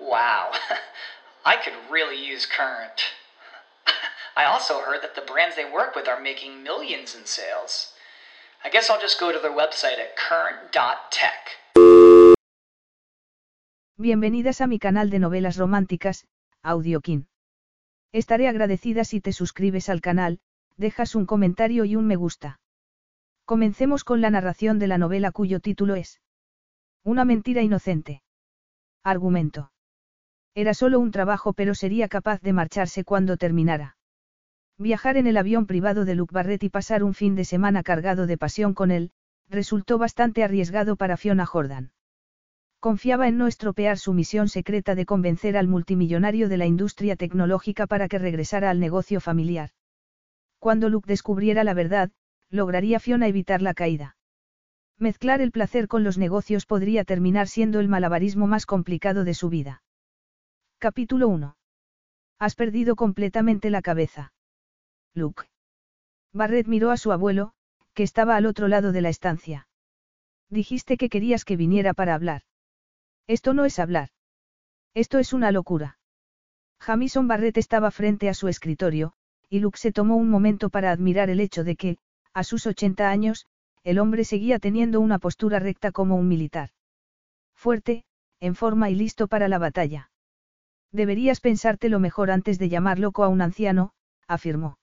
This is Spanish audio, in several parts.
Wow, I could really use Current. I also heard that the brands they work with are making millions in sales. I guess I'll just go to their website at current.tech. Bienvenidas a mi canal de novelas románticas, Audiokin. Estaré agradecida si te suscribes al canal, dejas un comentario y un me gusta. Comencemos con la narración de la novela cuyo título es Una mentira inocente. Argumento. Era solo un trabajo pero sería capaz de marcharse cuando terminara. Viajar en el avión privado de Luke Barrett y pasar un fin de semana cargado de pasión con él, resultó bastante arriesgado para Fiona Jordan. Confiaba en no estropear su misión secreta de convencer al multimillonario de la industria tecnológica para que regresara al negocio familiar. Cuando Luke descubriera la verdad, lograría Fiona evitar la caída. Mezclar el placer con los negocios podría terminar siendo el malabarismo más complicado de su vida. Capítulo 1. Has perdido completamente la cabeza. Luke. Barrett miró a su abuelo, que estaba al otro lado de la estancia. Dijiste que querías que viniera para hablar. Esto no es hablar. Esto es una locura. Jamison Barrett estaba frente a su escritorio, y Luke se tomó un momento para admirar el hecho de que, a sus 80 años, el hombre seguía teniendo una postura recta como un militar. Fuerte, en forma y listo para la batalla. Deberías pensártelo mejor antes de llamar loco a un anciano, afirmó.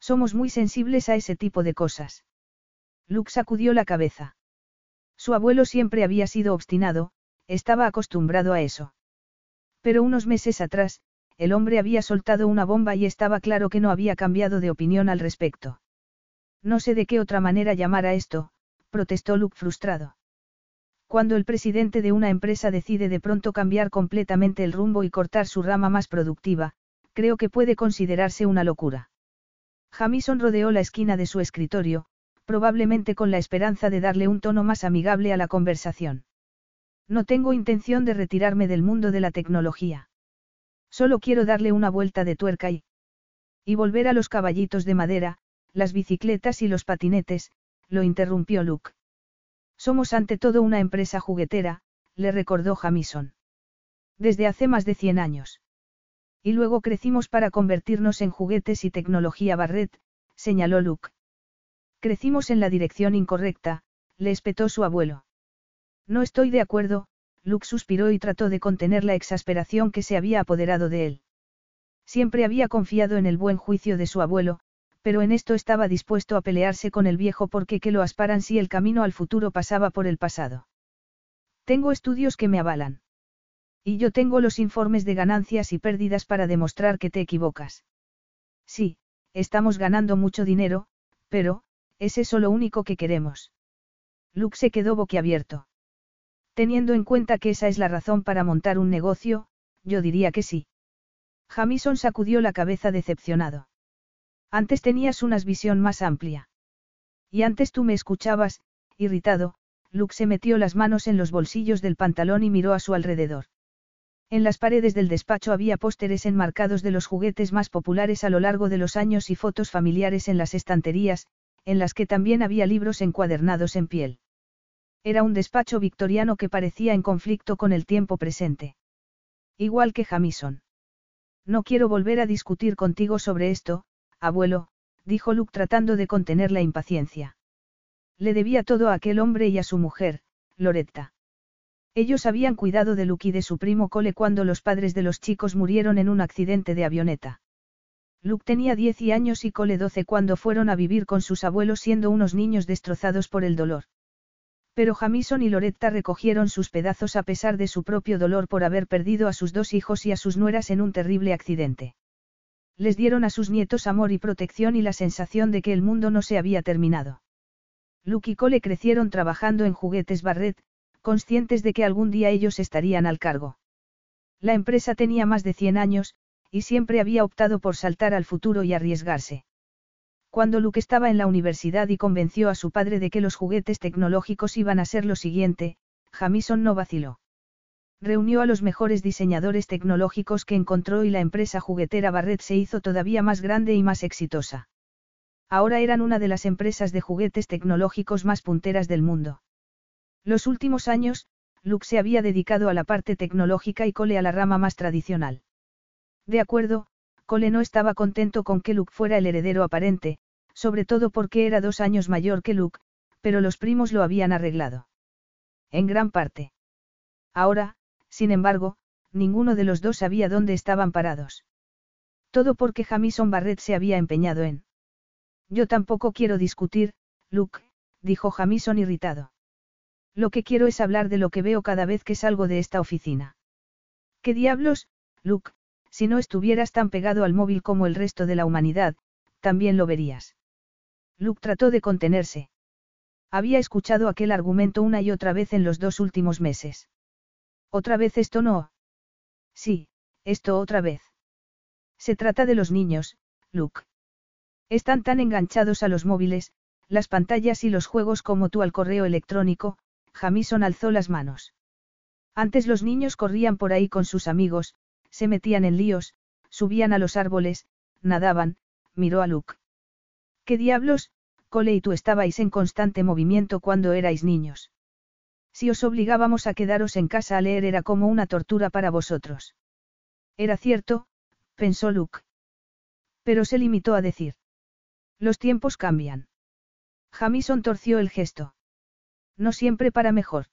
Somos muy sensibles a ese tipo de cosas. Luke sacudió la cabeza. Su abuelo siempre había sido obstinado, estaba acostumbrado a eso. Pero unos meses atrás, el hombre había soltado una bomba y estaba claro que no había cambiado de opinión al respecto. No sé de qué otra manera llamar a esto, protestó Luke frustrado. Cuando el presidente de una empresa decide de pronto cambiar completamente el rumbo y cortar su rama más productiva, creo que puede considerarse una locura. Jamison rodeó la esquina de su escritorio, probablemente con la esperanza de darle un tono más amigable a la conversación. No tengo intención de retirarme del mundo de la tecnología. Solo quiero darle una vuelta de tuerca y... Y volver a los caballitos de madera, las bicicletas y los patinetes, lo interrumpió Luke. Somos ante todo una empresa juguetera, le recordó Jamison. Desde hace más de 100 años. Y luego crecimos para convertirnos en juguetes y tecnología Barret, señaló Luke. Crecimos en la dirección incorrecta, le espetó su abuelo. No estoy de acuerdo, Luke suspiró y trató de contener la exasperación que se había apoderado de él. Siempre había confiado en el buen juicio de su abuelo, pero en esto estaba dispuesto a pelearse con el viejo porque que lo asparan si el camino al futuro pasaba por el pasado. Tengo estudios que me avalan. Y yo tengo los informes de ganancias y pérdidas para demostrar que te equivocas. Sí, estamos ganando mucho dinero, pero, ¿es eso lo único que queremos? Luke se quedó boquiabierto. Teniendo en cuenta que esa es la razón para montar un negocio, yo diría que sí. Jamison sacudió la cabeza decepcionado. Antes tenías una visión más amplia. Y antes tú me escuchabas, irritado, Luke se metió las manos en los bolsillos del pantalón y miró a su alrededor. En las paredes del despacho había pósteres enmarcados de los juguetes más populares a lo largo de los años y fotos familiares en las estanterías, en las que también había libros encuadernados en piel. Era un despacho victoriano que parecía en conflicto con el tiempo presente. Igual que Jamison. No quiero volver a discutir contigo sobre esto, abuelo, dijo Luke tratando de contener la impaciencia. Le debía todo a aquel hombre y a su mujer, Loretta. Ellos habían cuidado de Luke y de su primo Cole cuando los padres de los chicos murieron en un accidente de avioneta. Luke tenía 10 años y Cole 12 cuando fueron a vivir con sus abuelos siendo unos niños destrozados por el dolor. Pero Jamison y Loretta recogieron sus pedazos a pesar de su propio dolor por haber perdido a sus dos hijos y a sus nueras en un terrible accidente les dieron a sus nietos amor y protección y la sensación de que el mundo no se había terminado. Luke y Cole crecieron trabajando en juguetes Barret, conscientes de que algún día ellos estarían al cargo. La empresa tenía más de 100 años, y siempre había optado por saltar al futuro y arriesgarse. Cuando Luke estaba en la universidad y convenció a su padre de que los juguetes tecnológicos iban a ser lo siguiente, Jamison no vaciló. Reunió a los mejores diseñadores tecnológicos que encontró y la empresa juguetera Barrett se hizo todavía más grande y más exitosa. Ahora eran una de las empresas de juguetes tecnológicos más punteras del mundo. Los últimos años, Luke se había dedicado a la parte tecnológica y Cole a la rama más tradicional. De acuerdo, Cole no estaba contento con que Luke fuera el heredero aparente, sobre todo porque era dos años mayor que Luke, pero los primos lo habían arreglado. En gran parte. Ahora, sin embargo, ninguno de los dos sabía dónde estaban parados. Todo porque Jamison Barrett se había empeñado en. Yo tampoco quiero discutir, Luke, dijo Jamison irritado. Lo que quiero es hablar de lo que veo cada vez que salgo de esta oficina. ¿Qué diablos, Luke? Si no estuvieras tan pegado al móvil como el resto de la humanidad, también lo verías. Luke trató de contenerse. Había escuchado aquel argumento una y otra vez en los dos últimos meses. ¿Otra vez esto no? Sí, esto otra vez. Se trata de los niños, Luke. Están tan enganchados a los móviles, las pantallas y los juegos como tú al correo electrónico, Jamison alzó las manos. Antes los niños corrían por ahí con sus amigos, se metían en líos, subían a los árboles, nadaban, miró a Luke. ¿Qué diablos, Cole y tú estabais en constante movimiento cuando erais niños? Si os obligábamos a quedaros en casa a leer era como una tortura para vosotros. Era cierto, pensó Luke. Pero se limitó a decir. Los tiempos cambian. Jamison torció el gesto. No siempre para mejor.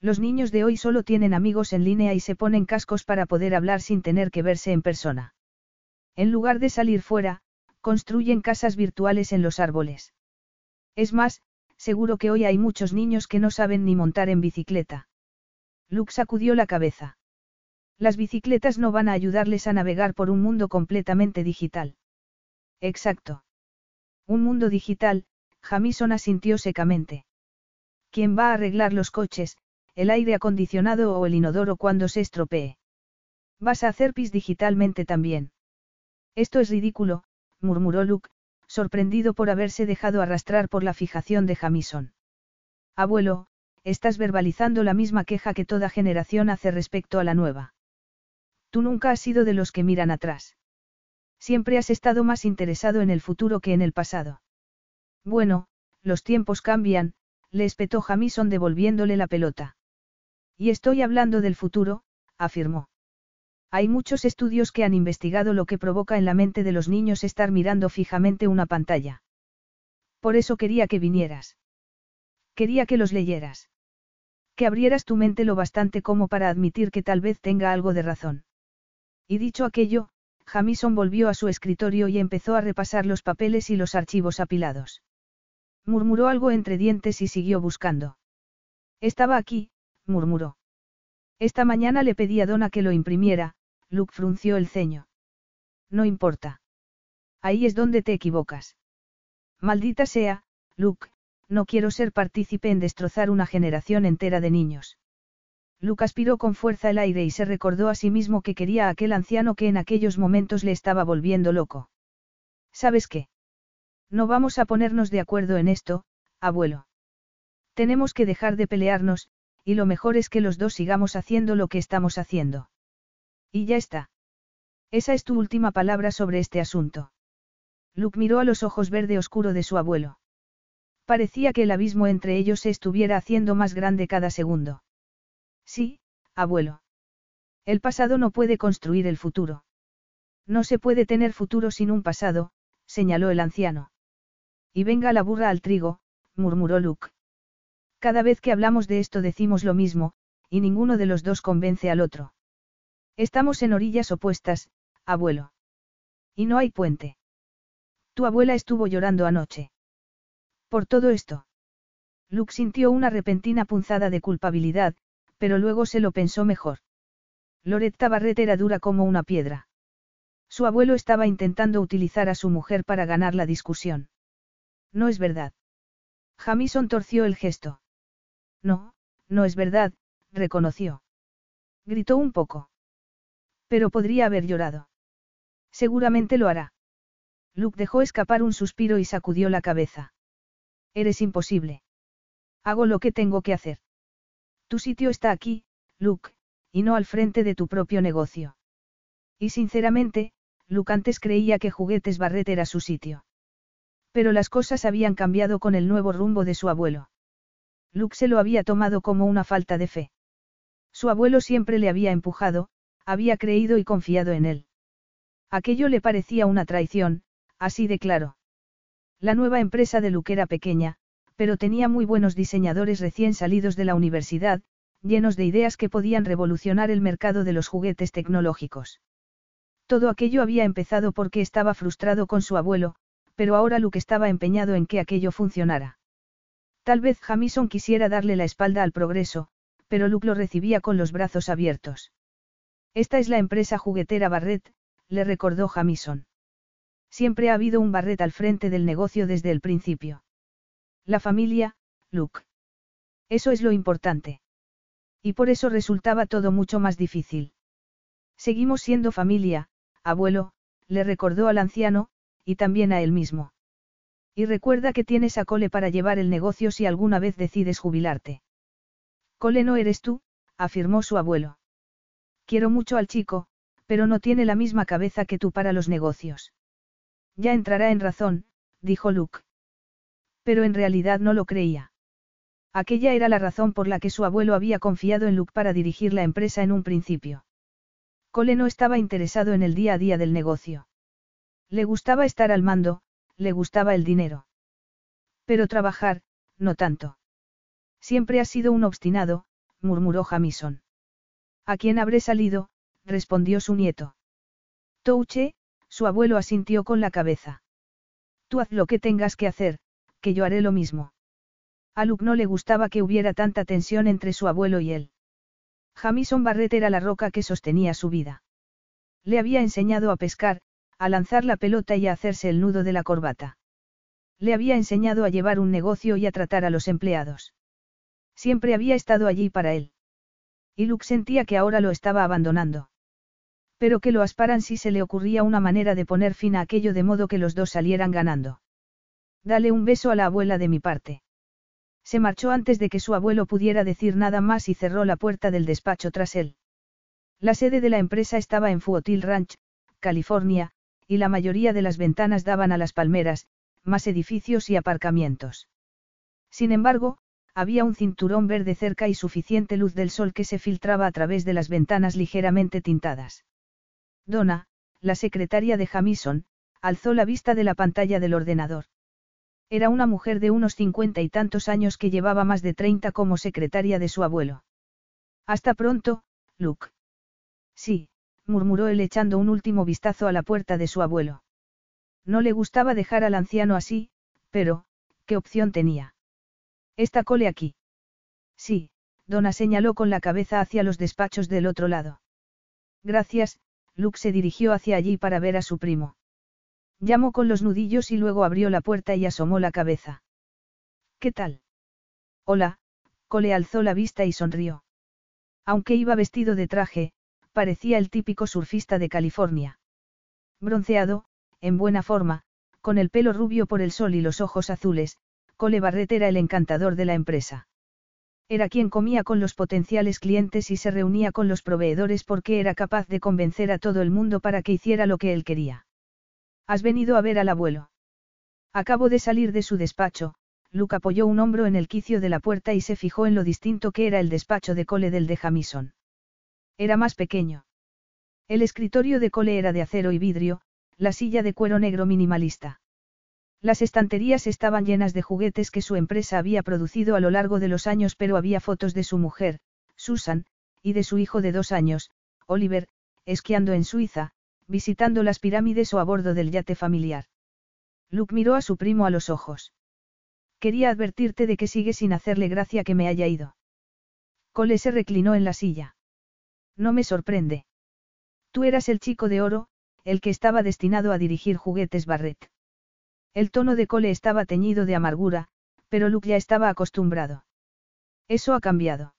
Los niños de hoy solo tienen amigos en línea y se ponen cascos para poder hablar sin tener que verse en persona. En lugar de salir fuera, construyen casas virtuales en los árboles. Es más, seguro que hoy hay muchos niños que no saben ni montar en bicicleta. Luke sacudió la cabeza. Las bicicletas no van a ayudarles a navegar por un mundo completamente digital. Exacto. Un mundo digital, Jamison asintió secamente. ¿Quién va a arreglar los coches, el aire acondicionado o el inodoro cuando se estropee? Vas a hacer pis digitalmente también. Esto es ridículo, murmuró Luke, sorprendido por haberse dejado arrastrar por la fijación de Jamison. Abuelo, estás verbalizando la misma queja que toda generación hace respecto a la nueva. Tú nunca has sido de los que miran atrás. Siempre has estado más interesado en el futuro que en el pasado. Bueno, los tiempos cambian, le espetó Jamison devolviéndole la pelota. Y estoy hablando del futuro, afirmó. Hay muchos estudios que han investigado lo que provoca en la mente de los niños estar mirando fijamente una pantalla. Por eso quería que vinieras. Quería que los leyeras. Que abrieras tu mente lo bastante como para admitir que tal vez tenga algo de razón. Y dicho aquello, Jamison volvió a su escritorio y empezó a repasar los papeles y los archivos apilados. Murmuró algo entre dientes y siguió buscando. Estaba aquí, murmuró. Esta mañana le pedí a Donna que lo imprimiera, Luke frunció el ceño. No importa. Ahí es donde te equivocas. Maldita sea, Luke, no quiero ser partícipe en destrozar una generación entera de niños. Luke aspiró con fuerza el aire y se recordó a sí mismo que quería a aquel anciano que en aquellos momentos le estaba volviendo loco. ¿Sabes qué? No vamos a ponernos de acuerdo en esto, abuelo. Tenemos que dejar de pelearnos, y lo mejor es que los dos sigamos haciendo lo que estamos haciendo. Y ya está. Esa es tu última palabra sobre este asunto. Luke miró a los ojos verde oscuro de su abuelo. Parecía que el abismo entre ellos se estuviera haciendo más grande cada segundo. Sí, abuelo. El pasado no puede construir el futuro. No se puede tener futuro sin un pasado, señaló el anciano. Y venga la burra al trigo, murmuró Luke. Cada vez que hablamos de esto decimos lo mismo, y ninguno de los dos convence al otro. Estamos en orillas opuestas, abuelo. Y no hay puente. Tu abuela estuvo llorando anoche. Por todo esto. Luke sintió una repentina punzada de culpabilidad, pero luego se lo pensó mejor. Loretta Barrett era dura como una piedra. Su abuelo estaba intentando utilizar a su mujer para ganar la discusión. No es verdad. Jamison torció el gesto. No, no es verdad, reconoció. Gritó un poco. Pero podría haber llorado. Seguramente lo hará. Luke dejó escapar un suspiro y sacudió la cabeza. Eres imposible. Hago lo que tengo que hacer. Tu sitio está aquí, Luke, y no al frente de tu propio negocio. Y sinceramente, Luke antes creía que Juguetes Barret era su sitio. Pero las cosas habían cambiado con el nuevo rumbo de su abuelo. Luke se lo había tomado como una falta de fe. Su abuelo siempre le había empujado, había creído y confiado en él. Aquello le parecía una traición, así de claro. La nueva empresa de Luke era pequeña, pero tenía muy buenos diseñadores recién salidos de la universidad, llenos de ideas que podían revolucionar el mercado de los juguetes tecnológicos. Todo aquello había empezado porque estaba frustrado con su abuelo, pero ahora Luke estaba empeñado en que aquello funcionara. Tal vez Jamison quisiera darle la espalda al progreso, pero Luke lo recibía con los brazos abiertos. Esta es la empresa juguetera Barrett, le recordó Jamison. Siempre ha habido un Barrett al frente del negocio desde el principio. La familia, Luke. Eso es lo importante. Y por eso resultaba todo mucho más difícil. Seguimos siendo familia, abuelo, le recordó al anciano, y también a él mismo. Y recuerda que tienes a Cole para llevar el negocio si alguna vez decides jubilarte. Cole no eres tú, afirmó su abuelo. Quiero mucho al chico, pero no tiene la misma cabeza que tú para los negocios. Ya entrará en razón, dijo Luke. Pero en realidad no lo creía. Aquella era la razón por la que su abuelo había confiado en Luke para dirigir la empresa en un principio. Cole no estaba interesado en el día a día del negocio. Le gustaba estar al mando, le gustaba el dinero. Pero trabajar, no tanto. Siempre ha sido un obstinado, murmuró Jamison. ¿A quién habré salido? respondió su nieto. Touche, su abuelo asintió con la cabeza. Tú haz lo que tengas que hacer, que yo haré lo mismo. A no le gustaba que hubiera tanta tensión entre su abuelo y él. Jamison Barrett era la roca que sostenía su vida. Le había enseñado a pescar, a lanzar la pelota y a hacerse el nudo de la corbata. Le había enseñado a llevar un negocio y a tratar a los empleados. Siempre había estado allí para él. Y Luke sentía que ahora lo estaba abandonando. Pero que lo asparan si se le ocurría una manera de poner fin a aquello de modo que los dos salieran ganando. Dale un beso a la abuela de mi parte. Se marchó antes de que su abuelo pudiera decir nada más y cerró la puerta del despacho tras él. La sede de la empresa estaba en Fuotil Ranch, California, y la mayoría de las ventanas daban a las palmeras, más edificios y aparcamientos. Sin embargo, había un cinturón verde cerca y suficiente luz del sol que se filtraba a través de las ventanas ligeramente tintadas. Donna, la secretaria de Jamison, alzó la vista de la pantalla del ordenador. Era una mujer de unos cincuenta y tantos años que llevaba más de treinta como secretaria de su abuelo. Hasta pronto, Luke. Sí, murmuró él echando un último vistazo a la puerta de su abuelo. No le gustaba dejar al anciano así, pero, ¿qué opción tenía? ¿Está Cole aquí? Sí, Donna señaló con la cabeza hacia los despachos del otro lado. Gracias, Luke se dirigió hacia allí para ver a su primo. Llamó con los nudillos y luego abrió la puerta y asomó la cabeza. ¿Qué tal? Hola, Cole alzó la vista y sonrió. Aunque iba vestido de traje, parecía el típico surfista de California. Bronceado, en buena forma, con el pelo rubio por el sol y los ojos azules, Cole Barrett era el encantador de la empresa. Era quien comía con los potenciales clientes y se reunía con los proveedores porque era capaz de convencer a todo el mundo para que hiciera lo que él quería. ¿Has venido a ver al abuelo? Acabo de salir de su despacho, Luke apoyó un hombro en el quicio de la puerta y se fijó en lo distinto que era el despacho de Cole del de Jamison. Era más pequeño. El escritorio de Cole era de acero y vidrio, la silla de cuero negro minimalista. Las estanterías estaban llenas de juguetes que su empresa había producido a lo largo de los años, pero había fotos de su mujer, Susan, y de su hijo de dos años, Oliver, esquiando en Suiza, visitando las pirámides o a bordo del yate familiar. Luke miró a su primo a los ojos. Quería advertirte de que sigue sin hacerle gracia que me haya ido. Cole se reclinó en la silla. No me sorprende. Tú eras el chico de oro, el que estaba destinado a dirigir juguetes Barrett. El tono de Cole estaba teñido de amargura, pero Luke ya estaba acostumbrado. Eso ha cambiado.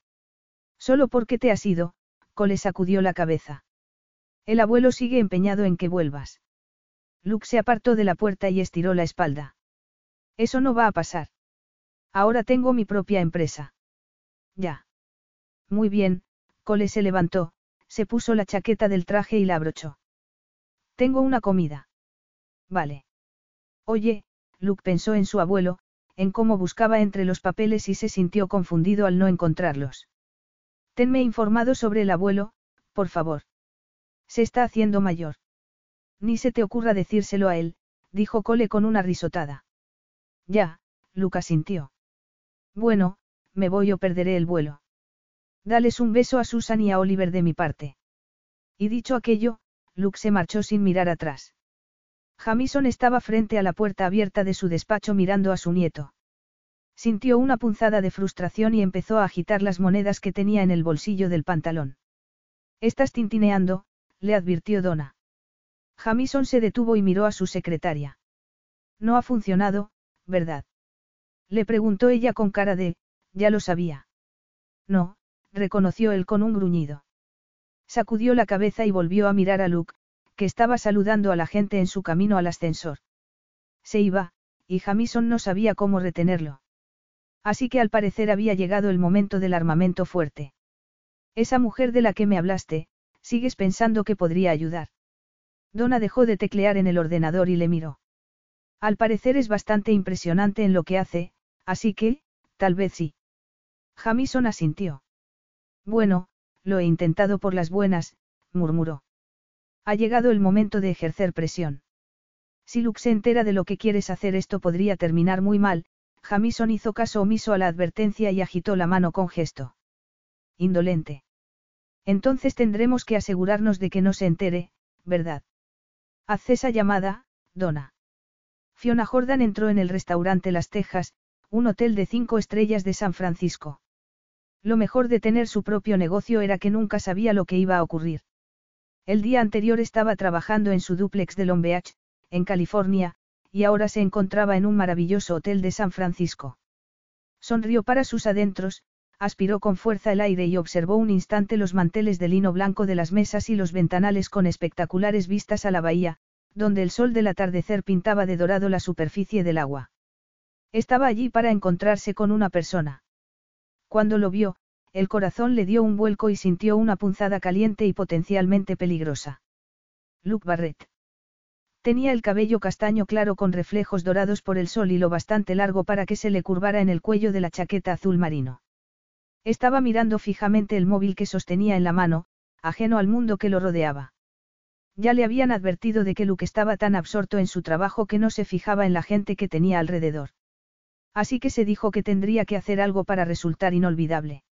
Solo porque te has ido, Cole sacudió la cabeza. El abuelo sigue empeñado en que vuelvas. Luke se apartó de la puerta y estiró la espalda. Eso no va a pasar. Ahora tengo mi propia empresa. Ya. Muy bien, Cole se levantó, se puso la chaqueta del traje y la abrochó. Tengo una comida. Vale. Oye, Luke pensó en su abuelo, en cómo buscaba entre los papeles y se sintió confundido al no encontrarlos. Tenme informado sobre el abuelo, por favor. Se está haciendo mayor. Ni se te ocurra decírselo a él, dijo Cole con una risotada. Ya, Luke sintió. Bueno, me voy o perderé el vuelo. Dales un beso a Susan y a Oliver de mi parte. Y dicho aquello, Luke se marchó sin mirar atrás. Jamison estaba frente a la puerta abierta de su despacho mirando a su nieto. Sintió una punzada de frustración y empezó a agitar las monedas que tenía en el bolsillo del pantalón. Estás tintineando, le advirtió Donna. Jamison se detuvo y miró a su secretaria. No ha funcionado, ¿verdad? Le preguntó ella con cara de, ya lo sabía. No, reconoció él con un gruñido. Sacudió la cabeza y volvió a mirar a Luke, que estaba saludando a la gente en su camino al ascensor. Se iba, y Jamison no sabía cómo retenerlo. Así que al parecer había llegado el momento del armamento fuerte. Esa mujer de la que me hablaste, sigues pensando que podría ayudar. Donna dejó de teclear en el ordenador y le miró. Al parecer es bastante impresionante en lo que hace, así que, tal vez sí. Jamison asintió. Bueno, lo he intentado por las buenas, murmuró. Ha llegado el momento de ejercer presión. Si Luke se entera de lo que quieres hacer esto podría terminar muy mal, Jamison hizo caso omiso a la advertencia y agitó la mano con gesto. Indolente. Entonces tendremos que asegurarnos de que no se entere, ¿verdad? Haz esa llamada, Donna. Fiona Jordan entró en el restaurante Las Tejas, un hotel de cinco estrellas de San Francisco. Lo mejor de tener su propio negocio era que nunca sabía lo que iba a ocurrir. El día anterior estaba trabajando en su duplex de Long Beach, en California, y ahora se encontraba en un maravilloso hotel de San Francisco. Sonrió para sus adentros, aspiró con fuerza el aire y observó un instante los manteles de lino blanco de las mesas y los ventanales con espectaculares vistas a la bahía, donde el sol del atardecer pintaba de dorado la superficie del agua. Estaba allí para encontrarse con una persona. Cuando lo vio, el corazón le dio un vuelco y sintió una punzada caliente y potencialmente peligrosa. Luke Barrett. Tenía el cabello castaño claro con reflejos dorados por el sol y lo bastante largo para que se le curvara en el cuello de la chaqueta azul marino. Estaba mirando fijamente el móvil que sostenía en la mano, ajeno al mundo que lo rodeaba. Ya le habían advertido de que Luke estaba tan absorto en su trabajo que no se fijaba en la gente que tenía alrededor. Así que se dijo que tendría que hacer algo para resultar inolvidable.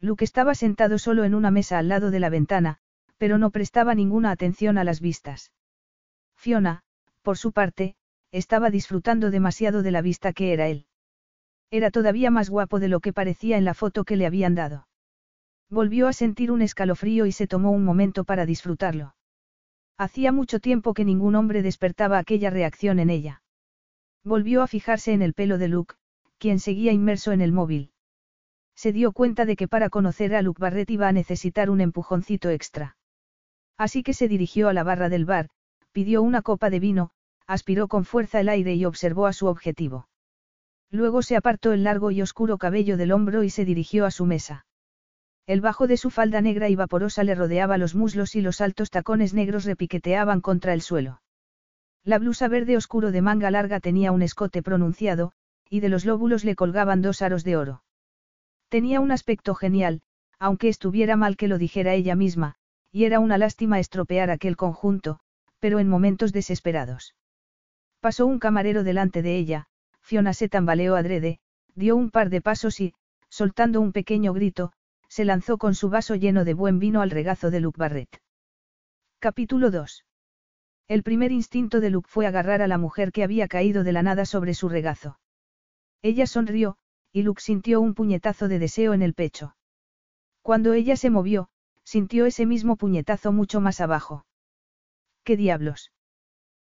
Luke estaba sentado solo en una mesa al lado de la ventana, pero no prestaba ninguna atención a las vistas. Fiona, por su parte, estaba disfrutando demasiado de la vista que era él. Era todavía más guapo de lo que parecía en la foto que le habían dado. Volvió a sentir un escalofrío y se tomó un momento para disfrutarlo. Hacía mucho tiempo que ningún hombre despertaba aquella reacción en ella. Volvió a fijarse en el pelo de Luke, quien seguía inmerso en el móvil. Se dio cuenta de que para conocer a Luke Barrett iba a necesitar un empujoncito extra. Así que se dirigió a la barra del bar, pidió una copa de vino, aspiró con fuerza el aire y observó a su objetivo. Luego se apartó el largo y oscuro cabello del hombro y se dirigió a su mesa. El bajo de su falda negra y vaporosa le rodeaba los muslos y los altos tacones negros repiqueteaban contra el suelo. La blusa verde oscuro de manga larga tenía un escote pronunciado, y de los lóbulos le colgaban dos aros de oro. Tenía un aspecto genial, aunque estuviera mal que lo dijera ella misma, y era una lástima estropear aquel conjunto, pero en momentos desesperados. Pasó un camarero delante de ella, Fiona se tambaleó adrede, dio un par de pasos y, soltando un pequeño grito, se lanzó con su vaso lleno de buen vino al regazo de Luke Barrett. Capítulo 2. El primer instinto de Luke fue agarrar a la mujer que había caído de la nada sobre su regazo. Ella sonrió, y Luke sintió un puñetazo de deseo en el pecho. Cuando ella se movió, sintió ese mismo puñetazo mucho más abajo. ¿Qué diablos?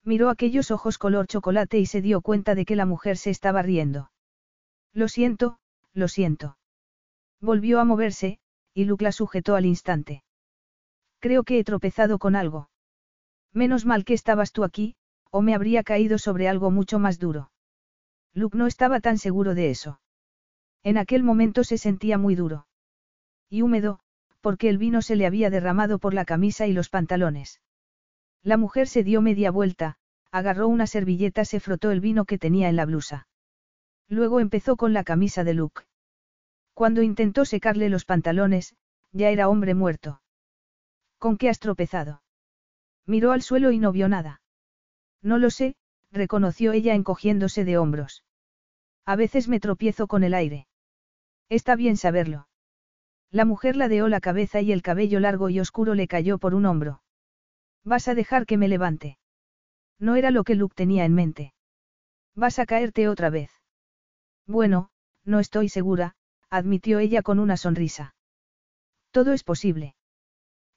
Miró aquellos ojos color chocolate y se dio cuenta de que la mujer se estaba riendo. Lo siento, lo siento. Volvió a moverse, y Luke la sujetó al instante. Creo que he tropezado con algo. Menos mal que estabas tú aquí, o me habría caído sobre algo mucho más duro. Luke no estaba tan seguro de eso. En aquel momento se sentía muy duro. Y húmedo, porque el vino se le había derramado por la camisa y los pantalones. La mujer se dio media vuelta, agarró una servilleta, se frotó el vino que tenía en la blusa. Luego empezó con la camisa de Luke. Cuando intentó secarle los pantalones, ya era hombre muerto. ¿Con qué has tropezado? Miró al suelo y no vio nada. No lo sé, reconoció ella encogiéndose de hombros. A veces me tropiezo con el aire. Está bien saberlo. La mujer ladeó la cabeza y el cabello largo y oscuro le cayó por un hombro. ¿Vas a dejar que me levante? No era lo que Luke tenía en mente. ¿Vas a caerte otra vez? Bueno, no estoy segura, admitió ella con una sonrisa. Todo es posible.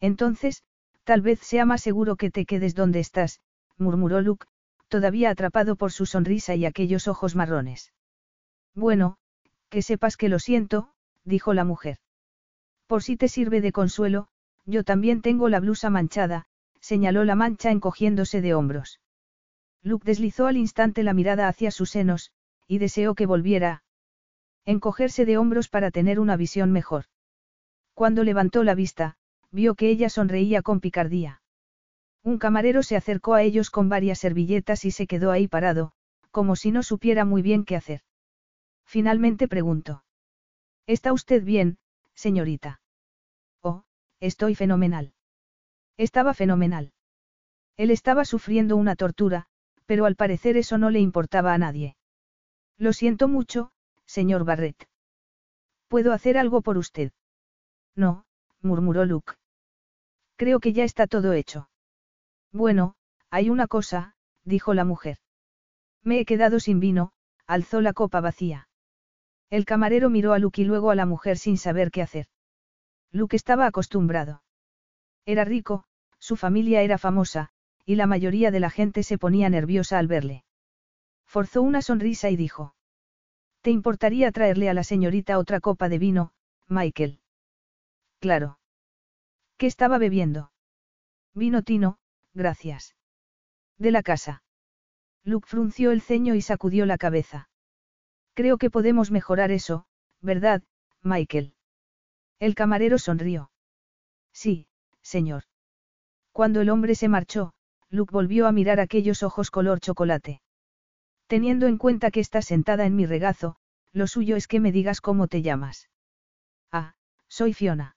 Entonces, tal vez sea más seguro que te quedes donde estás, murmuró Luke, todavía atrapado por su sonrisa y aquellos ojos marrones. Bueno, que sepas que lo siento, dijo la mujer. Por si te sirve de consuelo, yo también tengo la blusa manchada, señaló la mancha encogiéndose de hombros. Luke deslizó al instante la mirada hacia sus senos, y deseó que volviera. Encogerse de hombros para tener una visión mejor. Cuando levantó la vista, vio que ella sonreía con picardía. Un camarero se acercó a ellos con varias servilletas y se quedó ahí parado, como si no supiera muy bien qué hacer. Finalmente preguntó. ¿Está usted bien, señorita? Oh, estoy fenomenal. Estaba fenomenal. Él estaba sufriendo una tortura, pero al parecer eso no le importaba a nadie. Lo siento mucho, señor Barrett. ¿Puedo hacer algo por usted? No, murmuró Luke. Creo que ya está todo hecho. Bueno, hay una cosa, dijo la mujer. Me he quedado sin vino, alzó la copa vacía. El camarero miró a Luke y luego a la mujer sin saber qué hacer. Luke estaba acostumbrado. Era rico, su familia era famosa, y la mayoría de la gente se ponía nerviosa al verle. Forzó una sonrisa y dijo. ¿Te importaría traerle a la señorita otra copa de vino, Michael? Claro. ¿Qué estaba bebiendo? Vino tino, gracias. De la casa. Luke frunció el ceño y sacudió la cabeza. Creo que podemos mejorar eso, ¿verdad, Michael? El camarero sonrió. Sí, señor. Cuando el hombre se marchó, Luke volvió a mirar aquellos ojos color chocolate. Teniendo en cuenta que estás sentada en mi regazo, lo suyo es que me digas cómo te llamas. Ah, soy Fiona.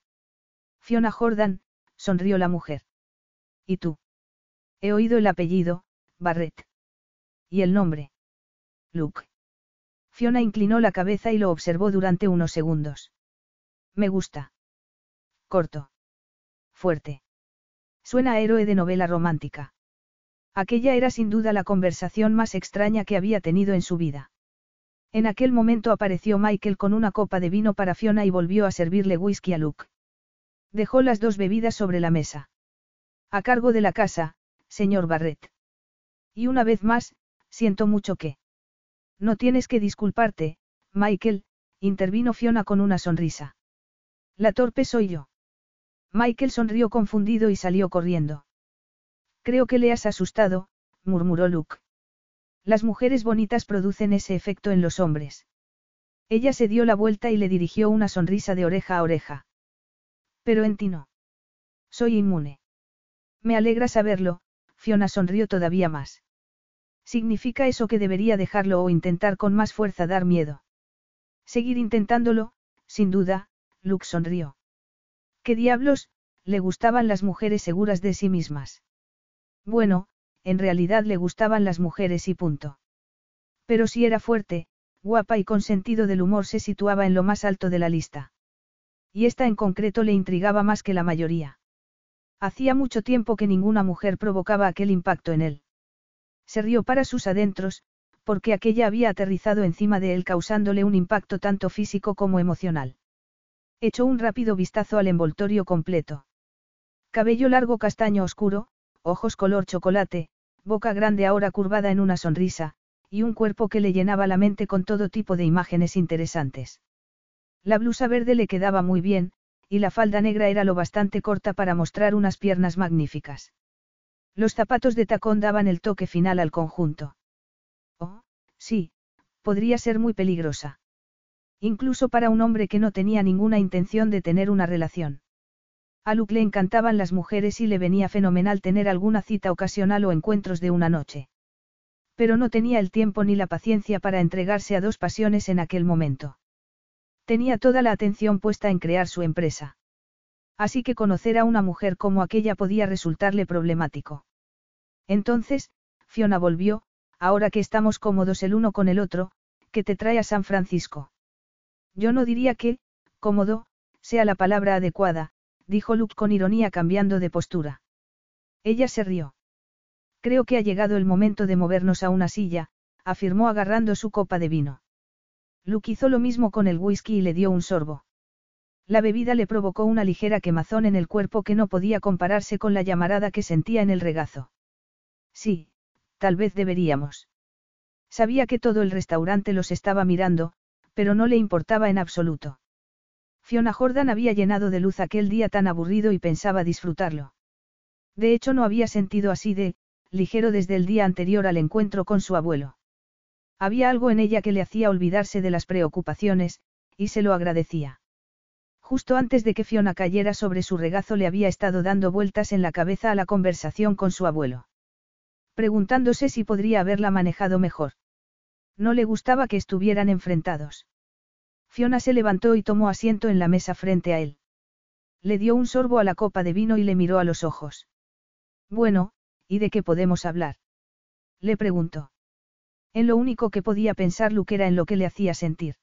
Fiona Jordan, sonrió la mujer. ¿Y tú? He oído el apellido, Barrett. ¿Y el nombre? Luke. Fiona inclinó la cabeza y lo observó durante unos segundos. Me gusta. Corto. Fuerte. Suena a héroe de novela romántica. Aquella era sin duda la conversación más extraña que había tenido en su vida. En aquel momento apareció Michael con una copa de vino para Fiona y volvió a servirle whisky a Luke. Dejó las dos bebidas sobre la mesa. A cargo de la casa, señor Barrett. Y una vez más, siento mucho que. No tienes que disculparte, Michael, intervino Fiona con una sonrisa. La torpe soy yo. Michael sonrió confundido y salió corriendo. Creo que le has asustado, murmuró Luke. Las mujeres bonitas producen ese efecto en los hombres. Ella se dio la vuelta y le dirigió una sonrisa de oreja a oreja. Pero en ti no. Soy inmune. Me alegra saberlo, Fiona sonrió todavía más. ¿Significa eso que debería dejarlo o intentar con más fuerza dar miedo? Seguir intentándolo, sin duda, Luke sonrió. ¿Qué diablos? Le gustaban las mujeres seguras de sí mismas. Bueno, en realidad le gustaban las mujeres y punto. Pero si era fuerte, guapa y con sentido del humor se situaba en lo más alto de la lista. Y esta en concreto le intrigaba más que la mayoría. Hacía mucho tiempo que ninguna mujer provocaba aquel impacto en él. Se rió para sus adentros, porque aquella había aterrizado encima de él causándole un impacto tanto físico como emocional. Echó un rápido vistazo al envoltorio completo. Cabello largo castaño oscuro, ojos color chocolate, boca grande ahora curvada en una sonrisa, y un cuerpo que le llenaba la mente con todo tipo de imágenes interesantes. La blusa verde le quedaba muy bien, y la falda negra era lo bastante corta para mostrar unas piernas magníficas. Los zapatos de tacón daban el toque final al conjunto. Oh, sí, podría ser muy peligrosa. Incluso para un hombre que no tenía ninguna intención de tener una relación. A Luke le encantaban las mujeres y le venía fenomenal tener alguna cita ocasional o encuentros de una noche. Pero no tenía el tiempo ni la paciencia para entregarse a dos pasiones en aquel momento. Tenía toda la atención puesta en crear su empresa. Así que conocer a una mujer como aquella podía resultarle problemático. Entonces, Fiona volvió, ahora que estamos cómodos el uno con el otro, que te trae a San Francisco. Yo no diría que, cómodo, sea la palabra adecuada, dijo Luke con ironía cambiando de postura. Ella se rió. Creo que ha llegado el momento de movernos a una silla, afirmó agarrando su copa de vino. Luke hizo lo mismo con el whisky y le dio un sorbo. La bebida le provocó una ligera quemazón en el cuerpo que no podía compararse con la llamarada que sentía en el regazo. Sí, tal vez deberíamos. Sabía que todo el restaurante los estaba mirando, pero no le importaba en absoluto. Fiona Jordan había llenado de luz aquel día tan aburrido y pensaba disfrutarlo. De hecho no había sentido así de, ligero desde el día anterior al encuentro con su abuelo. Había algo en ella que le hacía olvidarse de las preocupaciones, y se lo agradecía. Justo antes de que Fiona cayera sobre su regazo le había estado dando vueltas en la cabeza a la conversación con su abuelo. Preguntándose si podría haberla manejado mejor. No le gustaba que estuvieran enfrentados. Fiona se levantó y tomó asiento en la mesa frente a él. Le dio un sorbo a la copa de vino y le miró a los ojos. Bueno, ¿y de qué podemos hablar? Le preguntó. En lo único que podía pensar Luke era en lo que le hacía sentir.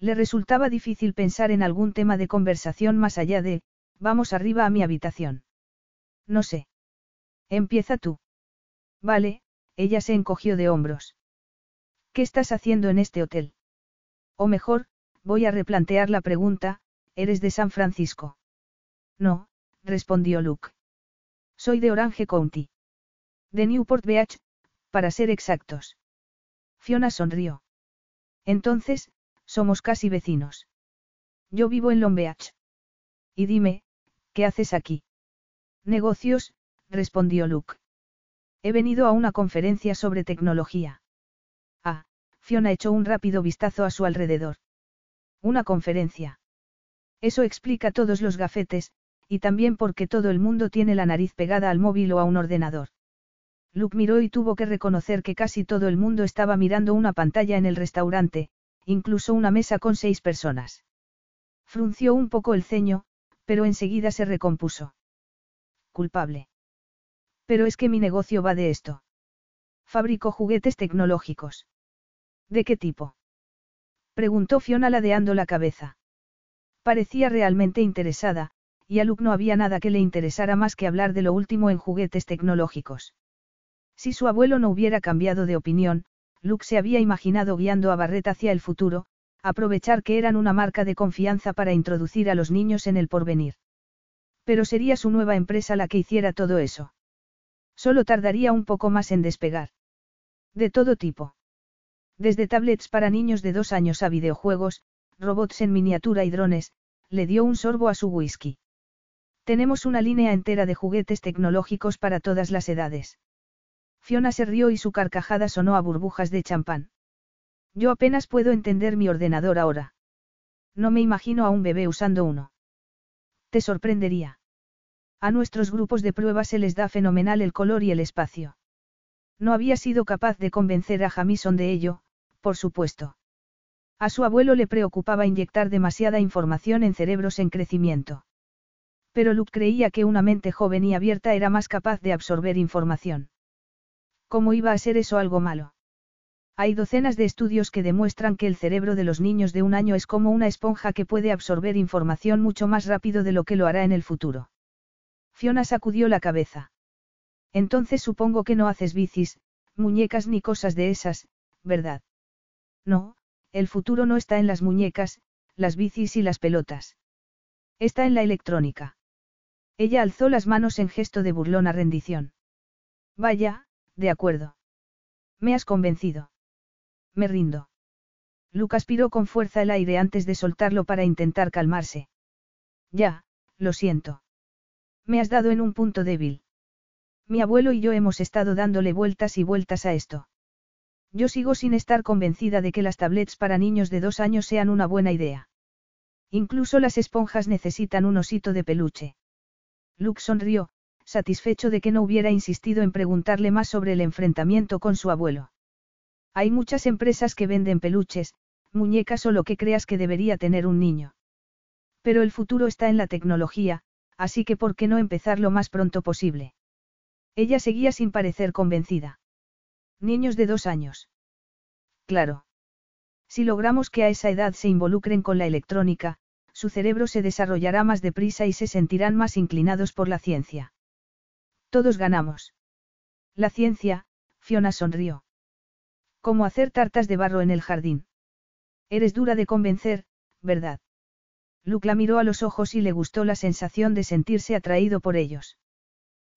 Le resultaba difícil pensar en algún tema de conversación más allá de, vamos arriba a mi habitación. No sé. Empieza tú. Vale, ella se encogió de hombros. ¿Qué estás haciendo en este hotel? O mejor, voy a replantear la pregunta, ¿eres de San Francisco? No, respondió Luke. Soy de Orange County. De Newport Beach, para ser exactos. Fiona sonrió. Entonces, somos casi vecinos. Yo vivo en Long Beach. Y dime, ¿qué haces aquí? Negocios, respondió Luke. He venido a una conferencia sobre tecnología. Ah, Fiona echó un rápido vistazo a su alrededor. Una conferencia. Eso explica todos los gafetes, y también porque todo el mundo tiene la nariz pegada al móvil o a un ordenador. Luke miró y tuvo que reconocer que casi todo el mundo estaba mirando una pantalla en el restaurante, incluso una mesa con seis personas. Frunció un poco el ceño, pero enseguida se recompuso. Culpable. Pero es que mi negocio va de esto. Fabrico juguetes tecnológicos. ¿De qué tipo? Preguntó Fiona ladeando la cabeza. Parecía realmente interesada, y a Luke no había nada que le interesara más que hablar de lo último en juguetes tecnológicos. Si su abuelo no hubiera cambiado de opinión, Luke se había imaginado guiando a Barrett hacia el futuro, aprovechar que eran una marca de confianza para introducir a los niños en el porvenir. Pero sería su nueva empresa la que hiciera todo eso. Solo tardaría un poco más en despegar. De todo tipo. Desde tablets para niños de dos años a videojuegos, robots en miniatura y drones, le dio un sorbo a su whisky. Tenemos una línea entera de juguetes tecnológicos para todas las edades. Fiona se rió y su carcajada sonó a burbujas de champán. Yo apenas puedo entender mi ordenador ahora. No me imagino a un bebé usando uno. Te sorprendería. A nuestros grupos de prueba se les da fenomenal el color y el espacio. No había sido capaz de convencer a Jamison de ello, por supuesto. A su abuelo le preocupaba inyectar demasiada información en cerebros en crecimiento. Pero Luke creía que una mente joven y abierta era más capaz de absorber información. ¿Cómo iba a ser eso algo malo? Hay docenas de estudios que demuestran que el cerebro de los niños de un año es como una esponja que puede absorber información mucho más rápido de lo que lo hará en el futuro. Fiona sacudió la cabeza. Entonces supongo que no haces bicis, muñecas ni cosas de esas, ¿verdad? No, el futuro no está en las muñecas, las bicis y las pelotas. Está en la electrónica. Ella alzó las manos en gesto de burlona rendición. Vaya, de acuerdo. Me has convencido. Me rindo. Luke aspiró con fuerza el aire antes de soltarlo para intentar calmarse. Ya, lo siento. Me has dado en un punto débil. Mi abuelo y yo hemos estado dándole vueltas y vueltas a esto. Yo sigo sin estar convencida de que las tablets para niños de dos años sean una buena idea. Incluso las esponjas necesitan un osito de peluche. Luke sonrió, satisfecho de que no hubiera insistido en preguntarle más sobre el enfrentamiento con su abuelo. Hay muchas empresas que venden peluches, muñecas o lo que creas que debería tener un niño. Pero el futuro está en la tecnología, así que ¿por qué no empezar lo más pronto posible? Ella seguía sin parecer convencida. Niños de dos años. Claro. Si logramos que a esa edad se involucren con la electrónica, su cerebro se desarrollará más deprisa y se sentirán más inclinados por la ciencia. Todos ganamos. La ciencia, Fiona sonrió. ¿Cómo hacer tartas de barro en el jardín? Eres dura de convencer, ¿verdad? Luke la miró a los ojos y le gustó la sensación de sentirse atraído por ellos.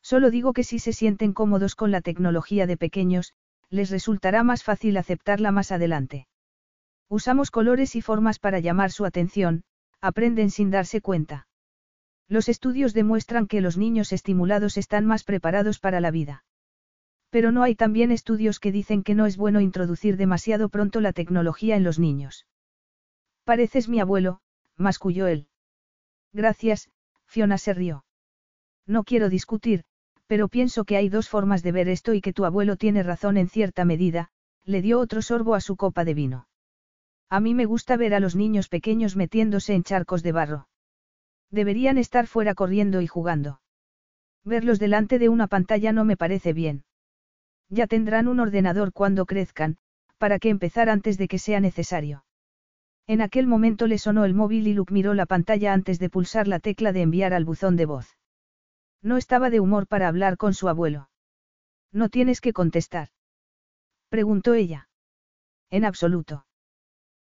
Solo digo que si se sienten cómodos con la tecnología de pequeños, les resultará más fácil aceptarla más adelante. Usamos colores y formas para llamar su atención, aprenden sin darse cuenta. Los estudios demuestran que los niños estimulados están más preparados para la vida. Pero no hay también estudios que dicen que no es bueno introducir demasiado pronto la tecnología en los niños. Pareces mi abuelo, masculló él. Gracias, Fiona se rió. No quiero discutir, pero pienso que hay dos formas de ver esto y que tu abuelo tiene razón en cierta medida, le dio otro sorbo a su copa de vino. A mí me gusta ver a los niños pequeños metiéndose en charcos de barro. Deberían estar fuera corriendo y jugando. Verlos delante de una pantalla no me parece bien. Ya tendrán un ordenador cuando crezcan, para que empezar antes de que sea necesario. En aquel momento le sonó el móvil y Luke miró la pantalla antes de pulsar la tecla de enviar al buzón de voz. No estaba de humor para hablar con su abuelo. No tienes que contestar. Preguntó ella. En absoluto.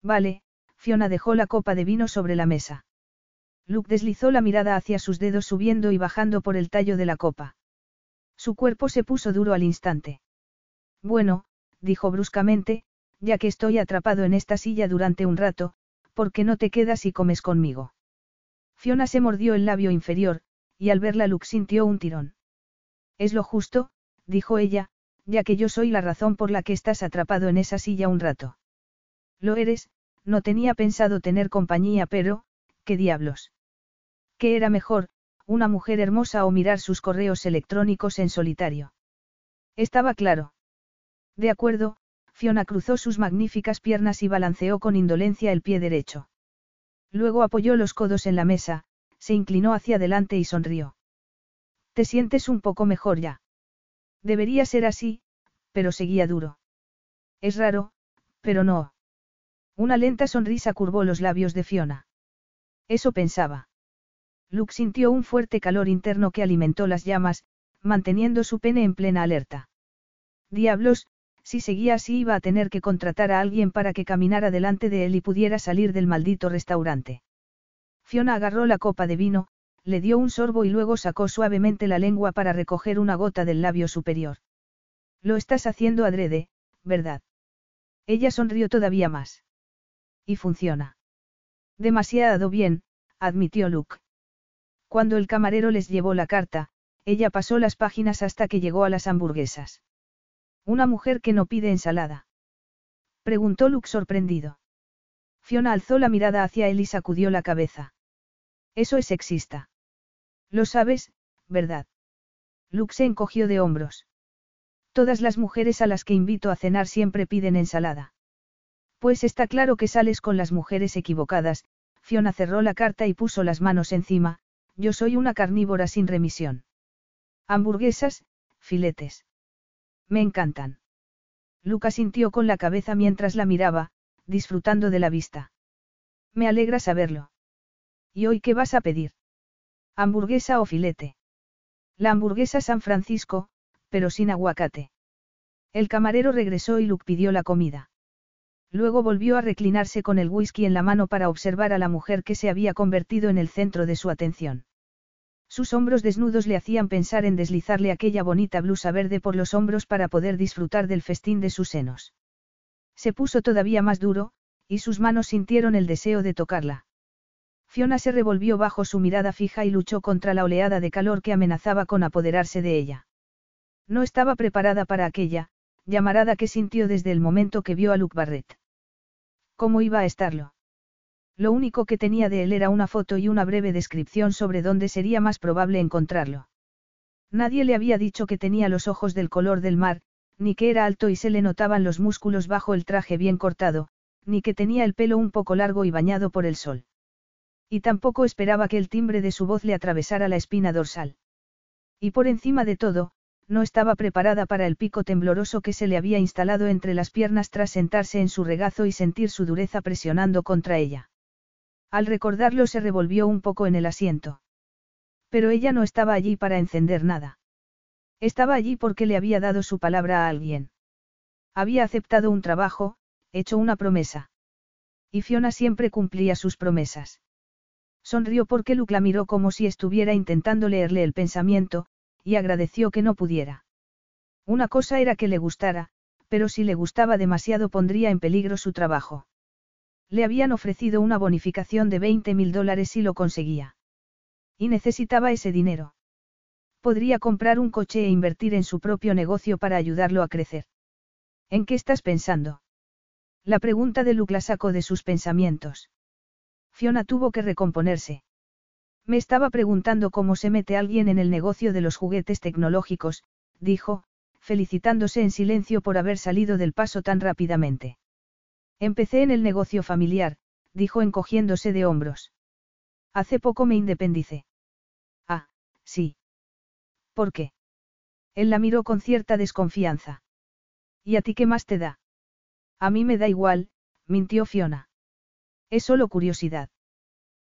Vale, Fiona dejó la copa de vino sobre la mesa. Luke deslizó la mirada hacia sus dedos subiendo y bajando por el tallo de la copa. Su cuerpo se puso duro al instante. Bueno, dijo bruscamente, ya que estoy atrapado en esta silla durante un rato, ¿por qué no te quedas y comes conmigo? Fiona se mordió el labio inferior, y al verla Luke sintió un tirón. Es lo justo, dijo ella, ya que yo soy la razón por la que estás atrapado en esa silla un rato. Lo eres, no tenía pensado tener compañía, pero, ¿qué diablos? ¿Qué era mejor, una mujer hermosa o mirar sus correos electrónicos en solitario? Estaba claro. De acuerdo, Fiona cruzó sus magníficas piernas y balanceó con indolencia el pie derecho. Luego apoyó los codos en la mesa, se inclinó hacia adelante y sonrió. ¿Te sientes un poco mejor ya? Debería ser así, pero seguía duro. Es raro, pero no. Una lenta sonrisa curvó los labios de Fiona. Eso pensaba. Luke sintió un fuerte calor interno que alimentó las llamas, manteniendo su pene en plena alerta. Diablos, si seguía así iba a tener que contratar a alguien para que caminara delante de él y pudiera salir del maldito restaurante. Fiona agarró la copa de vino, le dio un sorbo y luego sacó suavemente la lengua para recoger una gota del labio superior. Lo estás haciendo adrede, ¿verdad? Ella sonrió todavía más. Y funciona. Demasiado bien, admitió Luke. Cuando el camarero les llevó la carta, ella pasó las páginas hasta que llegó a las hamburguesas. Una mujer que no pide ensalada. Preguntó Luke sorprendido. Fiona alzó la mirada hacia él y sacudió la cabeza. Eso es sexista. Lo sabes, ¿verdad? Luke se encogió de hombros. Todas las mujeres a las que invito a cenar siempre piden ensalada. Pues está claro que sales con las mujeres equivocadas, Fiona cerró la carta y puso las manos encima, yo soy una carnívora sin remisión. Hamburguesas, filetes. Me encantan. Luca sintió con la cabeza mientras la miraba, disfrutando de la vista. Me alegra saberlo. ¿Y hoy qué vas a pedir? ¿Hamburguesa o filete? La hamburguesa San Francisco, pero sin aguacate. El camarero regresó y Luke pidió la comida. Luego volvió a reclinarse con el whisky en la mano para observar a la mujer que se había convertido en el centro de su atención. Sus hombros desnudos le hacían pensar en deslizarle aquella bonita blusa verde por los hombros para poder disfrutar del festín de sus senos. Se puso todavía más duro, y sus manos sintieron el deseo de tocarla. Fiona se revolvió bajo su mirada fija y luchó contra la oleada de calor que amenazaba con apoderarse de ella. No estaba preparada para aquella, llamarada que sintió desde el momento que vio a Luke Barrett. ¿Cómo iba a estarlo? Lo único que tenía de él era una foto y una breve descripción sobre dónde sería más probable encontrarlo. Nadie le había dicho que tenía los ojos del color del mar, ni que era alto y se le notaban los músculos bajo el traje bien cortado, ni que tenía el pelo un poco largo y bañado por el sol. Y tampoco esperaba que el timbre de su voz le atravesara la espina dorsal. Y por encima de todo, no estaba preparada para el pico tembloroso que se le había instalado entre las piernas tras sentarse en su regazo y sentir su dureza presionando contra ella. Al recordarlo se revolvió un poco en el asiento. Pero ella no estaba allí para encender nada. Estaba allí porque le había dado su palabra a alguien. Había aceptado un trabajo, hecho una promesa. Y Fiona siempre cumplía sus promesas. Sonrió porque Luke la miró como si estuviera intentando leerle el pensamiento, y agradeció que no pudiera. Una cosa era que le gustara, pero si le gustaba demasiado pondría en peligro su trabajo. Le habían ofrecido una bonificación de 20 mil dólares si lo conseguía. Y necesitaba ese dinero. Podría comprar un coche e invertir en su propio negocio para ayudarlo a crecer. ¿En qué estás pensando? La pregunta de Luke la sacó de sus pensamientos. Fiona tuvo que recomponerse. Me estaba preguntando cómo se mete alguien en el negocio de los juguetes tecnológicos, dijo, felicitándose en silencio por haber salido del paso tan rápidamente. Empecé en el negocio familiar, dijo encogiéndose de hombros. Hace poco me independicé. Ah, sí. ¿Por qué? Él la miró con cierta desconfianza. ¿Y a ti qué más te da? A mí me da igual, mintió Fiona. Es solo curiosidad.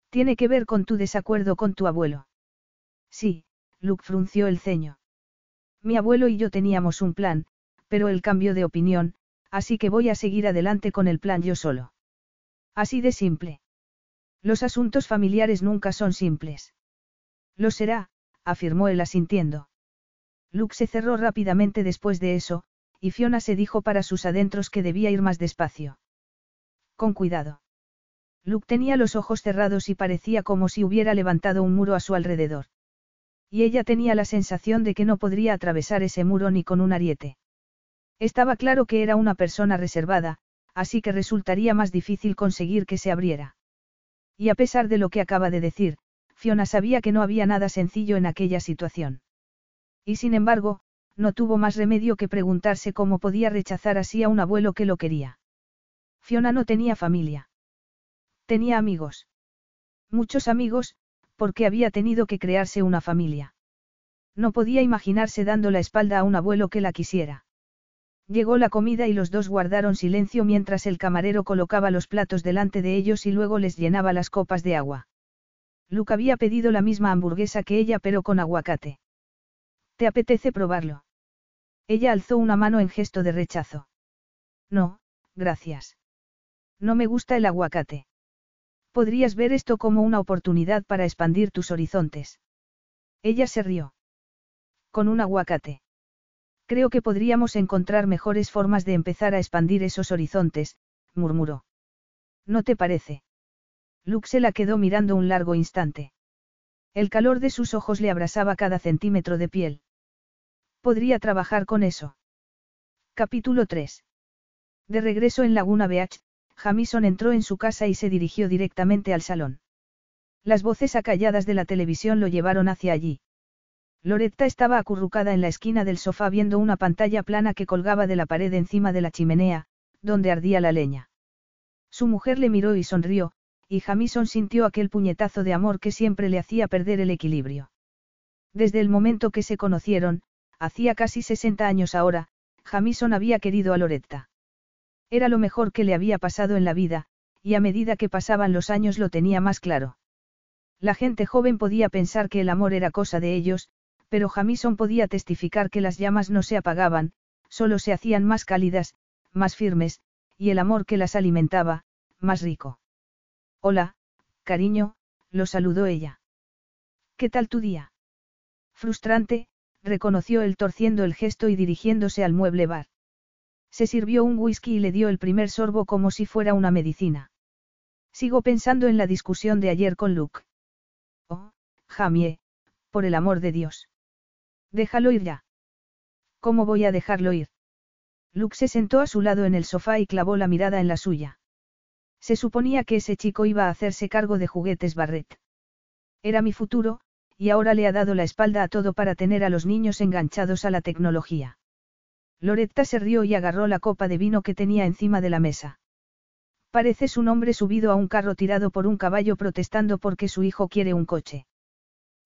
Tiene que ver con tu desacuerdo con tu abuelo. Sí, Luke frunció el ceño. Mi abuelo y yo teníamos un plan, pero él cambió de opinión, así que voy a seguir adelante con el plan yo solo. Así de simple. Los asuntos familiares nunca son simples. Lo será, afirmó él asintiendo. Luke se cerró rápidamente después de eso, y Fiona se dijo para sus adentros que debía ir más despacio. Con cuidado. Luke tenía los ojos cerrados y parecía como si hubiera levantado un muro a su alrededor. Y ella tenía la sensación de que no podría atravesar ese muro ni con un ariete. Estaba claro que era una persona reservada, así que resultaría más difícil conseguir que se abriera. Y a pesar de lo que acaba de decir, Fiona sabía que no había nada sencillo en aquella situación. Y sin embargo, no tuvo más remedio que preguntarse cómo podía rechazar así a un abuelo que lo quería. Fiona no tenía familia. Tenía amigos. Muchos amigos, porque había tenido que crearse una familia. No podía imaginarse dando la espalda a un abuelo que la quisiera. Llegó la comida y los dos guardaron silencio mientras el camarero colocaba los platos delante de ellos y luego les llenaba las copas de agua. Luke había pedido la misma hamburguesa que ella pero con aguacate. ¿Te apetece probarlo? Ella alzó una mano en gesto de rechazo. No, gracias. No me gusta el aguacate. Podrías ver esto como una oportunidad para expandir tus horizontes. Ella se rió. Con un aguacate. Creo que podríamos encontrar mejores formas de empezar a expandir esos horizontes, murmuró. ¿No te parece? Luke se la quedó mirando un largo instante. El calor de sus ojos le abrasaba cada centímetro de piel. Podría trabajar con eso. Capítulo 3. De regreso en Laguna Beach, Jamison entró en su casa y se dirigió directamente al salón. Las voces acalladas de la televisión lo llevaron hacia allí. Loretta estaba acurrucada en la esquina del sofá viendo una pantalla plana que colgaba de la pared encima de la chimenea, donde ardía la leña. Su mujer le miró y sonrió, y Jamison sintió aquel puñetazo de amor que siempre le hacía perder el equilibrio. Desde el momento que se conocieron, hacía casi 60 años ahora, Jamison había querido a Loretta. Era lo mejor que le había pasado en la vida, y a medida que pasaban los años lo tenía más claro. La gente joven podía pensar que el amor era cosa de ellos, pero Jamison podía testificar que las llamas no se apagaban, solo se hacían más cálidas, más firmes, y el amor que las alimentaba, más rico. Hola, cariño, lo saludó ella. ¿Qué tal tu día? Frustrante, reconoció él torciendo el gesto y dirigiéndose al mueble bar. Se sirvió un whisky y le dio el primer sorbo como si fuera una medicina. Sigo pensando en la discusión de ayer con Luke. Oh, Jamie, por el amor de Dios. Déjalo ir ya. ¿Cómo voy a dejarlo ir? Luke se sentó a su lado en el sofá y clavó la mirada en la suya. Se suponía que ese chico iba a hacerse cargo de juguetes Barrett. Era mi futuro, y ahora le ha dado la espalda a todo para tener a los niños enganchados a la tecnología. Loretta se rió y agarró la copa de vino que tenía encima de la mesa. Pareces un hombre subido a un carro tirado por un caballo protestando porque su hijo quiere un coche.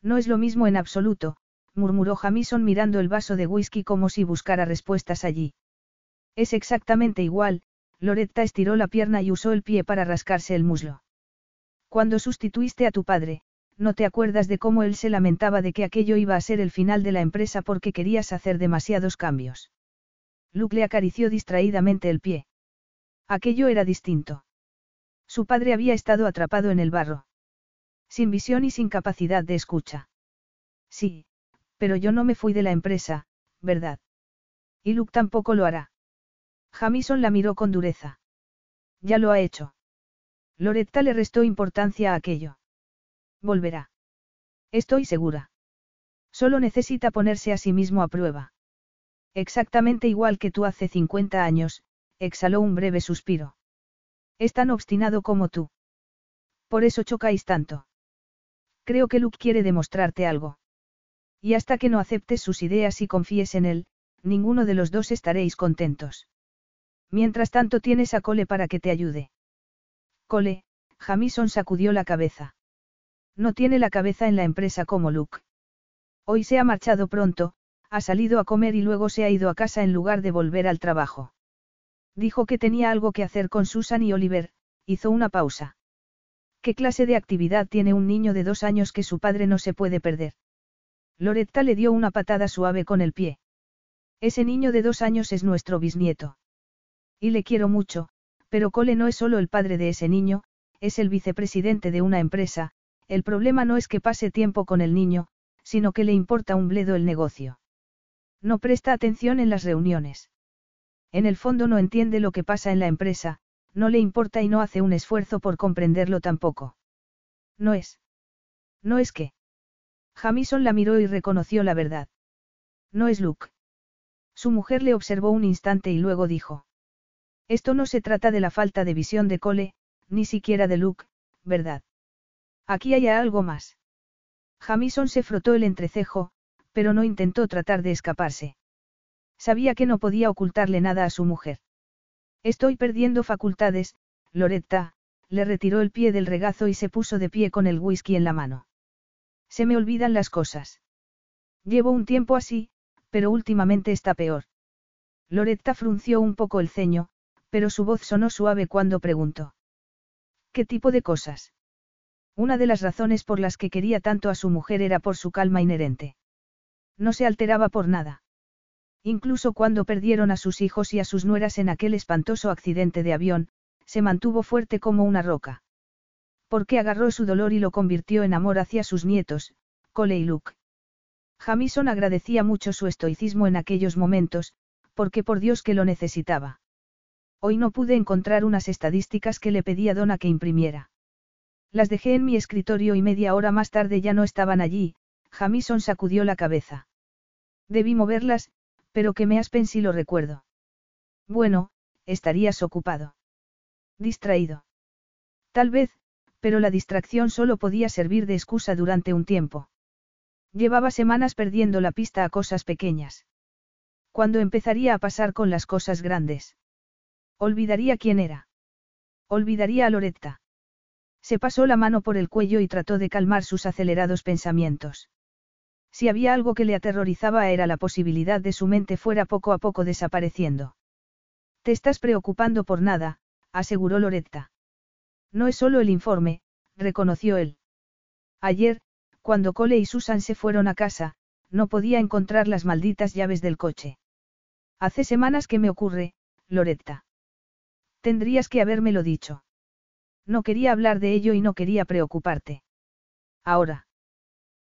No es lo mismo en absoluto, murmuró Jamison mirando el vaso de whisky como si buscara respuestas allí. Es exactamente igual, Loretta estiró la pierna y usó el pie para rascarse el muslo. Cuando sustituiste a tu padre, no te acuerdas de cómo él se lamentaba de que aquello iba a ser el final de la empresa porque querías hacer demasiados cambios. Luke le acarició distraídamente el pie. Aquello era distinto. Su padre había estado atrapado en el barro. Sin visión y sin capacidad de escucha. Sí, pero yo no me fui de la empresa, ¿verdad? Y Luke tampoco lo hará. Jamison la miró con dureza. Ya lo ha hecho. Loretta le restó importancia a aquello. Volverá. Estoy segura. Solo necesita ponerse a sí mismo a prueba. Exactamente igual que tú hace 50 años, exhaló un breve suspiro. Es tan obstinado como tú. Por eso chocáis tanto. Creo que Luke quiere demostrarte algo. Y hasta que no aceptes sus ideas y confíes en él, ninguno de los dos estaréis contentos. Mientras tanto tienes a Cole para que te ayude. Cole, Jamison sacudió la cabeza. No tiene la cabeza en la empresa como Luke. Hoy se ha marchado pronto, ha salido a comer y luego se ha ido a casa en lugar de volver al trabajo. Dijo que tenía algo que hacer con Susan y Oliver, hizo una pausa. ¿Qué clase de actividad tiene un niño de dos años que su padre no se puede perder? Loretta le dio una patada suave con el pie. Ese niño de dos años es nuestro bisnieto. Y le quiero mucho, pero Cole no es solo el padre de ese niño, es el vicepresidente de una empresa, el problema no es que pase tiempo con el niño, sino que le importa un bledo el negocio. No presta atención en las reuniones. En el fondo no entiende lo que pasa en la empresa, no le importa y no hace un esfuerzo por comprenderlo tampoco. No es. No es que. Jamison la miró y reconoció la verdad. No es Luke. Su mujer le observó un instante y luego dijo. Esto no se trata de la falta de visión de Cole, ni siquiera de Luke, ¿verdad? Aquí hay algo más. Jamison se frotó el entrecejo, pero no intentó tratar de escaparse. Sabía que no podía ocultarle nada a su mujer. Estoy perdiendo facultades, Loretta, le retiró el pie del regazo y se puso de pie con el whisky en la mano. Se me olvidan las cosas. Llevo un tiempo así, pero últimamente está peor. Loretta frunció un poco el ceño, pero su voz sonó suave cuando preguntó. ¿Qué tipo de cosas? Una de las razones por las que quería tanto a su mujer era por su calma inherente. No se alteraba por nada. Incluso cuando perdieron a sus hijos y a sus nueras en aquel espantoso accidente de avión, se mantuvo fuerte como una roca. Porque agarró su dolor y lo convirtió en amor hacia sus nietos, Cole y Luke. Jamison agradecía mucho su estoicismo en aquellos momentos, porque por Dios que lo necesitaba. Hoy no pude encontrar unas estadísticas que le pedía Donna que imprimiera. Las dejé en mi escritorio y media hora más tarde ya no estaban allí, Jamison sacudió la cabeza. Debí moverlas, pero que me aspen si lo recuerdo. Bueno, estarías ocupado. Distraído. Tal vez, pero la distracción solo podía servir de excusa durante un tiempo. Llevaba semanas perdiendo la pista a cosas pequeñas. ¿Cuándo empezaría a pasar con las cosas grandes? Olvidaría quién era. Olvidaría a Loretta. Se pasó la mano por el cuello y trató de calmar sus acelerados pensamientos. Si había algo que le aterrorizaba era la posibilidad de su mente fuera poco a poco desapareciendo. Te estás preocupando por nada, aseguró Loretta. No es solo el informe, reconoció él. Ayer, cuando Cole y Susan se fueron a casa, no podía encontrar las malditas llaves del coche. Hace semanas que me ocurre, Loretta. Tendrías que habérmelo dicho. No quería hablar de ello y no quería preocuparte. Ahora.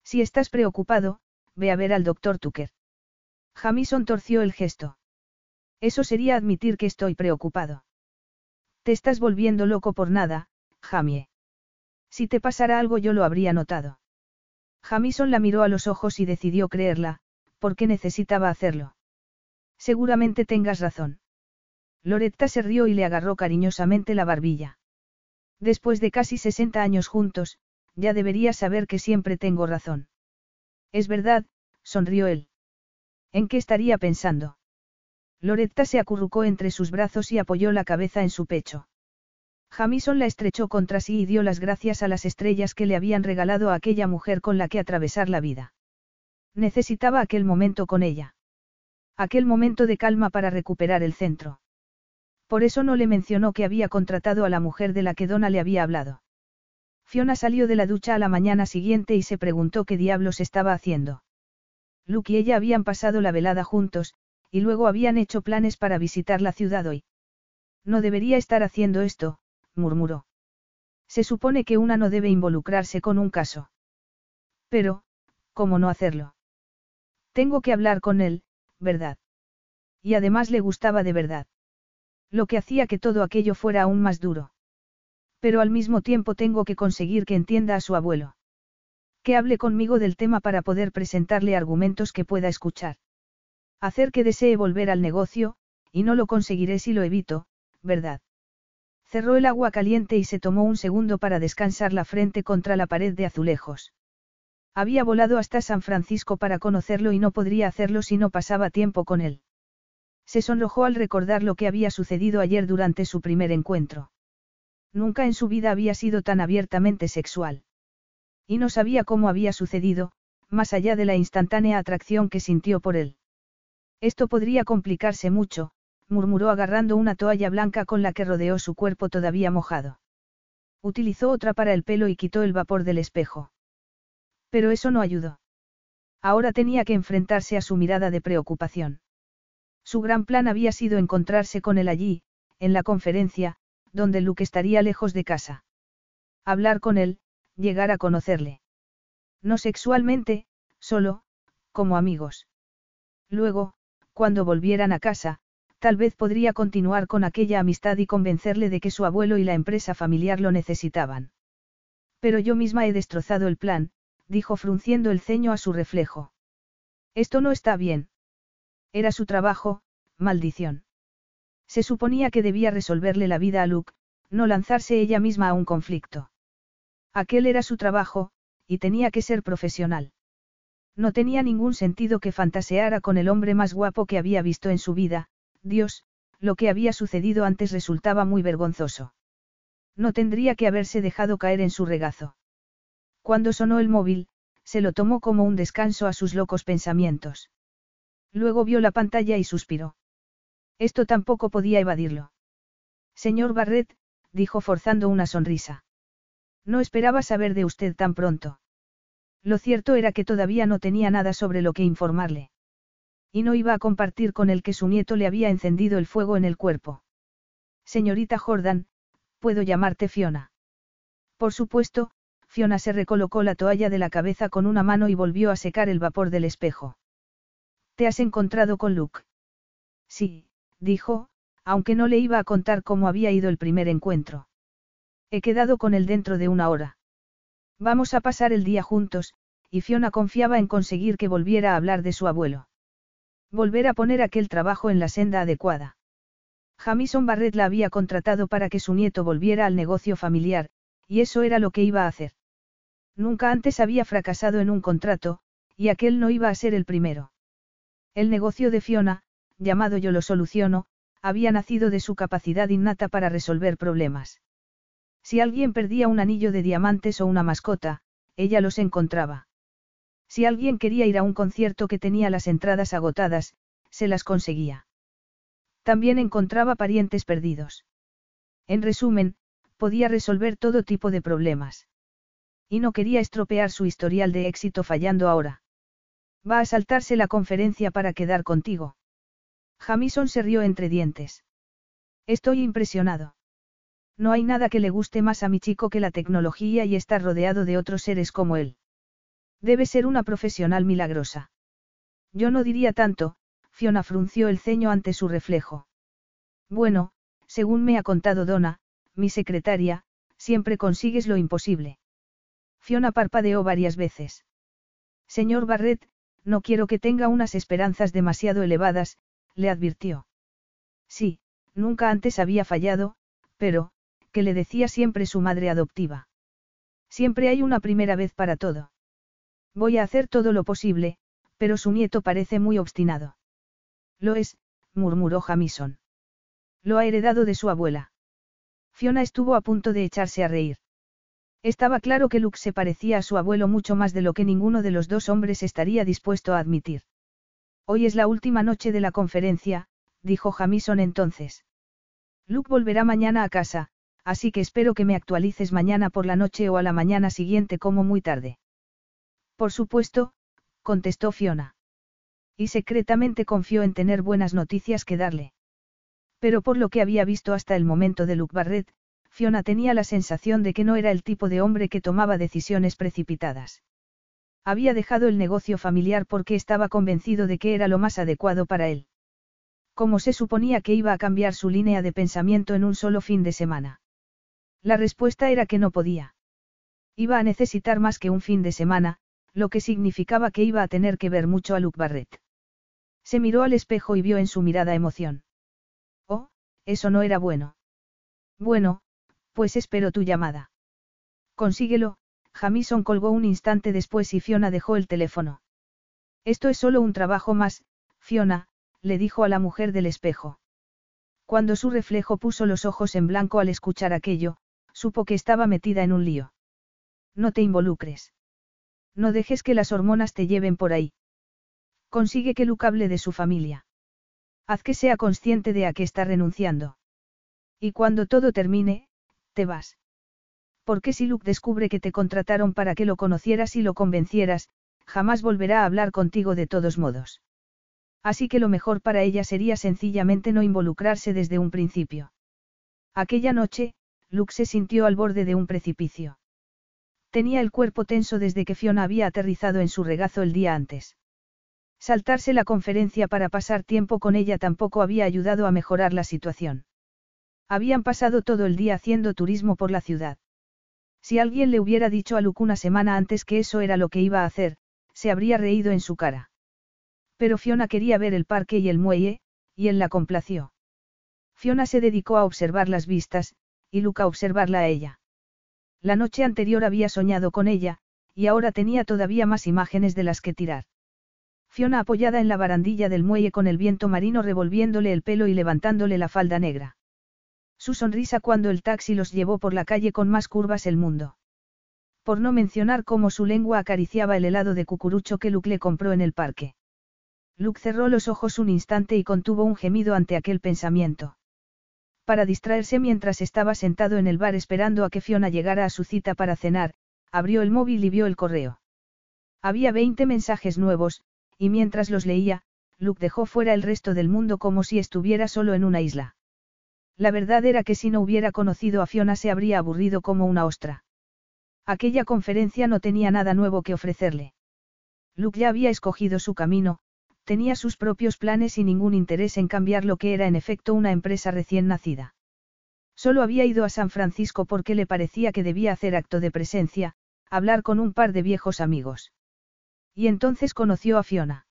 Si estás preocupado, ve a ver al doctor Tucker. Jamison torció el gesto. Eso sería admitir que estoy preocupado. Te estás volviendo loco por nada, Jamie. Si te pasara algo yo lo habría notado. Jamison la miró a los ojos y decidió creerla, porque necesitaba hacerlo. Seguramente tengas razón. Loretta se rió y le agarró cariñosamente la barbilla. Después de casi 60 años juntos, ya deberías saber que siempre tengo razón. Es verdad, sonrió él. ¿En qué estaría pensando? Loretta se acurrucó entre sus brazos y apoyó la cabeza en su pecho. Jamison la estrechó contra sí y dio las gracias a las estrellas que le habían regalado a aquella mujer con la que atravesar la vida. Necesitaba aquel momento con ella. Aquel momento de calma para recuperar el centro. Por eso no le mencionó que había contratado a la mujer de la que Donna le había hablado. Fiona salió de la ducha a la mañana siguiente y se preguntó qué diablos estaba haciendo. Luke y ella habían pasado la velada juntos, y luego habían hecho planes para visitar la ciudad hoy. No debería estar haciendo esto, murmuró. Se supone que una no debe involucrarse con un caso. Pero, ¿cómo no hacerlo? Tengo que hablar con él, ¿verdad? Y además le gustaba de verdad. Lo que hacía que todo aquello fuera aún más duro. Pero al mismo tiempo tengo que conseguir que entienda a su abuelo. Que hable conmigo del tema para poder presentarle argumentos que pueda escuchar. Hacer que desee volver al negocio, y no lo conseguiré si lo evito, ¿verdad? Cerró el agua caliente y se tomó un segundo para descansar la frente contra la pared de azulejos. Había volado hasta San Francisco para conocerlo y no podría hacerlo si no pasaba tiempo con él. Se sonrojó al recordar lo que había sucedido ayer durante su primer encuentro. Nunca en su vida había sido tan abiertamente sexual. Y no sabía cómo había sucedido, más allá de la instantánea atracción que sintió por él. Esto podría complicarse mucho, murmuró agarrando una toalla blanca con la que rodeó su cuerpo todavía mojado. Utilizó otra para el pelo y quitó el vapor del espejo. Pero eso no ayudó. Ahora tenía que enfrentarse a su mirada de preocupación. Su gran plan había sido encontrarse con él allí, en la conferencia, donde Luke estaría lejos de casa. Hablar con él, llegar a conocerle. No sexualmente, solo, como amigos. Luego, cuando volvieran a casa, tal vez podría continuar con aquella amistad y convencerle de que su abuelo y la empresa familiar lo necesitaban. Pero yo misma he destrozado el plan, dijo frunciendo el ceño a su reflejo. Esto no está bien. Era su trabajo, maldición. Se suponía que debía resolverle la vida a Luke, no lanzarse ella misma a un conflicto. Aquel era su trabajo, y tenía que ser profesional. No tenía ningún sentido que fantaseara con el hombre más guapo que había visto en su vida, Dios, lo que había sucedido antes resultaba muy vergonzoso. No tendría que haberse dejado caer en su regazo. Cuando sonó el móvil, se lo tomó como un descanso a sus locos pensamientos. Luego vio la pantalla y suspiró. Esto tampoco podía evadirlo. Señor Barrett, dijo forzando una sonrisa. No esperaba saber de usted tan pronto. Lo cierto era que todavía no tenía nada sobre lo que informarle. Y no iba a compartir con él que su nieto le había encendido el fuego en el cuerpo. Señorita Jordan, ¿puedo llamarte Fiona? Por supuesto, Fiona se recolocó la toalla de la cabeza con una mano y volvió a secar el vapor del espejo. ¿Te has encontrado con Luke? Sí, dijo, aunque no le iba a contar cómo había ido el primer encuentro. He quedado con él dentro de una hora. Vamos a pasar el día juntos, y Fiona confiaba en conseguir que volviera a hablar de su abuelo. Volver a poner aquel trabajo en la senda adecuada. Jamison Barrett la había contratado para que su nieto volviera al negocio familiar, y eso era lo que iba a hacer. Nunca antes había fracasado en un contrato, y aquel no iba a ser el primero. El negocio de Fiona, llamado Yo lo soluciono, había nacido de su capacidad innata para resolver problemas. Si alguien perdía un anillo de diamantes o una mascota, ella los encontraba. Si alguien quería ir a un concierto que tenía las entradas agotadas, se las conseguía. También encontraba parientes perdidos. En resumen, podía resolver todo tipo de problemas. Y no quería estropear su historial de éxito fallando ahora. Va a saltarse la conferencia para quedar contigo. Jamison se rió entre dientes. Estoy impresionado. No hay nada que le guste más a mi chico que la tecnología y estar rodeado de otros seres como él. Debe ser una profesional milagrosa. Yo no diría tanto, Fiona frunció el ceño ante su reflejo. Bueno, según me ha contado Donna, mi secretaria, siempre consigues lo imposible. Fiona parpadeó varias veces. Señor Barrett, no quiero que tenga unas esperanzas demasiado elevadas, le advirtió. Sí, nunca antes había fallado, pero, que le decía siempre su madre adoptiva. Siempre hay una primera vez para todo. Voy a hacer todo lo posible, pero su nieto parece muy obstinado. Lo es, murmuró Jamison. Lo ha heredado de su abuela. Fiona estuvo a punto de echarse a reír. Estaba claro que Luke se parecía a su abuelo mucho más de lo que ninguno de los dos hombres estaría dispuesto a admitir. Hoy es la última noche de la conferencia, dijo Jamison entonces. Luke volverá mañana a casa, así que espero que me actualices mañana por la noche o a la mañana siguiente como muy tarde. Por supuesto, contestó Fiona. Y secretamente confió en tener buenas noticias que darle. Pero por lo que había visto hasta el momento de Luke Barrett, Fiona tenía la sensación de que no era el tipo de hombre que tomaba decisiones precipitadas. Había dejado el negocio familiar porque estaba convencido de que era lo más adecuado para él. ¿Cómo se suponía que iba a cambiar su línea de pensamiento en un solo fin de semana? La respuesta era que no podía. Iba a necesitar más que un fin de semana, lo que significaba que iba a tener que ver mucho a Luke Barrett. Se miró al espejo y vio en su mirada emoción. Oh, eso no era bueno. Bueno, pues espero tu llamada. Consíguelo, Jamison colgó un instante después y Fiona dejó el teléfono. Esto es solo un trabajo más, Fiona, le dijo a la mujer del espejo. Cuando su reflejo puso los ojos en blanco al escuchar aquello, supo que estaba metida en un lío. No te involucres. No dejes que las hormonas te lleven por ahí. Consigue que Luke hable de su familia. Haz que sea consciente de a qué está renunciando. Y cuando todo termine, te vas. Porque si Luke descubre que te contrataron para que lo conocieras y lo convencieras, jamás volverá a hablar contigo de todos modos. Así que lo mejor para ella sería sencillamente no involucrarse desde un principio. Aquella noche, Luke se sintió al borde de un precipicio. Tenía el cuerpo tenso desde que Fiona había aterrizado en su regazo el día antes. Saltarse la conferencia para pasar tiempo con ella tampoco había ayudado a mejorar la situación. Habían pasado todo el día haciendo turismo por la ciudad. Si alguien le hubiera dicho a Luke una semana antes que eso era lo que iba a hacer, se habría reído en su cara. Pero Fiona quería ver el parque y el muelle, y él la complació. Fiona se dedicó a observar las vistas, y Luke a observarla a ella. La noche anterior había soñado con ella, y ahora tenía todavía más imágenes de las que tirar. Fiona apoyada en la barandilla del muelle con el viento marino revolviéndole el pelo y levantándole la falda negra. Su sonrisa cuando el taxi los llevó por la calle con más curvas el mundo. Por no mencionar cómo su lengua acariciaba el helado de cucurucho que Luke le compró en el parque. Luke cerró los ojos un instante y contuvo un gemido ante aquel pensamiento. Para distraerse mientras estaba sentado en el bar esperando a que Fiona llegara a su cita para cenar, abrió el móvil y vio el correo. Había 20 mensajes nuevos, y mientras los leía, Luke dejó fuera el resto del mundo como si estuviera solo en una isla. La verdad era que si no hubiera conocido a Fiona se habría aburrido como una ostra. Aquella conferencia no tenía nada nuevo que ofrecerle. Luke ya había escogido su camino, tenía sus propios planes y ningún interés en cambiar lo que era en efecto una empresa recién nacida. Solo había ido a San Francisco porque le parecía que debía hacer acto de presencia, hablar con un par de viejos amigos. Y entonces conoció a Fiona.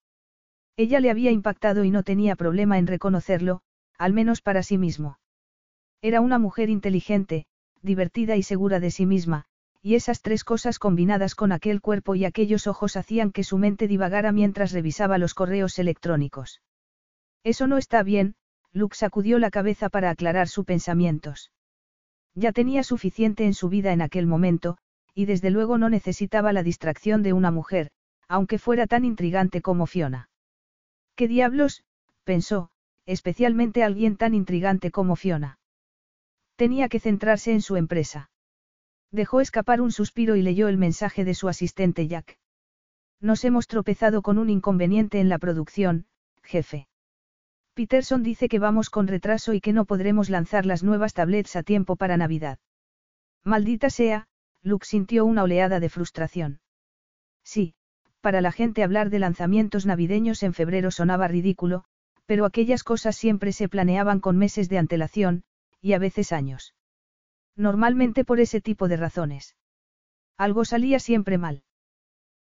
Ella le había impactado y no tenía problema en reconocerlo, al menos para sí mismo. Era una mujer inteligente, divertida y segura de sí misma, y esas tres cosas combinadas con aquel cuerpo y aquellos ojos hacían que su mente divagara mientras revisaba los correos electrónicos. Eso no está bien, Luke sacudió la cabeza para aclarar sus pensamientos. Ya tenía suficiente en su vida en aquel momento, y desde luego no necesitaba la distracción de una mujer, aunque fuera tan intrigante como Fiona. ¿Qué diablos? pensó, especialmente alguien tan intrigante como Fiona. Tenía que centrarse en su empresa. Dejó escapar un suspiro y leyó el mensaje de su asistente Jack. Nos hemos tropezado con un inconveniente en la producción, jefe. Peterson dice que vamos con retraso y que no podremos lanzar las nuevas tablets a tiempo para Navidad. Maldita sea, Luke sintió una oleada de frustración. Sí, para la gente hablar de lanzamientos navideños en febrero sonaba ridículo, pero aquellas cosas siempre se planeaban con meses de antelación, y a veces años. Normalmente por ese tipo de razones. Algo salía siempre mal.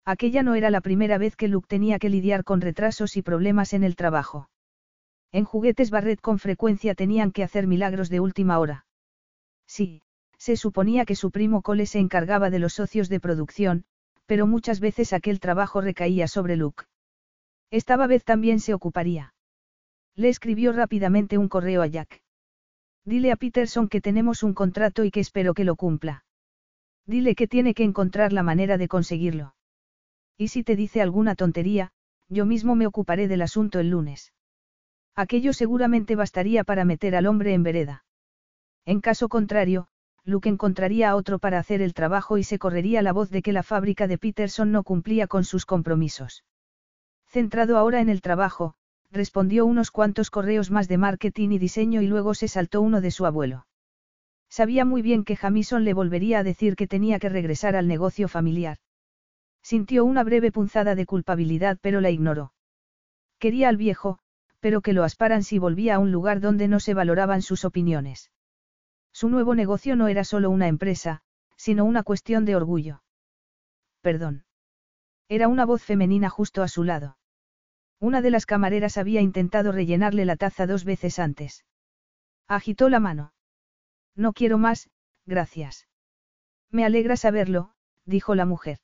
Aquella no era la primera vez que Luke tenía que lidiar con retrasos y problemas en el trabajo. En juguetes Barret con frecuencia tenían que hacer milagros de última hora. Sí, se suponía que su primo Cole se encargaba de los socios de producción, pero muchas veces aquel trabajo recaía sobre Luke. Esta vez también se ocuparía. Le escribió rápidamente un correo a Jack. Dile a Peterson que tenemos un contrato y que espero que lo cumpla. Dile que tiene que encontrar la manera de conseguirlo. Y si te dice alguna tontería, yo mismo me ocuparé del asunto el lunes. Aquello seguramente bastaría para meter al hombre en vereda. En caso contrario, Luke encontraría a otro para hacer el trabajo y se correría la voz de que la fábrica de Peterson no cumplía con sus compromisos. Centrado ahora en el trabajo, respondió unos cuantos correos más de marketing y diseño y luego se saltó uno de su abuelo. Sabía muy bien que Jamison le volvería a decir que tenía que regresar al negocio familiar. Sintió una breve punzada de culpabilidad pero la ignoró. Quería al viejo, pero que lo asparan si volvía a un lugar donde no se valoraban sus opiniones. Su nuevo negocio no era solo una empresa, sino una cuestión de orgullo. Perdón. Era una voz femenina justo a su lado. Una de las camareras había intentado rellenarle la taza dos veces antes. Agitó la mano. No quiero más, gracias. Me alegra saberlo, dijo la mujer.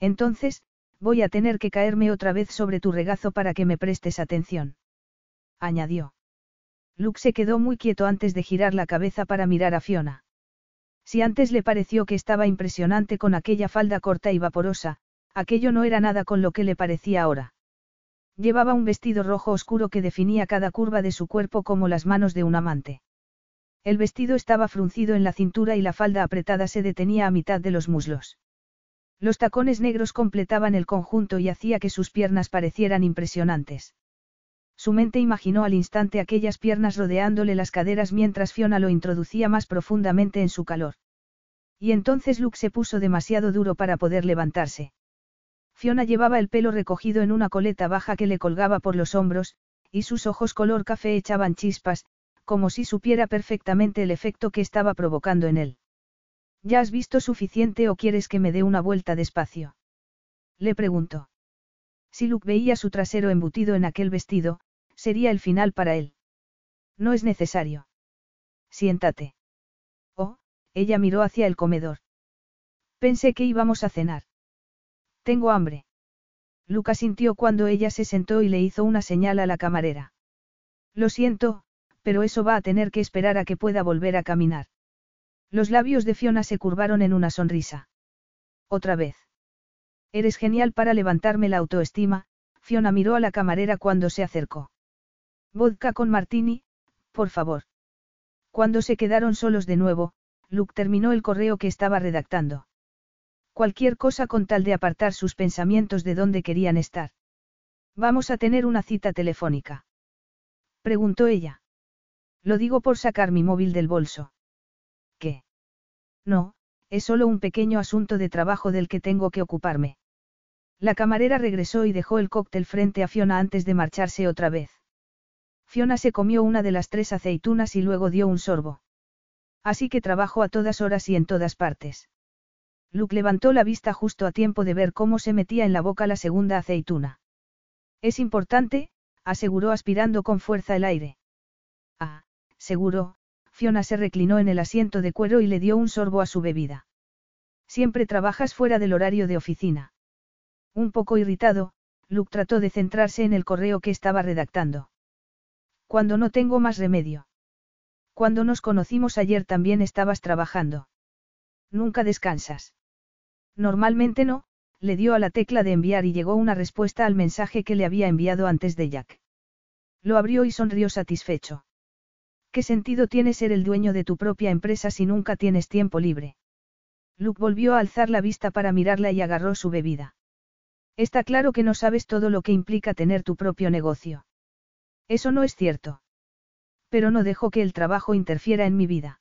Entonces, voy a tener que caerme otra vez sobre tu regazo para que me prestes atención. Añadió. Luke se quedó muy quieto antes de girar la cabeza para mirar a Fiona. Si antes le pareció que estaba impresionante con aquella falda corta y vaporosa, aquello no era nada con lo que le parecía ahora. Llevaba un vestido rojo oscuro que definía cada curva de su cuerpo como las manos de un amante. El vestido estaba fruncido en la cintura y la falda apretada se detenía a mitad de los muslos. Los tacones negros completaban el conjunto y hacía que sus piernas parecieran impresionantes. Su mente imaginó al instante aquellas piernas rodeándole las caderas mientras Fiona lo introducía más profundamente en su calor. Y entonces Luke se puso demasiado duro para poder levantarse. Fiona llevaba el pelo recogido en una coleta baja que le colgaba por los hombros, y sus ojos color café echaban chispas, como si supiera perfectamente el efecto que estaba provocando en él. ¿Ya has visto suficiente o quieres que me dé una vuelta despacio? Le preguntó. Si Luke veía su trasero embutido en aquel vestido, Sería el final para él. No es necesario. Siéntate. Oh, ella miró hacia el comedor. Pensé que íbamos a cenar. Tengo hambre. Lucas sintió cuando ella se sentó y le hizo una señal a la camarera. Lo siento, pero eso va a tener que esperar a que pueda volver a caminar. Los labios de Fiona se curvaron en una sonrisa. Otra vez. Eres genial para levantarme la autoestima, Fiona miró a la camarera cuando se acercó. Vodka con martini, por favor. Cuando se quedaron solos de nuevo, Luke terminó el correo que estaba redactando. Cualquier cosa con tal de apartar sus pensamientos de dónde querían estar. Vamos a tener una cita telefónica. Preguntó ella. Lo digo por sacar mi móvil del bolso. ¿Qué? No, es solo un pequeño asunto de trabajo del que tengo que ocuparme. La camarera regresó y dejó el cóctel frente a Fiona antes de marcharse otra vez. Fiona se comió una de las tres aceitunas y luego dio un sorbo. Así que trabajo a todas horas y en todas partes. Luke levantó la vista justo a tiempo de ver cómo se metía en la boca la segunda aceituna. Es importante, aseguró aspirando con fuerza el aire. Ah, seguro, Fiona se reclinó en el asiento de cuero y le dio un sorbo a su bebida. Siempre trabajas fuera del horario de oficina. Un poco irritado, Luke trató de centrarse en el correo que estaba redactando. Cuando no tengo más remedio. Cuando nos conocimos ayer también estabas trabajando. Nunca descansas. Normalmente no, le dio a la tecla de enviar y llegó una respuesta al mensaje que le había enviado antes de Jack. Lo abrió y sonrió satisfecho. ¿Qué sentido tiene ser el dueño de tu propia empresa si nunca tienes tiempo libre? Luke volvió a alzar la vista para mirarla y agarró su bebida. Está claro que no sabes todo lo que implica tener tu propio negocio. Eso no es cierto. Pero no dejo que el trabajo interfiera en mi vida.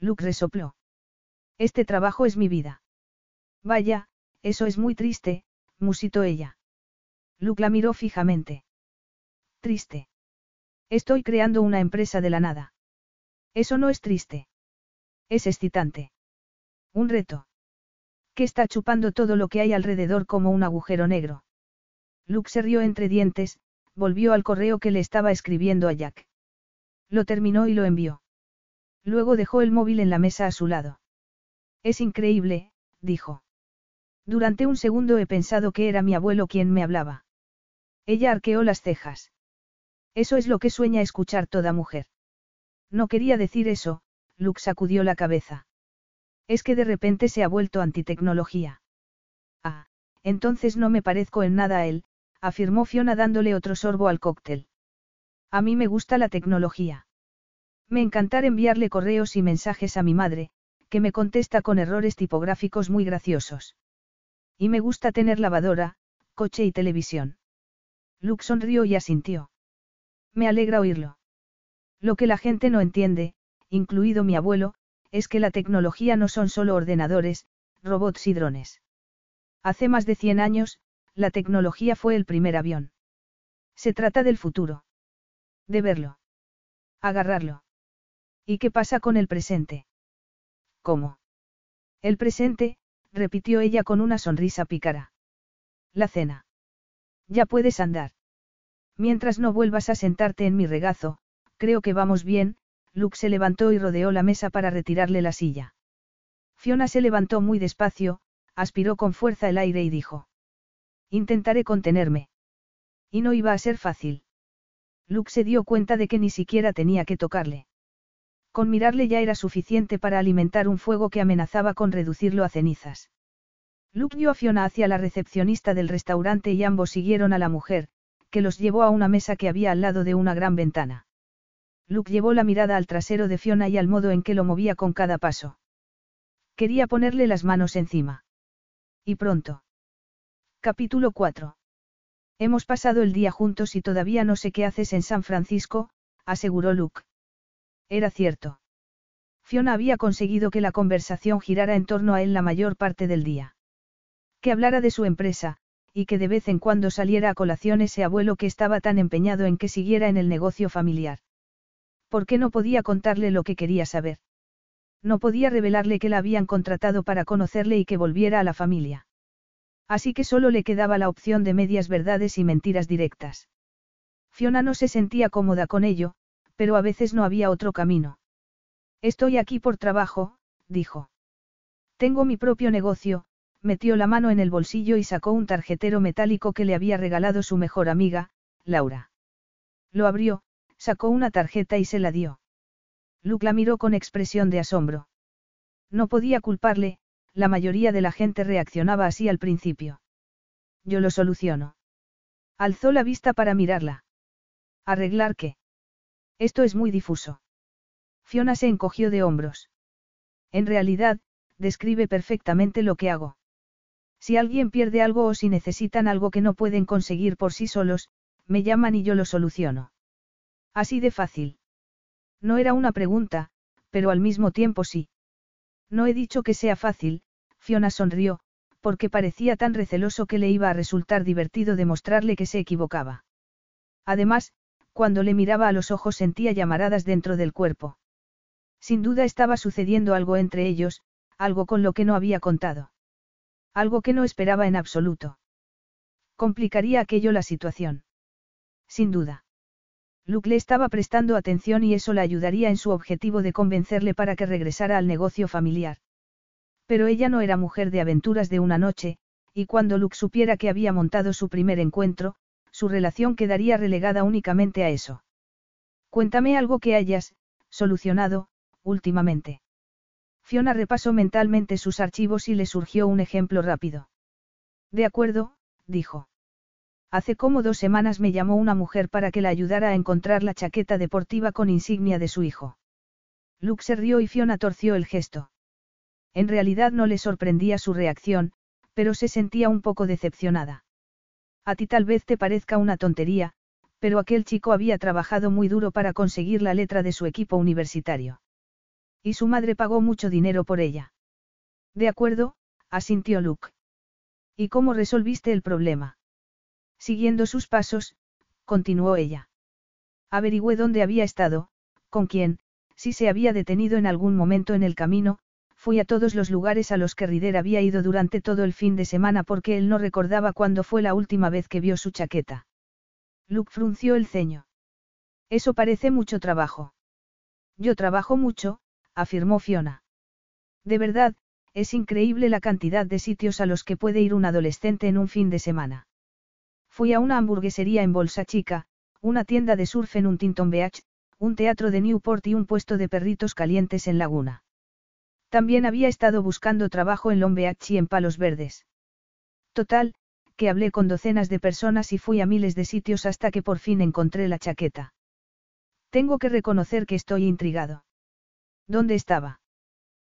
Luke resopló. Este trabajo es mi vida. Vaya, eso es muy triste, musitó ella. Luke la miró fijamente. Triste. Estoy creando una empresa de la nada. Eso no es triste. Es excitante. Un reto. Que está chupando todo lo que hay alrededor como un agujero negro. Luke se rió entre dientes, volvió al correo que le estaba escribiendo a Jack. Lo terminó y lo envió. Luego dejó el móvil en la mesa a su lado. Es increíble, dijo. Durante un segundo he pensado que era mi abuelo quien me hablaba. Ella arqueó las cejas. Eso es lo que sueña escuchar toda mujer. No quería decir eso, Luke sacudió la cabeza. Es que de repente se ha vuelto antitecnología. Ah, entonces no me parezco en nada a él, afirmó Fiona dándole otro sorbo al cóctel. A mí me gusta la tecnología. Me encantar enviarle correos y mensajes a mi madre, que me contesta con errores tipográficos muy graciosos. Y me gusta tener lavadora, coche y televisión. Luke sonrió y asintió. Me alegra oírlo. Lo que la gente no entiende, incluido mi abuelo, es que la tecnología no son solo ordenadores, robots y drones. Hace más de 100 años, la tecnología fue el primer avión. Se trata del futuro. De verlo. Agarrarlo. ¿Y qué pasa con el presente? ¿Cómo? El presente, repitió ella con una sonrisa pícara. La cena. Ya puedes andar. Mientras no vuelvas a sentarte en mi regazo, creo que vamos bien, Luke se levantó y rodeó la mesa para retirarle la silla. Fiona se levantó muy despacio, aspiró con fuerza el aire y dijo. Intentaré contenerme. Y no iba a ser fácil. Luke se dio cuenta de que ni siquiera tenía que tocarle. Con mirarle ya era suficiente para alimentar un fuego que amenazaba con reducirlo a cenizas. Luke dio a Fiona hacia la recepcionista del restaurante y ambos siguieron a la mujer, que los llevó a una mesa que había al lado de una gran ventana. Luke llevó la mirada al trasero de Fiona y al modo en que lo movía con cada paso. Quería ponerle las manos encima. Y pronto. Capítulo 4. Hemos pasado el día juntos y todavía no sé qué haces en San Francisco, aseguró Luke. Era cierto. Fiona había conseguido que la conversación girara en torno a él la mayor parte del día. Que hablara de su empresa, y que de vez en cuando saliera a colación ese abuelo que estaba tan empeñado en que siguiera en el negocio familiar. ¿Por qué no podía contarle lo que quería saber? No podía revelarle que la habían contratado para conocerle y que volviera a la familia. Así que solo le quedaba la opción de medias verdades y mentiras directas. Fiona no se sentía cómoda con ello, pero a veces no había otro camino. Estoy aquí por trabajo, dijo. Tengo mi propio negocio, metió la mano en el bolsillo y sacó un tarjetero metálico que le había regalado su mejor amiga, Laura. Lo abrió, sacó una tarjeta y se la dio. Luke la miró con expresión de asombro. No podía culparle, la mayoría de la gente reaccionaba así al principio. Yo lo soluciono. Alzó la vista para mirarla. ¿Arreglar qué? Esto es muy difuso. Fiona se encogió de hombros. En realidad, describe perfectamente lo que hago. Si alguien pierde algo o si necesitan algo que no pueden conseguir por sí solos, me llaman y yo lo soluciono. Así de fácil. No era una pregunta, pero al mismo tiempo sí. No he dicho que sea fácil, Fiona sonrió, porque parecía tan receloso que le iba a resultar divertido demostrarle que se equivocaba. Además, cuando le miraba a los ojos sentía llamaradas dentro del cuerpo. Sin duda estaba sucediendo algo entre ellos, algo con lo que no había contado. Algo que no esperaba en absoluto. Complicaría aquello la situación. Sin duda. Luke le estaba prestando atención y eso le ayudaría en su objetivo de convencerle para que regresara al negocio familiar. Pero ella no era mujer de aventuras de una noche, y cuando Luke supiera que había montado su primer encuentro, su relación quedaría relegada únicamente a eso. Cuéntame algo que hayas, solucionado, últimamente. Fiona repasó mentalmente sus archivos y le surgió un ejemplo rápido. De acuerdo, dijo. Hace como dos semanas me llamó una mujer para que la ayudara a encontrar la chaqueta deportiva con insignia de su hijo. Luke se rió y Fiona torció el gesto. En realidad no le sorprendía su reacción, pero se sentía un poco decepcionada. A ti tal vez te parezca una tontería, pero aquel chico había trabajado muy duro para conseguir la letra de su equipo universitario. Y su madre pagó mucho dinero por ella. De acuerdo, asintió Luke. ¿Y cómo resolviste el problema? Siguiendo sus pasos, continuó ella. Averigüé dónde había estado, con quién, Si se había detenido en algún momento en el camino, fui a todos los lugares a los que Rider había ido durante todo el fin de semana porque él no recordaba cuándo fue la última vez que vio su chaqueta. Luke frunció el ceño. Eso parece mucho trabajo. Yo trabajo mucho, afirmó Fiona. De verdad, es increíble la cantidad de sitios a los que puede ir un adolescente en un fin de semana. Fui a una hamburguesería en Bolsa Chica, una tienda de surf en un Tinton Beach, un teatro de Newport y un puesto de perritos calientes en Laguna. También había estado buscando trabajo en Lombeach y en Palos Verdes. Total, que hablé con docenas de personas y fui a miles de sitios hasta que por fin encontré la chaqueta. Tengo que reconocer que estoy intrigado. ¿Dónde estaba?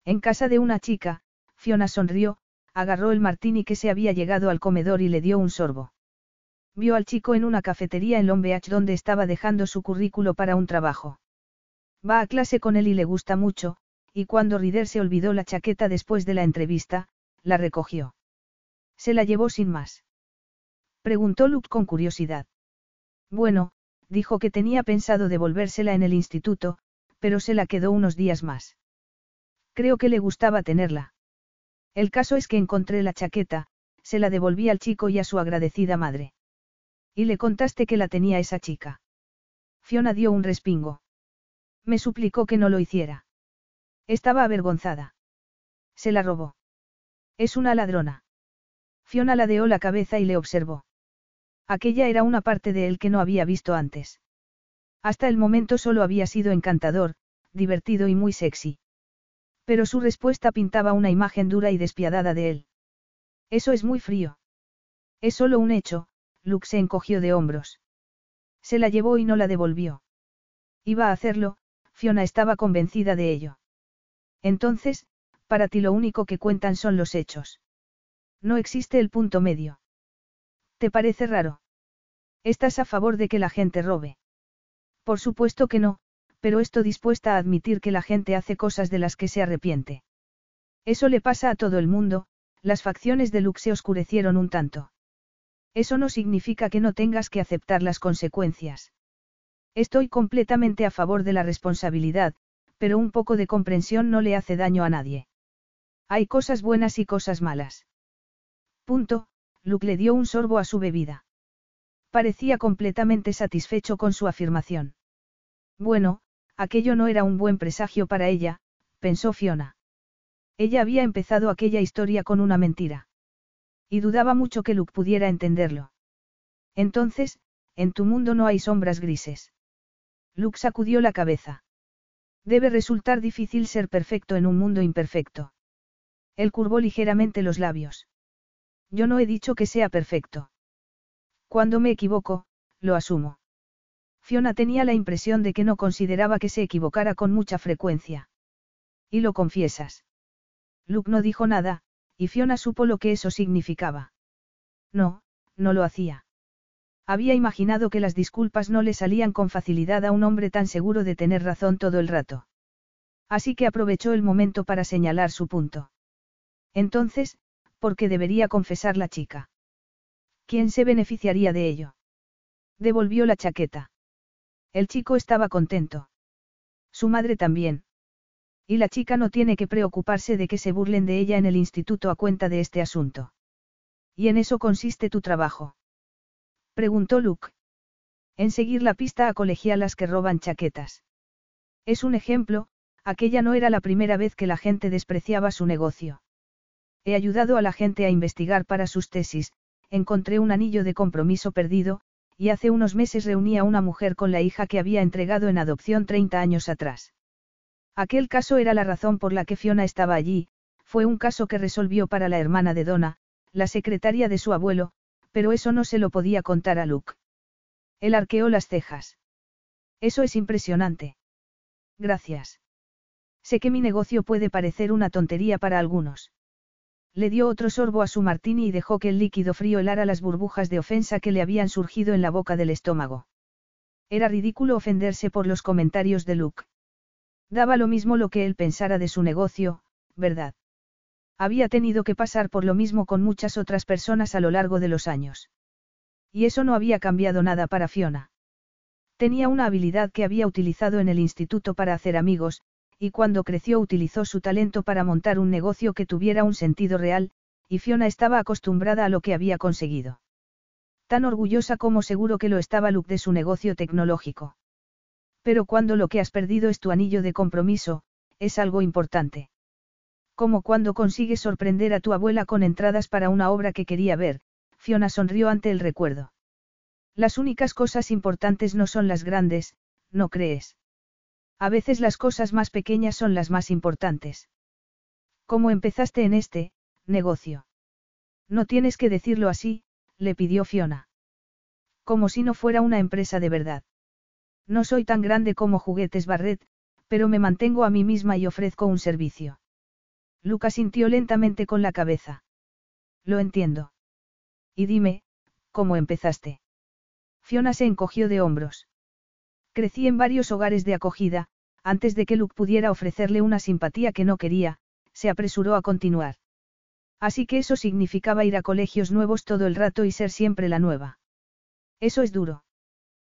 En casa de una chica, Fiona sonrió, agarró el martini que se había llegado al comedor y le dio un sorbo. Vio al chico en una cafetería en Lombeach donde estaba dejando su currículo para un trabajo. Va a clase con él y le gusta mucho, y cuando Rider se olvidó la chaqueta después de la entrevista, la recogió. Se la llevó sin más. Preguntó Luke con curiosidad. Bueno, dijo que tenía pensado devolvérsela en el instituto, pero se la quedó unos días más. Creo que le gustaba tenerla. El caso es que encontré la chaqueta, se la devolví al chico y a su agradecida madre. Y le contaste que la tenía esa chica. Fiona dio un respingo. Me suplicó que no lo hiciera. Estaba avergonzada. Se la robó. Es una ladrona. Fiona ladeó la cabeza y le observó. Aquella era una parte de él que no había visto antes. Hasta el momento solo había sido encantador, divertido y muy sexy. Pero su respuesta pintaba una imagen dura y despiadada de él. Eso es muy frío. Es solo un hecho, Luke se encogió de hombros. Se la llevó y no la devolvió. Iba a hacerlo, Fiona estaba convencida de ello. Entonces, para ti lo único que cuentan son los hechos. No existe el punto medio. ¿Te parece raro? ¿Estás a favor de que la gente robe? Por supuesto que no, pero estoy dispuesta a admitir que la gente hace cosas de las que se arrepiente. Eso le pasa a todo el mundo, las facciones de Luke se oscurecieron un tanto. Eso no significa que no tengas que aceptar las consecuencias. Estoy completamente a favor de la responsabilidad, pero un poco de comprensión no le hace daño a nadie. Hay cosas buenas y cosas malas. Punto, Luke le dio un sorbo a su bebida. Parecía completamente satisfecho con su afirmación. Bueno, aquello no era un buen presagio para ella, pensó Fiona. Ella había empezado aquella historia con una mentira. Y dudaba mucho que Luke pudiera entenderlo. Entonces, en tu mundo no hay sombras grises. Luke sacudió la cabeza. Debe resultar difícil ser perfecto en un mundo imperfecto. Él curvó ligeramente los labios. Yo no he dicho que sea perfecto. Cuando me equivoco, lo asumo. Fiona tenía la impresión de que no consideraba que se equivocara con mucha frecuencia. Y lo confiesas. Luke no dijo nada, y Fiona supo lo que eso significaba. No, no lo hacía. Había imaginado que las disculpas no le salían con facilidad a un hombre tan seguro de tener razón todo el rato. Así que aprovechó el momento para señalar su punto. Entonces, ¿por qué debería confesar la chica? ¿Quién se beneficiaría de ello? Devolvió la chaqueta. El chico estaba contento. Su madre también. Y la chica no tiene que preocuparse de que se burlen de ella en el instituto a cuenta de este asunto. Y en eso consiste tu trabajo. Preguntó Luke. En seguir la pista a colegialas que roban chaquetas. Es un ejemplo, aquella no era la primera vez que la gente despreciaba su negocio. He ayudado a la gente a investigar para sus tesis, encontré un anillo de compromiso perdido, y hace unos meses reuní a una mujer con la hija que había entregado en adopción 30 años atrás. Aquel caso era la razón por la que Fiona estaba allí, fue un caso que resolvió para la hermana de Donna, la secretaria de su abuelo, pero eso no se lo podía contar a Luke. Él arqueó las cejas. Eso es impresionante. Gracias. Sé que mi negocio puede parecer una tontería para algunos. Le dio otro sorbo a su martini y dejó que el líquido frío helara las burbujas de ofensa que le habían surgido en la boca del estómago. Era ridículo ofenderse por los comentarios de Luke. Daba lo mismo lo que él pensara de su negocio, ¿verdad? Había tenido que pasar por lo mismo con muchas otras personas a lo largo de los años. Y eso no había cambiado nada para Fiona. Tenía una habilidad que había utilizado en el instituto para hacer amigos, y cuando creció utilizó su talento para montar un negocio que tuviera un sentido real, y Fiona estaba acostumbrada a lo que había conseguido. Tan orgullosa como seguro que lo estaba Luke de su negocio tecnológico. Pero cuando lo que has perdido es tu anillo de compromiso, es algo importante. Como cuando consigues sorprender a tu abuela con entradas para una obra que quería ver, Fiona sonrió ante el recuerdo. Las únicas cosas importantes no son las grandes, ¿no crees? A veces las cosas más pequeñas son las más importantes. ¿Cómo empezaste en este, negocio? No tienes que decirlo así, le pidió Fiona. Como si no fuera una empresa de verdad. No soy tan grande como juguetes Barret, pero me mantengo a mí misma y ofrezco un servicio. Lucas sintió lentamente con la cabeza. Lo entiendo. Y dime, ¿cómo empezaste? Fiona se encogió de hombros. Crecí en varios hogares de acogida, antes de que Luke pudiera ofrecerle una simpatía que no quería, se apresuró a continuar. Así que eso significaba ir a colegios nuevos todo el rato y ser siempre la nueva. Eso es duro.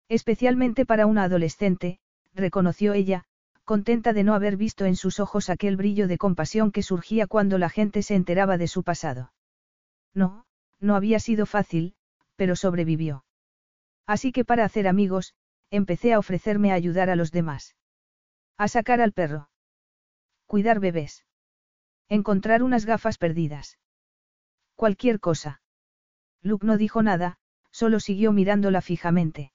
Especialmente para una adolescente, reconoció ella, contenta de no haber visto en sus ojos aquel brillo de compasión que surgía cuando la gente se enteraba de su pasado. No, no había sido fácil, pero sobrevivió. Así que para hacer amigos, empecé a ofrecerme a ayudar a los demás. A sacar al perro. Cuidar bebés. Encontrar unas gafas perdidas. Cualquier cosa. Luke no dijo nada, solo siguió mirándola fijamente.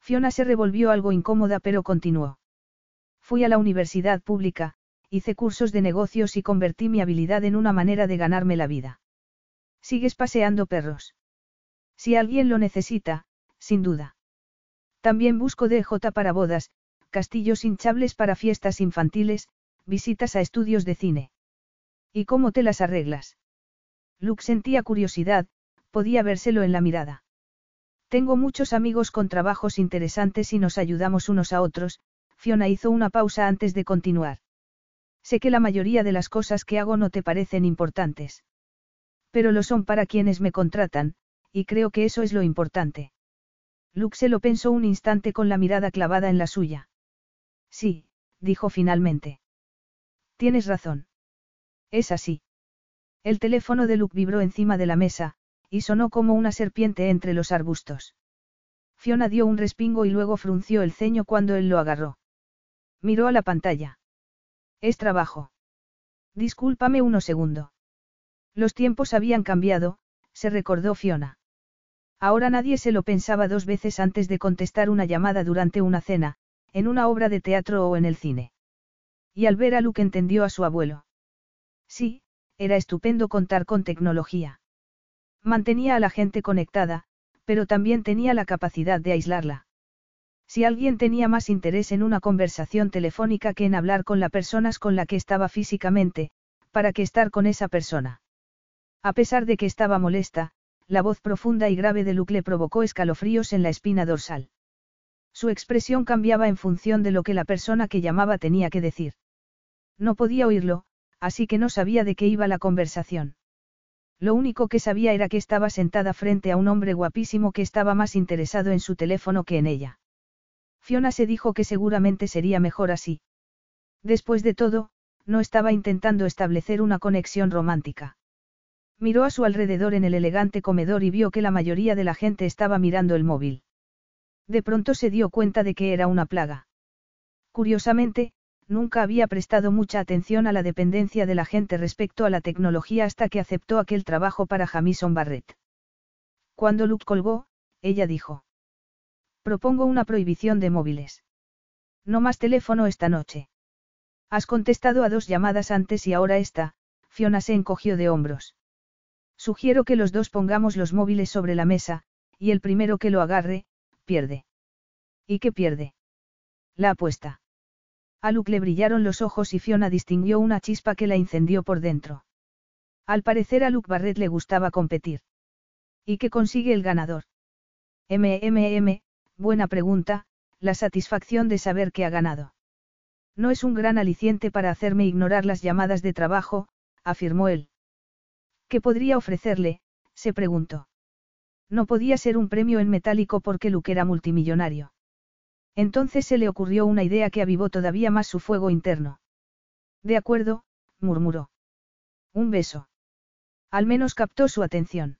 Fiona se revolvió algo incómoda pero continuó. Fui a la universidad pública, hice cursos de negocios y convertí mi habilidad en una manera de ganarme la vida. ¿Sigues paseando perros? Si alguien lo necesita, sin duda. También busco DJ para bodas, castillos hinchables para fiestas infantiles, visitas a estudios de cine. ¿Y cómo te las arreglas? Luke sentía curiosidad, podía vérselo en la mirada. Tengo muchos amigos con trabajos interesantes y nos ayudamos unos a otros, Fiona hizo una pausa antes de continuar. Sé que la mayoría de las cosas que hago no te parecen importantes. Pero lo son para quienes me contratan, y creo que eso es lo importante. Luke se lo pensó un instante con la mirada clavada en la suya. Sí, dijo finalmente. Tienes razón. Es así. El teléfono de Luke vibró encima de la mesa, y sonó como una serpiente entre los arbustos. Fiona dio un respingo y luego frunció el ceño cuando él lo agarró. Miró a la pantalla. Es trabajo. Discúlpame uno segundo. Los tiempos habían cambiado, se recordó Fiona. Ahora nadie se lo pensaba dos veces antes de contestar una llamada durante una cena, en una obra de teatro o en el cine. Y al ver a Luke entendió a su abuelo. Sí, era estupendo contar con tecnología. Mantenía a la gente conectada, pero también tenía la capacidad de aislarla. Si alguien tenía más interés en una conversación telefónica que en hablar con las personas con la que estaba físicamente, ¿para qué estar con esa persona? A pesar de que estaba molesta, la voz profunda y grave de Luke le provocó escalofríos en la espina dorsal. Su expresión cambiaba en función de lo que la persona que llamaba tenía que decir. No podía oírlo, así que no sabía de qué iba la conversación. Lo único que sabía era que estaba sentada frente a un hombre guapísimo que estaba más interesado en su teléfono que en ella. Fiona se dijo que seguramente sería mejor así. Después de todo, no estaba intentando establecer una conexión romántica. Miró a su alrededor en el elegante comedor y vio que la mayoría de la gente estaba mirando el móvil. De pronto se dio cuenta de que era una plaga. Curiosamente, nunca había prestado mucha atención a la dependencia de la gente respecto a la tecnología hasta que aceptó aquel trabajo para Jamison Barrett. Cuando Luke colgó, ella dijo. Propongo una prohibición de móviles. No más teléfono esta noche. Has contestado a dos llamadas antes y ahora esta, Fiona se encogió de hombros. Sugiero que los dos pongamos los móviles sobre la mesa, y el primero que lo agarre, pierde. ¿Y qué pierde? La apuesta. A Luke le brillaron los ojos y Fiona distinguió una chispa que la incendió por dentro. Al parecer a Luke Barrett le gustaba competir. ¿Y qué consigue el ganador? MMM, Buena pregunta, la satisfacción de saber que ha ganado. No es un gran aliciente para hacerme ignorar las llamadas de trabajo, afirmó él. ¿Qué podría ofrecerle? se preguntó. No podía ser un premio en metálico porque Luke era multimillonario. Entonces se le ocurrió una idea que avivó todavía más su fuego interno. De acuerdo, murmuró. Un beso. Al menos captó su atención.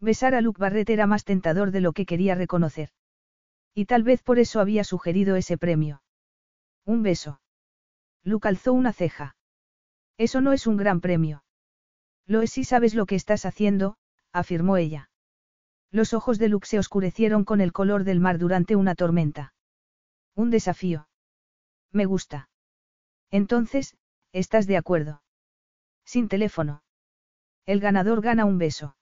Besar a Luke Barrett era más tentador de lo que quería reconocer. Y tal vez por eso había sugerido ese premio. Un beso. Luke alzó una ceja. Eso no es un gran premio. Lo es si sabes lo que estás haciendo, afirmó ella. Los ojos de Luke se oscurecieron con el color del mar durante una tormenta. Un desafío. Me gusta. Entonces, ¿estás de acuerdo? Sin teléfono. El ganador gana un beso.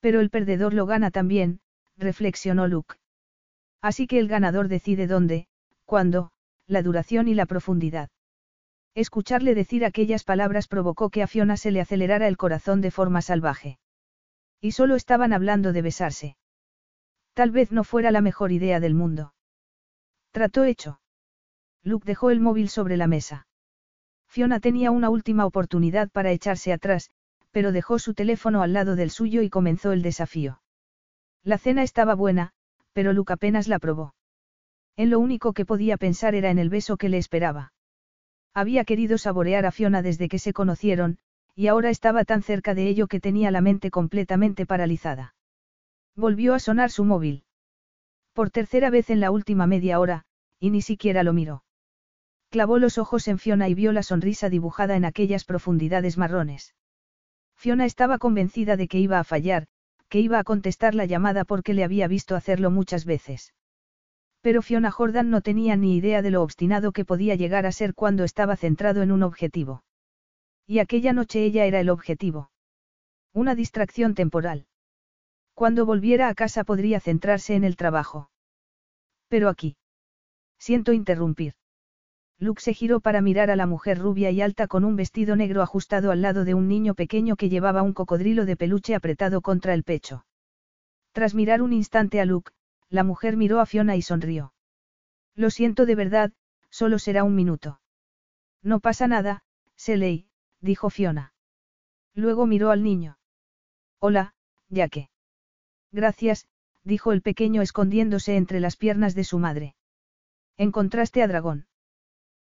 Pero el perdedor lo gana también, reflexionó Luke. Así que el ganador decide dónde, cuándo, la duración y la profundidad. Escucharle decir aquellas palabras provocó que a Fiona se le acelerara el corazón de forma salvaje. Y solo estaban hablando de besarse. Tal vez no fuera la mejor idea del mundo. Trató hecho. Luke dejó el móvil sobre la mesa. Fiona tenía una última oportunidad para echarse atrás, pero dejó su teléfono al lado del suyo y comenzó el desafío. La cena estaba buena, pero Luke apenas la probó. En lo único que podía pensar era en el beso que le esperaba. Había querido saborear a Fiona desde que se conocieron, y ahora estaba tan cerca de ello que tenía la mente completamente paralizada. Volvió a sonar su móvil. Por tercera vez en la última media hora, y ni siquiera lo miró. Clavó los ojos en Fiona y vio la sonrisa dibujada en aquellas profundidades marrones. Fiona estaba convencida de que iba a fallar, iba a contestar la llamada porque le había visto hacerlo muchas veces. Pero Fiona Jordan no tenía ni idea de lo obstinado que podía llegar a ser cuando estaba centrado en un objetivo. Y aquella noche ella era el objetivo. Una distracción temporal. Cuando volviera a casa podría centrarse en el trabajo. Pero aquí. Siento interrumpir. Luke se giró para mirar a la mujer rubia y alta con un vestido negro ajustado al lado de un niño pequeño que llevaba un cocodrilo de peluche apretado contra el pecho. Tras mirar un instante a Luke, la mujer miró a Fiona y sonrió. Lo siento de verdad, solo será un minuto. No pasa nada, Seley, dijo Fiona. Luego miró al niño. Hola, ya que. Gracias, dijo el pequeño escondiéndose entre las piernas de su madre. ¿Encontraste a Dragón?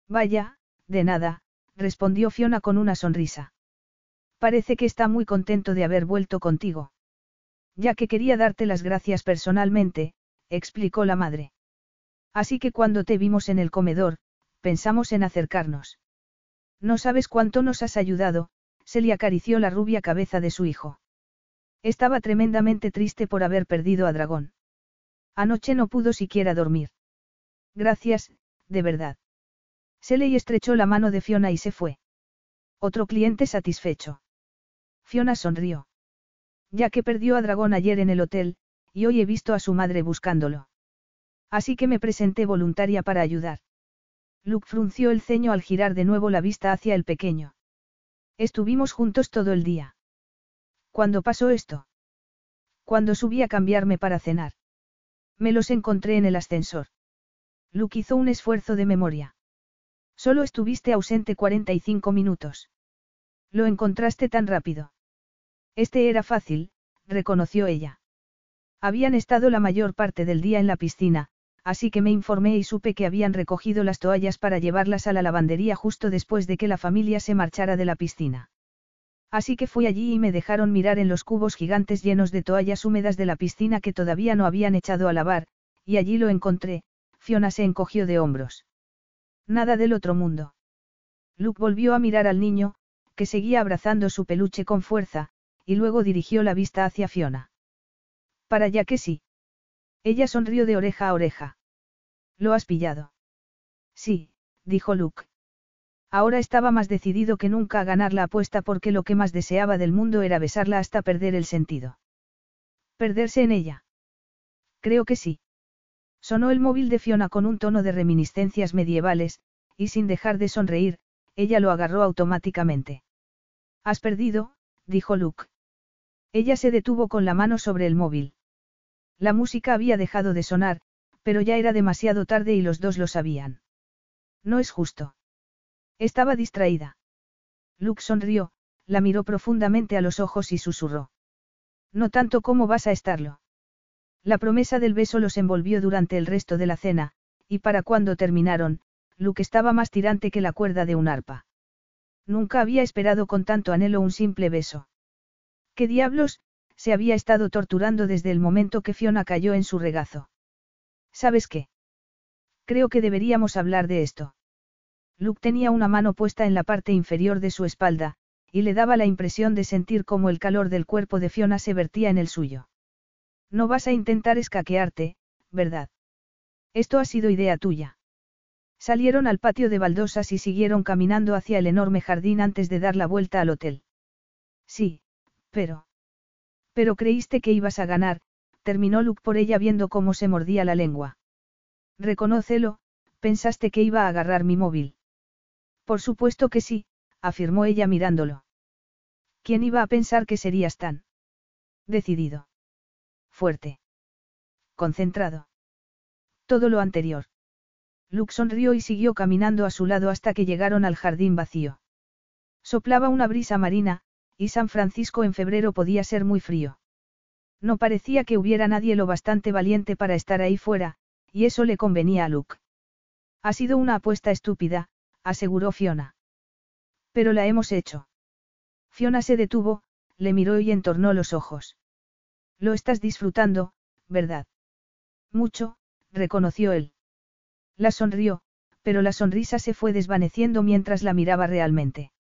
Vaya, de nada, respondió Fiona con una sonrisa. Parece que está muy contento de haber vuelto contigo. Ya que quería darte las gracias personalmente, explicó la madre. Así que cuando te vimos en el comedor, pensamos en acercarnos. No sabes cuánto nos has ayudado, se le acarició la rubia cabeza de su hijo. Estaba tremendamente triste por haber perdido a Dragón. Anoche no pudo siquiera dormir. Gracias, de verdad. Se le estrechó la mano de Fiona y se fue. Otro cliente satisfecho. Fiona sonrió. Ya que perdió a Dragón ayer en el hotel, y hoy he visto a su madre buscándolo. Así que me presenté voluntaria para ayudar. Luke frunció el ceño al girar de nuevo la vista hacia el pequeño. Estuvimos juntos todo el día. ¿Cuándo pasó esto? Cuando subí a cambiarme para cenar. Me los encontré en el ascensor. Luke hizo un esfuerzo de memoria. Solo estuviste ausente 45 minutos. Lo encontraste tan rápido. Este era fácil, reconoció ella. Habían estado la mayor parte del día en la piscina, así que me informé y supe que habían recogido las toallas para llevarlas a la lavandería justo después de que la familia se marchara de la piscina. Así que fui allí y me dejaron mirar en los cubos gigantes llenos de toallas húmedas de la piscina que todavía no habían echado a lavar, y allí lo encontré, Fiona se encogió de hombros. Nada del otro mundo. Luke volvió a mirar al niño, que seguía abrazando su peluche con fuerza, y luego dirigió la vista hacia Fiona. Para ya que sí. Ella sonrió de oreja a oreja. ¿Lo has pillado? Sí, dijo Luke. Ahora estaba más decidido que nunca a ganar la apuesta porque lo que más deseaba del mundo era besarla hasta perder el sentido. ¿Perderse en ella? Creo que sí. Sonó el móvil de Fiona con un tono de reminiscencias medievales, y sin dejar de sonreír, ella lo agarró automáticamente. Has perdido, dijo Luke. Ella se detuvo con la mano sobre el móvil. La música había dejado de sonar, pero ya era demasiado tarde y los dos lo sabían. No es justo. Estaba distraída. Luke sonrió, la miró profundamente a los ojos y susurró. No tanto como vas a estarlo. La promesa del beso los envolvió durante el resto de la cena, y para cuando terminaron, Luke estaba más tirante que la cuerda de un arpa. Nunca había esperado con tanto anhelo un simple beso. ¿Qué diablos? Se había estado torturando desde el momento que Fiona cayó en su regazo. ¿Sabes qué? Creo que deberíamos hablar de esto. Luke tenía una mano puesta en la parte inferior de su espalda, y le daba la impresión de sentir cómo el calor del cuerpo de Fiona se vertía en el suyo. No vas a intentar escaquearte, ¿verdad? Esto ha sido idea tuya. Salieron al patio de baldosas y siguieron caminando hacia el enorme jardín antes de dar la vuelta al hotel. Sí, pero... Pero creíste que ibas a ganar, terminó Luke por ella viendo cómo se mordía la lengua. Reconócelo, pensaste que iba a agarrar mi móvil. Por supuesto que sí, afirmó ella mirándolo. ¿Quién iba a pensar que serías tan decidido? Fuerte. Concentrado. Todo lo anterior. Luke sonrió y siguió caminando a su lado hasta que llegaron al jardín vacío. Soplaba una brisa marina, y San Francisco en febrero podía ser muy frío. No parecía que hubiera nadie lo bastante valiente para estar ahí fuera, y eso le convenía a Luke. Ha sido una apuesta estúpida, aseguró Fiona. Pero la hemos hecho. Fiona se detuvo, le miró y entornó los ojos. Lo estás disfrutando, ¿verdad? Mucho, reconoció él. La sonrió, pero la sonrisa se fue desvaneciendo mientras la miraba realmente.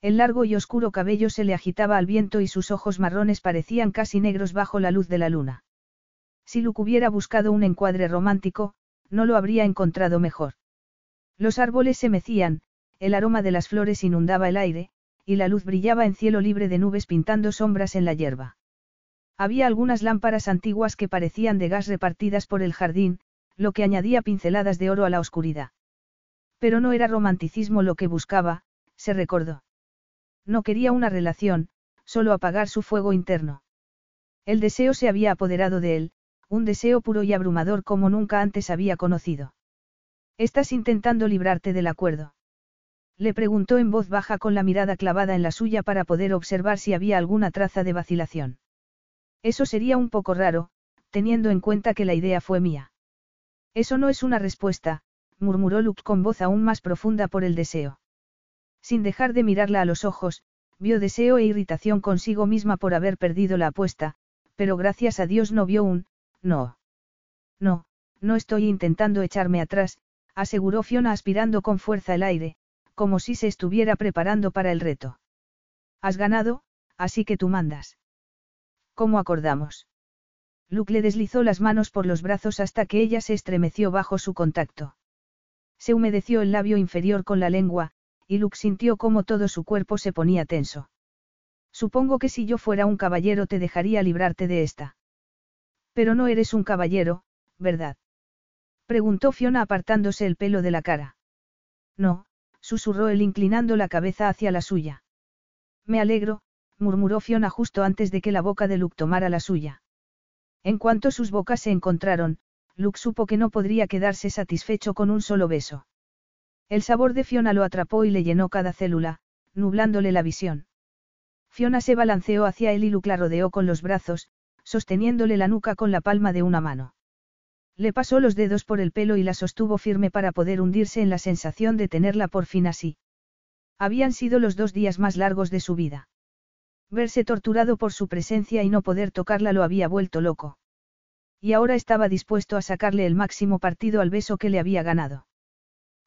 El largo y oscuro cabello se le agitaba al viento y sus ojos marrones parecían casi negros bajo la luz de la luna. Si Luke hubiera buscado un encuadre romántico, no lo habría encontrado mejor. Los árboles se mecían, el aroma de las flores inundaba el aire, y la luz brillaba en cielo libre de nubes pintando sombras en la hierba. Había algunas lámparas antiguas que parecían de gas repartidas por el jardín, lo que añadía pinceladas de oro a la oscuridad. Pero no era romanticismo lo que buscaba, se recordó. No quería una relación, solo apagar su fuego interno. El deseo se había apoderado de él, un deseo puro y abrumador como nunca antes había conocido. ¿Estás intentando librarte del acuerdo? Le preguntó en voz baja con la mirada clavada en la suya para poder observar si había alguna traza de vacilación. Eso sería un poco raro, teniendo en cuenta que la idea fue mía. Eso no es una respuesta, murmuró Luke con voz aún más profunda por el deseo. Sin dejar de mirarla a los ojos, vio deseo e irritación consigo misma por haber perdido la apuesta, pero gracias a Dios no vio un, no. No, no estoy intentando echarme atrás, aseguró Fiona aspirando con fuerza el aire, como si se estuviera preparando para el reto. Has ganado, así que tú mandas. ¿Cómo acordamos? Luke le deslizó las manos por los brazos hasta que ella se estremeció bajo su contacto. Se humedeció el labio inferior con la lengua, y Luke sintió cómo todo su cuerpo se ponía tenso. Supongo que si yo fuera un caballero te dejaría librarte de esta. Pero no eres un caballero, ¿verdad? Preguntó Fiona apartándose el pelo de la cara. No, susurró él inclinando la cabeza hacia la suya. Me alegro, murmuró Fiona justo antes de que la boca de Luke tomara la suya. En cuanto sus bocas se encontraron, Luke supo que no podría quedarse satisfecho con un solo beso. El sabor de Fiona lo atrapó y le llenó cada célula, nublándole la visión. Fiona se balanceó hacia él y Luke la rodeó con los brazos, sosteniéndole la nuca con la palma de una mano. Le pasó los dedos por el pelo y la sostuvo firme para poder hundirse en la sensación de tenerla por fin así. Habían sido los dos días más largos de su vida. Verse torturado por su presencia y no poder tocarla lo había vuelto loco. Y ahora estaba dispuesto a sacarle el máximo partido al beso que le había ganado.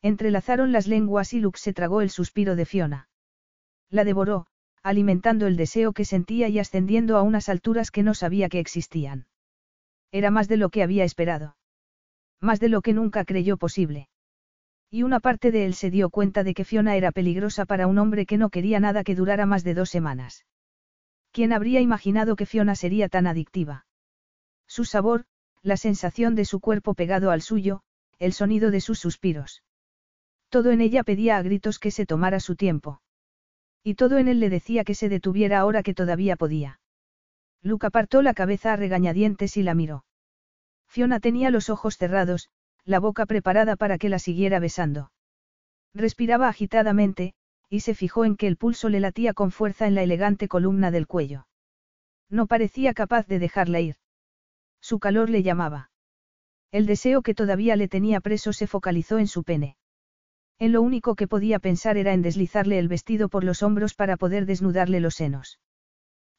Entrelazaron las lenguas y Luke se tragó el suspiro de Fiona. La devoró, alimentando el deseo que sentía y ascendiendo a unas alturas que no sabía que existían. Era más de lo que había esperado. Más de lo que nunca creyó posible. Y una parte de él se dio cuenta de que Fiona era peligrosa para un hombre que no quería nada que durara más de dos semanas. ¿Quién habría imaginado que Fiona sería tan adictiva? Su sabor, la sensación de su cuerpo pegado al suyo, el sonido de sus suspiros. Todo en ella pedía a gritos que se tomara su tiempo. Y todo en él le decía que se detuviera ahora que todavía podía. Luke apartó la cabeza a regañadientes y la miró. Fiona tenía los ojos cerrados, la boca preparada para que la siguiera besando. Respiraba agitadamente, y se fijó en que el pulso le latía con fuerza en la elegante columna del cuello. No parecía capaz de dejarla ir. Su calor le llamaba. El deseo que todavía le tenía preso se focalizó en su pene. En lo único que podía pensar era en deslizarle el vestido por los hombros para poder desnudarle los senos.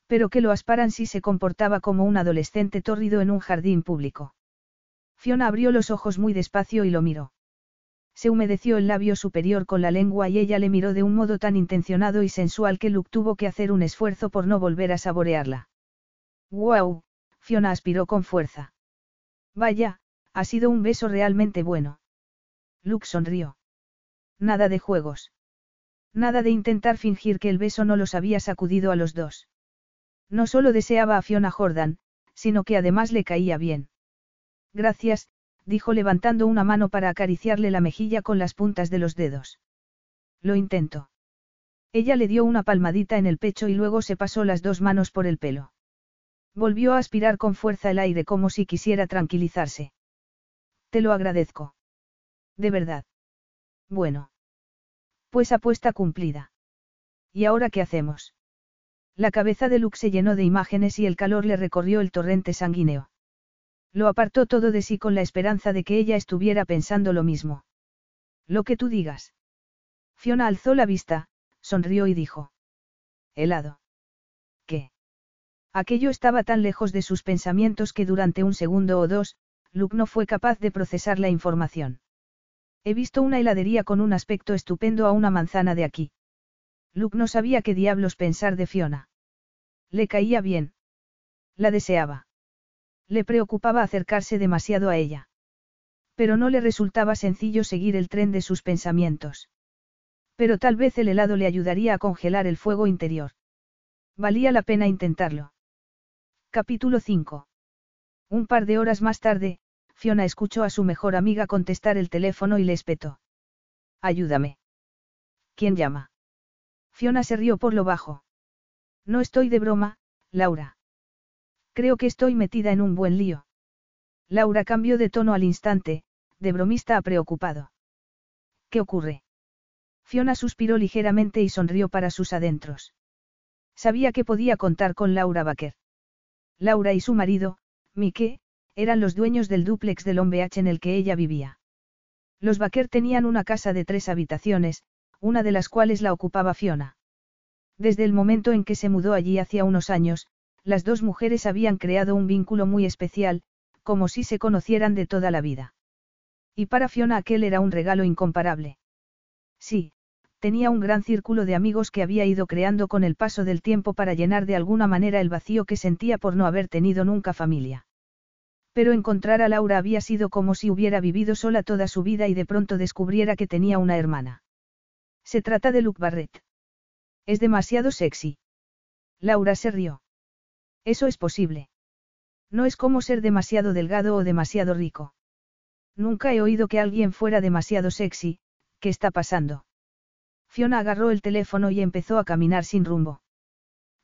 Pero que lo asparan si se comportaba como un adolescente tórrido en un jardín público. Fiona abrió los ojos muy despacio y lo miró. Se humedeció el labio superior con la lengua y ella le miró de un modo tan intencionado y sensual que Luke tuvo que hacer un esfuerzo por no volver a saborearla. ¡Guau! Fiona aspiró con fuerza. Vaya, ha sido un beso realmente bueno. Luke sonrió. Nada de juegos. Nada de intentar fingir que el beso no los había sacudido a los dos. No solo deseaba a Fiona Jordan, sino que además le caía bien. Gracias, dijo levantando una mano para acariciarle la mejilla con las puntas de los dedos. Lo intento. Ella le dio una palmadita en el pecho y luego se pasó las dos manos por el pelo. Volvió a aspirar con fuerza el aire como si quisiera tranquilizarse. Te lo agradezco. De verdad. Bueno. Pues apuesta cumplida. ¿Y ahora qué hacemos? La cabeza de Luke se llenó de imágenes y el calor le recorrió el torrente sanguíneo. Lo apartó todo de sí con la esperanza de que ella estuviera pensando lo mismo. Lo que tú digas. Fiona alzó la vista, sonrió y dijo. Helado. ¿Qué? Aquello estaba tan lejos de sus pensamientos que durante un segundo o dos, Luke no fue capaz de procesar la información. He visto una heladería con un aspecto estupendo a una manzana de aquí. Luke no sabía qué diablos pensar de Fiona. Le caía bien. La deseaba. Le preocupaba acercarse demasiado a ella. Pero no le resultaba sencillo seguir el tren de sus pensamientos. Pero tal vez el helado le ayudaría a congelar el fuego interior. Valía la pena intentarlo. Capítulo 5. Un par de horas más tarde, Fiona escuchó a su mejor amiga contestar el teléfono y le espetó. Ayúdame. ¿Quién llama? Fiona se rió por lo bajo. No estoy de broma, Laura. Creo que estoy metida en un buen lío. Laura cambió de tono al instante, de bromista a preocupado. ¿Qué ocurre? Fiona suspiró ligeramente y sonrió para sus adentros. Sabía que podía contar con Laura Baker. Laura y su marido, Mike, eran los dueños del dúplex del OMBH en el que ella vivía. Los Baker tenían una casa de tres habitaciones, una de las cuales la ocupaba Fiona. Desde el momento en que se mudó allí hacía unos años, las dos mujeres habían creado un vínculo muy especial, como si se conocieran de toda la vida. Y para Fiona aquel era un regalo incomparable. Sí, tenía un gran círculo de amigos que había ido creando con el paso del tiempo para llenar de alguna manera el vacío que sentía por no haber tenido nunca familia. Pero encontrar a Laura había sido como si hubiera vivido sola toda su vida y de pronto descubriera que tenía una hermana. Se trata de Luke Barrett. Es demasiado sexy. Laura se rió. Eso es posible. No es como ser demasiado delgado o demasiado rico. Nunca he oído que alguien fuera demasiado sexy, ¿qué está pasando? Fiona agarró el teléfono y empezó a caminar sin rumbo.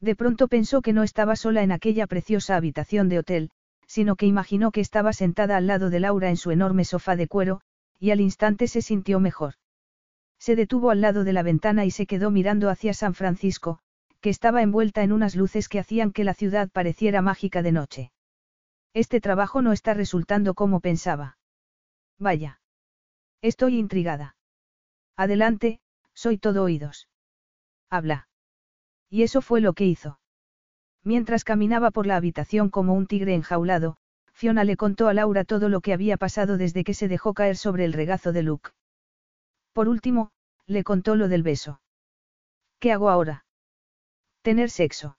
De pronto pensó que no estaba sola en aquella preciosa habitación de hotel, sino que imaginó que estaba sentada al lado de Laura en su enorme sofá de cuero, y al instante se sintió mejor. Se detuvo al lado de la ventana y se quedó mirando hacia San Francisco, que estaba envuelta en unas luces que hacían que la ciudad pareciera mágica de noche. Este trabajo no está resultando como pensaba. Vaya. Estoy intrigada. Adelante, soy todo oídos. Habla. Y eso fue lo que hizo. Mientras caminaba por la habitación como un tigre enjaulado, Fiona le contó a Laura todo lo que había pasado desde que se dejó caer sobre el regazo de Luke. Por último, le contó lo del beso. ¿Qué hago ahora? Tener sexo.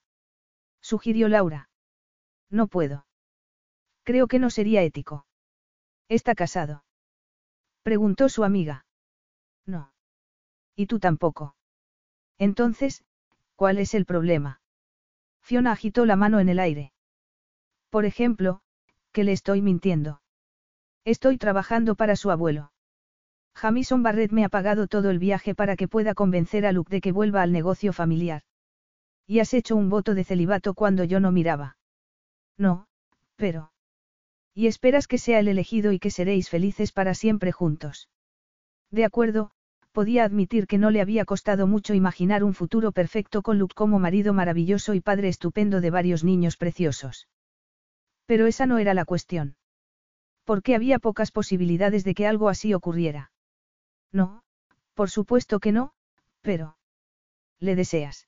Sugirió Laura. No puedo. Creo que no sería ético. ¿Está casado? Preguntó su amiga. No. Y tú tampoco. Entonces, ¿cuál es el problema? Fiona agitó la mano en el aire. Por ejemplo, que le estoy mintiendo. Estoy trabajando para su abuelo. Jamison Barrett me ha pagado todo el viaje para que pueda convencer a Luke de que vuelva al negocio familiar. Y has hecho un voto de celibato cuando yo no miraba. No, pero. Y esperas que sea el elegido y que seréis felices para siempre juntos. De acuerdo, podía admitir que no le había costado mucho imaginar un futuro perfecto con Luke como marido maravilloso y padre estupendo de varios niños preciosos. Pero esa no era la cuestión. Porque había pocas posibilidades de que algo así ocurriera. No, por supuesto que no, pero... ¿Le deseas?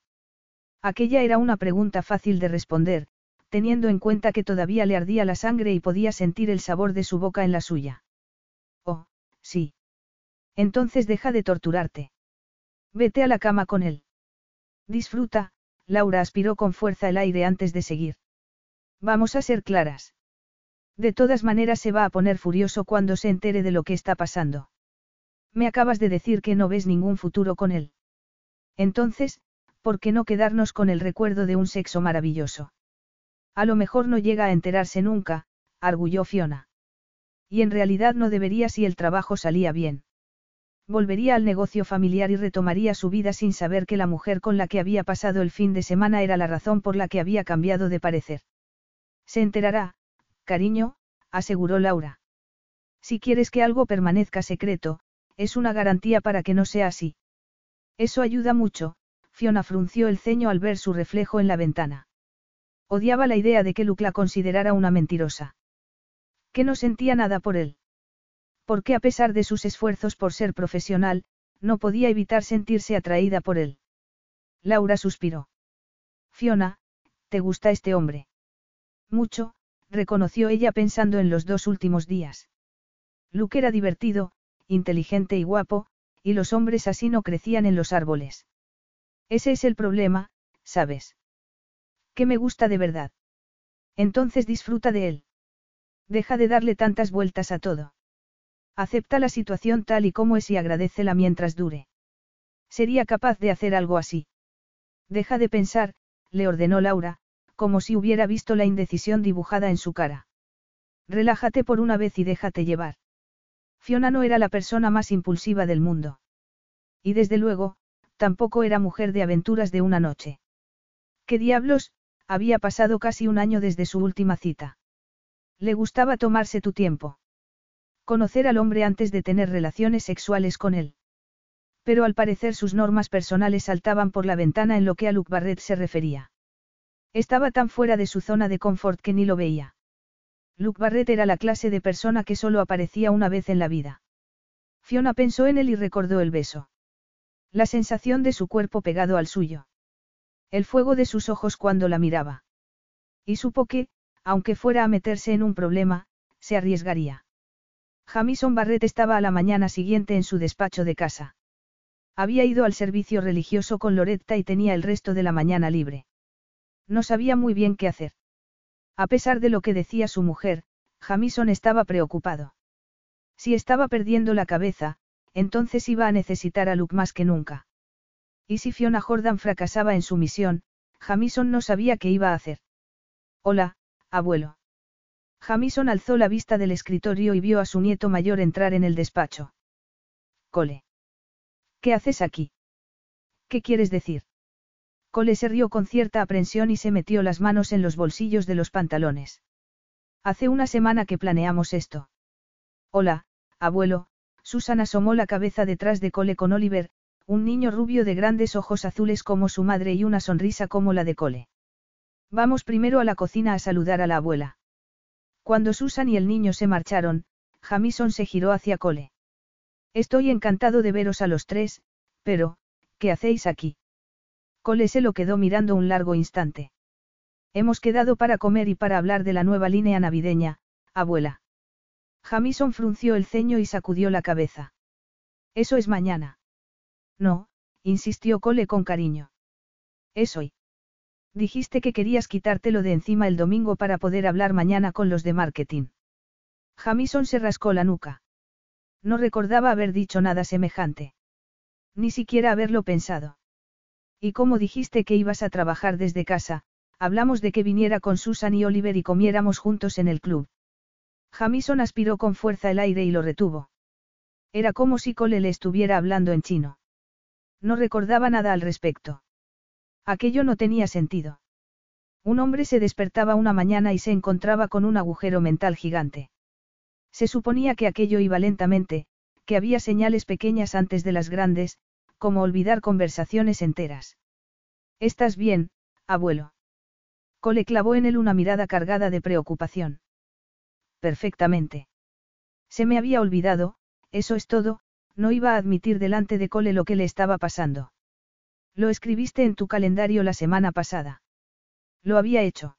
Aquella era una pregunta fácil de responder, teniendo en cuenta que todavía le ardía la sangre y podía sentir el sabor de su boca en la suya. Oh, sí. Entonces deja de torturarte. Vete a la cama con él. Disfruta, Laura aspiró con fuerza el aire antes de seguir. Vamos a ser claras. De todas maneras se va a poner furioso cuando se entere de lo que está pasando. Me acabas de decir que no ves ningún futuro con él. Entonces, ¿por qué no quedarnos con el recuerdo de un sexo maravilloso? A lo mejor no llega a enterarse nunca, arguyó Fiona. Y en realidad no debería si el trabajo salía bien. Volvería al negocio familiar y retomaría su vida sin saber que la mujer con la que había pasado el fin de semana era la razón por la que había cambiado de parecer. Se enterará, cariño, aseguró Laura. Si quieres que algo permanezca secreto, es una garantía para que no sea así. Eso ayuda mucho, Fiona frunció el ceño al ver su reflejo en la ventana. Odiaba la idea de que Luke la considerara una mentirosa. Que no sentía nada por él porque a pesar de sus esfuerzos por ser profesional, no podía evitar sentirse atraída por él. Laura suspiró. Fiona, ¿te gusta este hombre? Mucho, reconoció ella pensando en los dos últimos días. Luke era divertido, inteligente y guapo, y los hombres así no crecían en los árboles. Ese es el problema, ¿sabes? Que me gusta de verdad. Entonces disfruta de él. Deja de darle tantas vueltas a todo. Acepta la situación tal y como es y agradecela mientras dure. Sería capaz de hacer algo así. Deja de pensar, le ordenó Laura, como si hubiera visto la indecisión dibujada en su cara. Relájate por una vez y déjate llevar. Fiona no era la persona más impulsiva del mundo. Y desde luego, tampoco era mujer de aventuras de una noche. ¿Qué diablos? Había pasado casi un año desde su última cita. Le gustaba tomarse tu tiempo. Conocer al hombre antes de tener relaciones sexuales con él. Pero al parecer sus normas personales saltaban por la ventana en lo que a Luke Barrett se refería. Estaba tan fuera de su zona de confort que ni lo veía. Luke Barrett era la clase de persona que solo aparecía una vez en la vida. Fiona pensó en él y recordó el beso. La sensación de su cuerpo pegado al suyo. El fuego de sus ojos cuando la miraba. Y supo que, aunque fuera a meterse en un problema, se arriesgaría. Jamison Barrett estaba a la mañana siguiente en su despacho de casa. Había ido al servicio religioso con Loretta y tenía el resto de la mañana libre. No sabía muy bien qué hacer. A pesar de lo que decía su mujer, Jamison estaba preocupado. Si estaba perdiendo la cabeza, entonces iba a necesitar a Luke más que nunca. Y si Fiona Jordan fracasaba en su misión, Jamison no sabía qué iba a hacer. Hola, abuelo. Jamison alzó la vista del escritorio y vio a su nieto mayor entrar en el despacho. Cole. ¿Qué haces aquí? ¿Qué quieres decir? Cole se rió con cierta aprensión y se metió las manos en los bolsillos de los pantalones. Hace una semana que planeamos esto. Hola, abuelo, Susan asomó la cabeza detrás de Cole con Oliver, un niño rubio de grandes ojos azules como su madre y una sonrisa como la de Cole. Vamos primero a la cocina a saludar a la abuela. Cuando Susan y el niño se marcharon, Jamison se giró hacia Cole. Estoy encantado de veros a los tres, pero, ¿qué hacéis aquí? Cole se lo quedó mirando un largo instante. Hemos quedado para comer y para hablar de la nueva línea navideña, abuela. Jamison frunció el ceño y sacudió la cabeza. Eso es mañana. No, insistió Cole con cariño. Es hoy. Dijiste que querías quitártelo de encima el domingo para poder hablar mañana con los de marketing. Jamison se rascó la nuca. No recordaba haber dicho nada semejante. Ni siquiera haberlo pensado. Y como dijiste que ibas a trabajar desde casa, hablamos de que viniera con Susan y Oliver y comiéramos juntos en el club. Jamison aspiró con fuerza el aire y lo retuvo. Era como si Cole le estuviera hablando en chino. No recordaba nada al respecto. Aquello no tenía sentido. Un hombre se despertaba una mañana y se encontraba con un agujero mental gigante. Se suponía que aquello iba lentamente, que había señales pequeñas antes de las grandes, como olvidar conversaciones enteras. ¿Estás bien, abuelo? Cole clavó en él una mirada cargada de preocupación. Perfectamente. Se me había olvidado, eso es todo, no iba a admitir delante de Cole lo que le estaba pasando. Lo escribiste en tu calendario la semana pasada. Lo había hecho.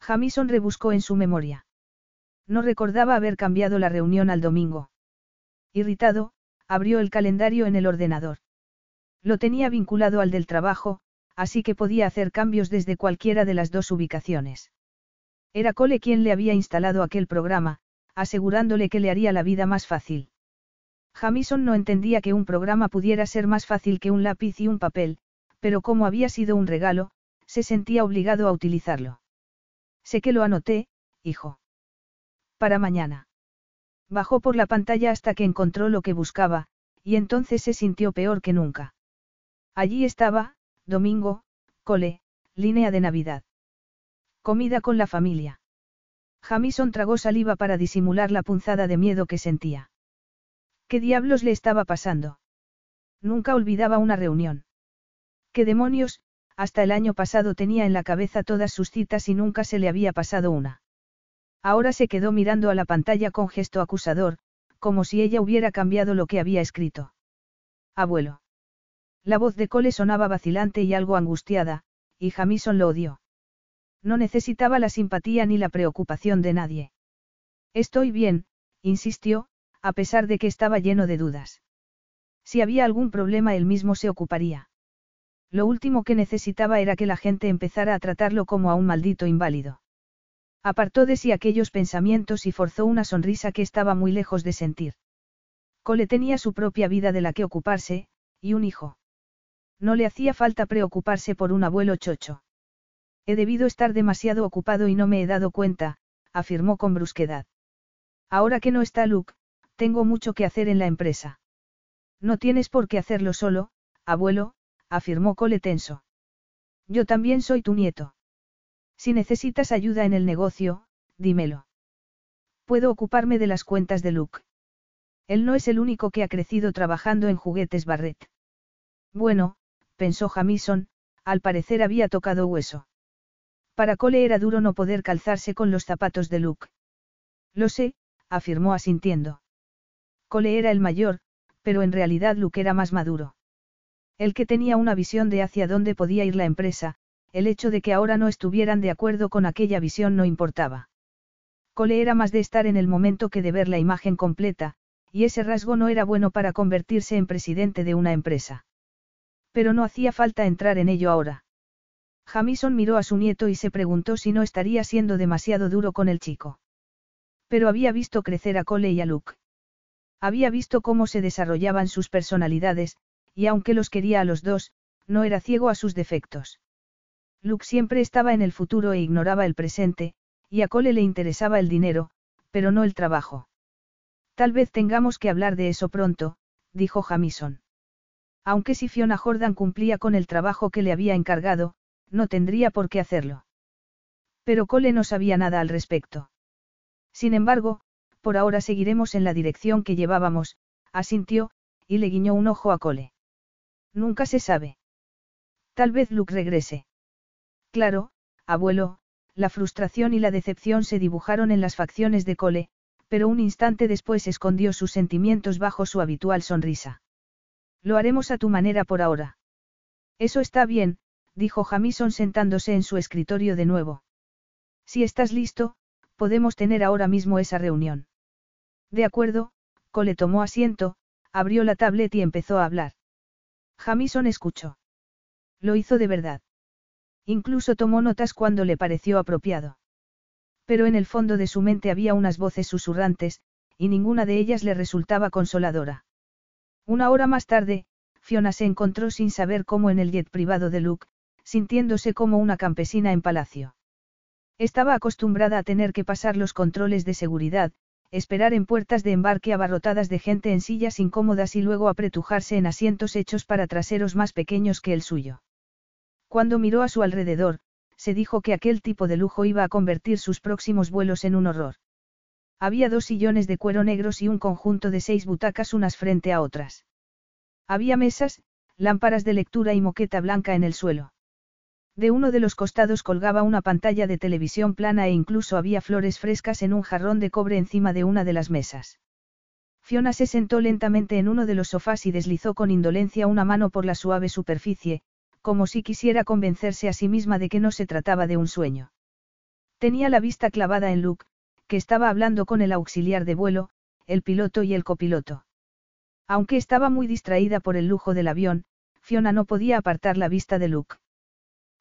Jamison rebuscó en su memoria. No recordaba haber cambiado la reunión al domingo. Irritado, abrió el calendario en el ordenador. Lo tenía vinculado al del trabajo, así que podía hacer cambios desde cualquiera de las dos ubicaciones. Era Cole quien le había instalado aquel programa, asegurándole que le haría la vida más fácil. Jamison no entendía que un programa pudiera ser más fácil que un lápiz y un papel, pero como había sido un regalo, se sentía obligado a utilizarlo. Sé que lo anoté, hijo. Para mañana. Bajó por la pantalla hasta que encontró lo que buscaba, y entonces se sintió peor que nunca. Allí estaba, domingo, cole, línea de Navidad. Comida con la familia. Jamison tragó saliva para disimular la punzada de miedo que sentía. ¿Qué diablos le estaba pasando? Nunca olvidaba una reunión. ¿Qué demonios? Hasta el año pasado tenía en la cabeza todas sus citas y nunca se le había pasado una. Ahora se quedó mirando a la pantalla con gesto acusador, como si ella hubiera cambiado lo que había escrito. Abuelo. La voz de Cole sonaba vacilante y algo angustiada, y Jamison lo odió. No necesitaba la simpatía ni la preocupación de nadie. Estoy bien, insistió, a pesar de que estaba lleno de dudas. Si había algún problema él mismo se ocuparía. Lo último que necesitaba era que la gente empezara a tratarlo como a un maldito inválido. Apartó de sí aquellos pensamientos y forzó una sonrisa que estaba muy lejos de sentir. Cole tenía su propia vida de la que ocuparse, y un hijo. No le hacía falta preocuparse por un abuelo chocho. He debido estar demasiado ocupado y no me he dado cuenta, afirmó con brusquedad. Ahora que no está Luke, tengo mucho que hacer en la empresa. No tienes por qué hacerlo solo, abuelo, afirmó Cole tenso. Yo también soy tu nieto. Si necesitas ayuda en el negocio, dímelo. Puedo ocuparme de las cuentas de Luke. Él no es el único que ha crecido trabajando en juguetes Barrett. Bueno, pensó Jamison, al parecer había tocado hueso. Para Cole era duro no poder calzarse con los zapatos de Luke. Lo sé, afirmó asintiendo. Cole era el mayor, pero en realidad Luke era más maduro. El que tenía una visión de hacia dónde podía ir la empresa, el hecho de que ahora no estuvieran de acuerdo con aquella visión no importaba. Cole era más de estar en el momento que de ver la imagen completa, y ese rasgo no era bueno para convertirse en presidente de una empresa. Pero no hacía falta entrar en ello ahora. Jamison miró a su nieto y se preguntó si no estaría siendo demasiado duro con el chico. Pero había visto crecer a Cole y a Luke. Había visto cómo se desarrollaban sus personalidades, y aunque los quería a los dos, no era ciego a sus defectos. Luke siempre estaba en el futuro e ignoraba el presente, y a Cole le interesaba el dinero, pero no el trabajo. Tal vez tengamos que hablar de eso pronto, dijo Jamison. Aunque si Fiona Jordan cumplía con el trabajo que le había encargado, no tendría por qué hacerlo. Pero Cole no sabía nada al respecto. Sin embargo, por ahora seguiremos en la dirección que llevábamos, asintió, y le guiñó un ojo a Cole. Nunca se sabe. Tal vez Luke regrese. Claro, abuelo, la frustración y la decepción se dibujaron en las facciones de Cole, pero un instante después escondió sus sentimientos bajo su habitual sonrisa. Lo haremos a tu manera por ahora. Eso está bien, dijo Jamison sentándose en su escritorio de nuevo. Si estás listo, podemos tener ahora mismo esa reunión. De acuerdo, Cole tomó asiento, abrió la tablet y empezó a hablar. Jamison escuchó. Lo hizo de verdad. Incluso tomó notas cuando le pareció apropiado. Pero en el fondo de su mente había unas voces susurrantes, y ninguna de ellas le resultaba consoladora. Una hora más tarde, Fiona se encontró sin saber cómo en el jet privado de Luke, sintiéndose como una campesina en palacio. Estaba acostumbrada a tener que pasar los controles de seguridad, esperar en puertas de embarque abarrotadas de gente en sillas incómodas y luego apretujarse en asientos hechos para traseros más pequeños que el suyo. Cuando miró a su alrededor, se dijo que aquel tipo de lujo iba a convertir sus próximos vuelos en un horror. Había dos sillones de cuero negros y un conjunto de seis butacas unas frente a otras. Había mesas, lámparas de lectura y moqueta blanca en el suelo. De uno de los costados colgaba una pantalla de televisión plana e incluso había flores frescas en un jarrón de cobre encima de una de las mesas. Fiona se sentó lentamente en uno de los sofás y deslizó con indolencia una mano por la suave superficie, como si quisiera convencerse a sí misma de que no se trataba de un sueño. Tenía la vista clavada en Luke, que estaba hablando con el auxiliar de vuelo, el piloto y el copiloto. Aunque estaba muy distraída por el lujo del avión, Fiona no podía apartar la vista de Luke.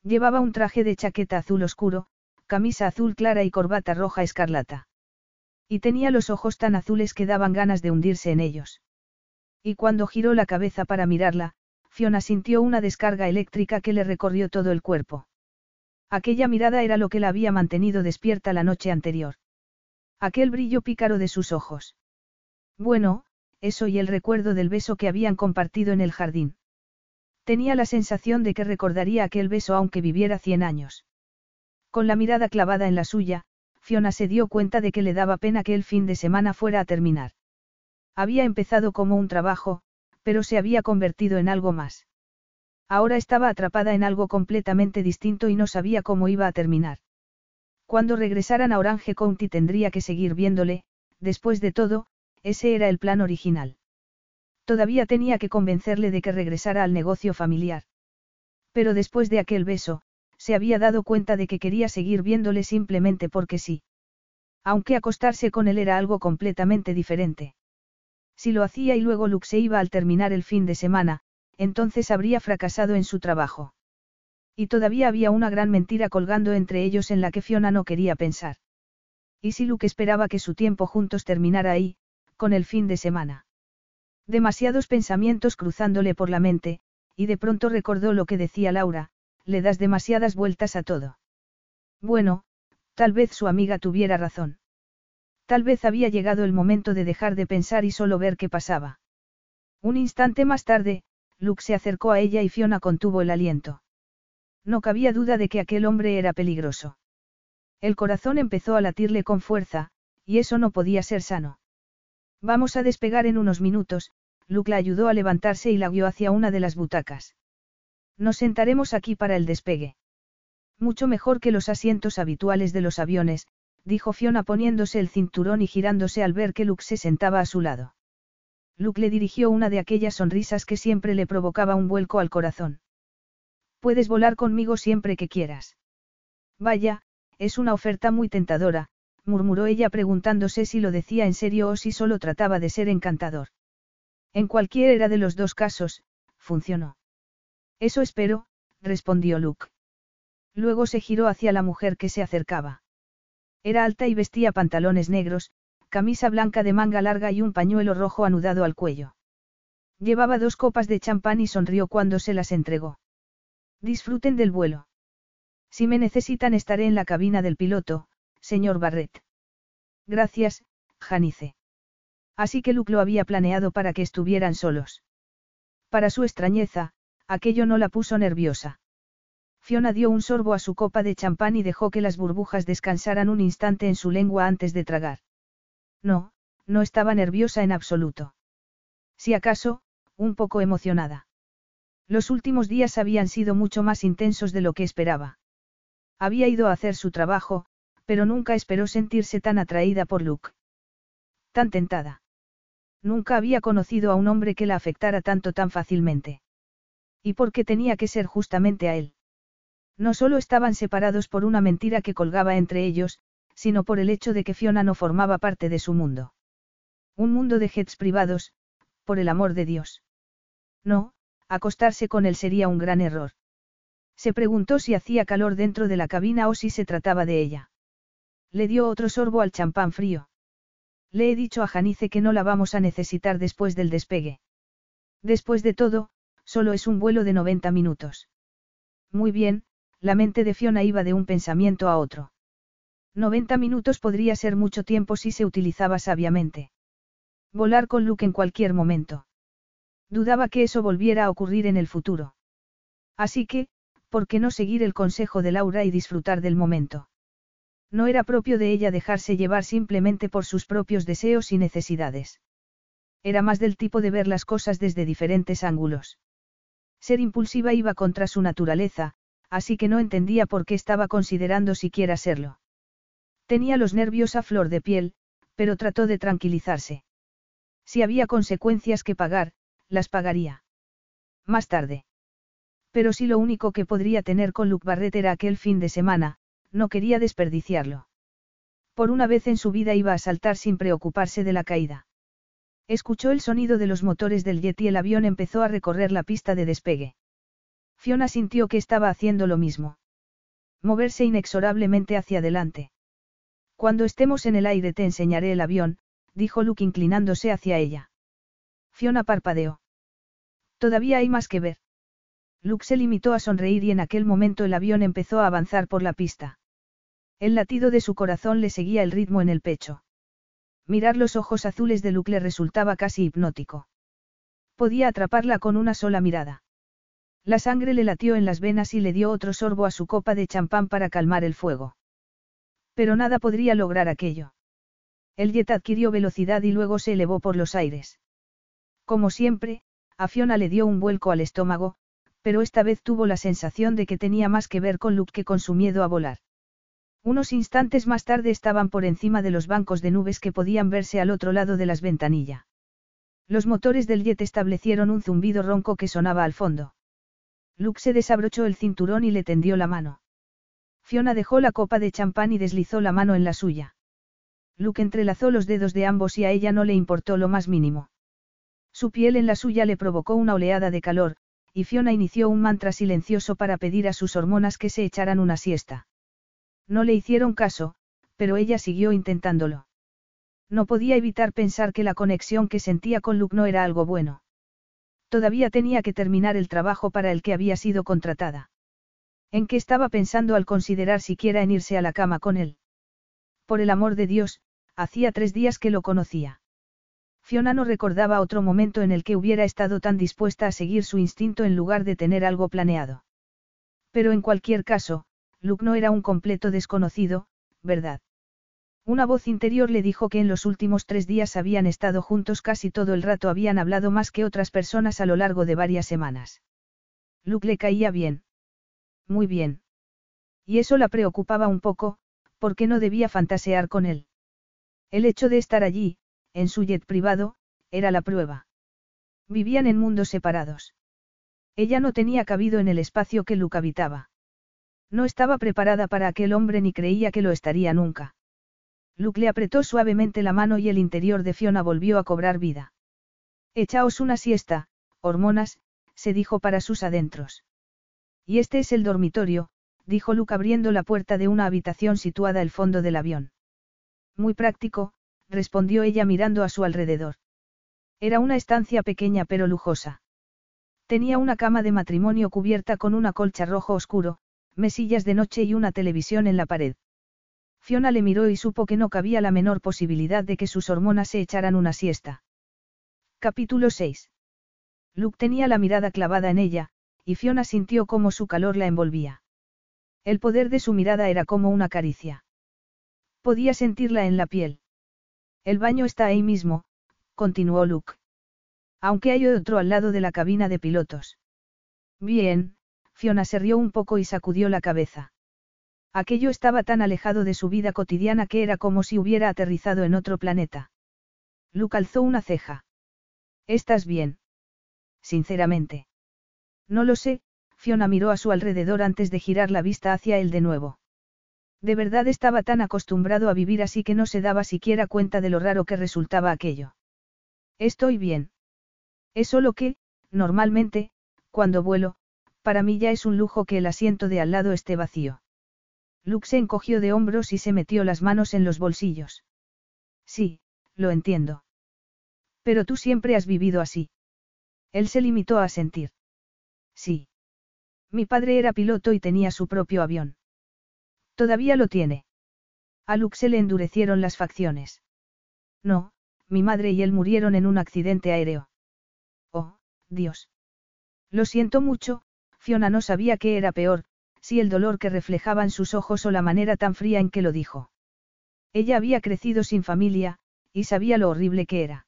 Llevaba un traje de chaqueta azul oscuro, camisa azul clara y corbata roja escarlata. Y tenía los ojos tan azules que daban ganas de hundirse en ellos. Y cuando giró la cabeza para mirarla, Fiona sintió una descarga eléctrica que le recorrió todo el cuerpo. Aquella mirada era lo que la había mantenido despierta la noche anterior. Aquel brillo pícaro de sus ojos. Bueno, eso y el recuerdo del beso que habían compartido en el jardín. Tenía la sensación de que recordaría aquel beso aunque viviera cien años. Con la mirada clavada en la suya, Fiona se dio cuenta de que le daba pena que el fin de semana fuera a terminar. Había empezado como un trabajo, pero se había convertido en algo más. Ahora estaba atrapada en algo completamente distinto y no sabía cómo iba a terminar. Cuando regresaran a Orange County tendría que seguir viéndole, después de todo, ese era el plan original. Todavía tenía que convencerle de que regresara al negocio familiar. Pero después de aquel beso, se había dado cuenta de que quería seguir viéndole simplemente porque sí. Aunque acostarse con él era algo completamente diferente. Si lo hacía y luego Luke se iba al terminar el fin de semana, entonces habría fracasado en su trabajo. Y todavía había una gran mentira colgando entre ellos en la que Fiona no quería pensar. ¿Y si Luke esperaba que su tiempo juntos terminara ahí, con el fin de semana? Demasiados pensamientos cruzándole por la mente, y de pronto recordó lo que decía Laura, le das demasiadas vueltas a todo. Bueno, tal vez su amiga tuviera razón. Tal vez había llegado el momento de dejar de pensar y solo ver qué pasaba. Un instante más tarde, Luke se acercó a ella y Fiona contuvo el aliento. No cabía duda de que aquel hombre era peligroso. El corazón empezó a latirle con fuerza, y eso no podía ser sano. Vamos a despegar en unos minutos, Luke la ayudó a levantarse y la guió hacia una de las butacas. Nos sentaremos aquí para el despegue. Mucho mejor que los asientos habituales de los aviones, dijo Fiona poniéndose el cinturón y girándose al ver que Luke se sentaba a su lado. Luke le dirigió una de aquellas sonrisas que siempre le provocaba un vuelco al corazón. Puedes volar conmigo siempre que quieras. Vaya, es una oferta muy tentadora, murmuró ella preguntándose si lo decía en serio o si solo trataba de ser encantador. En cualquiera de los dos casos, funcionó. Eso espero, respondió Luke. Luego se giró hacia la mujer que se acercaba. Era alta y vestía pantalones negros, camisa blanca de manga larga y un pañuelo rojo anudado al cuello. Llevaba dos copas de champán y sonrió cuando se las entregó. Disfruten del vuelo. Si me necesitan estaré en la cabina del piloto, señor Barrett. Gracias, Janice. Así que Luke lo había planeado para que estuvieran solos. Para su extrañeza, aquello no la puso nerviosa. Fiona dio un sorbo a su copa de champán y dejó que las burbujas descansaran un instante en su lengua antes de tragar. No, no estaba nerviosa en absoluto. Si acaso, un poco emocionada. Los últimos días habían sido mucho más intensos de lo que esperaba. Había ido a hacer su trabajo, pero nunca esperó sentirse tan atraída por Luke. Tan tentada. Nunca había conocido a un hombre que la afectara tanto tan fácilmente. ¿Y por qué tenía que ser justamente a él? No solo estaban separados por una mentira que colgaba entre ellos, sino por el hecho de que Fiona no formaba parte de su mundo. Un mundo de jets privados, por el amor de Dios. No, acostarse con él sería un gran error. Se preguntó si hacía calor dentro de la cabina o si se trataba de ella. Le dio otro sorbo al champán frío. Le he dicho a Janice que no la vamos a necesitar después del despegue. Después de todo, solo es un vuelo de 90 minutos. Muy bien, la mente de Fiona iba de un pensamiento a otro. 90 minutos podría ser mucho tiempo si se utilizaba sabiamente. Volar con Luke en cualquier momento. Dudaba que eso volviera a ocurrir en el futuro. Así que, ¿por qué no seguir el consejo de Laura y disfrutar del momento? No era propio de ella dejarse llevar simplemente por sus propios deseos y necesidades. Era más del tipo de ver las cosas desde diferentes ángulos. Ser impulsiva iba contra su naturaleza, así que no entendía por qué estaba considerando siquiera serlo. Tenía los nervios a flor de piel, pero trató de tranquilizarse. Si había consecuencias que pagar, las pagaría. Más tarde. Pero si lo único que podría tener con Luke Barrett era aquel fin de semana, no quería desperdiciarlo. Por una vez en su vida iba a saltar sin preocuparse de la caída. Escuchó el sonido de los motores del jet y el avión empezó a recorrer la pista de despegue. Fiona sintió que estaba haciendo lo mismo. Moverse inexorablemente hacia adelante. Cuando estemos en el aire te enseñaré el avión, dijo Luke inclinándose hacia ella. Fiona parpadeó. Todavía hay más que ver. Luke se limitó a sonreír y en aquel momento el avión empezó a avanzar por la pista. El latido de su corazón le seguía el ritmo en el pecho. Mirar los ojos azules de Luke le resultaba casi hipnótico. Podía atraparla con una sola mirada. La sangre le latió en las venas y le dio otro sorbo a su copa de champán para calmar el fuego. Pero nada podría lograr aquello. El jet adquirió velocidad y luego se elevó por los aires. Como siempre, a Fiona le dio un vuelco al estómago, pero esta vez tuvo la sensación de que tenía más que ver con Luke que con su miedo a volar. Unos instantes más tarde estaban por encima de los bancos de nubes que podían verse al otro lado de las ventanillas. Los motores del jet establecieron un zumbido ronco que sonaba al fondo. Luke se desabrochó el cinturón y le tendió la mano. Fiona dejó la copa de champán y deslizó la mano en la suya. Luke entrelazó los dedos de ambos y a ella no le importó lo más mínimo. Su piel en la suya le provocó una oleada de calor, y Fiona inició un mantra silencioso para pedir a sus hormonas que se echaran una siesta. No le hicieron caso, pero ella siguió intentándolo. No podía evitar pensar que la conexión que sentía con Luke no era algo bueno. Todavía tenía que terminar el trabajo para el que había sido contratada. ¿En qué estaba pensando al considerar siquiera en irse a la cama con él? Por el amor de Dios, hacía tres días que lo conocía. Fiona no recordaba otro momento en el que hubiera estado tan dispuesta a seguir su instinto en lugar de tener algo planeado. Pero en cualquier caso, Luke no era un completo desconocido, ¿verdad? Una voz interior le dijo que en los últimos tres días habían estado juntos casi todo el rato, habían hablado más que otras personas a lo largo de varias semanas. Luke le caía bien. Muy bien. Y eso la preocupaba un poco, porque no debía fantasear con él. El hecho de estar allí, en su jet privado, era la prueba. Vivían en mundos separados. Ella no tenía cabido en el espacio que Luke habitaba. No estaba preparada para aquel hombre ni creía que lo estaría nunca. Luke le apretó suavemente la mano y el interior de Fiona volvió a cobrar vida. Echaos una siesta, hormonas, se dijo para sus adentros. Y este es el dormitorio, dijo Luke abriendo la puerta de una habitación situada al fondo del avión. Muy práctico, respondió ella mirando a su alrededor. Era una estancia pequeña pero lujosa. Tenía una cama de matrimonio cubierta con una colcha rojo oscuro, mesillas de noche y una televisión en la pared. Fiona le miró y supo que no cabía la menor posibilidad de que sus hormonas se echaran una siesta. Capítulo 6. Luke tenía la mirada clavada en ella, y Fiona sintió cómo su calor la envolvía. El poder de su mirada era como una caricia. Podía sentirla en la piel. El baño está ahí mismo, continuó Luke. Aunque hay otro al lado de la cabina de pilotos. Bien, Fiona se rió un poco y sacudió la cabeza. Aquello estaba tan alejado de su vida cotidiana que era como si hubiera aterrizado en otro planeta. Luke alzó una ceja. ¿Estás bien? Sinceramente. No lo sé, Fiona miró a su alrededor antes de girar la vista hacia él de nuevo. De verdad estaba tan acostumbrado a vivir así que no se daba siquiera cuenta de lo raro que resultaba aquello. Estoy bien. Es solo que, normalmente, cuando vuelo, para mí ya es un lujo que el asiento de al lado esté vacío. Luke se encogió de hombros y se metió las manos en los bolsillos. Sí, lo entiendo. Pero tú siempre has vivido así. Él se limitó a sentir. Sí. Mi padre era piloto y tenía su propio avión. Todavía lo tiene. A Luke se le endurecieron las facciones. No, mi madre y él murieron en un accidente aéreo. Oh, Dios. Lo siento mucho, Fiona no sabía qué era peor, si el dolor que reflejaban sus ojos o la manera tan fría en que lo dijo. Ella había crecido sin familia, y sabía lo horrible que era.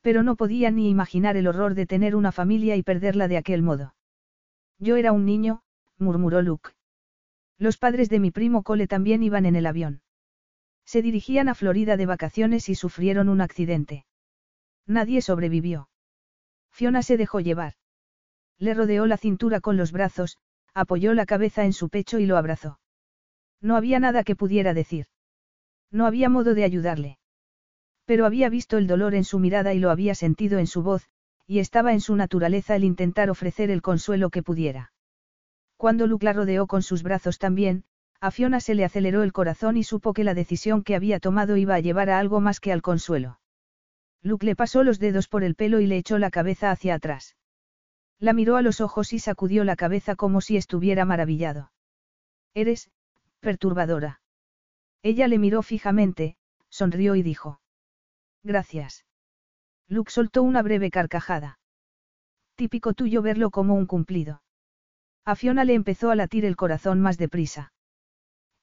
Pero no podía ni imaginar el horror de tener una familia y perderla de aquel modo. Yo era un niño, murmuró Luke. Los padres de mi primo Cole también iban en el avión. Se dirigían a Florida de vacaciones y sufrieron un accidente. Nadie sobrevivió. Fiona se dejó llevar. Le rodeó la cintura con los brazos, apoyó la cabeza en su pecho y lo abrazó. No había nada que pudiera decir. No había modo de ayudarle. Pero había visto el dolor en su mirada y lo había sentido en su voz, y estaba en su naturaleza el intentar ofrecer el consuelo que pudiera. Cuando Luke la rodeó con sus brazos también, a Fiona se le aceleró el corazón y supo que la decisión que había tomado iba a llevar a algo más que al consuelo. Luke le pasó los dedos por el pelo y le echó la cabeza hacia atrás. La miró a los ojos y sacudió la cabeza como si estuviera maravillado. Eres, perturbadora. Ella le miró fijamente, sonrió y dijo. Gracias. Luke soltó una breve carcajada. Típico tuyo verlo como un cumplido. A Fiona le empezó a latir el corazón más deprisa.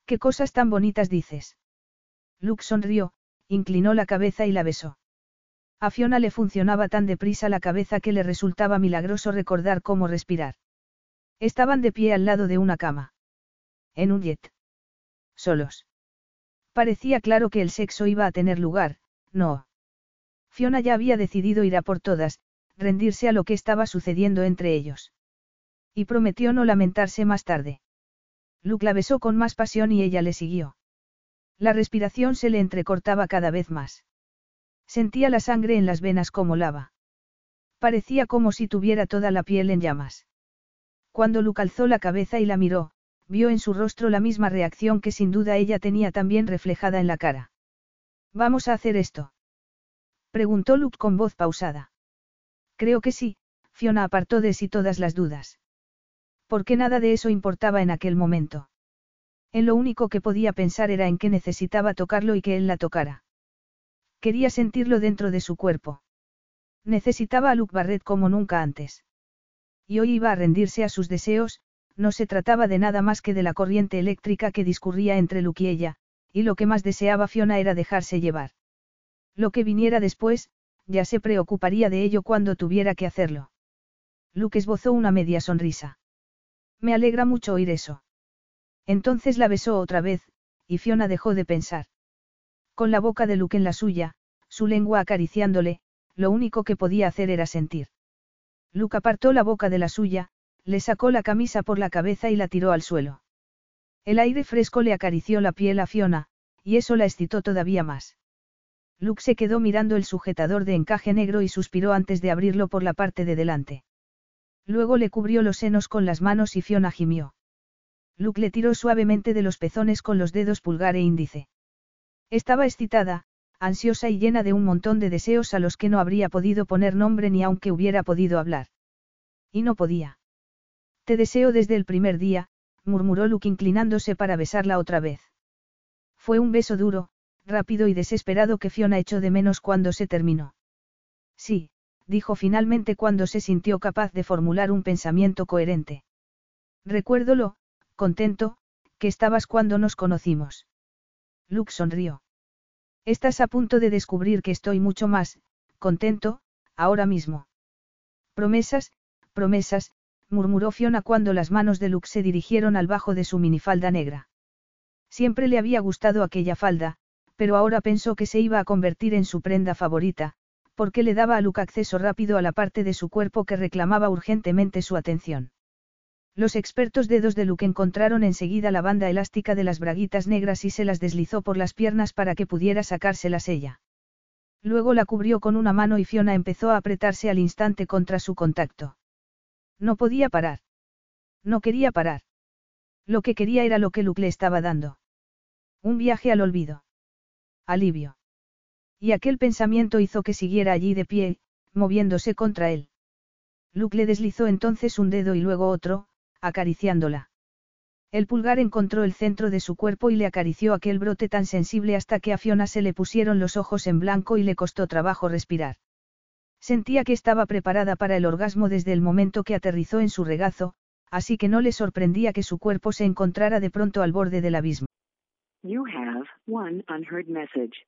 ¿Qué cosas tan bonitas dices? Luke sonrió, inclinó la cabeza y la besó. A Fiona le funcionaba tan deprisa la cabeza que le resultaba milagroso recordar cómo respirar. Estaban de pie al lado de una cama. En un jet. Solos. Parecía claro que el sexo iba a tener lugar, no. Fiona ya había decidido ir a por todas, rendirse a lo que estaba sucediendo entre ellos. Y prometió no lamentarse más tarde. Luke la besó con más pasión y ella le siguió. La respiración se le entrecortaba cada vez más. Sentía la sangre en las venas como lava. Parecía como si tuviera toda la piel en llamas. Cuando Luke alzó la cabeza y la miró, vio en su rostro la misma reacción que sin duda ella tenía también reflejada en la cara. ¿Vamos a hacer esto? Preguntó Luke con voz pausada. Creo que sí, Fiona apartó de sí todas las dudas porque nada de eso importaba en aquel momento. En lo único que podía pensar era en que necesitaba tocarlo y que él la tocara. Quería sentirlo dentro de su cuerpo. Necesitaba a Luke Barrett como nunca antes. Y hoy iba a rendirse a sus deseos, no se trataba de nada más que de la corriente eléctrica que discurría entre Luke y ella, y lo que más deseaba Fiona era dejarse llevar. Lo que viniera después, ya se preocuparía de ello cuando tuviera que hacerlo. Luke esbozó una media sonrisa. Me alegra mucho oír eso. Entonces la besó otra vez, y Fiona dejó de pensar. Con la boca de Luke en la suya, su lengua acariciándole, lo único que podía hacer era sentir. Luke apartó la boca de la suya, le sacó la camisa por la cabeza y la tiró al suelo. El aire fresco le acarició la piel a Fiona, y eso la excitó todavía más. Luke se quedó mirando el sujetador de encaje negro y suspiró antes de abrirlo por la parte de delante. Luego le cubrió los senos con las manos y Fiona gimió. Luke le tiró suavemente de los pezones con los dedos pulgar e índice. Estaba excitada, ansiosa y llena de un montón de deseos a los que no habría podido poner nombre ni aunque hubiera podido hablar. Y no podía. Te deseo desde el primer día, murmuró Luke inclinándose para besarla otra vez. Fue un beso duro, rápido y desesperado que Fiona echó de menos cuando se terminó. Sí, dijo finalmente cuando se sintió capaz de formular un pensamiento coherente. Recuérdolo, contento, que estabas cuando nos conocimos. Luke sonrió. Estás a punto de descubrir que estoy mucho más, contento, ahora mismo. Promesas, promesas, murmuró Fiona cuando las manos de Luke se dirigieron al bajo de su minifalda negra. Siempre le había gustado aquella falda, pero ahora pensó que se iba a convertir en su prenda favorita, porque le daba a Luke acceso rápido a la parte de su cuerpo que reclamaba urgentemente su atención. Los expertos dedos de Luke encontraron enseguida la banda elástica de las braguitas negras y se las deslizó por las piernas para que pudiera sacárselas ella. Luego la cubrió con una mano y Fiona empezó a apretarse al instante contra su contacto. No podía parar. No quería parar. Lo que quería era lo que Luke le estaba dando. Un viaje al olvido. Alivio. Y aquel pensamiento hizo que siguiera allí de pie, moviéndose contra él. Luke le deslizó entonces un dedo y luego otro, acariciándola. El pulgar encontró el centro de su cuerpo y le acarició aquel brote tan sensible hasta que a Fiona se le pusieron los ojos en blanco y le costó trabajo respirar. Sentía que estaba preparada para el orgasmo desde el momento que aterrizó en su regazo, así que no le sorprendía que su cuerpo se encontrara de pronto al borde del abismo. You have one unheard message.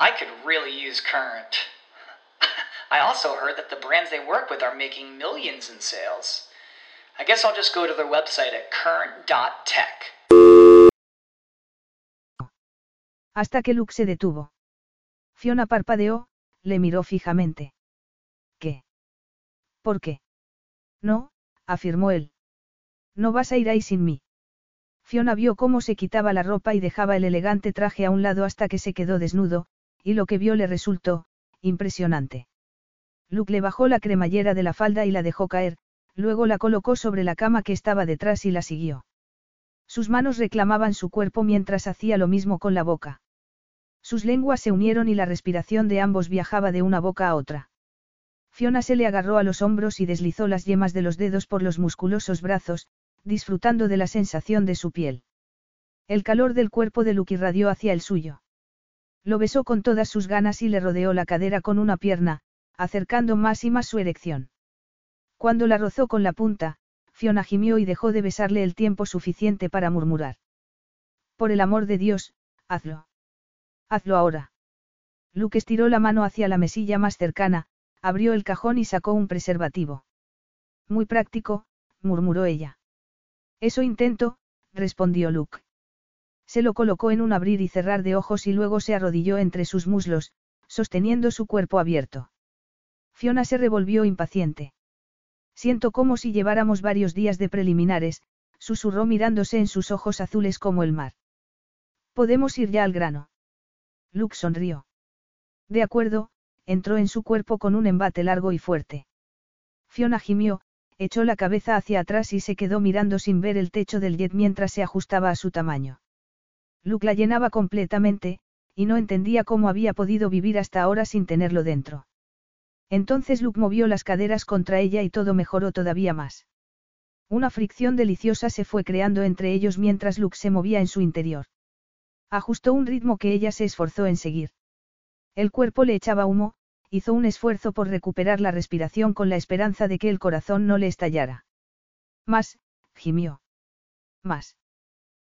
I could really use Current. I also heard that the brands they work with are making millions in sales. I guess I'll just go to their website at current.tech. Hasta que Luke se detuvo. Fiona parpadeó, le miró fijamente. ¿Qué? ¿Por qué? No, afirmó él. No vas a ir ahí sin mí. Fiona vio cómo se quitaba la ropa y dejaba el elegante traje a un lado hasta que se quedó desnudo, y lo que vio le resultó, impresionante. Luke le bajó la cremallera de la falda y la dejó caer, luego la colocó sobre la cama que estaba detrás y la siguió. Sus manos reclamaban su cuerpo mientras hacía lo mismo con la boca. Sus lenguas se unieron y la respiración de ambos viajaba de una boca a otra. Fiona se le agarró a los hombros y deslizó las yemas de los dedos por los musculosos brazos, disfrutando de la sensación de su piel. El calor del cuerpo de Luke irradió hacia el suyo. Lo besó con todas sus ganas y le rodeó la cadera con una pierna, acercando más y más su erección. Cuando la rozó con la punta, Fiona gimió y dejó de besarle el tiempo suficiente para murmurar. Por el amor de Dios, hazlo. Hazlo ahora. Luke estiró la mano hacia la mesilla más cercana, abrió el cajón y sacó un preservativo. Muy práctico, murmuró ella. Eso intento, respondió Luke. Se lo colocó en un abrir y cerrar de ojos y luego se arrodilló entre sus muslos, sosteniendo su cuerpo abierto. Fiona se revolvió impaciente. Siento como si lleváramos varios días de preliminares, susurró mirándose en sus ojos azules como el mar. Podemos ir ya al grano. Luke sonrió. De acuerdo, entró en su cuerpo con un embate largo y fuerte. Fiona gimió, echó la cabeza hacia atrás y se quedó mirando sin ver el techo del jet mientras se ajustaba a su tamaño. Luke la llenaba completamente, y no entendía cómo había podido vivir hasta ahora sin tenerlo dentro. Entonces Luke movió las caderas contra ella y todo mejoró todavía más. Una fricción deliciosa se fue creando entre ellos mientras Luke se movía en su interior. Ajustó un ritmo que ella se esforzó en seguir. El cuerpo le echaba humo, hizo un esfuerzo por recuperar la respiración con la esperanza de que el corazón no le estallara. Más, gimió. Más.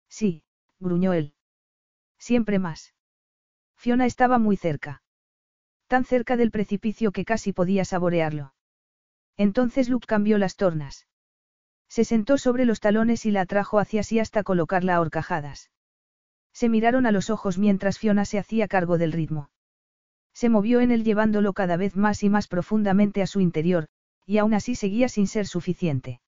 Sí, gruñó él. Siempre más. Fiona estaba muy cerca tan cerca del precipicio que casi podía saborearlo. Entonces Luke cambió las tornas. Se sentó sobre los talones y la atrajo hacia sí hasta colocarla a horcajadas. Se miraron a los ojos mientras Fiona se hacía cargo del ritmo. Se movió en él llevándolo cada vez más y más profundamente a su interior, y aún así seguía sin ser suficiente.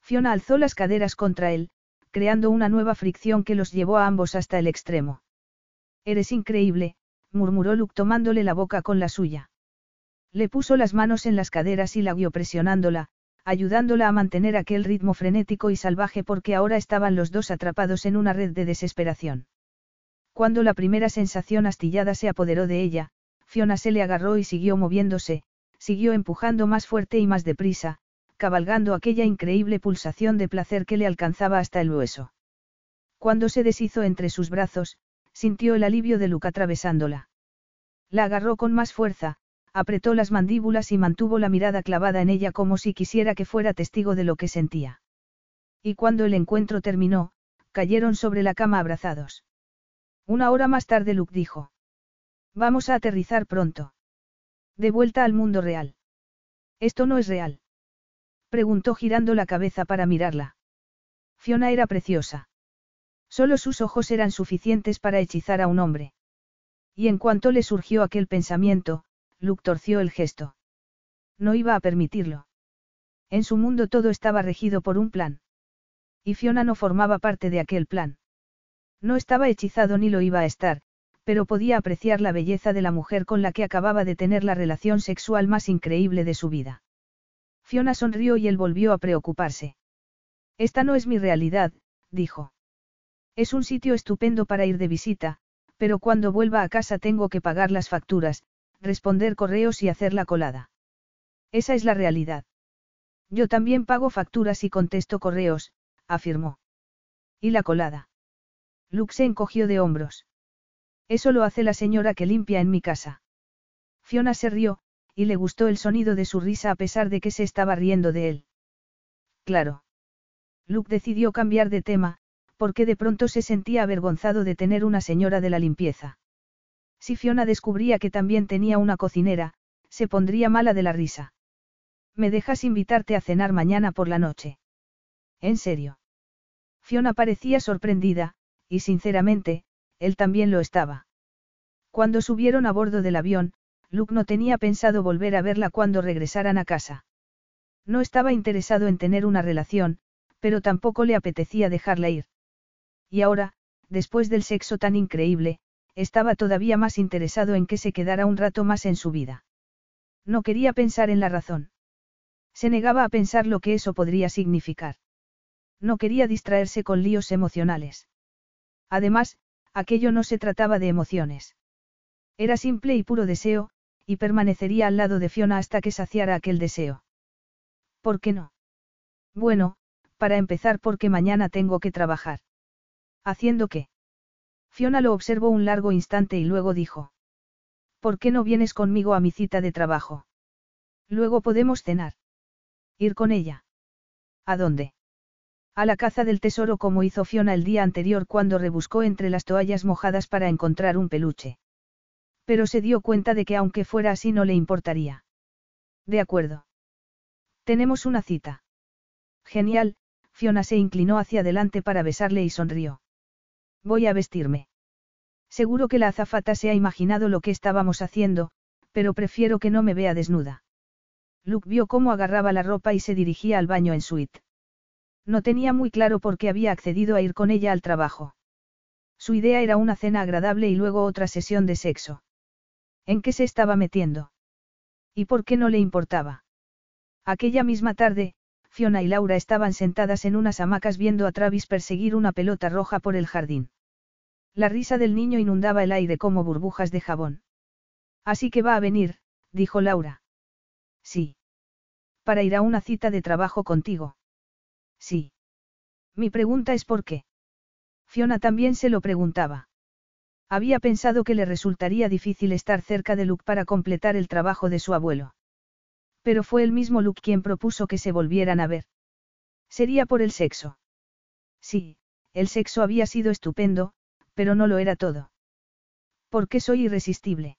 Fiona alzó las caderas contra él, creando una nueva fricción que los llevó a ambos hasta el extremo. Eres increíble, murmuró Luke tomándole la boca con la suya. Le puso las manos en las caderas y la guió presionándola, ayudándola a mantener aquel ritmo frenético y salvaje porque ahora estaban los dos atrapados en una red de desesperación. Cuando la primera sensación astillada se apoderó de ella, Fiona se le agarró y siguió moviéndose, siguió empujando más fuerte y más deprisa, cabalgando aquella increíble pulsación de placer que le alcanzaba hasta el hueso. Cuando se deshizo entre sus brazos, sintió el alivio de Luke atravesándola. La agarró con más fuerza, apretó las mandíbulas y mantuvo la mirada clavada en ella como si quisiera que fuera testigo de lo que sentía. Y cuando el encuentro terminó, cayeron sobre la cama abrazados. Una hora más tarde Luke dijo. Vamos a aterrizar pronto. De vuelta al mundo real. Esto no es real. Preguntó girando la cabeza para mirarla. Fiona era preciosa. Solo sus ojos eran suficientes para hechizar a un hombre. Y en cuanto le surgió aquel pensamiento, Luke torció el gesto. No iba a permitirlo. En su mundo todo estaba regido por un plan. Y Fiona no formaba parte de aquel plan. No estaba hechizado ni lo iba a estar, pero podía apreciar la belleza de la mujer con la que acababa de tener la relación sexual más increíble de su vida. Fiona sonrió y él volvió a preocuparse. Esta no es mi realidad, dijo. Es un sitio estupendo para ir de visita, pero cuando vuelva a casa tengo que pagar las facturas, responder correos y hacer la colada. Esa es la realidad. Yo también pago facturas y contesto correos, afirmó. ¿Y la colada? Luke se encogió de hombros. Eso lo hace la señora que limpia en mi casa. Fiona se rió, y le gustó el sonido de su risa a pesar de que se estaba riendo de él. Claro. Luke decidió cambiar de tema, porque de pronto se sentía avergonzado de tener una señora de la limpieza. Si Fiona descubría que también tenía una cocinera, se pondría mala de la risa. ¿Me dejas invitarte a cenar mañana por la noche? ¿En serio? Fiona parecía sorprendida, y sinceramente, él también lo estaba. Cuando subieron a bordo del avión, Luke no tenía pensado volver a verla cuando regresaran a casa. No estaba interesado en tener una relación, pero tampoco le apetecía dejarla ir. Y ahora, después del sexo tan increíble, estaba todavía más interesado en que se quedara un rato más en su vida. No quería pensar en la razón. Se negaba a pensar lo que eso podría significar. No quería distraerse con líos emocionales. Además, aquello no se trataba de emociones. Era simple y puro deseo, y permanecería al lado de Fiona hasta que saciara aquel deseo. ¿Por qué no? Bueno, para empezar porque mañana tengo que trabajar. ¿Haciendo qué? Fiona lo observó un largo instante y luego dijo. ¿Por qué no vienes conmigo a mi cita de trabajo? Luego podemos cenar. Ir con ella. ¿A dónde? A la caza del tesoro como hizo Fiona el día anterior cuando rebuscó entre las toallas mojadas para encontrar un peluche. Pero se dio cuenta de que aunque fuera así no le importaría. De acuerdo. Tenemos una cita. Genial, Fiona se inclinó hacia adelante para besarle y sonrió. Voy a vestirme. Seguro que la azafata se ha imaginado lo que estábamos haciendo, pero prefiero que no me vea desnuda. Luke vio cómo agarraba la ropa y se dirigía al baño en suite. No tenía muy claro por qué había accedido a ir con ella al trabajo. Su idea era una cena agradable y luego otra sesión de sexo. ¿En qué se estaba metiendo? ¿Y por qué no le importaba? Aquella misma tarde, Fiona y Laura estaban sentadas en unas hamacas viendo a Travis perseguir una pelota roja por el jardín. La risa del niño inundaba el aire como burbujas de jabón. Así que va a venir, dijo Laura. Sí. Para ir a una cita de trabajo contigo. Sí. Mi pregunta es por qué. Fiona también se lo preguntaba. Había pensado que le resultaría difícil estar cerca de Luke para completar el trabajo de su abuelo. Pero fue el mismo Luke quien propuso que se volvieran a ver. Sería por el sexo. Sí, el sexo había sido estupendo, pero no lo era todo. ¿Por qué soy irresistible?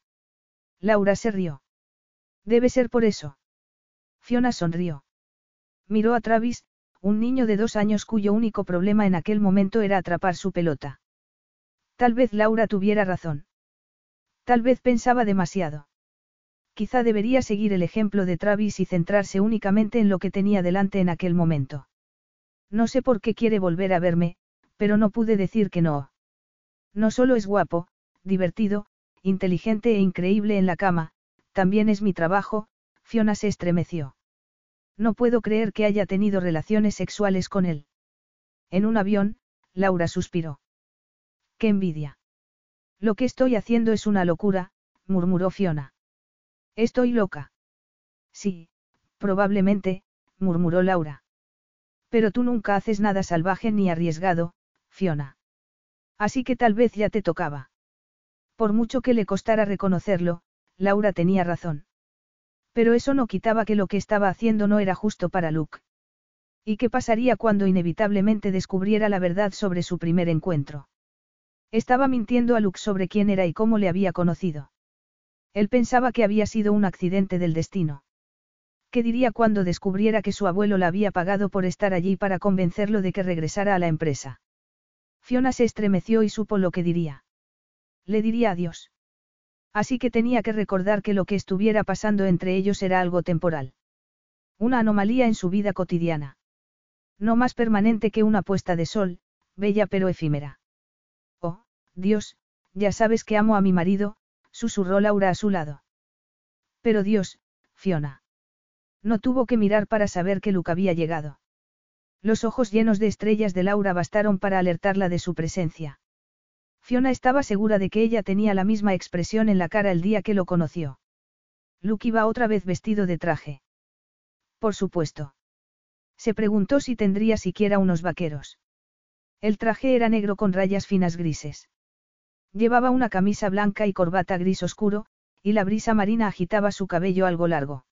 Laura se rió. Debe ser por eso. Fiona sonrió. Miró a Travis, un niño de dos años cuyo único problema en aquel momento era atrapar su pelota. Tal vez Laura tuviera razón. Tal vez pensaba demasiado. Quizá debería seguir el ejemplo de Travis y centrarse únicamente en lo que tenía delante en aquel momento. No sé por qué quiere volver a verme, pero no pude decir que no. No solo es guapo, divertido, inteligente e increíble en la cama, también es mi trabajo, Fiona se estremeció. No puedo creer que haya tenido relaciones sexuales con él. En un avión, Laura suspiró. ¡Qué envidia! Lo que estoy haciendo es una locura, murmuró Fiona. Estoy loca. Sí, probablemente, murmuró Laura. Pero tú nunca haces nada salvaje ni arriesgado, Fiona. Así que tal vez ya te tocaba. Por mucho que le costara reconocerlo, Laura tenía razón. Pero eso no quitaba que lo que estaba haciendo no era justo para Luke. ¿Y qué pasaría cuando inevitablemente descubriera la verdad sobre su primer encuentro? Estaba mintiendo a Luke sobre quién era y cómo le había conocido. Él pensaba que había sido un accidente del destino. ¿Qué diría cuando descubriera que su abuelo la había pagado por estar allí para convencerlo de que regresara a la empresa? Fiona se estremeció y supo lo que diría. Le diría adiós. Así que tenía que recordar que lo que estuviera pasando entre ellos era algo temporal. Una anomalía en su vida cotidiana. No más permanente que una puesta de sol, bella pero efímera. Dios, ya sabes que amo a mi marido, susurró Laura a su lado. Pero Dios, Fiona. No tuvo que mirar para saber que Luke había llegado. Los ojos llenos de estrellas de Laura bastaron para alertarla de su presencia. Fiona estaba segura de que ella tenía la misma expresión en la cara el día que lo conoció. Luke iba otra vez vestido de traje. Por supuesto. Se preguntó si tendría siquiera unos vaqueros. El traje era negro con rayas finas grises. Llevaba una camisa blanca y corbata gris oscuro, y la brisa marina agitaba su cabello algo largo.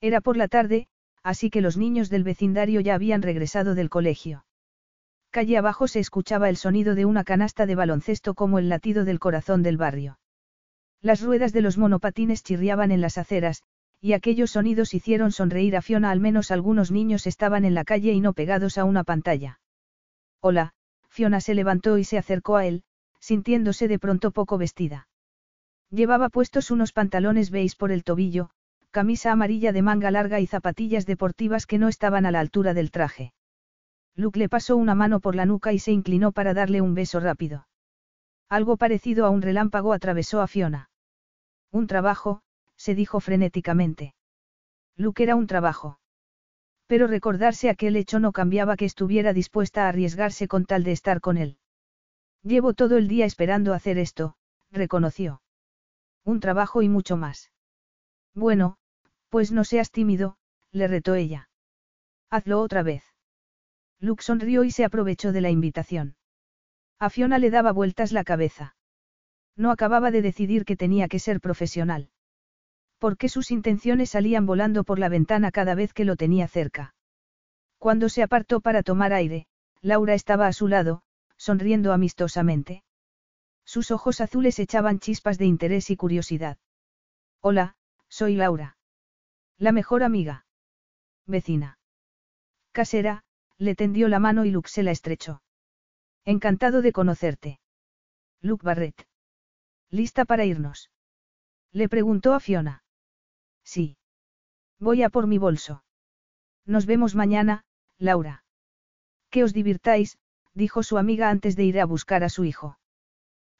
Era por la tarde, así que los niños del vecindario ya habían regresado del colegio. Calle abajo se escuchaba el sonido de una canasta de baloncesto como el latido del corazón del barrio. Las ruedas de los monopatines chirriaban en las aceras, y aquellos sonidos hicieron sonreír a Fiona al menos algunos niños estaban en la calle y no pegados a una pantalla. Hola, Fiona se levantó y se acercó a él, sintiéndose de pronto poco vestida. Llevaba puestos unos pantalones beige por el tobillo, camisa amarilla de manga larga y zapatillas deportivas que no estaban a la altura del traje. Luke le pasó una mano por la nuca y se inclinó para darle un beso rápido. Algo parecido a un relámpago atravesó a Fiona. Un trabajo, se dijo frenéticamente. Luke era un trabajo. Pero recordarse aquel hecho no cambiaba que estuviera dispuesta a arriesgarse con tal de estar con él. Llevo todo el día esperando hacer esto, reconoció. Un trabajo y mucho más. Bueno, pues no seas tímido, le retó ella. Hazlo otra vez. Luke sonrió y se aprovechó de la invitación. A Fiona le daba vueltas la cabeza. No acababa de decidir que tenía que ser profesional. Porque sus intenciones salían volando por la ventana cada vez que lo tenía cerca. Cuando se apartó para tomar aire, Laura estaba a su lado, sonriendo amistosamente. Sus ojos azules echaban chispas de interés y curiosidad. Hola, soy Laura. La mejor amiga. Vecina. Casera, le tendió la mano y Luke se la estrechó. Encantado de conocerte. Luke Barrett. ¿Lista para irnos? Le preguntó a Fiona. Sí. Voy a por mi bolso. Nos vemos mañana, Laura. Que os divirtáis, dijo su amiga antes de ir a buscar a su hijo.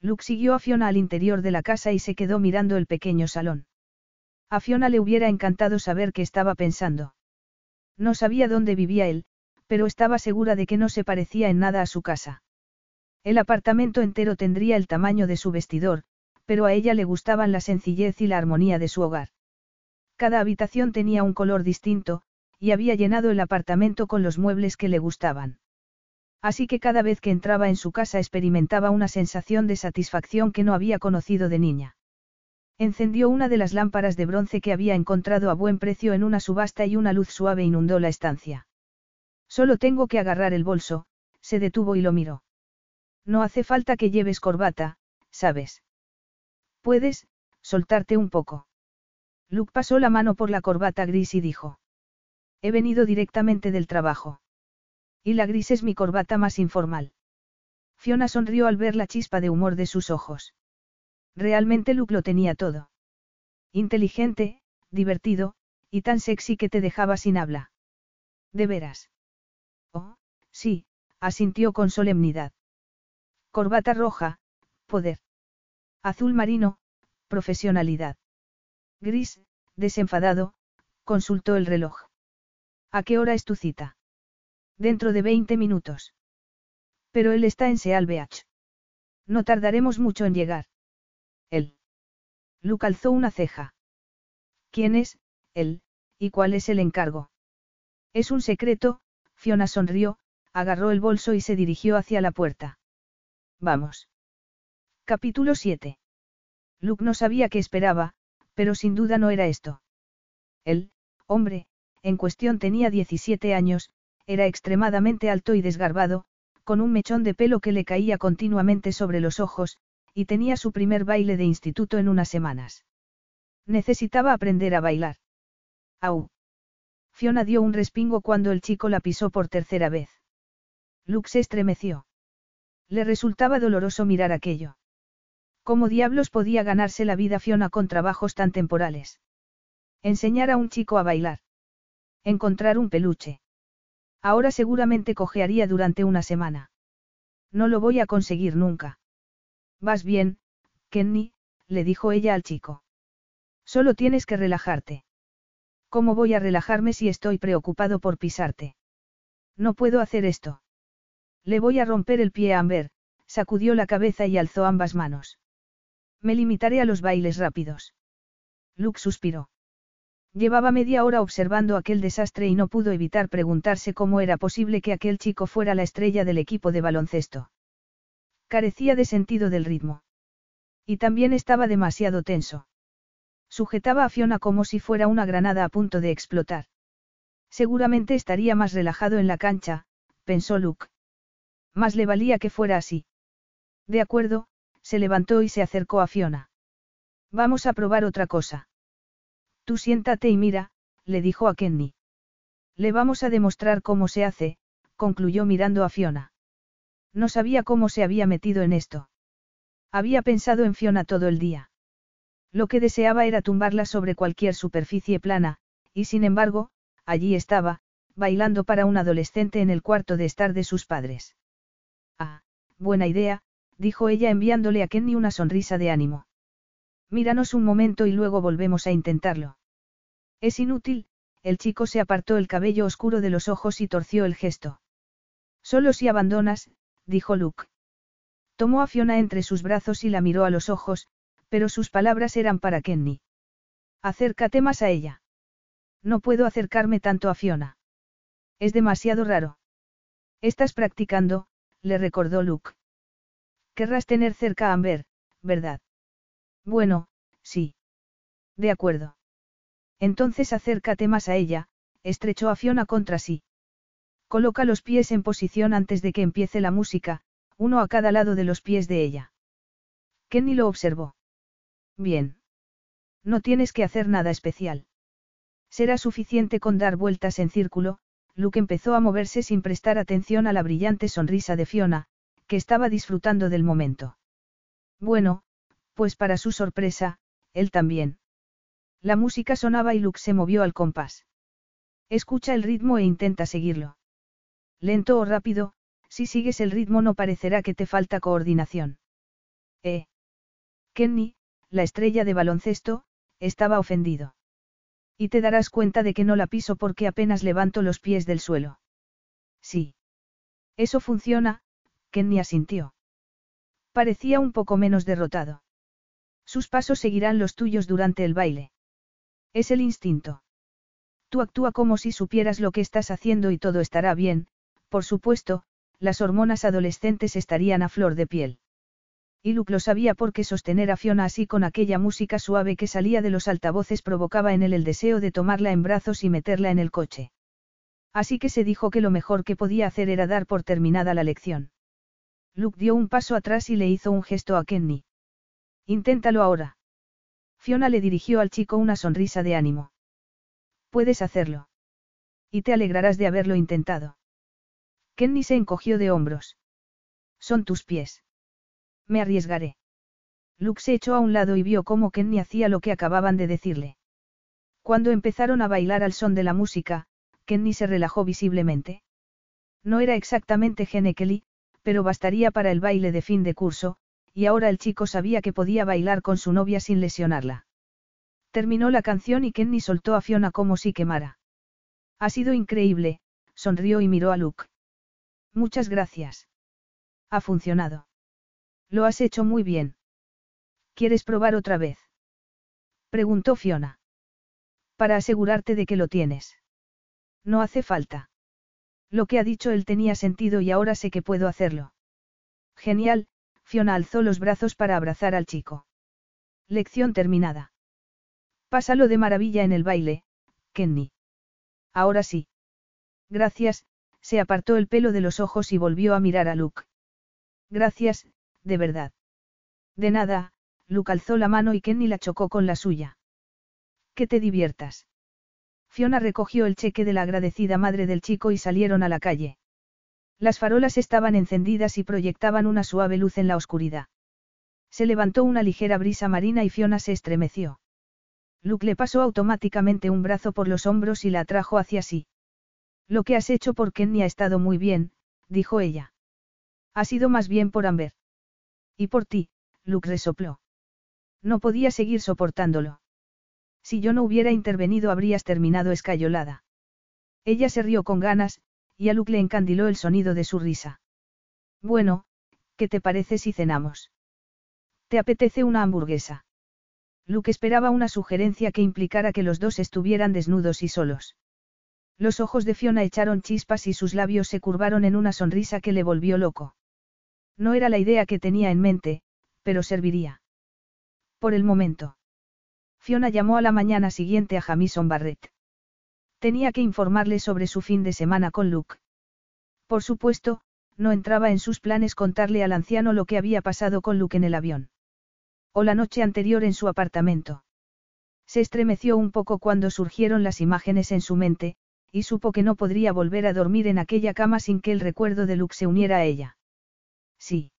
Luke siguió a Fiona al interior de la casa y se quedó mirando el pequeño salón. A Fiona le hubiera encantado saber qué estaba pensando. No sabía dónde vivía él, pero estaba segura de que no se parecía en nada a su casa. El apartamento entero tendría el tamaño de su vestidor, pero a ella le gustaban la sencillez y la armonía de su hogar. Cada habitación tenía un color distinto, y había llenado el apartamento con los muebles que le gustaban. Así que cada vez que entraba en su casa experimentaba una sensación de satisfacción que no había conocido de niña. Encendió una de las lámparas de bronce que había encontrado a buen precio en una subasta y una luz suave inundó la estancia. Solo tengo que agarrar el bolso, se detuvo y lo miró. No hace falta que lleves corbata, ¿sabes? Puedes, soltarte un poco. Luke pasó la mano por la corbata gris y dijo. He venido directamente del trabajo. Y la gris es mi corbata más informal. Fiona sonrió al ver la chispa de humor de sus ojos. Realmente Luke lo tenía todo. Inteligente, divertido, y tan sexy que te dejaba sin habla. ¿De veras? Oh, sí, asintió con solemnidad. Corbata roja, poder. Azul marino, profesionalidad. Gris, desenfadado, consultó el reloj. ¿A qué hora es tu cita? Dentro de 20 minutos. Pero él está en Seal Beach. No tardaremos mucho en llegar. Él. Luke alzó una ceja. ¿Quién es, él, y cuál es el encargo? Es un secreto, Fiona sonrió, agarró el bolso y se dirigió hacia la puerta. Vamos. Capítulo 7. Luke no sabía qué esperaba, pero sin duda no era esto. El, hombre, en cuestión tenía 17 años, era extremadamente alto y desgarbado, con un mechón de pelo que le caía continuamente sobre los ojos, y tenía su primer baile de instituto en unas semanas. Necesitaba aprender a bailar. Au. Fiona dio un respingo cuando el chico la pisó por tercera vez. Luke se estremeció. Le resultaba doloroso mirar aquello. ¿Cómo diablos podía ganarse la vida Fiona con trabajos tan temporales? Enseñar a un chico a bailar. Encontrar un peluche. Ahora seguramente cojearía durante una semana. No lo voy a conseguir nunca. Vas bien, Kenny, le dijo ella al chico. Solo tienes que relajarte. ¿Cómo voy a relajarme si estoy preocupado por pisarte? No puedo hacer esto. Le voy a romper el pie a Amber, sacudió la cabeza y alzó ambas manos. Me limitaré a los bailes rápidos. Luke suspiró. Llevaba media hora observando aquel desastre y no pudo evitar preguntarse cómo era posible que aquel chico fuera la estrella del equipo de baloncesto. Carecía de sentido del ritmo. Y también estaba demasiado tenso. Sujetaba a Fiona como si fuera una granada a punto de explotar. Seguramente estaría más relajado en la cancha, pensó Luke. Más le valía que fuera así. De acuerdo, se levantó y se acercó a Fiona. Vamos a probar otra cosa. Tú siéntate y mira, le dijo a Kenny. Le vamos a demostrar cómo se hace, concluyó mirando a Fiona. No sabía cómo se había metido en esto. Había pensado en Fiona todo el día. Lo que deseaba era tumbarla sobre cualquier superficie plana, y sin embargo, allí estaba, bailando para un adolescente en el cuarto de estar de sus padres. Ah, buena idea, dijo ella enviándole a Kenny una sonrisa de ánimo. Míranos un momento y luego volvemos a intentarlo. Es inútil, el chico se apartó el cabello oscuro de los ojos y torció el gesto. Solo si abandonas, dijo Luke. Tomó a Fiona entre sus brazos y la miró a los ojos, pero sus palabras eran para Kenny. Acércate más a ella. No puedo acercarme tanto a Fiona. Es demasiado raro. Estás practicando, le recordó Luke. Querrás tener cerca a Amber, ¿verdad? Bueno, sí. De acuerdo. Entonces acércate más a ella, estrechó a Fiona contra sí. Coloca los pies en posición antes de que empiece la música, uno a cada lado de los pies de ella. Kenny lo observó. Bien. No tienes que hacer nada especial. Será suficiente con dar vueltas en círculo, Luke empezó a moverse sin prestar atención a la brillante sonrisa de Fiona, que estaba disfrutando del momento. Bueno, pues para su sorpresa, él también. La música sonaba y Luke se movió al compás. Escucha el ritmo e intenta seguirlo. Lento o rápido, si sigues el ritmo no parecerá que te falta coordinación. Eh. Kenny, la estrella de baloncesto, estaba ofendido. Y te darás cuenta de que no la piso porque apenas levanto los pies del suelo. Sí. Eso funciona, Kenny asintió. Parecía un poco menos derrotado. Sus pasos seguirán los tuyos durante el baile. Es el instinto. Tú actúa como si supieras lo que estás haciendo y todo estará bien, por supuesto, las hormonas adolescentes estarían a flor de piel. Y Luke lo sabía porque sostener a Fiona así con aquella música suave que salía de los altavoces provocaba en él el deseo de tomarla en brazos y meterla en el coche. Así que se dijo que lo mejor que podía hacer era dar por terminada la lección. Luke dio un paso atrás y le hizo un gesto a Kenny. Inténtalo ahora. Fiona le dirigió al chico una sonrisa de ánimo. Puedes hacerlo. Y te alegrarás de haberlo intentado. Kenny se encogió de hombros. Son tus pies. Me arriesgaré. Luke se echó a un lado y vio cómo Kenny hacía lo que acababan de decirle. Cuando empezaron a bailar al son de la música, Kenny se relajó visiblemente. No era exactamente Gene Kelly, pero bastaría para el baile de fin de curso, y ahora el chico sabía que podía bailar con su novia sin lesionarla. Terminó la canción y Kenny soltó a Fiona como si quemara. Ha sido increíble, sonrió y miró a Luke. Muchas gracias. Ha funcionado. Lo has hecho muy bien. ¿Quieres probar otra vez? Preguntó Fiona. Para asegurarte de que lo tienes. No hace falta. Lo que ha dicho él tenía sentido y ahora sé que puedo hacerlo. Genial, Fiona alzó los brazos para abrazar al chico. Lección terminada. Pásalo de maravilla en el baile, Kenny. Ahora sí. Gracias, se apartó el pelo de los ojos y volvió a mirar a Luke. Gracias, de verdad. De nada, Luke alzó la mano y Kenny la chocó con la suya. Que te diviertas. Fiona recogió el cheque de la agradecida madre del chico y salieron a la calle. Las farolas estaban encendidas y proyectaban una suave luz en la oscuridad. Se levantó una ligera brisa marina y Fiona se estremeció. Luke le pasó automáticamente un brazo por los hombros y la atrajo hacia sí. Lo que has hecho por Kenny ha estado muy bien, dijo ella. Ha sido más bien por Amber. Y por ti, Luke resopló. No podía seguir soportándolo. Si yo no hubiera intervenido habrías terminado escayolada. Ella se rió con ganas, y a Luke le encandiló el sonido de su risa. Bueno, ¿qué te parece si cenamos? ¿Te apetece una hamburguesa? Luke esperaba una sugerencia que implicara que los dos estuvieran desnudos y solos. Los ojos de Fiona echaron chispas y sus labios se curvaron en una sonrisa que le volvió loco. No era la idea que tenía en mente, pero serviría. Por el momento. Fiona llamó a la mañana siguiente a Jamison Barrett. Tenía que informarle sobre su fin de semana con Luke. Por supuesto, no entraba en sus planes contarle al anciano lo que había pasado con Luke en el avión. O la noche anterior en su apartamento. Se estremeció un poco cuando surgieron las imágenes en su mente, y supo que no podría volver a dormir en aquella cama sin que el recuerdo de Luke se uniera a ella. Sí.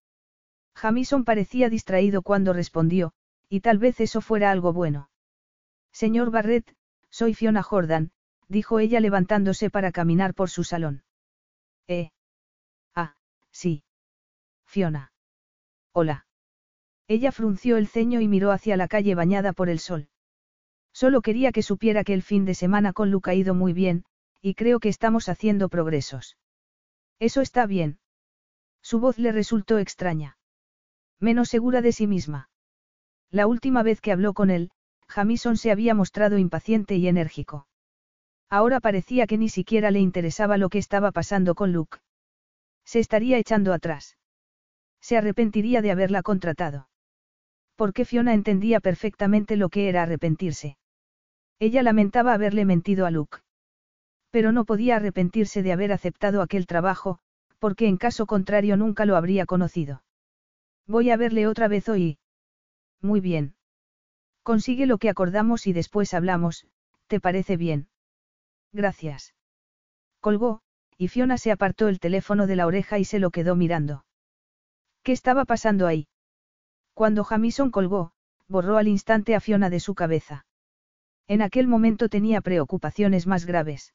Jamison parecía distraído cuando respondió, y tal vez eso fuera algo bueno. Señor Barrett, soy Fiona Jordan, dijo ella levantándose para caminar por su salón. Eh. Ah, sí. Fiona. Hola. Ella frunció el ceño y miró hacia la calle bañada por el sol. Solo quería que supiera que el fin de semana con Luke ha ido muy bien, y creo que estamos haciendo progresos. Eso está bien. Su voz le resultó extraña. Menos segura de sí misma. La última vez que habló con él, Jamison se había mostrado impaciente y enérgico. Ahora parecía que ni siquiera le interesaba lo que estaba pasando con Luke. Se estaría echando atrás. Se arrepentiría de haberla contratado. Porque Fiona entendía perfectamente lo que era arrepentirse. Ella lamentaba haberle mentido a Luke. Pero no podía arrepentirse de haber aceptado aquel trabajo, porque en caso contrario nunca lo habría conocido. Voy a verle otra vez hoy. Muy bien. Consigue lo que acordamos y después hablamos, ¿te parece bien? Gracias. Colgó, y Fiona se apartó el teléfono de la oreja y se lo quedó mirando. ¿Qué estaba pasando ahí? Cuando Jamison colgó, borró al instante a Fiona de su cabeza. En aquel momento tenía preocupaciones más graves.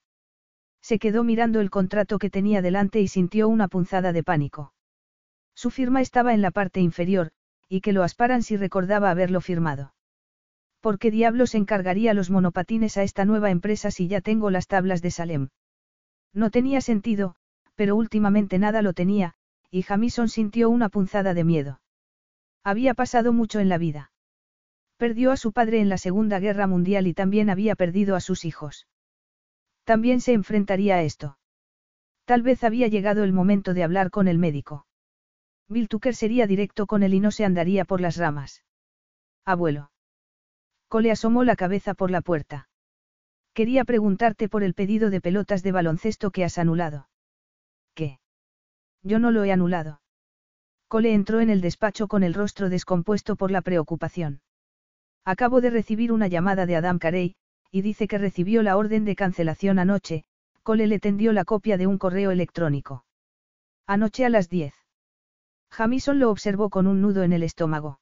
Se quedó mirando el contrato que tenía delante y sintió una punzada de pánico. Su firma estaba en la parte inferior, y que lo asparan si recordaba haberlo firmado. ¿Por qué diablos encargaría los monopatines a esta nueva empresa si ya tengo las tablas de Salem? No tenía sentido, pero últimamente nada lo tenía, y Jamison sintió una punzada de miedo. Había pasado mucho en la vida. Perdió a su padre en la Segunda Guerra Mundial y también había perdido a sus hijos. También se enfrentaría a esto. Tal vez había llegado el momento de hablar con el médico. Bill Tucker sería directo con él y no se andaría por las ramas. Abuelo. Cole asomó la cabeza por la puerta. Quería preguntarte por el pedido de pelotas de baloncesto que has anulado. ¿Qué? Yo no lo he anulado. Cole entró en el despacho con el rostro descompuesto por la preocupación. Acabo de recibir una llamada de Adam Carey, y dice que recibió la orden de cancelación anoche, Cole le tendió la copia de un correo electrónico. Anoche a las 10. Jamison lo observó con un nudo en el estómago.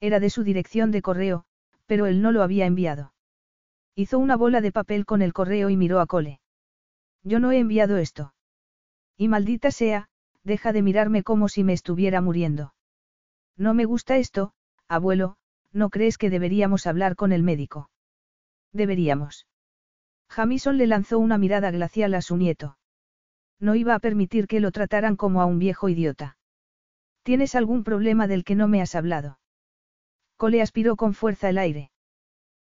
Era de su dirección de correo, pero él no lo había enviado. Hizo una bola de papel con el correo y miró a Cole. Yo no he enviado esto. Y maldita sea, deja de mirarme como si me estuviera muriendo. No me gusta esto, abuelo, ¿no crees que deberíamos hablar con el médico? Deberíamos. Jamison le lanzó una mirada glacial a su nieto. No iba a permitir que lo trataran como a un viejo idiota. ¿Tienes algún problema del que no me has hablado? Cole aspiró con fuerza el aire.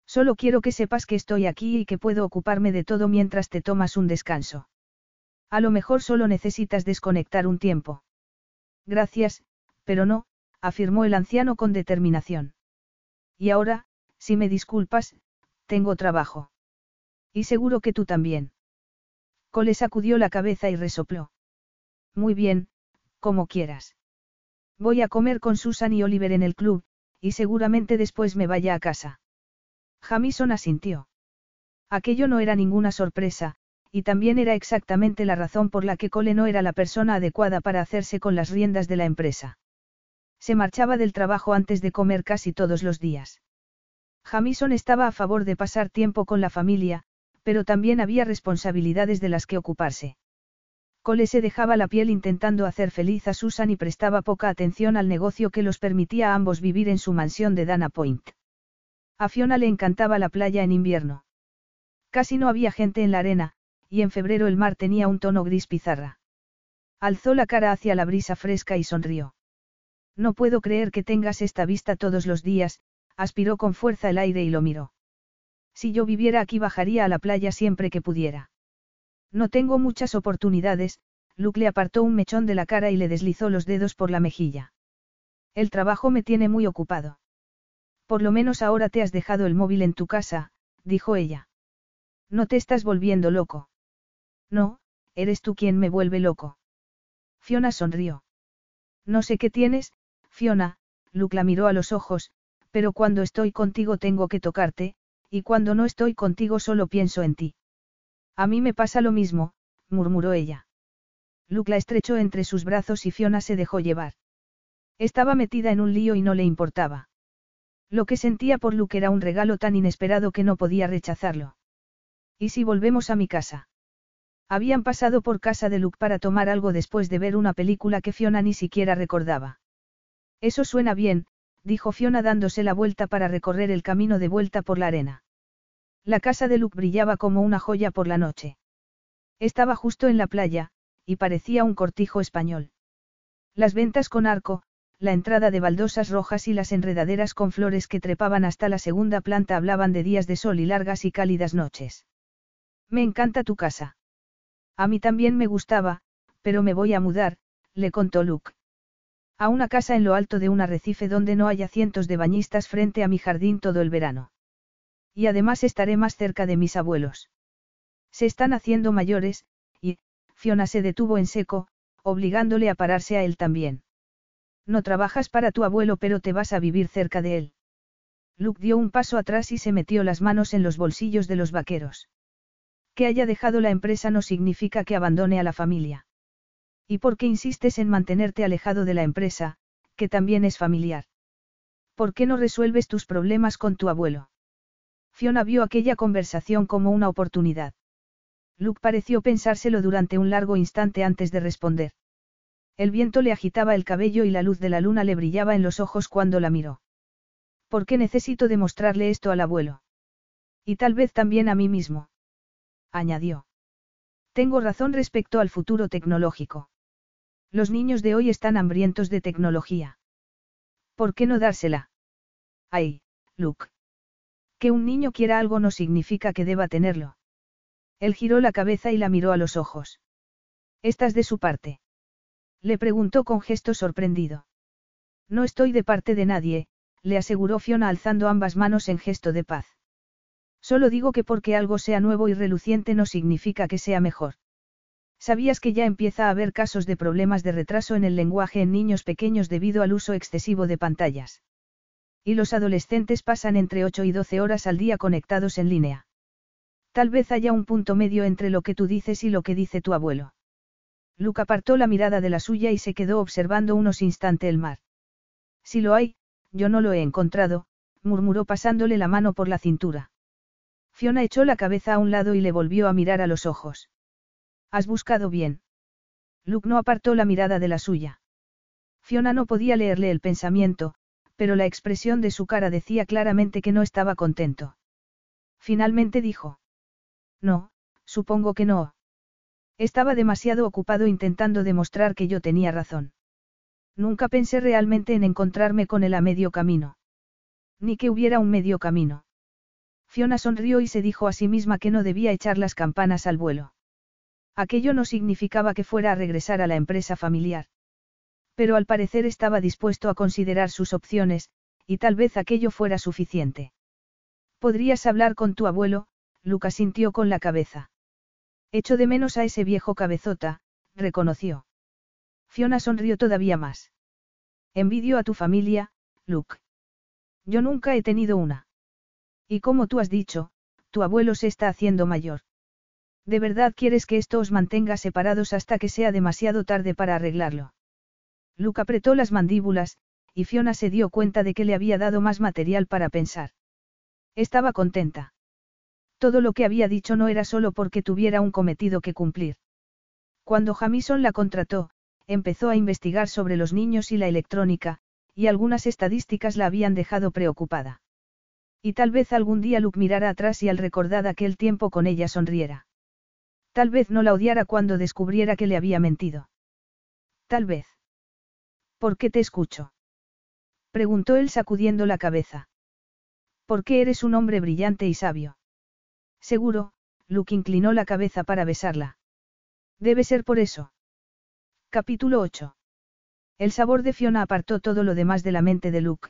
Solo quiero que sepas que estoy aquí y que puedo ocuparme de todo mientras te tomas un descanso. A lo mejor solo necesitas desconectar un tiempo. Gracias, pero no, afirmó el anciano con determinación. Y ahora, si me disculpas, tengo trabajo. Y seguro que tú también. Cole sacudió la cabeza y resopló. Muy bien, como quieras. Voy a comer con Susan y Oliver en el club, y seguramente después me vaya a casa. Jamison asintió. Aquello no era ninguna sorpresa, y también era exactamente la razón por la que Cole no era la persona adecuada para hacerse con las riendas de la empresa. Se marchaba del trabajo antes de comer casi todos los días. Jamison estaba a favor de pasar tiempo con la familia, pero también había responsabilidades de las que ocuparse. Cole se dejaba la piel intentando hacer feliz a Susan y prestaba poca atención al negocio que los permitía a ambos vivir en su mansión de Dana Point. A Fiona le encantaba la playa en invierno. Casi no había gente en la arena, y en febrero el mar tenía un tono gris pizarra. Alzó la cara hacia la brisa fresca y sonrió. No puedo creer que tengas esta vista todos los días, aspiró con fuerza el aire y lo miró. Si yo viviera aquí bajaría a la playa siempre que pudiera. No tengo muchas oportunidades, Luke le apartó un mechón de la cara y le deslizó los dedos por la mejilla. El trabajo me tiene muy ocupado. Por lo menos ahora te has dejado el móvil en tu casa, dijo ella. No te estás volviendo loco. No, eres tú quien me vuelve loco. Fiona sonrió. No sé qué tienes, Fiona, Luke la miró a los ojos, pero cuando estoy contigo tengo que tocarte, y cuando no estoy contigo solo pienso en ti. A mí me pasa lo mismo, murmuró ella. Luke la estrechó entre sus brazos y Fiona se dejó llevar. Estaba metida en un lío y no le importaba. Lo que sentía por Luke era un regalo tan inesperado que no podía rechazarlo. ¿Y si volvemos a mi casa? Habían pasado por casa de Luke para tomar algo después de ver una película que Fiona ni siquiera recordaba. Eso suena bien, dijo Fiona dándose la vuelta para recorrer el camino de vuelta por la arena. La casa de Luke brillaba como una joya por la noche. Estaba justo en la playa, y parecía un cortijo español. Las ventas con arco, la entrada de baldosas rojas y las enredaderas con flores que trepaban hasta la segunda planta hablaban de días de sol y largas y cálidas noches. Me encanta tu casa. A mí también me gustaba, pero me voy a mudar, le contó Luke. A una casa en lo alto de un arrecife donde no haya cientos de bañistas frente a mi jardín todo el verano. Y además estaré más cerca de mis abuelos. Se están haciendo mayores, y, Fiona se detuvo en seco, obligándole a pararse a él también. No trabajas para tu abuelo pero te vas a vivir cerca de él. Luke dio un paso atrás y se metió las manos en los bolsillos de los vaqueros. Que haya dejado la empresa no significa que abandone a la familia. ¿Y por qué insistes en mantenerte alejado de la empresa, que también es familiar? ¿Por qué no resuelves tus problemas con tu abuelo? Fiona vio aquella conversación como una oportunidad. Luke pareció pensárselo durante un largo instante antes de responder. El viento le agitaba el cabello y la luz de la luna le brillaba en los ojos cuando la miró. ¿Por qué necesito demostrarle esto al abuelo? Y tal vez también a mí mismo. Añadió. Tengo razón respecto al futuro tecnológico. Los niños de hoy están hambrientos de tecnología. ¿Por qué no dársela? Ay, Luke. Que un niño quiera algo no significa que deba tenerlo. Él giró la cabeza y la miró a los ojos. ¿Estás de su parte? Le preguntó con gesto sorprendido. No estoy de parte de nadie, le aseguró Fiona alzando ambas manos en gesto de paz. Solo digo que porque algo sea nuevo y reluciente no significa que sea mejor. ¿Sabías que ya empieza a haber casos de problemas de retraso en el lenguaje en niños pequeños debido al uso excesivo de pantallas? Y los adolescentes pasan entre 8 y 12 horas al día conectados en línea. Tal vez haya un punto medio entre lo que tú dices y lo que dice tu abuelo. Luke apartó la mirada de la suya y se quedó observando unos instantes el mar. Si lo hay, yo no lo he encontrado, murmuró pasándole la mano por la cintura. Fiona echó la cabeza a un lado y le volvió a mirar a los ojos. ¿Has buscado bien? Luke no apartó la mirada de la suya. Fiona no podía leerle el pensamiento, pero la expresión de su cara decía claramente que no estaba contento. Finalmente dijo. No, supongo que no. Estaba demasiado ocupado intentando demostrar que yo tenía razón. Nunca pensé realmente en encontrarme con él a medio camino. Ni que hubiera un medio camino. Fiona sonrió y se dijo a sí misma que no debía echar las campanas al vuelo. Aquello no significaba que fuera a regresar a la empresa familiar. Pero al parecer estaba dispuesto a considerar sus opciones, y tal vez aquello fuera suficiente. Podrías hablar con tu abuelo, Lucas sintió con la cabeza. Echo de menos a ese viejo cabezota, reconoció. Fiona sonrió todavía más. Envidio a tu familia, Luke. Yo nunca he tenido una. Y como tú has dicho, tu abuelo se está haciendo mayor. ¿De verdad quieres que esto os mantenga separados hasta que sea demasiado tarde para arreglarlo? Luke apretó las mandíbulas, y Fiona se dio cuenta de que le había dado más material para pensar. Estaba contenta. Todo lo que había dicho no era solo porque tuviera un cometido que cumplir. Cuando Jamison la contrató, empezó a investigar sobre los niños y la electrónica, y algunas estadísticas la habían dejado preocupada. Y tal vez algún día Luke mirara atrás y al recordar aquel tiempo con ella sonriera. Tal vez no la odiara cuando descubriera que le había mentido. Tal vez. ¿Por qué te escucho? Preguntó él sacudiendo la cabeza. Porque eres un hombre brillante y sabio. Seguro, Luke inclinó la cabeza para besarla. Debe ser por eso. Capítulo 8. El sabor de Fiona apartó todo lo demás de la mente de Luke.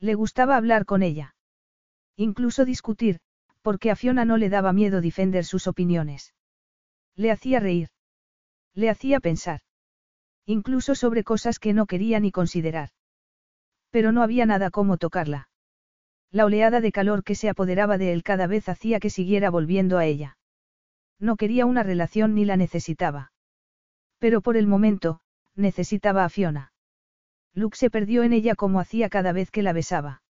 Le gustaba hablar con ella. Incluso discutir, porque a Fiona no le daba miedo defender sus opiniones. Le hacía reír. Le hacía pensar. Incluso sobre cosas que no quería ni considerar. Pero no había nada como tocarla. La oleada de calor que se apoderaba de él cada vez hacía que siguiera volviendo a ella. No quería una relación ni la necesitaba. Pero por el momento, necesitaba a Fiona. Luke se perdió en ella como hacía cada vez que la besaba.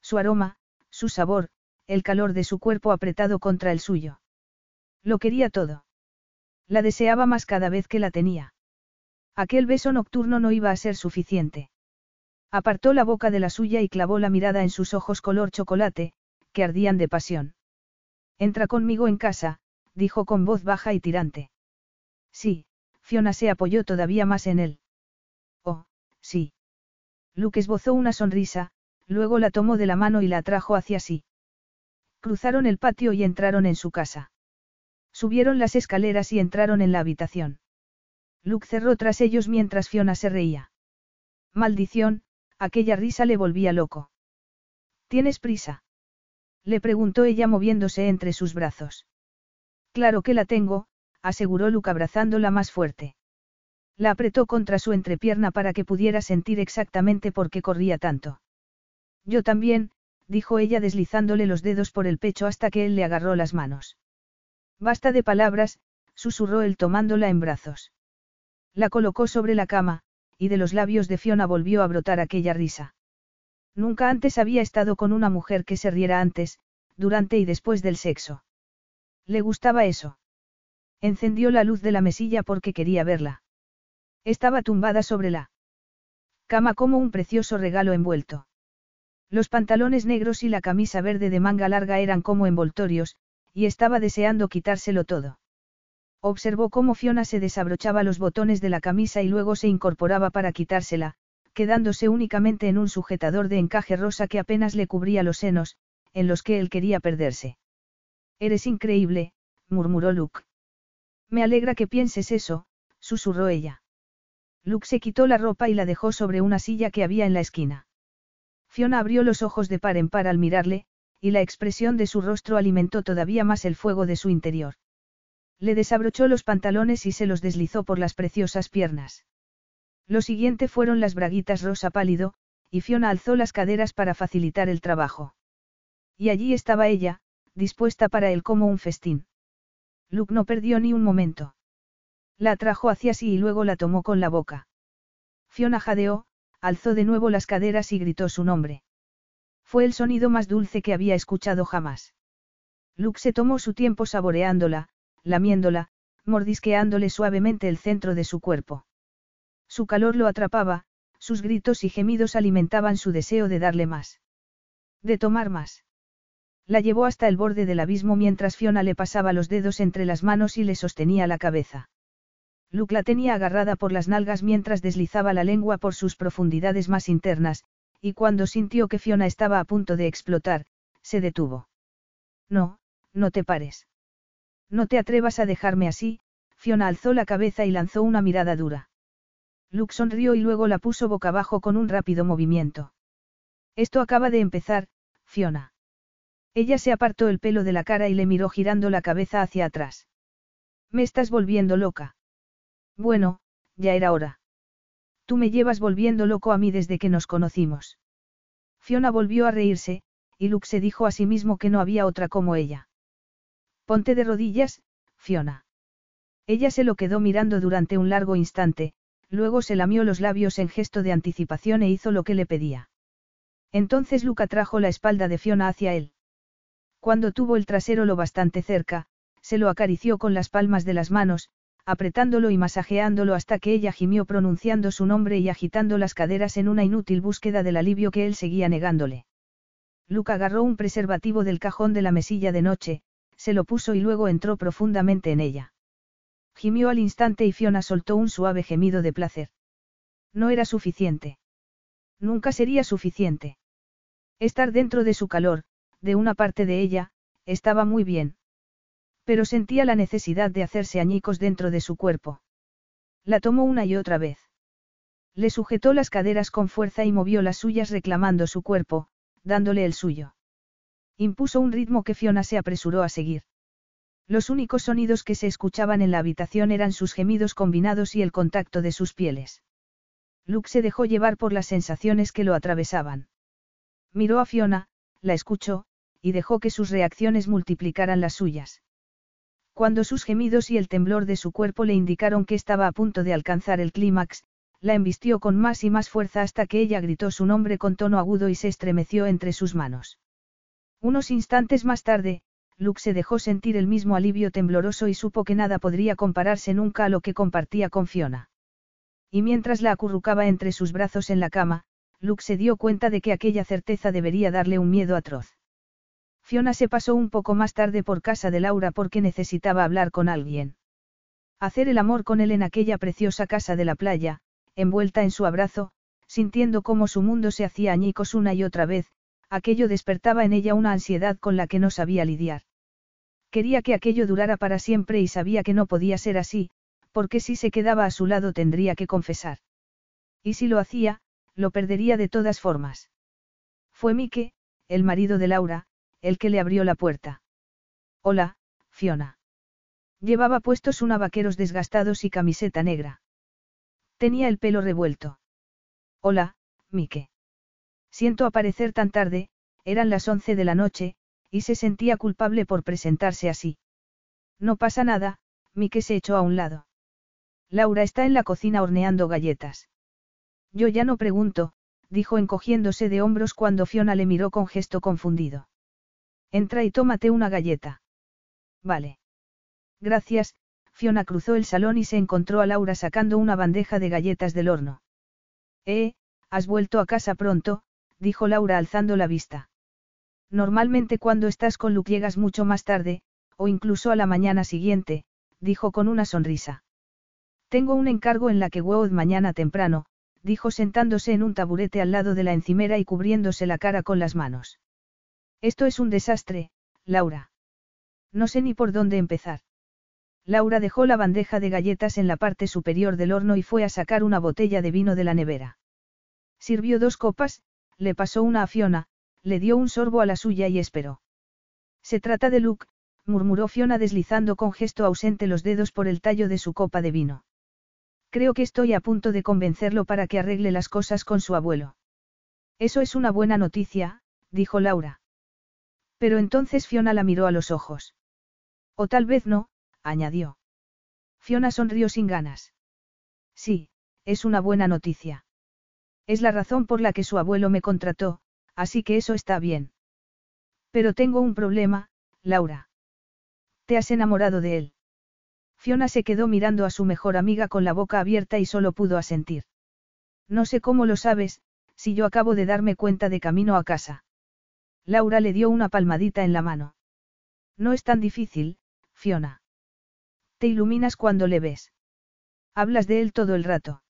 Su aroma, su sabor, el calor de su cuerpo apretado contra el suyo. Lo quería todo. La deseaba más cada vez que la tenía. Aquel beso nocturno no iba a ser suficiente. Apartó la boca de la suya y clavó la mirada en sus ojos color chocolate, que ardían de pasión. Entra conmigo en casa, dijo con voz baja y tirante. Sí, Fiona se apoyó todavía más en él. Oh, sí. Luke esbozó una sonrisa, luego la tomó de la mano y la atrajo hacia sí. Cruzaron el patio y entraron en su casa. Subieron las escaleras y entraron en la habitación. Luke cerró tras ellos mientras Fiona se reía. Maldición, aquella risa le volvía loco. ¿Tienes prisa? Le preguntó ella moviéndose entre sus brazos. Claro que la tengo, aseguró Luke abrazándola más fuerte. La apretó contra su entrepierna para que pudiera sentir exactamente por qué corría tanto. Yo también, dijo ella deslizándole los dedos por el pecho hasta que él le agarró las manos. Basta de palabras, susurró él tomándola en brazos. La colocó sobre la cama, y de los labios de Fiona volvió a brotar aquella risa. Nunca antes había estado con una mujer que se riera antes, durante y después del sexo. Le gustaba eso. Encendió la luz de la mesilla porque quería verla. Estaba tumbada sobre la cama como un precioso regalo envuelto. Los pantalones negros y la camisa verde de manga larga eran como envoltorios, y estaba deseando quitárselo todo. Observó cómo Fiona se desabrochaba los botones de la camisa y luego se incorporaba para quitársela, quedándose únicamente en un sujetador de encaje rosa que apenas le cubría los senos, en los que él quería perderse. Eres increíble, murmuró Luke. Me alegra que pienses eso, susurró ella. Luke se quitó la ropa y la dejó sobre una silla que había en la esquina. Fiona abrió los ojos de par en par al mirarle, y la expresión de su rostro alimentó todavía más el fuego de su interior. Le desabrochó los pantalones y se los deslizó por las preciosas piernas. Lo siguiente fueron las braguitas rosa pálido, y Fiona alzó las caderas para facilitar el trabajo. Y allí estaba ella, dispuesta para él como un festín. Luke no perdió ni un momento. La atrajo hacia sí y luego la tomó con la boca. Fiona jadeó, alzó de nuevo las caderas y gritó su nombre. Fue el sonido más dulce que había escuchado jamás. Luke se tomó su tiempo saboreándola, lamiéndola, mordisqueándole suavemente el centro de su cuerpo. Su calor lo atrapaba, sus gritos y gemidos alimentaban su deseo de darle más. De tomar más. La llevó hasta el borde del abismo mientras Fiona le pasaba los dedos entre las manos y le sostenía la cabeza. Luke la tenía agarrada por las nalgas mientras deslizaba la lengua por sus profundidades más internas, y cuando sintió que Fiona estaba a punto de explotar, se detuvo. No, no te pares. No te atrevas a dejarme así, Fiona alzó la cabeza y lanzó una mirada dura. Luke sonrió y luego la puso boca abajo con un rápido movimiento. Esto acaba de empezar, Fiona. Ella se apartó el pelo de la cara y le miró girando la cabeza hacia atrás. Me estás volviendo loca. Bueno, ya era hora. Tú me llevas volviendo loco a mí desde que nos conocimos. Fiona volvió a reírse, y Luke se dijo a sí mismo que no había otra como ella. Ponte de rodillas, Fiona. Ella se lo quedó mirando durante un largo instante, luego se lamió los labios en gesto de anticipación e hizo lo que le pedía. Entonces Luke atrajo la espalda de Fiona hacia él. Cuando tuvo el trasero lo bastante cerca, se lo acarició con las palmas de las manos, apretándolo y masajeándolo hasta que ella gimió pronunciando su nombre y agitando las caderas en una inútil búsqueda del alivio que él seguía negándole. Luke agarró un preservativo del cajón de la mesilla de noche, se lo puso y luego entró profundamente en ella. Gimió al instante y Fiona soltó un suave gemido de placer. No era suficiente. Nunca sería suficiente. Estar dentro de su calor, de una parte de ella, estaba muy bien. Pero sentía la necesidad de hacerse añicos dentro de su cuerpo. La tomó una y otra vez. Le sujetó las caderas con fuerza y movió las suyas reclamando su cuerpo, dándole el suyo. Impuso un ritmo que Fiona se apresuró a seguir. Los únicos sonidos que se escuchaban en la habitación eran sus gemidos combinados y el contacto de sus pieles. Luke se dejó llevar por las sensaciones que lo atravesaban. Miró a Fiona, la escuchó, y dejó que sus reacciones multiplicaran las suyas. Cuando sus gemidos y el temblor de su cuerpo le indicaron que estaba a punto de alcanzar el clímax, la embistió con más y más fuerza hasta que ella gritó su nombre con tono agudo y se estremeció entre sus manos. Unos instantes más tarde, Luke se dejó sentir el mismo alivio tembloroso y supo que nada podría compararse nunca a lo que compartía con Fiona. Y mientras la acurrucaba entre sus brazos en la cama, Luke se dio cuenta de que aquella certeza debería darle un miedo atroz. Fiona se pasó un poco más tarde por casa de Laura porque necesitaba hablar con alguien. Hacer el amor con él en aquella preciosa casa de la playa, envuelta en su abrazo, sintiendo cómo su mundo se hacía añicos una y otra vez, aquello despertaba en ella una ansiedad con la que no sabía lidiar. Quería que aquello durara para siempre y sabía que no podía ser así, porque si se quedaba a su lado tendría que confesar. Y si lo hacía, lo perdería de todas formas. Fue Mike, el marido de Laura, el que le abrió la puerta. Hola, Fiona. Llevaba puestos una vaqueros desgastados y camiseta negra. Tenía el pelo revuelto. Hola, Mike. Siento aparecer tan tarde, eran las once de la noche, y se sentía culpable por presentarse así. No pasa nada, Mike se echó a un lado. Laura está en la cocina horneando galletas. Yo ya no pregunto, dijo encogiéndose de hombros cuando Fiona le miró con gesto confundido. Entra y tómate una galleta. Vale. Gracias, Fiona cruzó el salón y se encontró a Laura sacando una bandeja de galletas del horno. Eh, has vuelto a casa pronto, dijo Laura alzando la vista. Normalmente cuando estás con Luke llegas mucho más tarde, o incluso a la mañana siguiente, dijo con una sonrisa. Tengo un encargo en la que Wood mañana temprano, dijo sentándose en un taburete al lado de la encimera y cubriéndose la cara con las manos. Esto es un desastre, Laura. No sé ni por dónde empezar. Laura dejó la bandeja de galletas en la parte superior del horno y fue a sacar una botella de vino de la nevera. Sirvió dos copas, le pasó una a Fiona, le dio un sorbo a la suya y esperó. Se trata de Luke, murmuró Fiona deslizando con gesto ausente los dedos por el tallo de su copa de vino. Creo que estoy a punto de convencerlo para que arregle las cosas con su abuelo. Eso es una buena noticia, dijo Laura. Pero entonces Fiona la miró a los ojos. O tal vez no, añadió. Fiona sonrió sin ganas. Sí, es una buena noticia. Es la razón por la que su abuelo me contrató, así que eso está bien. Pero tengo un problema, Laura. Te has enamorado de él. Fiona se quedó mirando a su mejor amiga con la boca abierta y solo pudo asentir. No sé cómo lo sabes, si yo acabo de darme cuenta de camino a casa. Laura le dio una palmadita en la mano. No es tan difícil, Fiona. Te iluminas cuando le ves. Hablas de él todo el rato.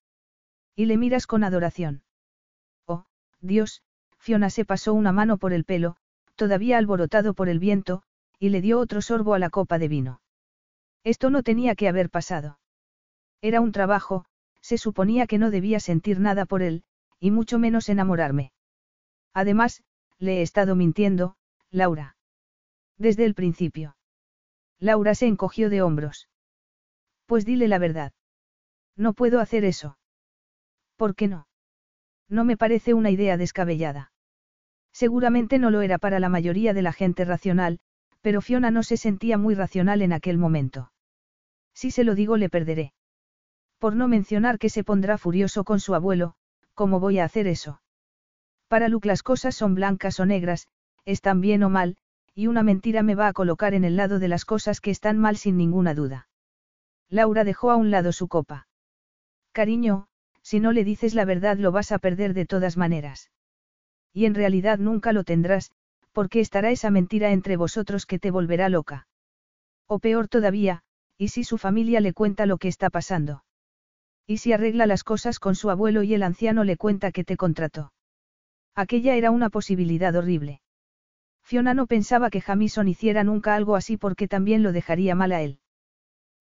Y le miras con adoración. Oh, Dios, Fiona se pasó una mano por el pelo, todavía alborotado por el viento, y le dio otro sorbo a la copa de vino. Esto no tenía que haber pasado. Era un trabajo, se suponía que no debía sentir nada por él, y mucho menos enamorarme. Además, le he estado mintiendo, Laura. Desde el principio. Laura se encogió de hombros. Pues dile la verdad. No puedo hacer eso. ¿Por qué no? No me parece una idea descabellada. Seguramente no lo era para la mayoría de la gente racional, pero Fiona no se sentía muy racional en aquel momento. Si se lo digo le perderé. Por no mencionar que se pondrá furioso con su abuelo, ¿cómo voy a hacer eso? Para Luke las cosas son blancas o negras, están bien o mal, y una mentira me va a colocar en el lado de las cosas que están mal sin ninguna duda. Laura dejó a un lado su copa. Cariño, si no le dices la verdad lo vas a perder de todas maneras. Y en realidad nunca lo tendrás, porque estará esa mentira entre vosotros que te volverá loca. O peor todavía, ¿y si su familia le cuenta lo que está pasando? ¿Y si arregla las cosas con su abuelo y el anciano le cuenta que te contrató? Aquella era una posibilidad horrible. Fiona no pensaba que Jamison hiciera nunca algo así porque también lo dejaría mal a él.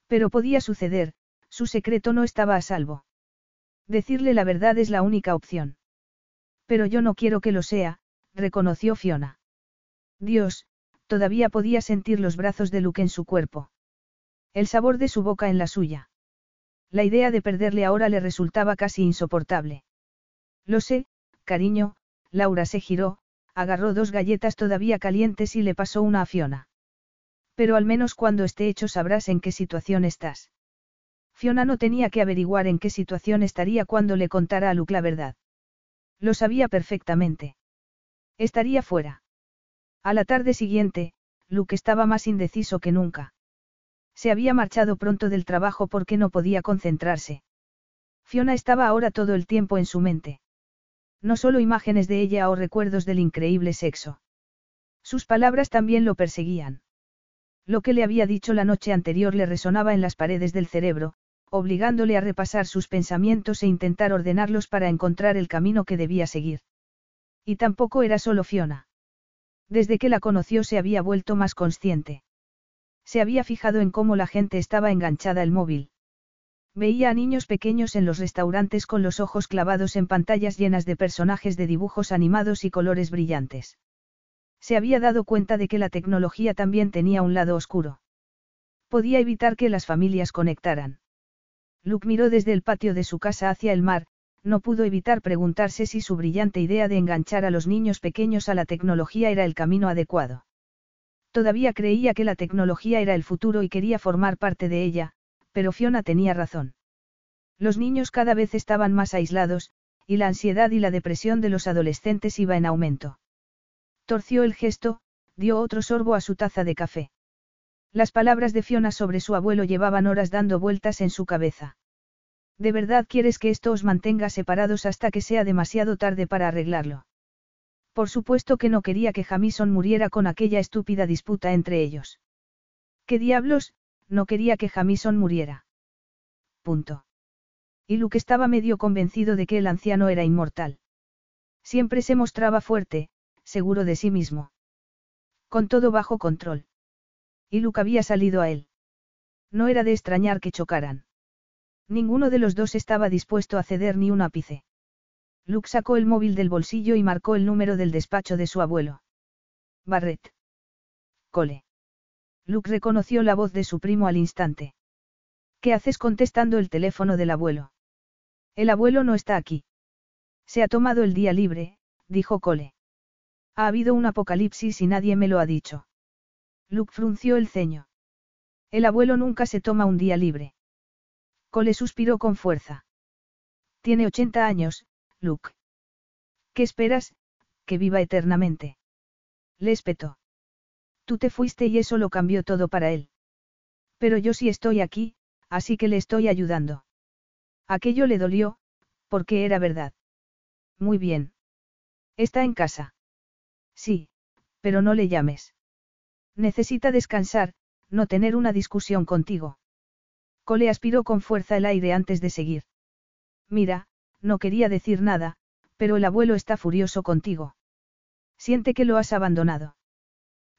Pero podía suceder, su secreto no estaba a salvo. Decirle la verdad es la única opción. Pero yo no quiero que lo sea, reconoció Fiona. Dios, todavía podía sentir los brazos de Luke en su cuerpo. El sabor de su boca en la suya. La idea de perderle ahora le resultaba casi insoportable. Lo sé, cariño, Laura se giró, agarró dos galletas todavía calientes y le pasó una a Fiona. Pero al menos cuando esté hecho sabrás en qué situación estás. Fiona no tenía que averiguar en qué situación estaría cuando le contara a Luke la verdad. Lo sabía perfectamente. Estaría fuera. A la tarde siguiente, Luke estaba más indeciso que nunca. Se había marchado pronto del trabajo porque no podía concentrarse. Fiona estaba ahora todo el tiempo en su mente. No solo imágenes de ella o recuerdos del increíble sexo. Sus palabras también lo perseguían. Lo que le había dicho la noche anterior le resonaba en las paredes del cerebro, obligándole a repasar sus pensamientos e intentar ordenarlos para encontrar el camino que debía seguir. Y tampoco era solo Fiona. Desde que la conoció se había vuelto más consciente. Se había fijado en cómo la gente estaba enganchada al móvil. Veía a niños pequeños en los restaurantes con los ojos clavados en pantallas llenas de personajes de dibujos animados y colores brillantes. Se había dado cuenta de que la tecnología también tenía un lado oscuro. Podía evitar que las familias conectaran. Luke miró desde el patio de su casa hacia el mar, no pudo evitar preguntarse si su brillante idea de enganchar a los niños pequeños a la tecnología era el camino adecuado. Todavía creía que la tecnología era el futuro y quería formar parte de ella, pero Fiona tenía razón. Los niños cada vez estaban más aislados, y la ansiedad y la depresión de los adolescentes iba en aumento. Torció el gesto, dio otro sorbo a su taza de café. Las palabras de Fiona sobre su abuelo llevaban horas dando vueltas en su cabeza. ¿De verdad quieres que esto os mantenga separados hasta que sea demasiado tarde para arreglarlo? Por supuesto que no quería que Jamison muriera con aquella estúpida disputa entre ellos. ¿Qué diablos? no quería que Jamison muriera. Punto. Y Luke estaba medio convencido de que el anciano era inmortal. Siempre se mostraba fuerte, seguro de sí mismo. Con todo bajo control. Y Luke había salido a él. No era de extrañar que chocaran. Ninguno de los dos estaba dispuesto a ceder ni un ápice. Luke sacó el móvil del bolsillo y marcó el número del despacho de su abuelo. Barrett. Cole. Luke reconoció la voz de su primo al instante. ¿Qué haces contestando el teléfono del abuelo? El abuelo no está aquí. Se ha tomado el día libre, dijo Cole. Ha habido un apocalipsis y nadie me lo ha dicho. Luke frunció el ceño. El abuelo nunca se toma un día libre. Cole suspiró con fuerza. Tiene 80 años, Luke. ¿Qué esperas? Que viva eternamente. Le espetó. Tú te fuiste y eso lo cambió todo para él. Pero yo sí estoy aquí, así que le estoy ayudando. Aquello le dolió, porque era verdad. Muy bien. Está en casa. Sí, pero no le llames. Necesita descansar, no tener una discusión contigo. Cole aspiró con fuerza el aire antes de seguir. Mira, no quería decir nada, pero el abuelo está furioso contigo. Siente que lo has abandonado.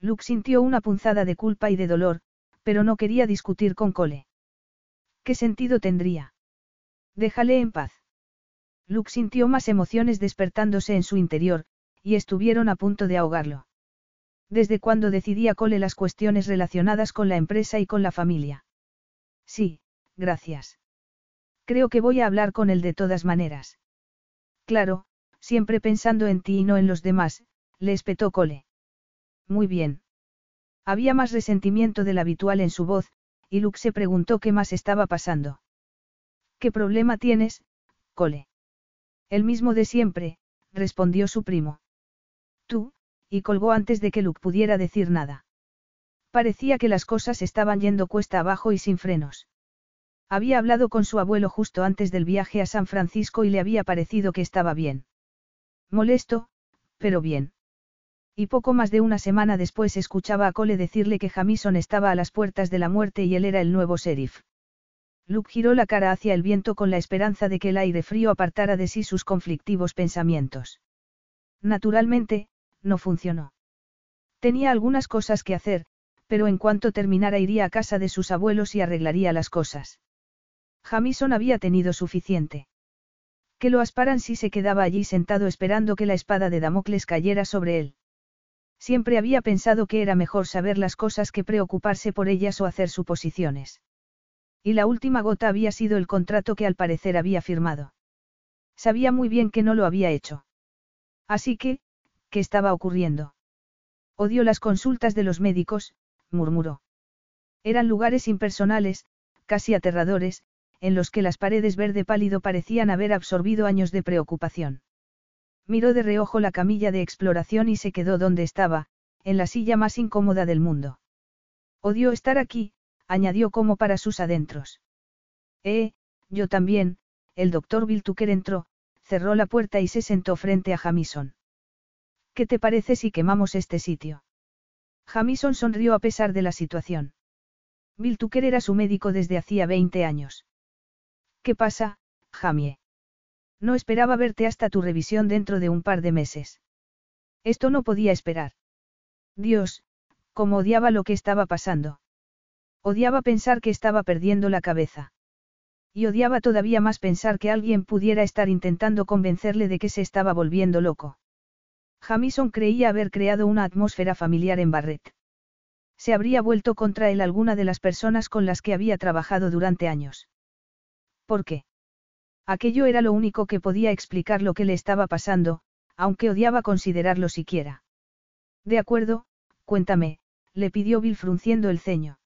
Luke sintió una punzada de culpa y de dolor, pero no quería discutir con Cole. ¿Qué sentido tendría? Déjale en paz. Luke sintió más emociones despertándose en su interior, y estuvieron a punto de ahogarlo. ¿Desde cuándo decidía Cole las cuestiones relacionadas con la empresa y con la familia? Sí, gracias. Creo que voy a hablar con él de todas maneras. Claro, siempre pensando en ti y no en los demás, le espetó Cole. Muy bien. Había más resentimiento del habitual en su voz, y Luke se preguntó qué más estaba pasando. ¿Qué problema tienes, Cole? El mismo de siempre, respondió su primo. Tú, y colgó antes de que Luke pudiera decir nada. Parecía que las cosas estaban yendo cuesta abajo y sin frenos. Había hablado con su abuelo justo antes del viaje a San Francisco y le había parecido que estaba bien. Molesto, pero bien. Y poco más de una semana después escuchaba a Cole decirle que Jamison estaba a las puertas de la muerte y él era el nuevo sheriff. Luke giró la cara hacia el viento con la esperanza de que el aire frío apartara de sí sus conflictivos pensamientos. Naturalmente, no funcionó. Tenía algunas cosas que hacer, pero en cuanto terminara iría a casa de sus abuelos y arreglaría las cosas. Jamison había tenido suficiente. Que lo asparan si se quedaba allí sentado esperando que la espada de Damocles cayera sobre él. Siempre había pensado que era mejor saber las cosas que preocuparse por ellas o hacer suposiciones. Y la última gota había sido el contrato que al parecer había firmado. Sabía muy bien que no lo había hecho. Así que, ¿qué estaba ocurriendo? Odio las consultas de los médicos, murmuró. Eran lugares impersonales, casi aterradores, en los que las paredes verde pálido parecían haber absorbido años de preocupación. Miró de reojo la camilla de exploración y se quedó donde estaba, en la silla más incómoda del mundo. Odió estar aquí, añadió como para sus adentros. Eh, yo también, el doctor Bill Tucker entró, cerró la puerta y se sentó frente a Jamison. ¿Qué te parece si quemamos este sitio? Jamison sonrió a pesar de la situación. Bill Tucker era su médico desde hacía 20 años. ¿Qué pasa, Jamie? No esperaba verte hasta tu revisión dentro de un par de meses. Esto no podía esperar. Dios, cómo odiaba lo que estaba pasando. Odiaba pensar que estaba perdiendo la cabeza. Y odiaba todavía más pensar que alguien pudiera estar intentando convencerle de que se estaba volviendo loco. Jamison creía haber creado una atmósfera familiar en Barrett. Se habría vuelto contra él alguna de las personas con las que había trabajado durante años. ¿Por qué? Aquello era lo único que podía explicar lo que le estaba pasando, aunque odiaba considerarlo siquiera. De acuerdo, cuéntame, le pidió Bill frunciendo el ceño.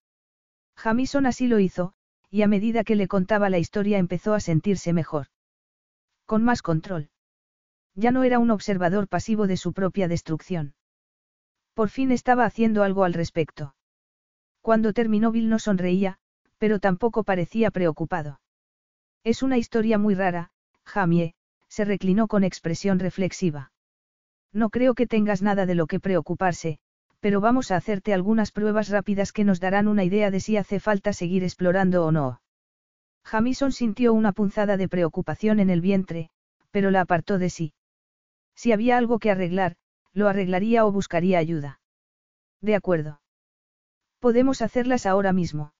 Jamison así lo hizo, y a medida que le contaba la historia empezó a sentirse mejor. Con más control. Ya no era un observador pasivo de su propia destrucción. Por fin estaba haciendo algo al respecto. Cuando terminó Bill no sonreía, pero tampoco parecía preocupado. Es una historia muy rara, Jamie, se reclinó con expresión reflexiva. No creo que tengas nada de lo que preocuparse, pero vamos a hacerte algunas pruebas rápidas que nos darán una idea de si hace falta seguir explorando o no. Jamison sintió una punzada de preocupación en el vientre, pero la apartó de sí. Si había algo que arreglar, lo arreglaría o buscaría ayuda. De acuerdo. Podemos hacerlas ahora mismo.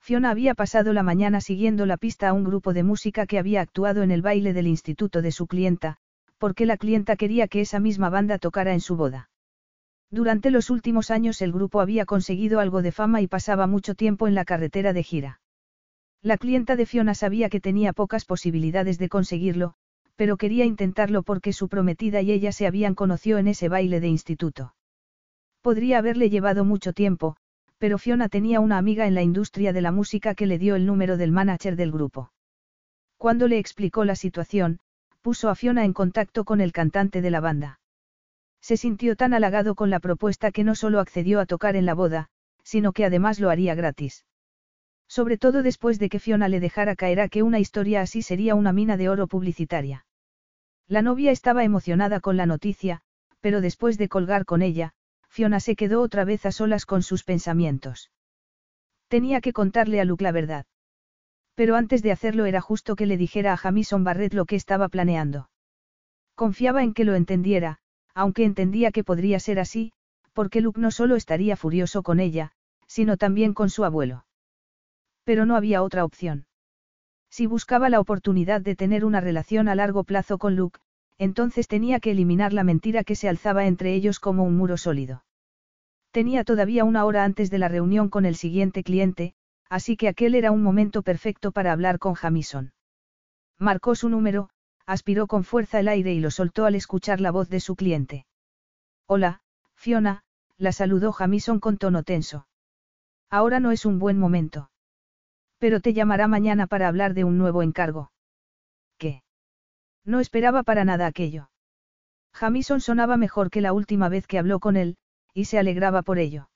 Fiona había pasado la mañana siguiendo la pista a un grupo de música que había actuado en el baile del instituto de su clienta, porque la clienta quería que esa misma banda tocara en su boda. Durante los últimos años el grupo había conseguido algo de fama y pasaba mucho tiempo en la carretera de gira. La clienta de Fiona sabía que tenía pocas posibilidades de conseguirlo, pero quería intentarlo porque su prometida y ella se habían conocido en ese baile de instituto. Podría haberle llevado mucho tiempo, pero Fiona tenía una amiga en la industria de la música que le dio el número del manager del grupo. Cuando le explicó la situación, puso a Fiona en contacto con el cantante de la banda. Se sintió tan halagado con la propuesta que no solo accedió a tocar en la boda, sino que además lo haría gratis. Sobre todo después de que Fiona le dejara caer a que una historia así sería una mina de oro publicitaria. La novia estaba emocionada con la noticia, pero después de colgar con ella, Fiona se quedó otra vez a solas con sus pensamientos. Tenía que contarle a Luke la verdad. Pero antes de hacerlo era justo que le dijera a Jamison Barrett lo que estaba planeando. Confiaba en que lo entendiera, aunque entendía que podría ser así, porque Luke no solo estaría furioso con ella, sino también con su abuelo. Pero no había otra opción. Si buscaba la oportunidad de tener una relación a largo plazo con Luke, entonces tenía que eliminar la mentira que se alzaba entre ellos como un muro sólido. Tenía todavía una hora antes de la reunión con el siguiente cliente, así que aquel era un momento perfecto para hablar con Jamison. Marcó su número, aspiró con fuerza el aire y lo soltó al escuchar la voz de su cliente. Hola, Fiona, la saludó Jamison con tono tenso. Ahora no es un buen momento. Pero te llamará mañana para hablar de un nuevo encargo. No esperaba para nada aquello. Jamison sonaba mejor que la última vez que habló con él, y se alegraba por ello.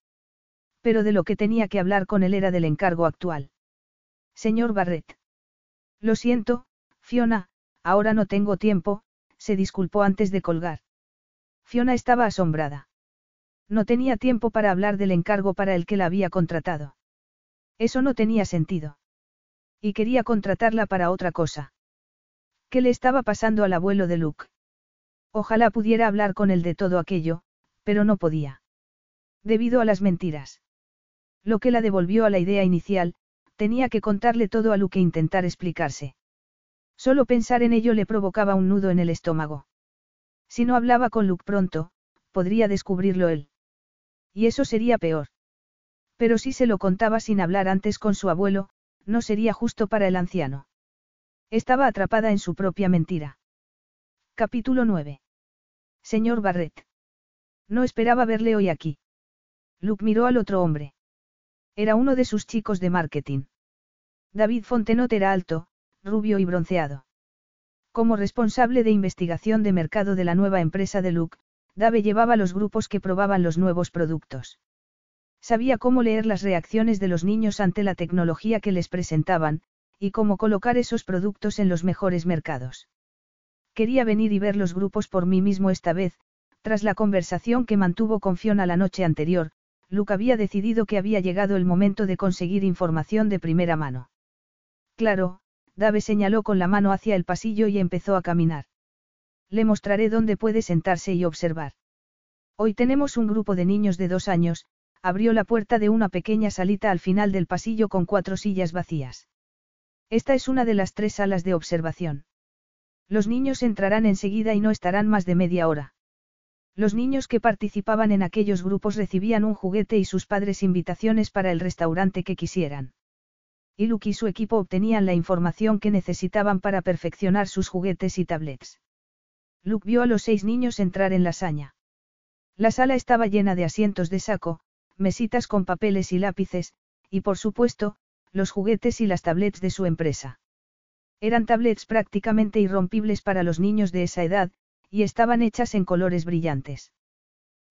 Pero de lo que tenía que hablar con él era del encargo actual. Señor Barrett. Lo siento, Fiona, ahora no tengo tiempo, se disculpó antes de colgar. Fiona estaba asombrada. No tenía tiempo para hablar del encargo para el que la había contratado. Eso no tenía sentido. Y quería contratarla para otra cosa. ¿Qué le estaba pasando al abuelo de Luke? Ojalá pudiera hablar con él de todo aquello, pero no podía. Debido a las mentiras. Lo que la devolvió a la idea inicial, tenía que contarle todo a Luke e intentar explicarse. Solo pensar en ello le provocaba un nudo en el estómago. Si no hablaba con Luke pronto, podría descubrirlo él. Y eso sería peor. Pero si se lo contaba sin hablar antes con su abuelo, no sería justo para el anciano. Estaba atrapada en su propia mentira. Capítulo 9. Señor Barrett. No esperaba verle hoy aquí. Luke miró al otro hombre. Era uno de sus chicos de marketing. David Fontenot era alto, rubio y bronceado. Como responsable de investigación de mercado de la nueva empresa de Luke, Dave llevaba los grupos que probaban los nuevos productos. Sabía cómo leer las reacciones de los niños ante la tecnología que les presentaban, y cómo colocar esos productos en los mejores mercados. Quería venir y ver los grupos por mí mismo esta vez, tras la conversación que mantuvo con Fiona la noche anterior, Luke había decidido que había llegado el momento de conseguir información de primera mano. Claro, Dave señaló con la mano hacia el pasillo y empezó a caminar. Le mostraré dónde puede sentarse y observar. Hoy tenemos un grupo de niños de dos años, abrió la puerta de una pequeña salita al final del pasillo con cuatro sillas vacías. Esta es una de las tres salas de observación. Los niños entrarán enseguida y no estarán más de media hora. Los niños que participaban en aquellos grupos recibían un juguete y sus padres invitaciones para el restaurante que quisieran y Luke y su equipo obtenían la información que necesitaban para perfeccionar sus juguetes y tablets. Luke vio a los seis niños entrar en la saña. La sala estaba llena de asientos de saco, mesitas con papeles y lápices, y por supuesto, los juguetes y las tablets de su empresa. Eran tablets prácticamente irrompibles para los niños de esa edad, y estaban hechas en colores brillantes.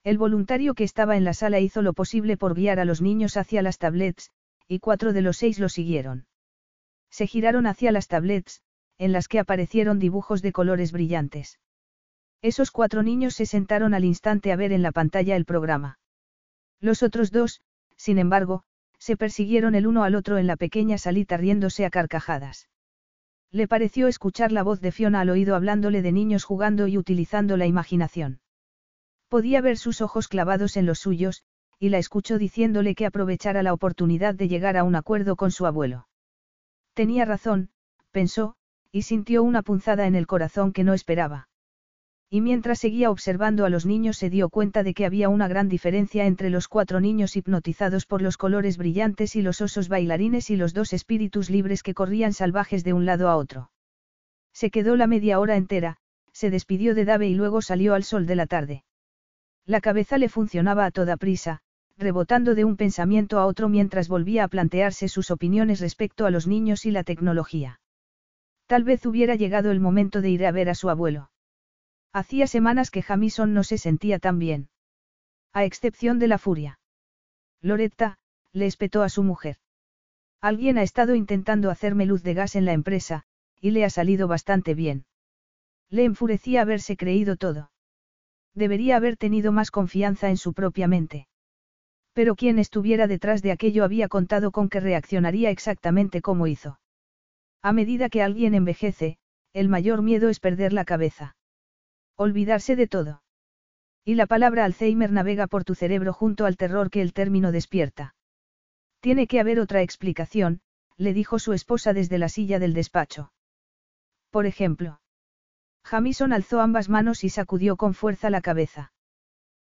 El voluntario que estaba en la sala hizo lo posible por guiar a los niños hacia las tablets, y cuatro de los seis lo siguieron. Se giraron hacia las tablets, en las que aparecieron dibujos de colores brillantes. Esos cuatro niños se sentaron al instante a ver en la pantalla el programa. Los otros dos, sin embargo, se persiguieron el uno al otro en la pequeña salita riéndose a carcajadas. Le pareció escuchar la voz de Fiona al oído hablándole de niños jugando y utilizando la imaginación. Podía ver sus ojos clavados en los suyos, y la escuchó diciéndole que aprovechara la oportunidad de llegar a un acuerdo con su abuelo. Tenía razón, pensó, y sintió una punzada en el corazón que no esperaba. Y mientras seguía observando a los niños se dio cuenta de que había una gran diferencia entre los cuatro niños hipnotizados por los colores brillantes y los osos bailarines y los dos espíritus libres que corrían salvajes de un lado a otro. Se quedó la media hora entera, se despidió de Dave y luego salió al sol de la tarde. La cabeza le funcionaba a toda prisa, rebotando de un pensamiento a otro mientras volvía a plantearse sus opiniones respecto a los niños y la tecnología. Tal vez hubiera llegado el momento de ir a ver a su abuelo. Hacía semanas que Jamison no se sentía tan bien. A excepción de la furia. Loretta, le espetó a su mujer. Alguien ha estado intentando hacerme luz de gas en la empresa, y le ha salido bastante bien. Le enfurecía haberse creído todo. Debería haber tenido más confianza en su propia mente. Pero quien estuviera detrás de aquello había contado con que reaccionaría exactamente como hizo. A medida que alguien envejece, el mayor miedo es perder la cabeza. Olvidarse de todo. Y la palabra Alzheimer navega por tu cerebro junto al terror que el término despierta. Tiene que haber otra explicación, le dijo su esposa desde la silla del despacho. Por ejemplo. Jamison alzó ambas manos y sacudió con fuerza la cabeza.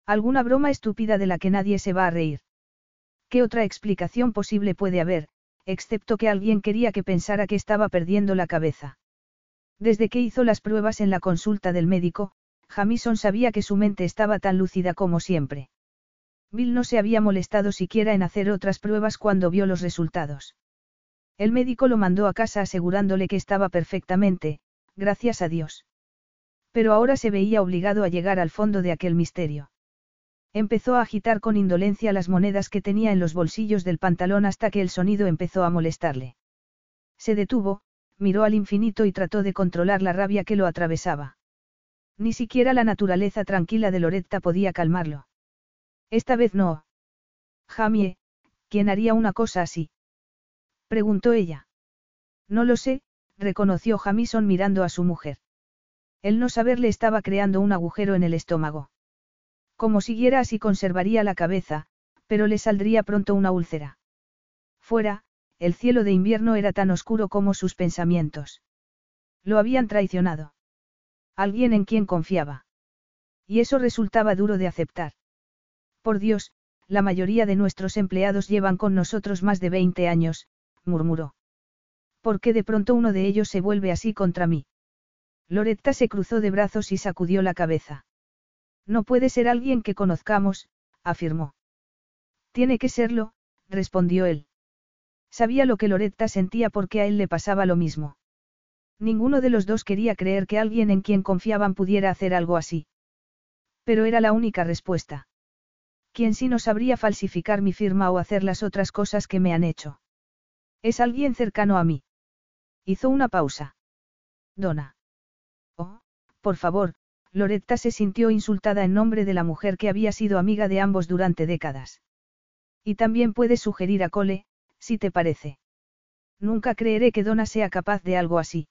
Alguna broma estúpida de la que nadie se va a reír. ¿Qué otra explicación posible puede haber, excepto que alguien quería que pensara que estaba perdiendo la cabeza? Desde que hizo las pruebas en la consulta del médico, Jamison sabía que su mente estaba tan lúcida como siempre. Bill no se había molestado siquiera en hacer otras pruebas cuando vio los resultados. El médico lo mandó a casa asegurándole que estaba perfectamente, gracias a Dios. Pero ahora se veía obligado a llegar al fondo de aquel misterio. Empezó a agitar con indolencia las monedas que tenía en los bolsillos del pantalón hasta que el sonido empezó a molestarle. Se detuvo, miró al infinito y trató de controlar la rabia que lo atravesaba. Ni siquiera la naturaleza tranquila de Loretta podía calmarlo. Esta vez no. Jamie, ¿quién haría una cosa así? Preguntó ella. No lo sé, reconoció Jamison mirando a su mujer. El no saber le estaba creando un agujero en el estómago. Como siguiera así conservaría la cabeza, pero le saldría pronto una úlcera. Fuera, el cielo de invierno era tan oscuro como sus pensamientos. Lo habían traicionado. Alguien en quien confiaba. Y eso resultaba duro de aceptar. Por Dios, la mayoría de nuestros empleados llevan con nosotros más de 20 años, murmuró. ¿Por qué de pronto uno de ellos se vuelve así contra mí? Loretta se cruzó de brazos y sacudió la cabeza. No puede ser alguien que conozcamos, afirmó. Tiene que serlo, respondió él. Sabía lo que Loretta sentía porque a él le pasaba lo mismo. Ninguno de los dos quería creer que alguien en quien confiaban pudiera hacer algo así. Pero era la única respuesta. ¿Quién sí no sabría falsificar mi firma o hacer las otras cosas que me han hecho? Es alguien cercano a mí. Hizo una pausa. Donna. Oh, por favor, Loretta se sintió insultada en nombre de la mujer que había sido amiga de ambos durante décadas. Y también puedes sugerir a Cole, si te parece. Nunca creeré que Donna sea capaz de algo así.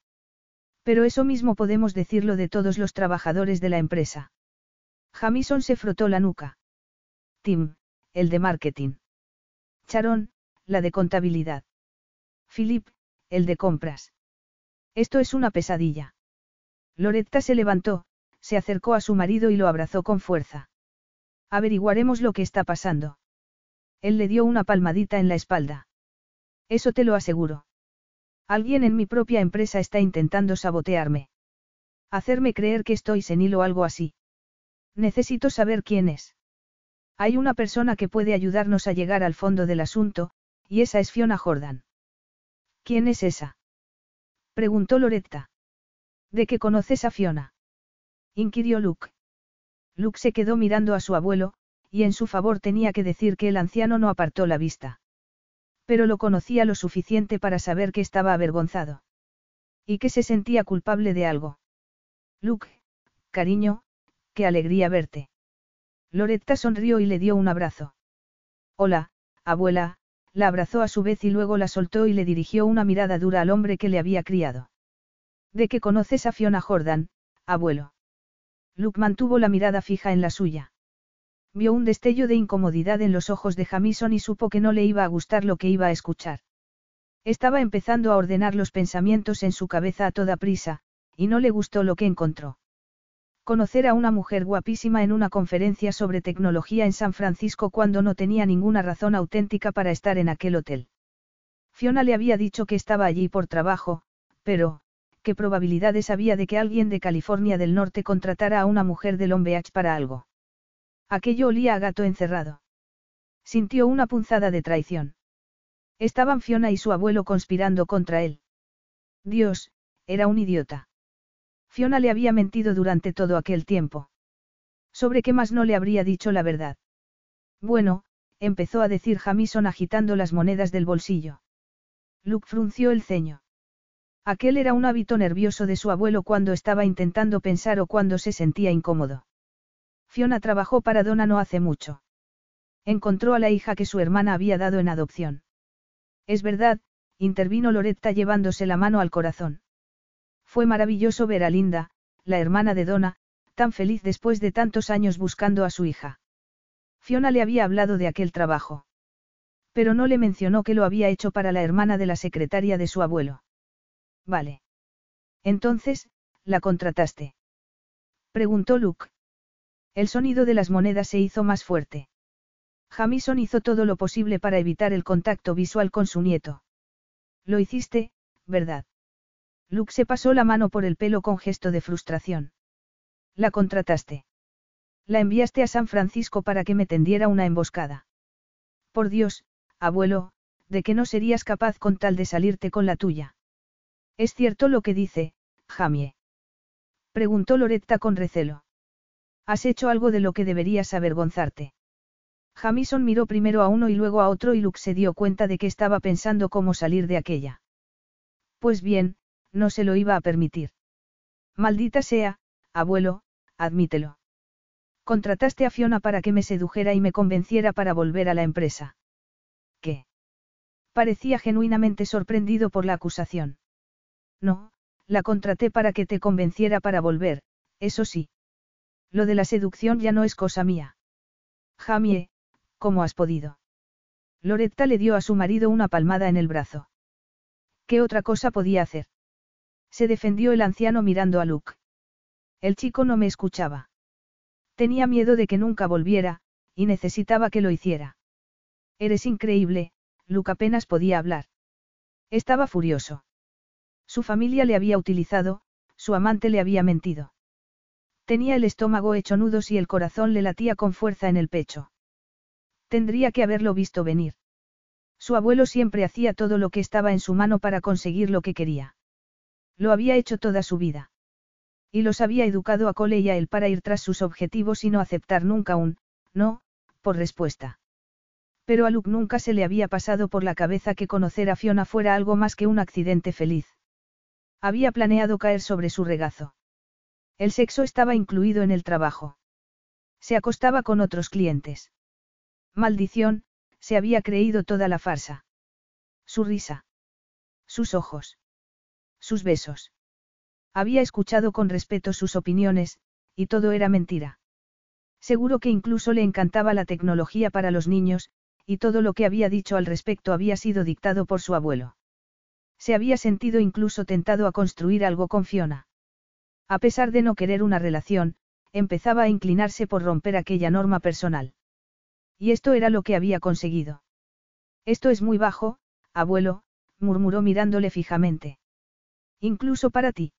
Pero eso mismo podemos decirlo de todos los trabajadores de la empresa. Jamison se frotó la nuca. Tim, el de marketing. Charon, la de contabilidad. Philip, el de compras. Esto es una pesadilla. Loretta se levantó, se acercó a su marido y lo abrazó con fuerza. Averiguaremos lo que está pasando. Él le dio una palmadita en la espalda. Eso te lo aseguro. Alguien en mi propia empresa está intentando sabotearme. Hacerme creer que estoy senil o algo así. Necesito saber quién es. Hay una persona que puede ayudarnos a llegar al fondo del asunto, y esa es Fiona Jordan. ¿Quién es esa? Preguntó Loretta. ¿De qué conoces a Fiona? inquirió Luke. Luke se quedó mirando a su abuelo, y en su favor tenía que decir que el anciano no apartó la vista. Pero lo conocía lo suficiente para saber que estaba avergonzado. Y que se sentía culpable de algo. Luke, cariño, qué alegría verte. Loretta sonrió y le dio un abrazo. Hola, abuela, la abrazó a su vez y luego la soltó y le dirigió una mirada dura al hombre que le había criado. ¿De qué conoces a Fiona Jordan, abuelo? Luke mantuvo la mirada fija en la suya. Vio un destello de incomodidad en los ojos de Jamison y supo que no le iba a gustar lo que iba a escuchar. Estaba empezando a ordenar los pensamientos en su cabeza a toda prisa, y no le gustó lo que encontró. Conocer a una mujer guapísima en una conferencia sobre tecnología en San Francisco cuando no tenía ninguna razón auténtica para estar en aquel hotel. Fiona le había dicho que estaba allí por trabajo, pero, ¿qué probabilidades había de que alguien de California del Norte contratara a una mujer del Long para algo? Aquello olía a gato encerrado. Sintió una punzada de traición. Estaban Fiona y su abuelo conspirando contra él. Dios, era un idiota. Fiona le había mentido durante todo aquel tiempo. ¿Sobre qué más no le habría dicho la verdad? Bueno, empezó a decir Jamison agitando las monedas del bolsillo. Luke frunció el ceño. Aquel era un hábito nervioso de su abuelo cuando estaba intentando pensar o cuando se sentía incómodo. Fiona trabajó para Donna no hace mucho. Encontró a la hija que su hermana había dado en adopción. Es verdad, intervino Loretta llevándose la mano al corazón. Fue maravilloso ver a Linda, la hermana de Donna, tan feliz después de tantos años buscando a su hija. Fiona le había hablado de aquel trabajo. Pero no le mencionó que lo había hecho para la hermana de la secretaria de su abuelo. Vale. Entonces, ¿la contrataste? Preguntó Luke. El sonido de las monedas se hizo más fuerte. Jamison hizo todo lo posible para evitar el contacto visual con su nieto. Lo hiciste, ¿verdad? Luke se pasó la mano por el pelo con gesto de frustración. La contrataste. La enviaste a San Francisco para que me tendiera una emboscada. Por Dios, abuelo, de que no serías capaz con tal de salirte con la tuya. Es cierto lo que dice, Jamie. Preguntó Loretta con recelo. Has hecho algo de lo que deberías avergonzarte. Jamison miró primero a uno y luego a otro y Luke se dio cuenta de que estaba pensando cómo salir de aquella. Pues bien, no se lo iba a permitir. Maldita sea, abuelo, admítelo. Contrataste a Fiona para que me sedujera y me convenciera para volver a la empresa. ¿Qué? Parecía genuinamente sorprendido por la acusación. No, La contraté para que te convenciera para volver, eso sí. Lo de la seducción ya no es cosa mía. Jamie, ¿cómo has podido? Loretta le dio a su marido una palmada en el brazo. ¿Qué otra cosa podía hacer? Se defendió el anciano mirando a Luke. El chico no me escuchaba. Tenía miedo de que nunca volviera, y necesitaba que lo hiciera. Eres increíble, Luke apenas podía hablar. Estaba furioso. Su familia le había utilizado, su amante le había mentido. Tenía el estómago hecho nudos y el corazón le latía con fuerza en el pecho. Tendría que haberlo visto venir. Su abuelo siempre hacía todo lo que estaba en su mano para conseguir lo que quería. Lo había hecho toda su vida. Y los había educado a Cole y a él para ir tras sus objetivos y no aceptar nunca un, no, por respuesta. Pero a Luke nunca se le había pasado por la cabeza que conocer a Fiona fuera algo más que un accidente feliz. Había planeado caer sobre su regazo. El sexo estaba incluido en el trabajo. Se acostaba con otros clientes. Maldición, se había creído toda la farsa. Su risa. Sus ojos. Sus besos. Había escuchado con respeto sus opiniones, y todo era mentira. Seguro que incluso le encantaba la tecnología para los niños, y todo lo que había dicho al respecto había sido dictado por su abuelo. Se había sentido incluso tentado a construir algo con Fiona. A pesar de no querer una relación, empezaba a inclinarse por romper aquella norma personal. Y esto era lo que había conseguido. Esto es muy bajo, abuelo, murmuró mirándole fijamente. Incluso para ti.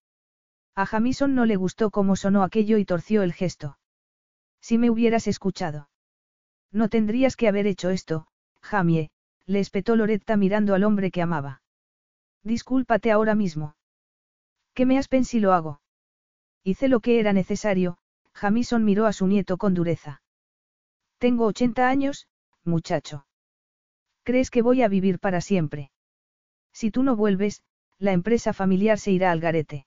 A Jamison no le gustó cómo sonó aquello y torció el gesto. Si me hubieras escuchado. No tendrías que haber hecho esto, Jamie, le espetó Loretta mirando al hombre que amaba. Discúlpate ahora mismo. ¿Qué me has si lo hago? Hice lo que era necesario, Jamison miró a su nieto con dureza. Tengo 80 años, muchacho. ¿Crees que voy a vivir para siempre? Si tú no vuelves, la empresa familiar se irá al garete.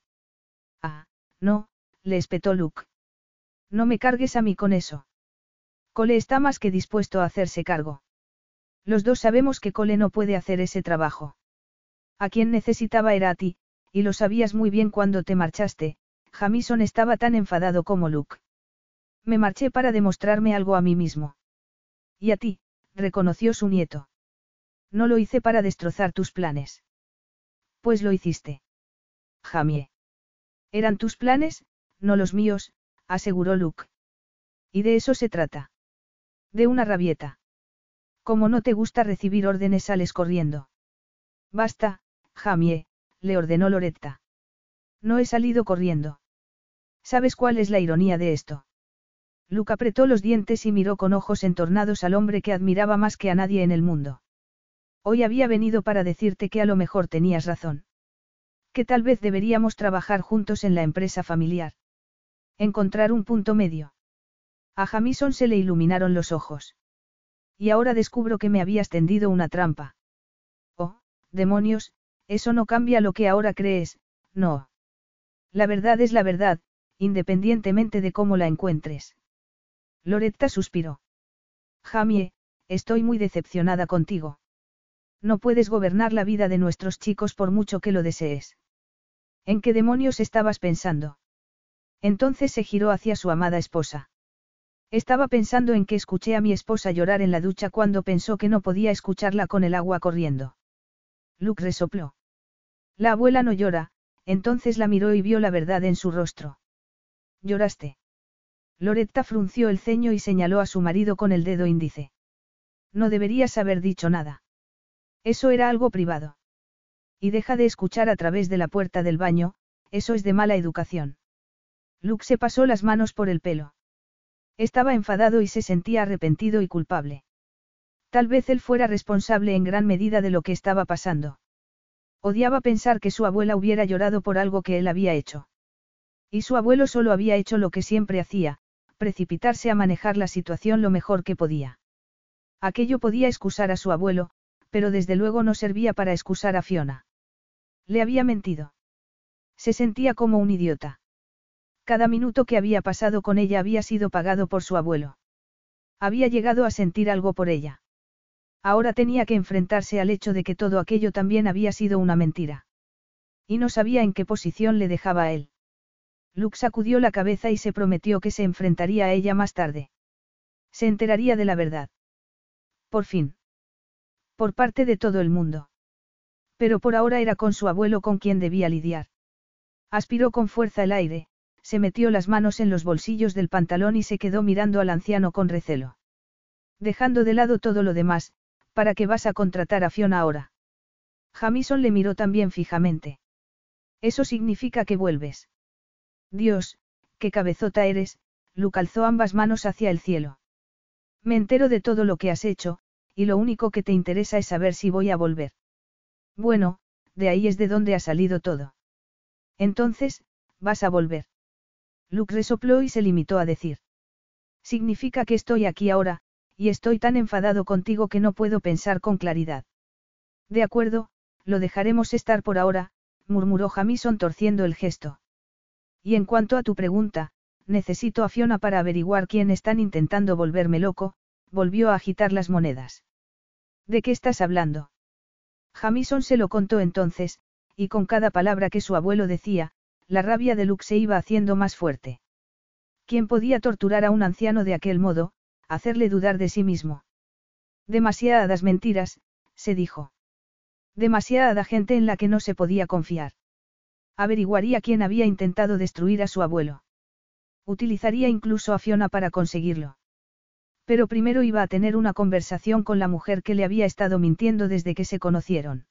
Ah, no, le espetó Luke. No me cargues a mí con eso. Cole está más que dispuesto a hacerse cargo. Los dos sabemos que Cole no puede hacer ese trabajo. A quien necesitaba era a ti, y lo sabías muy bien cuando te marchaste, Jamison estaba tan enfadado como Luke. Me marché para demostrarme algo a mí mismo. Y a ti, reconoció su nieto. No lo hice para destrozar tus planes. Pues lo hiciste. Jamie. Eran tus planes, no los míos, aseguró Luke. Y de eso se trata. De una rabieta. Como no te gusta recibir órdenes sales corriendo. Basta, Jamie, le ordenó Loretta. No he salido corriendo. ¿Sabes cuál es la ironía de esto? Luke apretó los dientes y miró con ojos entornados al hombre que admiraba más que a nadie en el mundo. Hoy había venido para decirte que a lo mejor tenías razón. Que tal vez deberíamos trabajar juntos en la empresa familiar. Encontrar un punto medio. A Jamison se le iluminaron los ojos. Y ahora descubro que me habías tendido una trampa. Oh, demonios, eso no cambia lo que ahora crees, no. La verdad es la verdad, independientemente de cómo la encuentres. Loretta suspiró. Jamie, estoy muy decepcionada contigo. No puedes gobernar la vida de nuestros chicos por mucho que lo desees. ¿En qué demonios estabas pensando? Entonces se giró hacia su amada esposa. Estaba pensando en que escuché a mi esposa llorar en la ducha cuando pensó que no podía escucharla con el agua corriendo. Luke resopló. La abuela no llora, entonces la miró y vio la verdad en su rostro. ¿Lloraste? Loretta frunció el ceño y señaló a su marido con el dedo índice. No deberías haber dicho nada. Eso era algo privado. Y deja de escuchar a través de la puerta del baño, eso es de mala educación. Luke se pasó las manos por el pelo. Estaba enfadado y se sentía arrepentido y culpable. Tal vez él fuera responsable en gran medida de lo que estaba pasando. Odiaba pensar que su abuela hubiera llorado por algo que él había hecho. Y su abuelo solo había hecho lo que siempre hacía, precipitarse a manejar la situación lo mejor que podía. Aquello podía excusar a su abuelo, pero desde luego no servía para excusar a Fiona. Le había mentido. Se sentía como un idiota. Cada minuto que había pasado con ella había sido pagado por su abuelo. Había llegado a sentir algo por ella. Ahora tenía que enfrentarse al hecho de que todo aquello también había sido una mentira. Y no sabía en qué posición le dejaba a él. Luke sacudió la cabeza y se prometió que se enfrentaría a ella más tarde. Se enteraría de la verdad. Por fin. Por parte de todo el mundo. Pero por ahora era con su abuelo con quien debía lidiar. Aspiró con fuerza el aire, se metió las manos en los bolsillos del pantalón y se quedó mirando al anciano con recelo. Dejando de lado todo lo demás, ¿para qué vas a contratar a Fiona ahora? Jamison le miró también fijamente. Eso significa que vuelves. Dios, qué cabezota eres, Luke alzó ambas manos hacia el cielo. Me entero de todo lo que has hecho, y lo único que te interesa es saber si voy a volver. Bueno, de ahí es de donde ha salido todo. Entonces, vas a volver. Luke resopló y se limitó a decir. Significa que estoy aquí ahora, y estoy tan enfadado contigo que no puedo pensar con claridad. De acuerdo, lo dejaremos estar por ahora, murmuró Jamison torciendo el gesto. Y en cuanto a tu pregunta, necesito a Fiona para averiguar quién están intentando volverme loco, volvió a agitar las monedas. ¿De qué estás hablando? Jamison se lo contó entonces, y con cada palabra que su abuelo decía, la rabia de Luke se iba haciendo más fuerte. ¿Quién podía torturar a un anciano de aquel modo, hacerle dudar de sí mismo? Demasiadas mentiras, se dijo. Demasiada gente en la que no se podía confiar. Averiguaría quién había intentado destruir a su abuelo. Utilizaría incluso a Fiona para conseguirlo. Pero primero iba a tener una conversación con la mujer que le había estado mintiendo desde que se conocieron.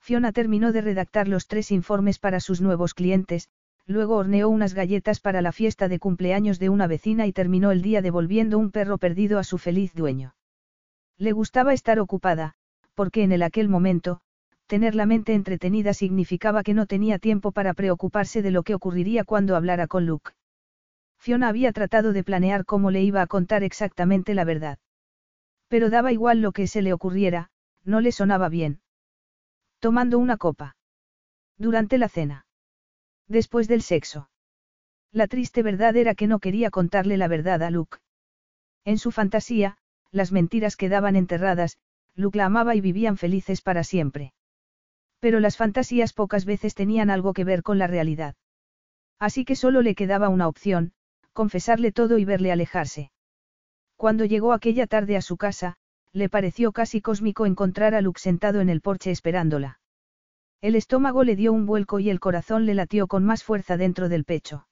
Fiona terminó de redactar los tres informes para sus nuevos clientes, luego horneó unas galletas para la fiesta de cumpleaños de una vecina y terminó el día devolviendo un perro perdido a su feliz dueño. Le gustaba estar ocupada, porque en el aquel momento, tener la mente entretenida significaba que no tenía tiempo para preocuparse de lo que ocurriría cuando hablara con Luke. Fiona había tratado de planear cómo le iba a contar exactamente la verdad. Pero daba igual lo que se le ocurriera, no le sonaba bien. Tomando una copa. Durante la cena. Después del sexo. La triste verdad era que no quería contarle la verdad a Luke. En su fantasía, las mentiras quedaban enterradas, Luke la amaba y vivían felices para siempre. Pero las fantasías pocas veces tenían algo que ver con la realidad. Así que solo le quedaba una opción, confesarle todo y verle alejarse. Cuando llegó aquella tarde a su casa, le pareció casi cósmico encontrar a Luke sentado en el porche esperándola. El estómago le dio un vuelco y el corazón le latió con más fuerza dentro del pecho.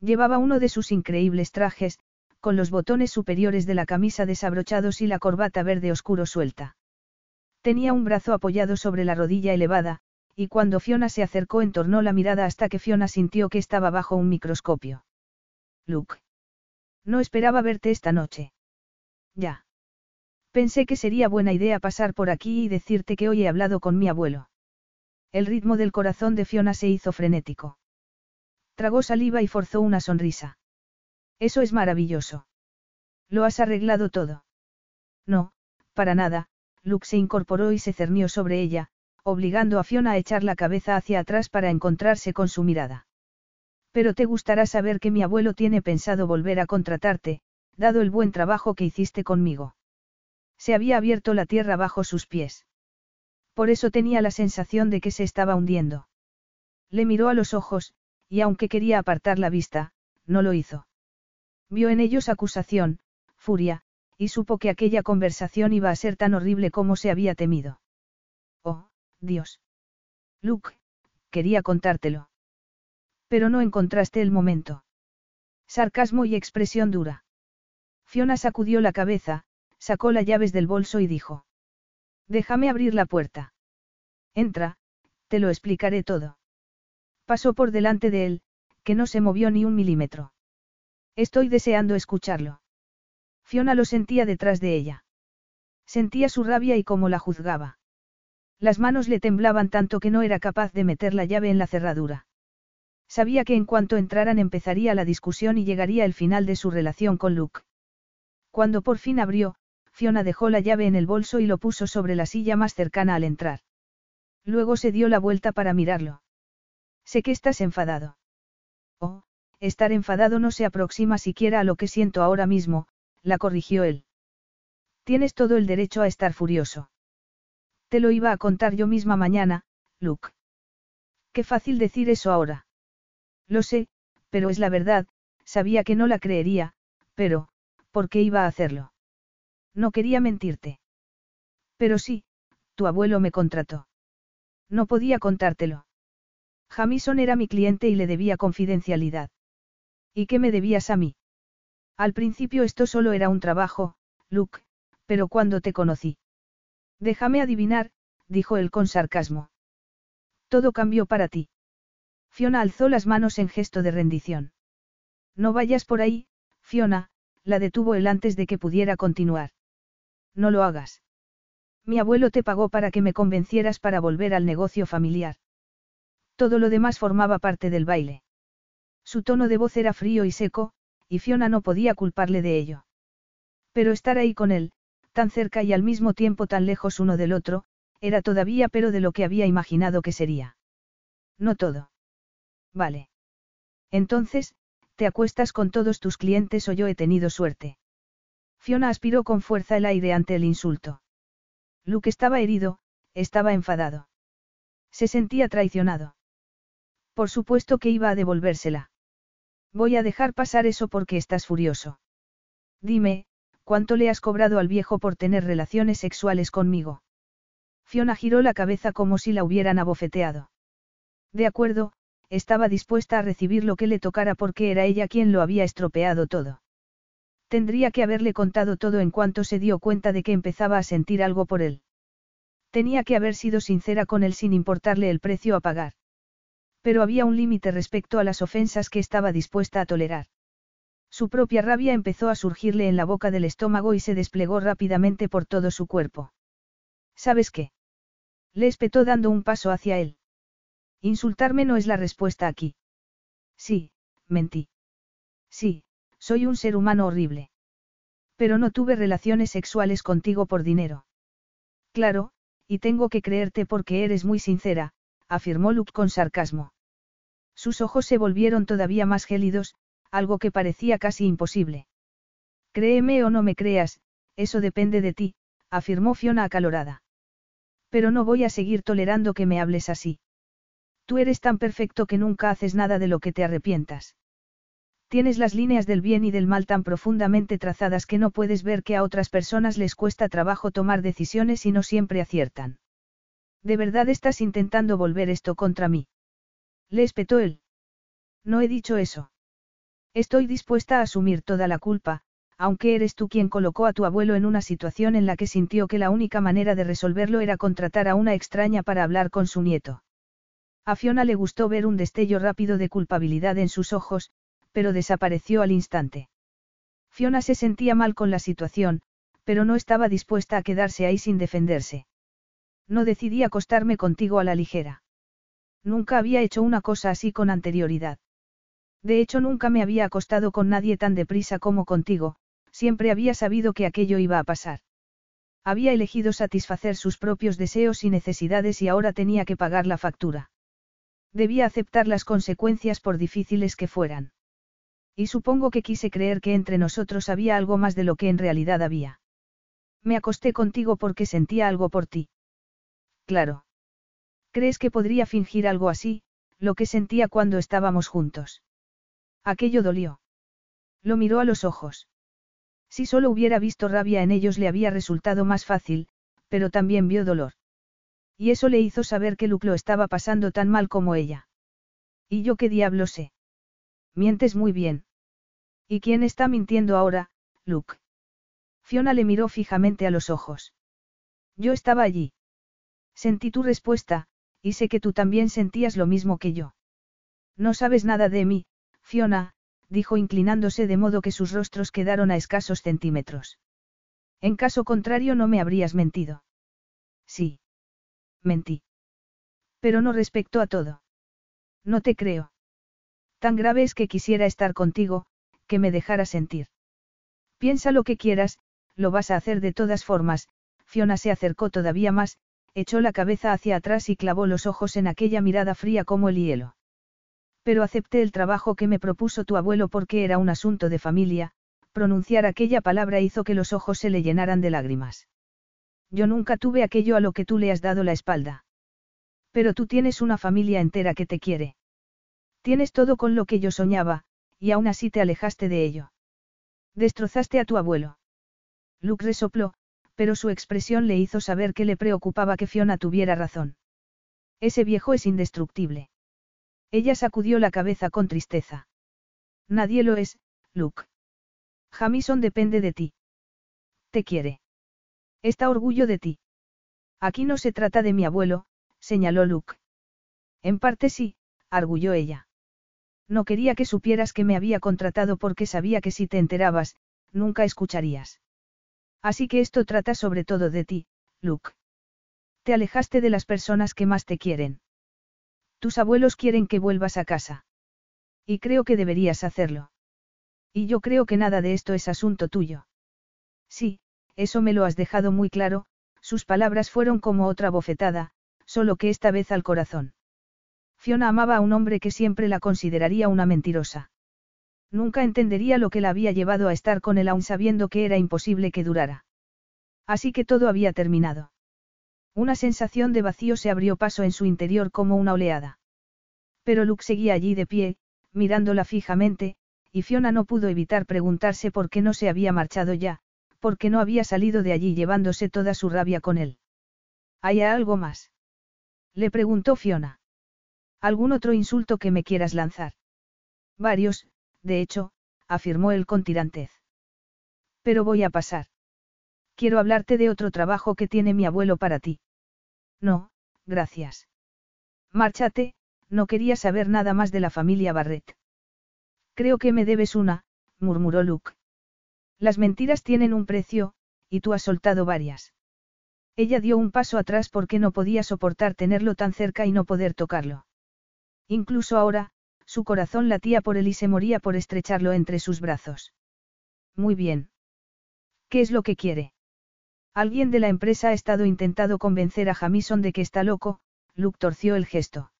Llevaba uno de sus increíbles trajes, con los botones superiores de la camisa desabrochados y la corbata verde oscuro suelta. Tenía un brazo apoyado sobre la rodilla elevada, y cuando Fiona se acercó entornó la mirada hasta que Fiona sintió que estaba bajo un microscopio. Luke. No esperaba verte esta noche. Ya. Pensé que sería buena idea pasar por aquí y decirte que hoy he hablado con mi abuelo. El ritmo del corazón de Fiona se hizo frenético. Tragó saliva y forzó una sonrisa. Eso es maravilloso. ¿Lo has arreglado todo? No, para nada, Luke se incorporó y se cernió sobre ella, obligando a Fiona a echar la cabeza hacia atrás para encontrarse con su mirada. Pero te gustará saber que mi abuelo tiene pensado volver a contratarte, dado el buen trabajo que hiciste conmigo. Se había abierto la tierra bajo sus pies. Por eso tenía la sensación de que se estaba hundiendo. Le miró a los ojos, y aunque quería apartar la vista, no lo hizo. Vio en ellos acusación, furia, y supo que aquella conversación iba a ser tan horrible como se había temido. Oh, Dios. Luke, quería contártelo. Pero no encontraste el momento. Sarcasmo y expresión dura. Fiona sacudió la cabeza, sacó las llaves del bolso y dijo. Déjame abrir la puerta. Entra, te lo explicaré todo. Pasó por delante de él, que no se movió ni un milímetro. Estoy deseando escucharlo. Fiona lo sentía detrás de ella. Sentía su rabia y cómo la juzgaba. Las manos le temblaban tanto que no era capaz de meter la llave en la cerradura. Sabía que en cuanto entraran empezaría la discusión y llegaría el final de su relación con Luke. Cuando por fin abrió, Fiona dejó la llave en el bolso y lo puso sobre la silla más cercana al entrar. Luego se dio la vuelta para mirarlo. Sé que estás enfadado. Oh, estar enfadado no se aproxima siquiera a lo que siento ahora mismo, la corrigió él. Tienes todo el derecho a estar furioso. Te lo iba a contar yo misma mañana, Luke. Qué fácil decir eso ahora. Lo sé, pero es la verdad, sabía que no la creería, pero, ¿por qué iba a hacerlo? No quería mentirte. Pero sí, tu abuelo me contrató. No podía contártelo. Jamison era mi cliente y le debía confidencialidad. ¿Y qué me debías a mí? Al principio esto solo era un trabajo, Luke, pero cuando te conocí. Déjame adivinar, dijo él con sarcasmo. Todo cambió para ti. Fiona alzó las manos en gesto de rendición. No vayas por ahí, Fiona, la detuvo él antes de que pudiera continuar. No lo hagas. Mi abuelo te pagó para que me convencieras para volver al negocio familiar. Todo lo demás formaba parte del baile. Su tono de voz era frío y seco, y Fiona no podía culparle de ello. Pero estar ahí con él, tan cerca y al mismo tiempo tan lejos uno del otro, era todavía pero de lo que había imaginado que sería. No todo. Vale. Entonces, te acuestas con todos tus clientes o yo he tenido suerte. Fiona aspiró con fuerza el aire ante el insulto. Luke estaba herido, estaba enfadado. Se sentía traicionado. Por supuesto que iba a devolvérsela. Voy a dejar pasar eso porque estás furioso. Dime, ¿cuánto le has cobrado al viejo por tener relaciones sexuales conmigo? Fiona giró la cabeza como si la hubieran abofeteado. De acuerdo, estaba dispuesta a recibir lo que le tocara porque era ella quien lo había estropeado todo. Tendría que haberle contado todo en cuanto se dio cuenta de que empezaba a sentir algo por él. Tenía que haber sido sincera con él sin importarle el precio a pagar. Pero había un límite respecto a las ofensas que estaba dispuesta a tolerar. Su propia rabia empezó a surgirle en la boca del estómago y se desplegó rápidamente por todo su cuerpo. ¿Sabes qué? Le espetó dando un paso hacia él. Insultarme no es la respuesta aquí. Sí, mentí. Sí, soy un ser humano horrible. Pero no tuve relaciones sexuales contigo por dinero. Claro, y tengo que creerte porque eres muy sincera, afirmó Luke con sarcasmo. Sus ojos se volvieron todavía más gélidos, algo que parecía casi imposible. Créeme o no me creas, eso depende de ti, afirmó Fiona acalorada. Pero no voy a seguir tolerando que me hables así. Tú eres tan perfecto que nunca haces nada de lo que te arrepientas. Tienes las líneas del bien y del mal tan profundamente trazadas que no puedes ver que a otras personas les cuesta trabajo tomar decisiones y no siempre aciertan. ¿De verdad estás intentando volver esto contra mí? Le espetó él. No he dicho eso. Estoy dispuesta a asumir toda la culpa, aunque eres tú quien colocó a tu abuelo en una situación en la que sintió que la única manera de resolverlo era contratar a una extraña para hablar con su nieto. A Fiona le gustó ver un destello rápido de culpabilidad en sus ojos, pero desapareció al instante. Fiona se sentía mal con la situación, pero no estaba dispuesta a quedarse ahí sin defenderse. No decidí acostarme contigo a la ligera. Nunca había hecho una cosa así con anterioridad. De hecho, nunca me había acostado con nadie tan deprisa como contigo, siempre había sabido que aquello iba a pasar. Había elegido satisfacer sus propios deseos y necesidades y ahora tenía que pagar la factura. Debía aceptar las consecuencias por difíciles que fueran. Y supongo que quise creer que entre nosotros había algo más de lo que en realidad había. Me acosté contigo porque sentía algo por ti. Claro. ¿Crees que podría fingir algo así, lo que sentía cuando estábamos juntos? Aquello dolió. Lo miró a los ojos. Si solo hubiera visto rabia en ellos le había resultado más fácil, pero también vio dolor. Y eso le hizo saber que Luke lo estaba pasando tan mal como ella. ¿Y yo qué diablo sé? Mientes muy bien. ¿Y quién está mintiendo ahora, Luke? Fiona le miró fijamente a los ojos. Yo estaba allí. Sentí tu respuesta, y sé que tú también sentías lo mismo que yo. No sabes nada de mí, Fiona, dijo inclinándose de modo que sus rostros quedaron a escasos centímetros. En caso contrario no me habrías mentido. Sí mentí. Pero no respecto a todo. No te creo. Tan grave es que quisiera estar contigo, que me dejara sentir. Piensa lo que quieras, lo vas a hacer de todas formas, Fiona se acercó todavía más, echó la cabeza hacia atrás y clavó los ojos en aquella mirada fría como el hielo. Pero acepté el trabajo que me propuso tu abuelo porque era un asunto de familia, pronunciar aquella palabra hizo que los ojos se le llenaran de lágrimas. Yo nunca tuve aquello a lo que tú le has dado la espalda. Pero tú tienes una familia entera que te quiere. Tienes todo con lo que yo soñaba, y aún así te alejaste de ello. Destrozaste a tu abuelo. Luke resopló, pero su expresión le hizo saber que le preocupaba que Fiona tuviera razón. Ese viejo es indestructible. Ella sacudió la cabeza con tristeza. Nadie lo es, Luke. Jamison depende de ti. Te quiere. Está orgullo de ti. Aquí no se trata de mi abuelo, señaló Luke. En parte sí, arguyó ella. No quería que supieras que me había contratado porque sabía que si te enterabas, nunca escucharías. Así que esto trata sobre todo de ti, Luke. Te alejaste de las personas que más te quieren. Tus abuelos quieren que vuelvas a casa. Y creo que deberías hacerlo. Y yo creo que nada de esto es asunto tuyo. Sí, eso me lo has dejado muy claro, sus palabras fueron como otra bofetada, solo que esta vez al corazón. Fiona amaba a un hombre que siempre la consideraría una mentirosa. Nunca entendería lo que la había llevado a estar con él aun sabiendo que era imposible que durara. Así que todo había terminado. Una sensación de vacío se abrió paso en su interior como una oleada. Pero Luke seguía allí de pie, mirándola fijamente, y Fiona no pudo evitar preguntarse por qué no se había marchado ya, por qué no había salido de allí llevándose toda su rabia con él. ¿Hay algo más? Le preguntó Fiona. ¿Algún otro insulto que me quieras lanzar? Varios, de hecho, afirmó él con tirantez. Pero voy a pasar. Quiero hablarte de otro trabajo que tiene mi abuelo para ti. No, gracias. Márchate, no quería saber nada más de la familia Barrett. Creo que me debes una, murmuró Luke. Las mentiras tienen un precio, y tú has soltado varias. Ella dio un paso atrás porque no podía soportar tenerlo tan cerca y no poder tocarlo. Incluso ahora, su corazón latía por él y se moría por estrecharlo entre sus brazos. Muy bien. ¿Qué es lo que quiere? Alguien de la empresa ha estado intentando convencer a Jamison de que está loco, Luke torció el gesto.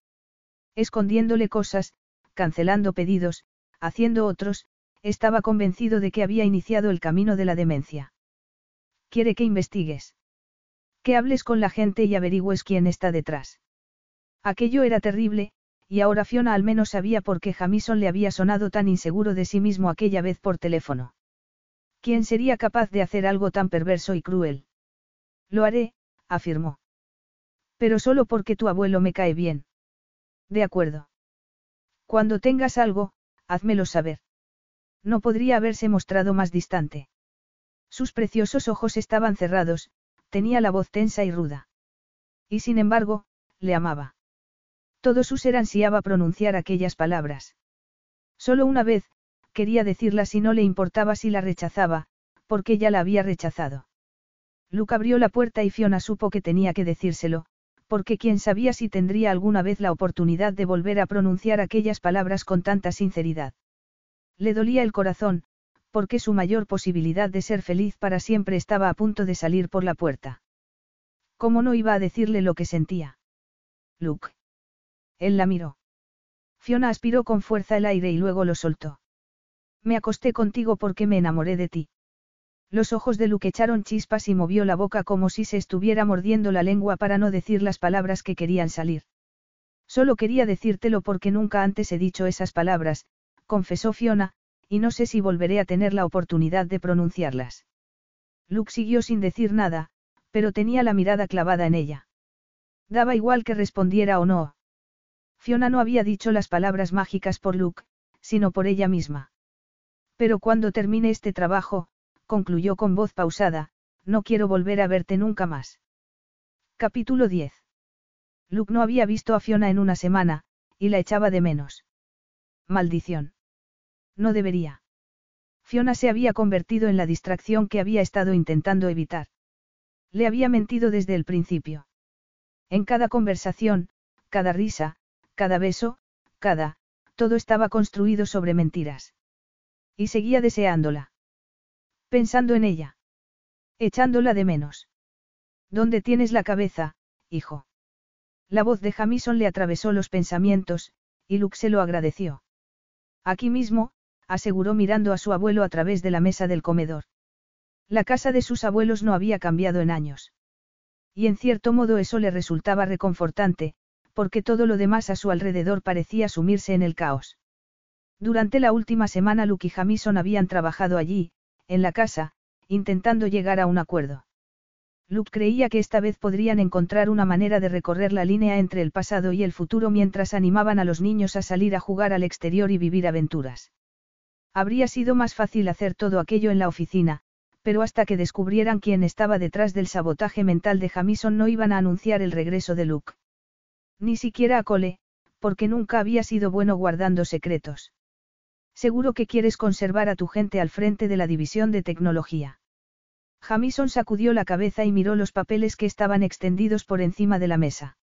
Escondiéndole cosas, cancelando pedidos, haciendo otros, estaba convencido de que había iniciado el camino de la demencia. Quiere que investigues. Que hables con la gente y averigües quién está detrás. Aquello era terrible, y ahora Fiona al menos sabía por qué Jamison le había sonado tan inseguro de sí mismo aquella vez por teléfono. ¿Quién sería capaz de hacer algo tan perverso y cruel? Lo haré, afirmó. Pero solo porque tu abuelo me cae bien. De acuerdo. Cuando tengas algo, házmelo saber. No podría haberse mostrado más distante. Sus preciosos ojos estaban cerrados, tenía la voz tensa y ruda. Y sin embargo, le amaba. Todo su ser ansiaba pronunciar aquellas palabras. Solo una vez, quería decirlas y no le importaba si la rechazaba, porque ya la había rechazado. Luke abrió la puerta y Fiona supo que tenía que decírselo, porque quién sabía si tendría alguna vez la oportunidad de volver a pronunciar aquellas palabras con tanta sinceridad. Le dolía el corazón, porque su mayor posibilidad de ser feliz para siempre estaba a punto de salir por la puerta. ¿Cómo no iba a decirle lo que sentía? Luke. Él la miró. Fiona aspiró con fuerza el aire y luego lo soltó. Me acosté contigo porque me enamoré de ti. Los ojos de Luke echaron chispas y movió la boca como si se estuviera mordiendo la lengua para no decir las palabras que querían salir. Solo quería decírtelo porque nunca antes he dicho esas palabras, confesó Fiona, y no sé si volveré a tener la oportunidad de pronunciarlas. Luke siguió sin decir nada, pero tenía la mirada clavada en ella. Daba igual que respondiera o no. Fiona no había dicho las palabras mágicas por Luke, sino por ella misma. Pero cuando termine este trabajo, concluyó con voz pausada, no quiero volver a verte nunca más. Capítulo 10. Luke no había visto a Fiona en una semana, y la echaba de menos. Maldición. No debería. Fiona se había convertido en la distracción que había estado intentando evitar. Le había mentido desde el principio. En cada conversación, cada risa, cada beso, cada, todo estaba construido sobre mentiras. Y seguía deseándola. Pensando en ella. Echándola de menos. ¿Dónde tienes la cabeza, hijo? La voz de Jamison le atravesó los pensamientos, y Luke se lo agradeció. Aquí mismo, aseguró mirando a su abuelo a través de la mesa del comedor. La casa de sus abuelos no había cambiado en años. Y en cierto modo eso le resultaba reconfortante, porque todo lo demás a su alrededor parecía sumirse en el caos. Durante la última semana Luke y Jamison habían trabajado allí, en la casa, intentando llegar a un acuerdo. Luke creía que esta vez podrían encontrar una manera de recorrer la línea entre el pasado y el futuro mientras animaban a los niños a salir a jugar al exterior y vivir aventuras. Habría sido más fácil hacer todo aquello en la oficina, pero hasta que descubrieran quién estaba detrás del sabotaje mental de Jamison no iban a anunciar el regreso de Luke. Ni siquiera a Cole, porque nunca había sido bueno guardando secretos. Seguro que quieres conservar a tu gente al frente de la división de tecnología. Jamison sacudió la cabeza y miró los papeles que estaban extendidos por encima de la mesa.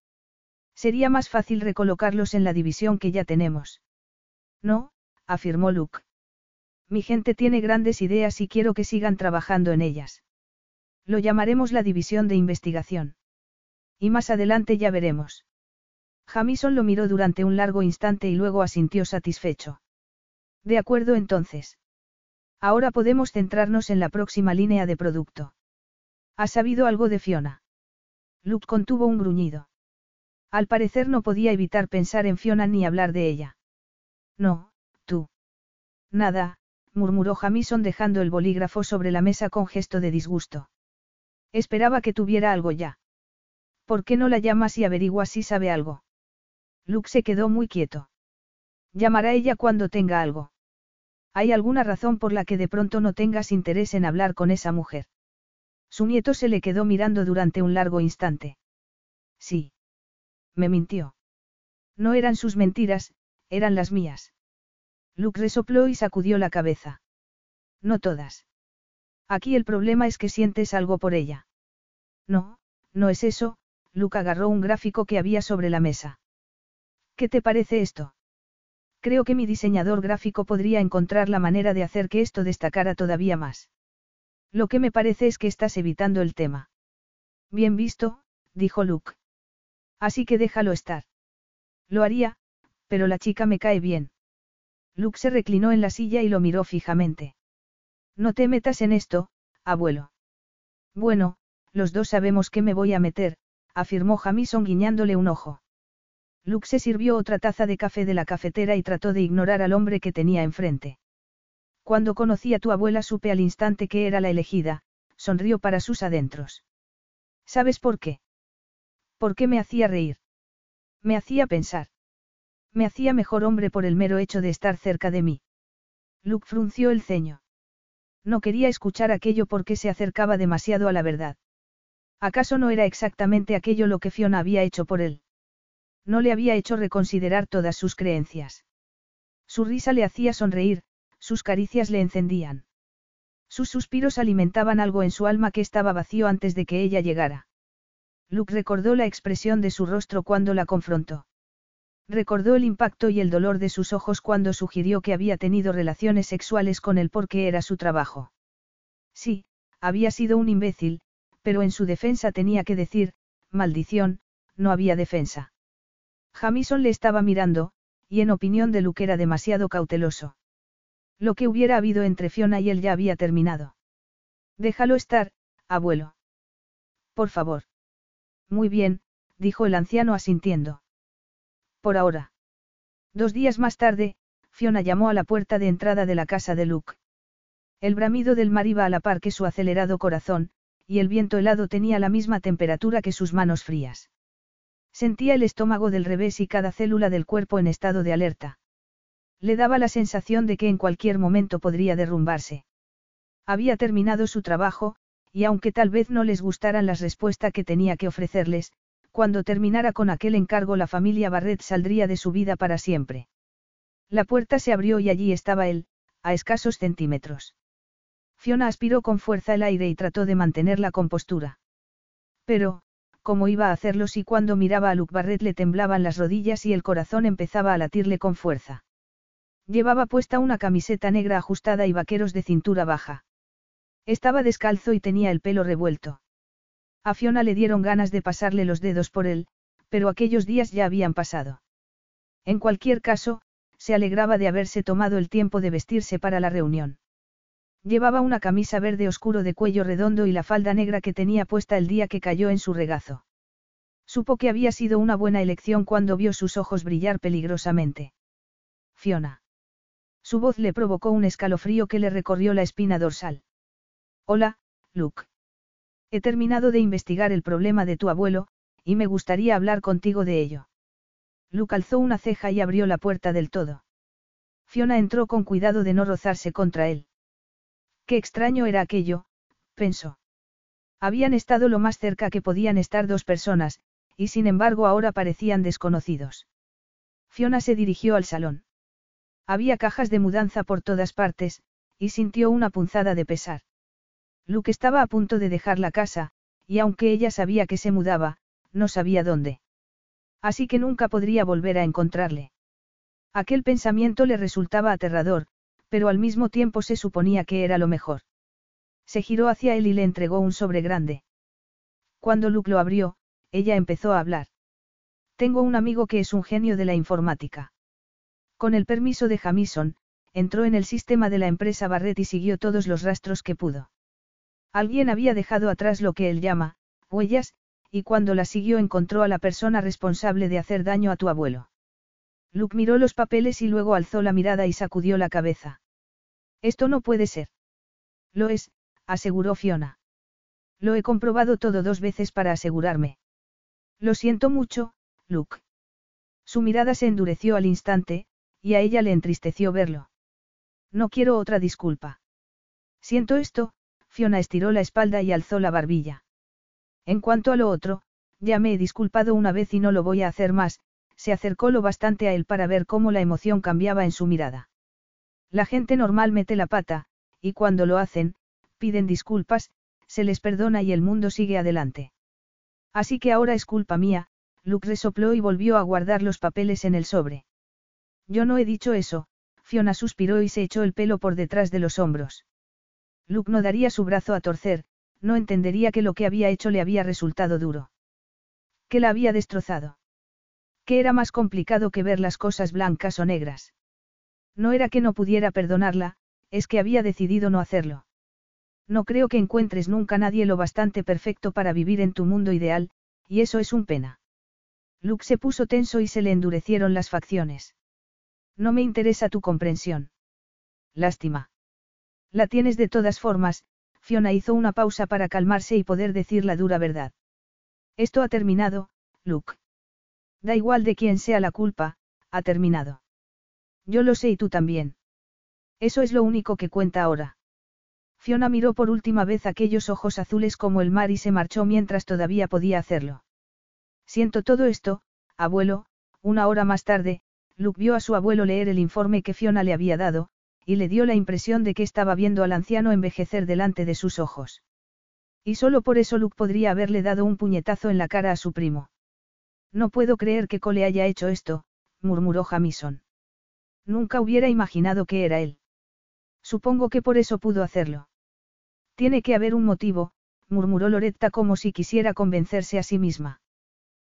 Sería más fácil recolocarlos en la división que ya tenemos. No, afirmó Luke. Mi gente tiene grandes ideas y quiero que sigan trabajando en ellas. Lo llamaremos la división de investigación. Y más adelante ya veremos. Jamison lo miró durante un largo instante y luego asintió satisfecho. De acuerdo entonces. Ahora podemos centrarnos en la próxima línea de producto. ¿Has sabido algo de Fiona? Luke contuvo un gruñido. Al parecer no podía evitar pensar en Fiona ni hablar de ella. No, tú. Nada, murmuró Jamison dejando el bolígrafo sobre la mesa con gesto de disgusto. Esperaba que tuviera algo ya. ¿Por qué no la llamas y averiguas si sabe algo? Luke se quedó muy quieto. Llamará ella cuando tenga algo. ¿Hay alguna razón por la que de pronto no tengas interés en hablar con esa mujer? Su nieto se le quedó mirando durante un largo instante. Sí. Me mintió. No eran sus mentiras, eran las mías. Luke resopló y sacudió la cabeza. No todas. Aquí el problema es que sientes algo por ella. No, no es eso, Luke agarró un gráfico que había sobre la mesa. ¿Qué te parece esto? Creo que mi diseñador gráfico podría encontrar la manera de hacer que esto destacara todavía más. Lo que me parece es que estás evitando el tema. Bien visto, dijo Luke. Así que déjalo estar. Lo haría, pero la chica me cae bien. Luke se reclinó en la silla y lo miró fijamente. No te metas en esto, abuelo. Bueno, los dos sabemos que me voy a meter, afirmó Jamison guiñándole un ojo. Luke se sirvió otra taza de café de la cafetera y trató de ignorar al hombre que tenía enfrente. Cuando conocí a tu abuela supe al instante que era la elegida, sonrió para sus adentros. ¿Sabes por qué? Porque me hacía reír. Me hacía pensar. Me hacía mejor hombre por el mero hecho de estar cerca de mí. Luke frunció el ceño. No quería escuchar aquello porque se acercaba demasiado a la verdad. ¿Acaso no era exactamente aquello lo que Fiona había hecho por él? No le había hecho reconsiderar todas sus creencias. Su risa le hacía sonreír, sus caricias le encendían. Sus suspiros alimentaban algo en su alma que estaba vacío antes de que ella llegara. Luke recordó la expresión de su rostro cuando la confrontó. Recordó el impacto y el dolor de sus ojos cuando sugirió que había tenido relaciones sexuales con él porque era su trabajo. Sí, había sido un imbécil, pero en su defensa tenía que decir, maldición, no había defensa. Jamison le estaba mirando, y en opinión de Luke era demasiado cauteloso. Lo que hubiera habido entre Fiona y él ya había terminado. Déjalo estar, abuelo. Por favor. Muy bien, dijo el anciano asintiendo. Por ahora. Dos días más tarde, Fiona llamó a la puerta de entrada de la casa de Luke. El bramido del mar iba a la par que su acelerado corazón, y el viento helado tenía la misma temperatura que sus manos frías. Sentía el estómago del revés y cada célula del cuerpo en estado de alerta. Le daba la sensación de que en cualquier momento podría derrumbarse. Había terminado su trabajo, y aunque tal vez no les gustaran las respuestas que tenía que ofrecerles, cuando terminara con aquel encargo la familia Barrett saldría de su vida para siempre. La puerta se abrió y allí estaba él, a escasos centímetros. Fiona aspiró con fuerza el aire y trató de mantener la compostura. Pero, cómo iba a hacerlo si cuando miraba a Luke Barrett le temblaban las rodillas y el corazón empezaba a latirle con fuerza. Llevaba puesta una camiseta negra ajustada y vaqueros de cintura baja. Estaba descalzo y tenía el pelo revuelto. A Fiona le dieron ganas de pasarle los dedos por él, pero aquellos días ya habían pasado. En cualquier caso, se alegraba de haberse tomado el tiempo de vestirse para la reunión. Llevaba una camisa verde oscuro de cuello redondo y la falda negra que tenía puesta el día que cayó en su regazo. Supo que había sido una buena elección cuando vio sus ojos brillar peligrosamente. Fiona. Su voz le provocó un escalofrío que le recorrió la espina dorsal. Hola, Luke. He terminado de investigar el problema de tu abuelo, y me gustaría hablar contigo de ello. Luke alzó una ceja y abrió la puerta del todo. Fiona entró con cuidado de no rozarse contra él. Qué extraño era aquello, pensó. Habían estado lo más cerca que podían estar dos personas, y sin embargo ahora parecían desconocidos. Fiona se dirigió al salón. Había cajas de mudanza por todas partes, y sintió una punzada de pesar. Luke estaba a punto de dejar la casa, y aunque ella sabía que se mudaba, no sabía dónde. Así que nunca podría volver a encontrarle. Aquel pensamiento le resultaba aterrador, pero al mismo tiempo se suponía que era lo mejor. Se giró hacia él y le entregó un sobre grande. Cuando Luke lo abrió, ella empezó a hablar. Tengo un amigo que es un genio de la informática. Con el permiso de Jamison, entró en el sistema de la empresa Barrett y siguió todos los rastros que pudo. Alguien había dejado atrás lo que él llama, huellas, y cuando la siguió encontró a la persona responsable de hacer daño a tu abuelo. Luke miró los papeles y luego alzó la mirada y sacudió la cabeza. Esto no puede ser. Lo es, aseguró Fiona. Lo he comprobado todo dos veces para asegurarme. Lo siento mucho, Luke. Su mirada se endureció al instante, y a ella le entristeció verlo. No quiero otra disculpa. Siento esto, Fiona estiró la espalda y alzó la barbilla. En cuanto a lo otro, ya me he disculpado una vez y no lo voy a hacer más, se acercó lo bastante a él para ver cómo la emoción cambiaba en su mirada. La gente normal mete la pata, y cuando lo hacen, piden disculpas, se les perdona y el mundo sigue adelante. Así que ahora es culpa mía, Luke resopló y volvió a guardar los papeles en el sobre. Yo no he dicho eso, Fiona suspiró y se echó el pelo por detrás de los hombros. Luke no daría su brazo a torcer, no entendería que lo que había hecho le había resultado duro. Que la había destrozado. Que era más complicado que ver las cosas blancas o negras. No era que no pudiera perdonarla, es que había decidido no hacerlo. No creo que encuentres nunca nadie lo bastante perfecto para vivir en tu mundo ideal, y eso es un pena. Luke se puso tenso y se le endurecieron las facciones. No me interesa tu comprensión. Lástima. La tienes de todas formas, Fiona hizo una pausa para calmarse y poder decir la dura verdad. Esto ha terminado, Luke. Da igual de quién sea la culpa, ha terminado. Yo lo sé y tú también. Eso es lo único que cuenta ahora. Fiona miró por última vez aquellos ojos azules como el mar y se marchó mientras todavía podía hacerlo. Siento todo esto, abuelo, una hora más tarde, Luke vio a su abuelo leer el informe que Fiona le había dado, y le dio la impresión de que estaba viendo al anciano envejecer delante de sus ojos. Y solo por eso Luke podría haberle dado un puñetazo en la cara a su primo. No puedo creer que Cole haya hecho esto, murmuró Jamison. Nunca hubiera imaginado que era él. Supongo que por eso pudo hacerlo. Tiene que haber un motivo, murmuró Loretta como si quisiera convencerse a sí misma.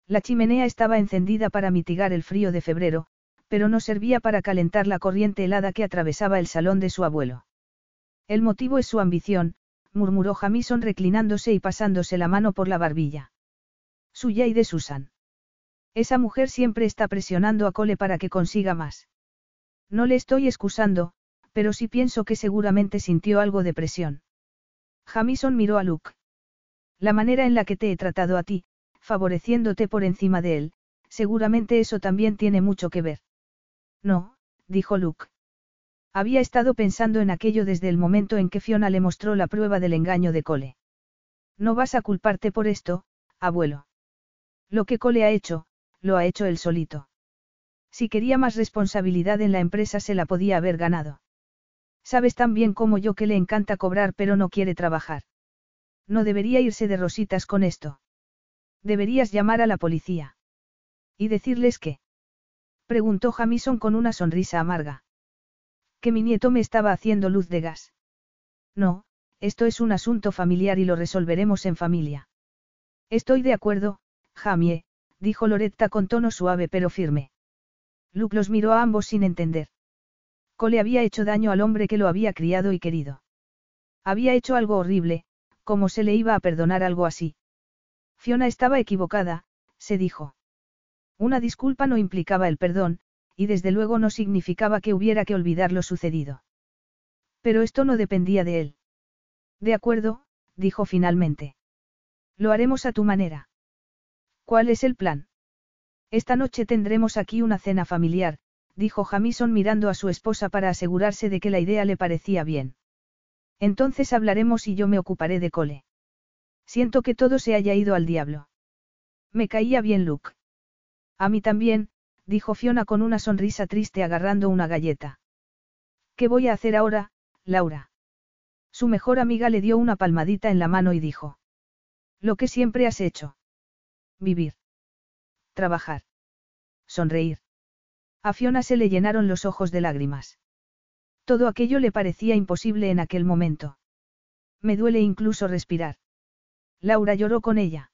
La chimenea estaba encendida para mitigar el frío de febrero, pero no servía para calentar la corriente helada que atravesaba el salón de su abuelo. El motivo es su ambición, murmuró Jamison reclinándose y pasándose la mano por la barbilla. Suya y de Susan. Esa mujer siempre está presionando a Cole para que consiga más. No le estoy excusando, pero sí pienso que seguramente sintió algo de presión. Jamison miró a Luke. La manera en la que te he tratado a ti, favoreciéndote por encima de él, seguramente eso también tiene mucho que ver. No, dijo Luke. Había estado pensando en aquello desde el momento en que Fiona le mostró la prueba del engaño de Cole. No vas a culparte por esto, abuelo. Lo que Cole ha hecho, lo ha hecho él solito. Si quería más responsabilidad en la empresa se la podía haber ganado. Sabes tan bien como yo que le encanta cobrar pero no quiere trabajar. No debería irse de rositas con esto. Deberías llamar a la policía. ¿Y decirles qué? Preguntó Jamison con una sonrisa amarga. Que mi nieto me estaba haciendo luz de gas. No, esto es un asunto familiar y lo resolveremos en familia. Estoy de acuerdo, Jamie, dijo Loretta con tono suave pero firme. Luke los miró a ambos sin entender. Cole había hecho daño al hombre que lo había criado y querido. Había hecho algo horrible, como se le iba a perdonar algo así? Fiona estaba equivocada, se dijo. Una disculpa no implicaba el perdón, y desde luego no significaba que hubiera que olvidar lo sucedido. Pero esto no dependía de él. De acuerdo, dijo finalmente. Lo haremos a tu manera. ¿Cuál es el plan? Esta noche tendremos aquí una cena familiar, dijo Jamison mirando a su esposa para asegurarse de que la idea le parecía bien. Entonces hablaremos y yo me ocuparé de Cole. Siento que todo se haya ido al diablo. Me caía bien Luke. A mí también, dijo Fiona con una sonrisa triste agarrando una galleta. ¿Qué voy a hacer ahora, Laura? Su mejor amiga le dio una palmadita en la mano y dijo. Lo que siempre has hecho. Vivir. Trabajar. Sonreír. A Fiona se le llenaron los ojos de lágrimas. Todo aquello le parecía imposible en aquel momento. Me duele incluso respirar. Laura lloró con ella.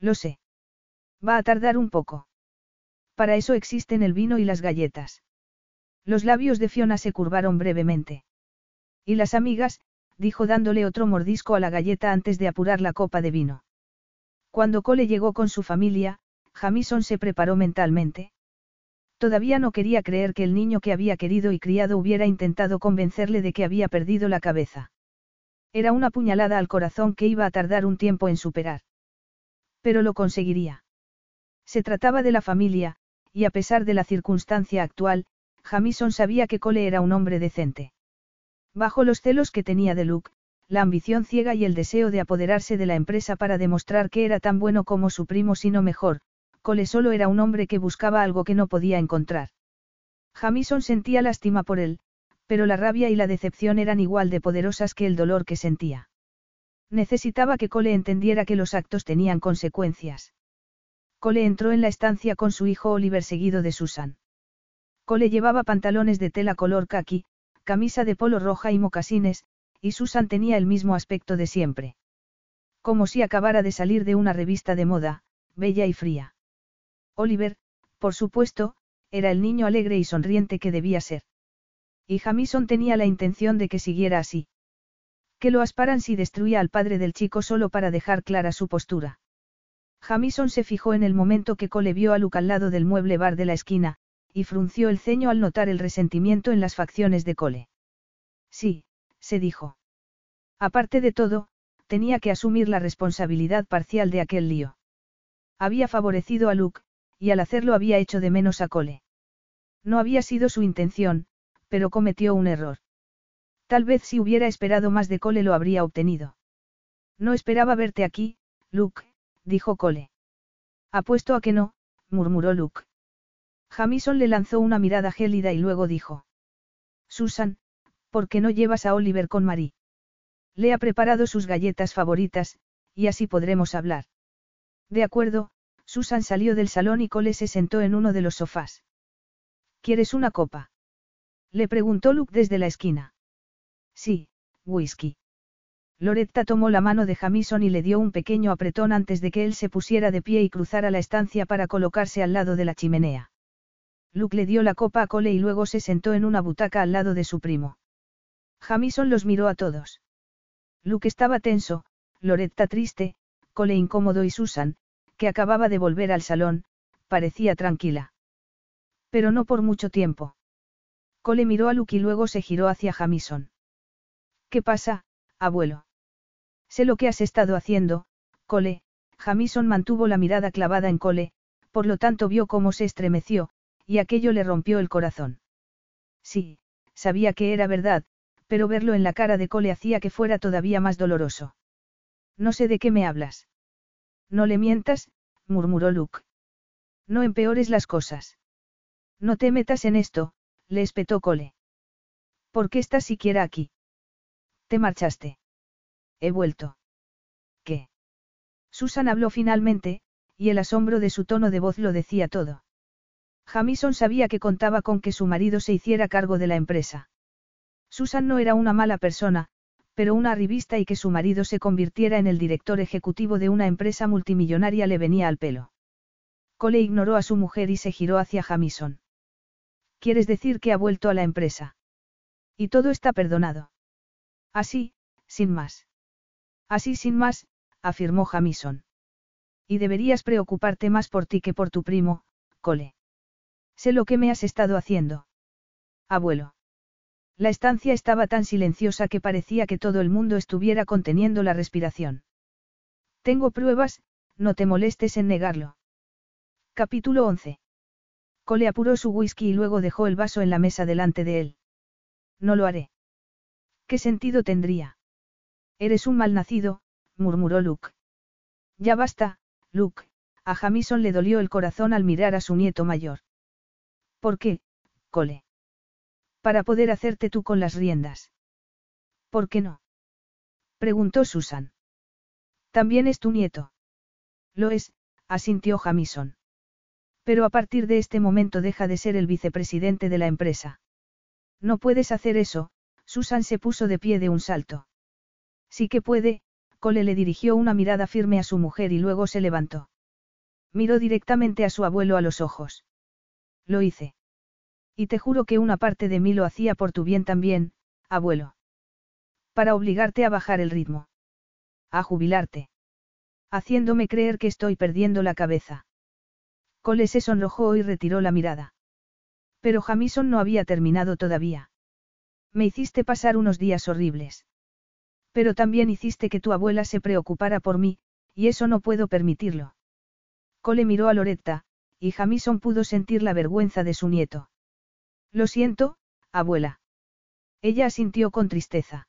Lo sé. Va a tardar un poco. Para eso existen el vino y las galletas. Los labios de Fiona se curvaron brevemente. Y las amigas, dijo dándole otro mordisco a la galleta antes de apurar la copa de vino. Cuando Cole llegó con su familia, Jamison se preparó mentalmente. Todavía no quería creer que el niño que había querido y criado hubiera intentado convencerle de que había perdido la cabeza. Era una puñalada al corazón que iba a tardar un tiempo en superar. Pero lo conseguiría. Se trataba de la familia, y a pesar de la circunstancia actual, Jamison sabía que Cole era un hombre decente. Bajo los celos que tenía de Luke, la ambición ciega y el deseo de apoderarse de la empresa para demostrar que era tan bueno como su primo sino mejor, Cole solo era un hombre que buscaba algo que no podía encontrar. Jamison sentía lástima por él, pero la rabia y la decepción eran igual de poderosas que el dolor que sentía. Necesitaba que Cole entendiera que los actos tenían consecuencias. Cole entró en la estancia con su hijo Oliver seguido de Susan. Cole llevaba pantalones de tela color khaki, camisa de polo roja y mocasines, y Susan tenía el mismo aspecto de siempre. Como si acabara de salir de una revista de moda, bella y fría. Oliver, por supuesto, era el niño alegre y sonriente que debía ser. Y Jamison tenía la intención de que siguiera así. Que lo asparan si destruía al padre del chico solo para dejar clara su postura. Jamison se fijó en el momento que Cole vio a Luke al lado del mueble bar de la esquina, y frunció el ceño al notar el resentimiento en las facciones de Cole. Sí, se dijo. Aparte de todo, tenía que asumir la responsabilidad parcial de aquel lío. Había favorecido a Luke, y al hacerlo había hecho de menos a Cole. No había sido su intención, pero cometió un error. Tal vez si hubiera esperado más de Cole lo habría obtenido. No esperaba verte aquí, Luke, dijo Cole. Apuesto a que no, murmuró Luke. Jamison le lanzó una mirada gélida y luego dijo. Susan, ¿por qué no llevas a Oliver con Marie? Le ha preparado sus galletas favoritas, y así podremos hablar. De acuerdo, Susan salió del salón y Cole se sentó en uno de los sofás. ¿Quieres una copa? Le preguntó Luke desde la esquina. Sí, whisky. Loretta tomó la mano de Jamison y le dio un pequeño apretón antes de que él se pusiera de pie y cruzara la estancia para colocarse al lado de la chimenea. Luke le dio la copa a Cole y luego se sentó en una butaca al lado de su primo. Jamison los miró a todos. Luke estaba tenso, Loretta triste, Cole incómodo y Susan, que acababa de volver al salón, parecía tranquila. Pero no por mucho tiempo. Cole miró a Luke y luego se giró hacia Jamison. ¿Qué pasa, abuelo? Sé lo que has estado haciendo, Cole. Jamison mantuvo la mirada clavada en Cole, por lo tanto vio cómo se estremeció, y aquello le rompió el corazón. Sí, sabía que era verdad, pero verlo en la cara de Cole hacía que fuera todavía más doloroso. No sé de qué me hablas. No le mientas, murmuró Luke. No empeores las cosas. No te metas en esto, le espetó Cole. ¿Por qué estás siquiera aquí? Te marchaste. He vuelto. ¿Qué? Susan habló finalmente, y el asombro de su tono de voz lo decía todo. Jamison sabía que contaba con que su marido se hiciera cargo de la empresa. Susan no era una mala persona, pero una arribista y que su marido se convirtiera en el director ejecutivo de una empresa multimillonaria le venía al pelo. Cole ignoró a su mujer y se giró hacia Jamison. ¿Quieres decir que ha vuelto a la empresa? Y todo está perdonado. Así, sin más. Así sin más, afirmó Jamison. Y deberías preocuparte más por ti que por tu primo, Cole. Sé lo que me has estado haciendo. Abuelo. La estancia estaba tan silenciosa que parecía que todo el mundo estuviera conteniendo la respiración. Tengo pruebas, no te molestes en negarlo. Capítulo 11. Cole apuró su whisky y luego dejó el vaso en la mesa delante de él. No lo haré. ¿Qué sentido tendría? Eres un malnacido, murmuró Luke. Ya basta, Luke, a Jamison le dolió el corazón al mirar a su nieto mayor. ¿Por qué, Cole? Para poder hacerte tú con las riendas. ¿Por qué no? Preguntó Susan. También es tu nieto. Lo es, asintió Jamison. Pero a partir de este momento deja de ser el vicepresidente de la empresa. No puedes hacer eso, Susan se puso de pie de un salto. Sí que puede, Cole le dirigió una mirada firme a su mujer y luego se levantó. Miró directamente a su abuelo a los ojos. Lo hice. Y te juro que una parte de mí lo hacía por tu bien también, abuelo. Para obligarte a bajar el ritmo. A jubilarte. Haciéndome creer que estoy perdiendo la cabeza. Cole se sonrojó y retiró la mirada. Pero Jamison no había terminado todavía. Me hiciste pasar unos días horribles. Pero también hiciste que tu abuela se preocupara por mí, y eso no puedo permitirlo. Cole miró a Loretta, y Jamison pudo sentir la vergüenza de su nieto. Lo siento, abuela. Ella asintió con tristeza.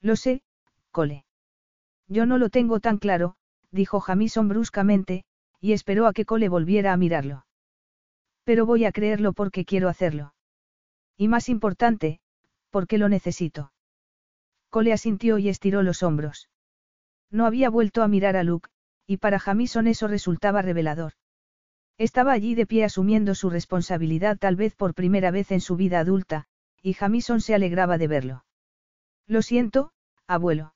Lo sé, Cole. Yo no lo tengo tan claro, dijo Jamison bruscamente, y esperó a que Cole volviera a mirarlo. Pero voy a creerlo porque quiero hacerlo. Y más importante, porque lo necesito. Cole asintió y estiró los hombros. No había vuelto a mirar a Luke, y para Jamison eso resultaba revelador. Estaba allí de pie asumiendo su responsabilidad tal vez por primera vez en su vida adulta, y Jamison se alegraba de verlo. Lo siento, abuelo.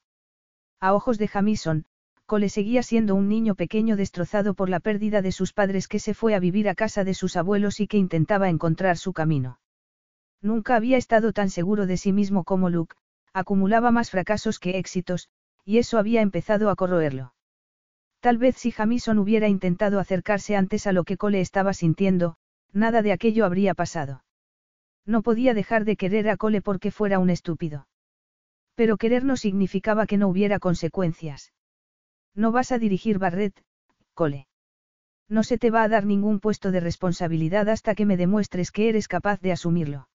A ojos de Jamison, Cole seguía siendo un niño pequeño destrozado por la pérdida de sus padres que se fue a vivir a casa de sus abuelos y que intentaba encontrar su camino. Nunca había estado tan seguro de sí mismo como Luke, acumulaba más fracasos que éxitos, y eso había empezado a corroerlo. Tal vez si Jamison hubiera intentado acercarse antes a lo que Cole estaba sintiendo, nada de aquello habría pasado. No podía dejar de querer a Cole porque fuera un estúpido. Pero querer no significaba que no hubiera consecuencias. No vas a dirigir Barret, Cole. No se te va a dar ningún puesto de responsabilidad hasta que me demuestres que eres capaz de asumirlo.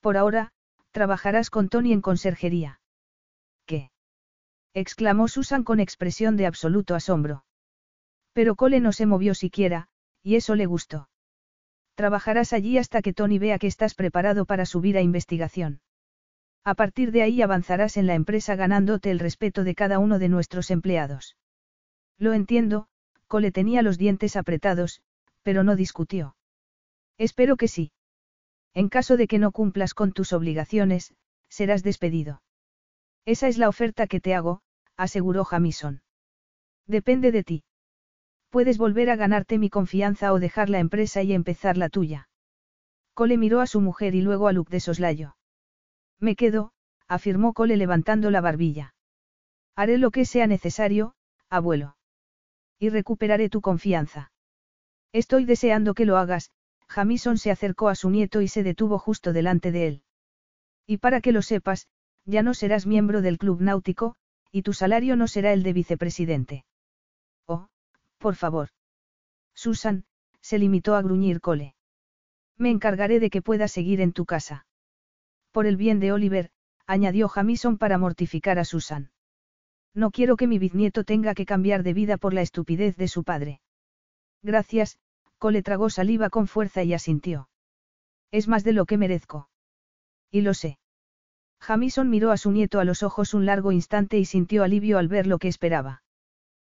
Por ahora, trabajarás con Tony en conserjería. ¿Qué? Exclamó Susan con expresión de absoluto asombro. Pero Cole no se movió siquiera, y eso le gustó. Trabajarás allí hasta que Tony vea que estás preparado para subir a investigación. A partir de ahí avanzarás en la empresa ganándote el respeto de cada uno de nuestros empleados. Lo entiendo, Cole tenía los dientes apretados, pero no discutió. Espero que sí. En caso de que no cumplas con tus obligaciones, serás despedido. Esa es la oferta que te hago, aseguró Jamison. Depende de ti. Puedes volver a ganarte mi confianza o dejar la empresa y empezar la tuya. Cole miró a su mujer y luego a Luke de soslayo. Me quedo, afirmó Cole levantando la barbilla. Haré lo que sea necesario, abuelo. Y recuperaré tu confianza. Estoy deseando que lo hagas, Jamison se acercó a su nieto y se detuvo justo delante de él. Y para que lo sepas, ya no serás miembro del club náutico, y tu salario no será el de vicepresidente. Oh, por favor. Susan, se limitó a gruñir Cole. Me encargaré de que puedas seguir en tu casa. Por el bien de Oliver, añadió Jamison para mortificar a Susan. No quiero que mi bisnieto tenga que cambiar de vida por la estupidez de su padre. Gracias, Cole tragó saliva con fuerza y asintió. Es más de lo que merezco. Y lo sé. Jamison miró a su nieto a los ojos un largo instante y sintió alivio al ver lo que esperaba.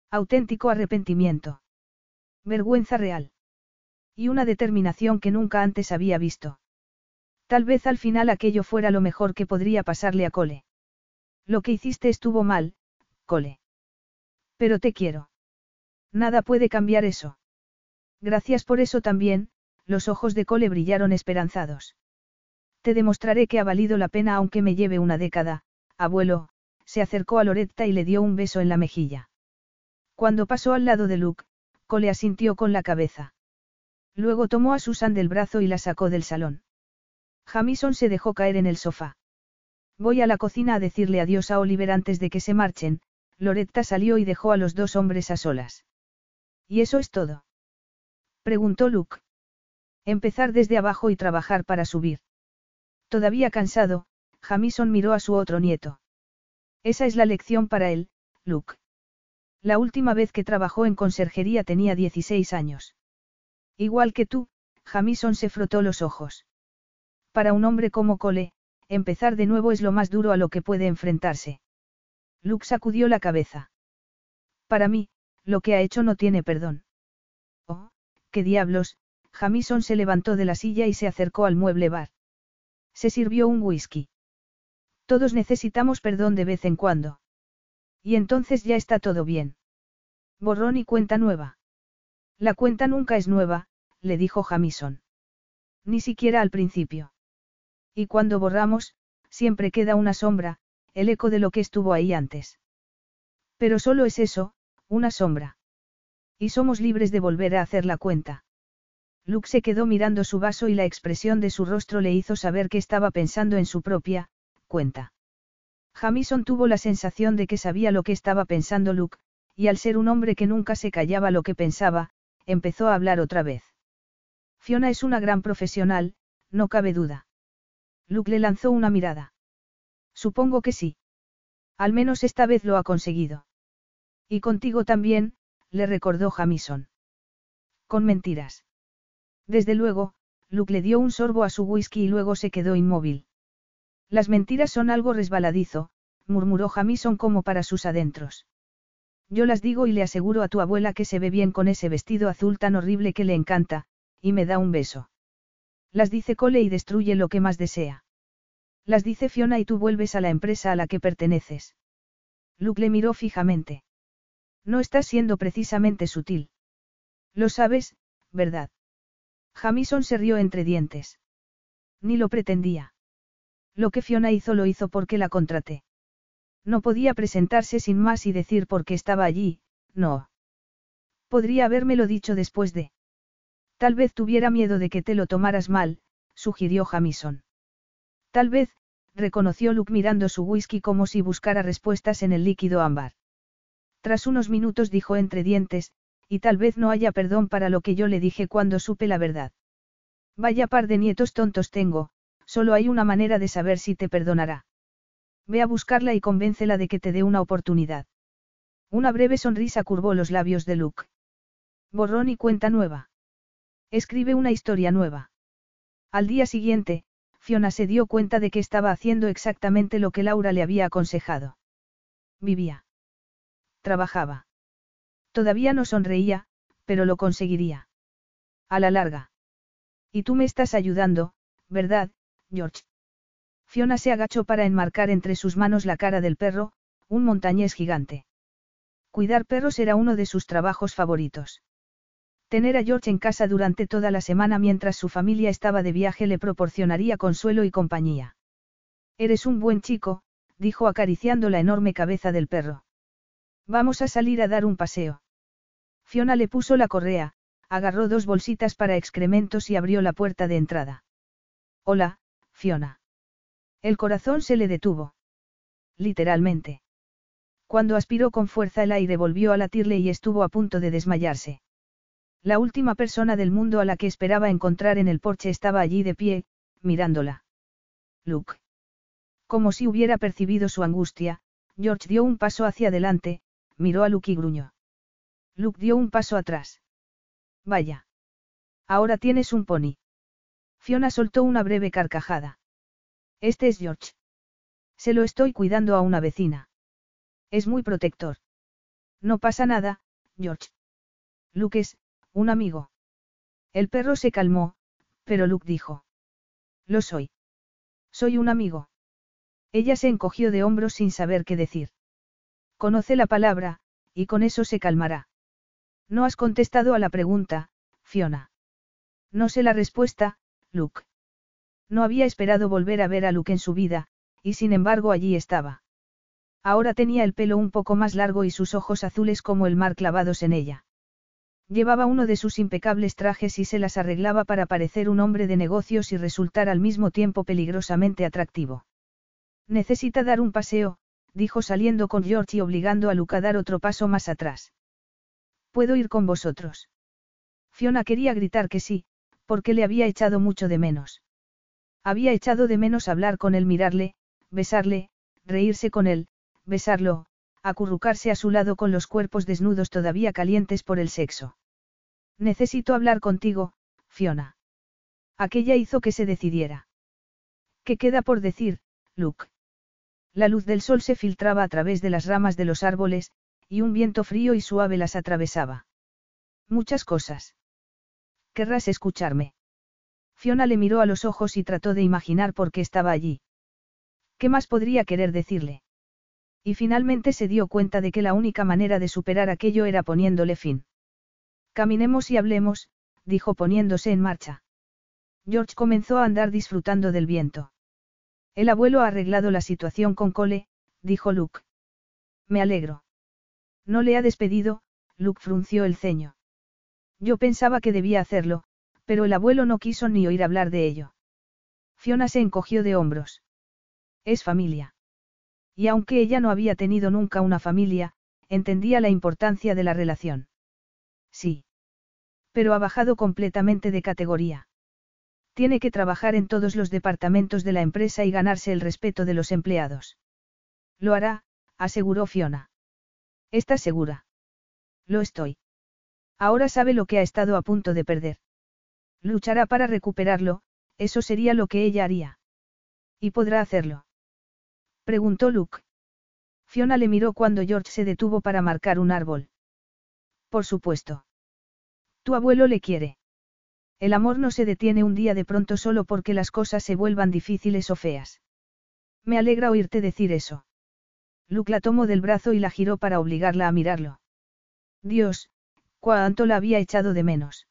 Auténtico arrepentimiento. Vergüenza real. Y una determinación que nunca antes había visto. Tal vez al final aquello fuera lo mejor que podría pasarle a Cole. Lo que hiciste estuvo mal, Cole. Pero te quiero. Nada puede cambiar eso. Gracias por eso también, los ojos de Cole brillaron esperanzados. Te demostraré que ha valido la pena aunque me lleve una década, abuelo, se acercó a Loretta y le dio un beso en la mejilla. Cuando pasó al lado de Luke, Cole asintió con la cabeza. Luego tomó a Susan del brazo y la sacó del salón. Jamison se dejó caer en el sofá. Voy a la cocina a decirle adiós a Oliver antes de que se marchen, Loretta salió y dejó a los dos hombres a solas. ¿Y eso es todo? Preguntó Luke. Empezar desde abajo y trabajar para subir. Todavía cansado, Jamison miró a su otro nieto. Esa es la lección para él, Luke. La última vez que trabajó en conserjería tenía 16 años. Igual que tú, Jamison se frotó los ojos. Para un hombre como Cole, empezar de nuevo es lo más duro a lo que puede enfrentarse. Luke sacudió la cabeza. Para mí, lo que ha hecho no tiene perdón. Oh, qué diablos, Jamison se levantó de la silla y se acercó al mueble bar. Se sirvió un whisky. Todos necesitamos perdón de vez en cuando. Y entonces ya está todo bien. Borrón y cuenta nueva. La cuenta nunca es nueva, le dijo Jamison. Ni siquiera al principio. Y cuando borramos, siempre queda una sombra, el eco de lo que estuvo ahí antes. Pero solo es eso, una sombra. Y somos libres de volver a hacer la cuenta. Luke se quedó mirando su vaso y la expresión de su rostro le hizo saber que estaba pensando en su propia, cuenta. Jamison tuvo la sensación de que sabía lo que estaba pensando Luke, y al ser un hombre que nunca se callaba lo que pensaba, empezó a hablar otra vez. Fiona es una gran profesional, no cabe duda. Luke le lanzó una mirada. Supongo que sí. Al menos esta vez lo ha conseguido. Y contigo también, le recordó Jamison. Con mentiras. Desde luego, Luke le dio un sorbo a su whisky y luego se quedó inmóvil. Las mentiras son algo resbaladizo, murmuró Jamison como para sus adentros. Yo las digo y le aseguro a tu abuela que se ve bien con ese vestido azul tan horrible que le encanta, y me da un beso. Las dice Cole y destruye lo que más desea. Las dice Fiona y tú vuelves a la empresa a la que perteneces. Luke le miró fijamente. No estás siendo precisamente sutil. Lo sabes, ¿verdad? Jamison se rió entre dientes. Ni lo pretendía. Lo que Fiona hizo lo hizo porque la contraté. No podía presentarse sin más y decir por qué estaba allí, no. Podría habérmelo dicho después de. Tal vez tuviera miedo de que te lo tomaras mal, sugirió Jamison. Tal vez, reconoció Luke mirando su whisky como si buscara respuestas en el líquido ámbar. Tras unos minutos dijo entre dientes, y tal vez no haya perdón para lo que yo le dije cuando supe la verdad. Vaya par de nietos tontos tengo, solo hay una manera de saber si te perdonará. Ve a buscarla y convéncela de que te dé una oportunidad. Una breve sonrisa curvó los labios de Luke. Borrón y cuenta nueva. Escribe una historia nueva. Al día siguiente, Fiona se dio cuenta de que estaba haciendo exactamente lo que Laura le había aconsejado. Vivía. Trabajaba. Todavía no sonreía, pero lo conseguiría. A la larga. Y tú me estás ayudando, ¿verdad, George. Fiona se agachó para enmarcar entre sus manos la cara del perro, un montañés gigante. Cuidar perros era uno de sus trabajos favoritos. Tener a George en casa durante toda la semana mientras su familia estaba de viaje le proporcionaría consuelo y compañía. Eres un buen chico, dijo acariciando la enorme cabeza del perro. Vamos a salir a dar un paseo. Fiona le puso la correa, agarró dos bolsitas para excrementos y abrió la puerta de entrada. Hola, Fiona. El corazón se le detuvo. Literalmente. Cuando aspiró con fuerza el aire volvió a latirle y estuvo a punto de desmayarse. La última persona del mundo a la que esperaba encontrar en el porche estaba allí de pie, mirándola. Luke. Como si hubiera percibido su angustia, George dio un paso hacia adelante, miró a Luke y gruñó. Luke dio un paso atrás. Vaya. Ahora tienes un pony. Fiona soltó una breve carcajada. Este es George. Se lo estoy cuidando a una vecina. Es muy protector. No pasa nada, George. Luke es, un amigo. El perro se calmó, pero Luke dijo. Lo soy. Soy un amigo. Ella se encogió de hombros sin saber qué decir. Conoce la palabra, y con eso se calmará. No has contestado a la pregunta, Fiona. No sé la respuesta, Luke. No había esperado volver a ver a Luke en su vida, y sin embargo allí estaba. Ahora tenía el pelo un poco más largo y sus ojos azules como el mar clavados en ella. Llevaba uno de sus impecables trajes y se las arreglaba para parecer un hombre de negocios y resultar al mismo tiempo peligrosamente atractivo. Necesita dar un paseo, dijo saliendo con George y obligando a Luke a dar otro paso más atrás. ¿Puedo ir con vosotros? Fiona quería gritar que sí, porque le había echado mucho de menos. Había echado de menos hablar con él, mirarle, besarle, reírse con él, besarlo, acurrucarse a su lado con los cuerpos desnudos todavía calientes por el sexo. Necesito hablar contigo, Fiona. Aquella hizo que se decidiera. ¿Qué queda por decir, Luke? La luz del sol se filtraba a través de las ramas de los árboles, y un viento frío y suave las atravesaba. Muchas cosas. ¿Querrás escucharme? Fiona le miró a los ojos y trató de imaginar por qué estaba allí. ¿Qué más podría querer decirle? Y finalmente se dio cuenta de que la única manera de superar aquello era poniéndole fin. Caminemos y hablemos, dijo poniéndose en marcha. George comenzó a andar disfrutando del viento. El abuelo ha arreglado la situación con Cole, dijo Luke. Me alegro. No le ha despedido, Luke frunció el ceño. Yo pensaba que debía hacerlo, pero el abuelo no quiso ni oír hablar de ello. Fiona se encogió de hombros. Es familia. Y aunque ella no había tenido nunca una familia, entendía la importancia de la relación. Sí. Pero ha bajado completamente de categoría. Tiene que trabajar en todos los departamentos de la empresa y ganarse el respeto de los empleados. Lo hará, aseguró Fiona. ¿Estás segura? Lo estoy. Ahora sabe lo que ha estado a punto de perder. Luchará para recuperarlo, eso sería lo que ella haría. Y podrá hacerlo. Preguntó Luke. Fiona le miró cuando George se detuvo para marcar un árbol. Por supuesto. Tu abuelo le quiere. El amor no se detiene un día de pronto solo porque las cosas se vuelvan difíciles o feas. Me alegra oírte decir eso. Luke la tomó del brazo y la giró para obligarla a mirarlo. Dios, cuánto la había echado de menos.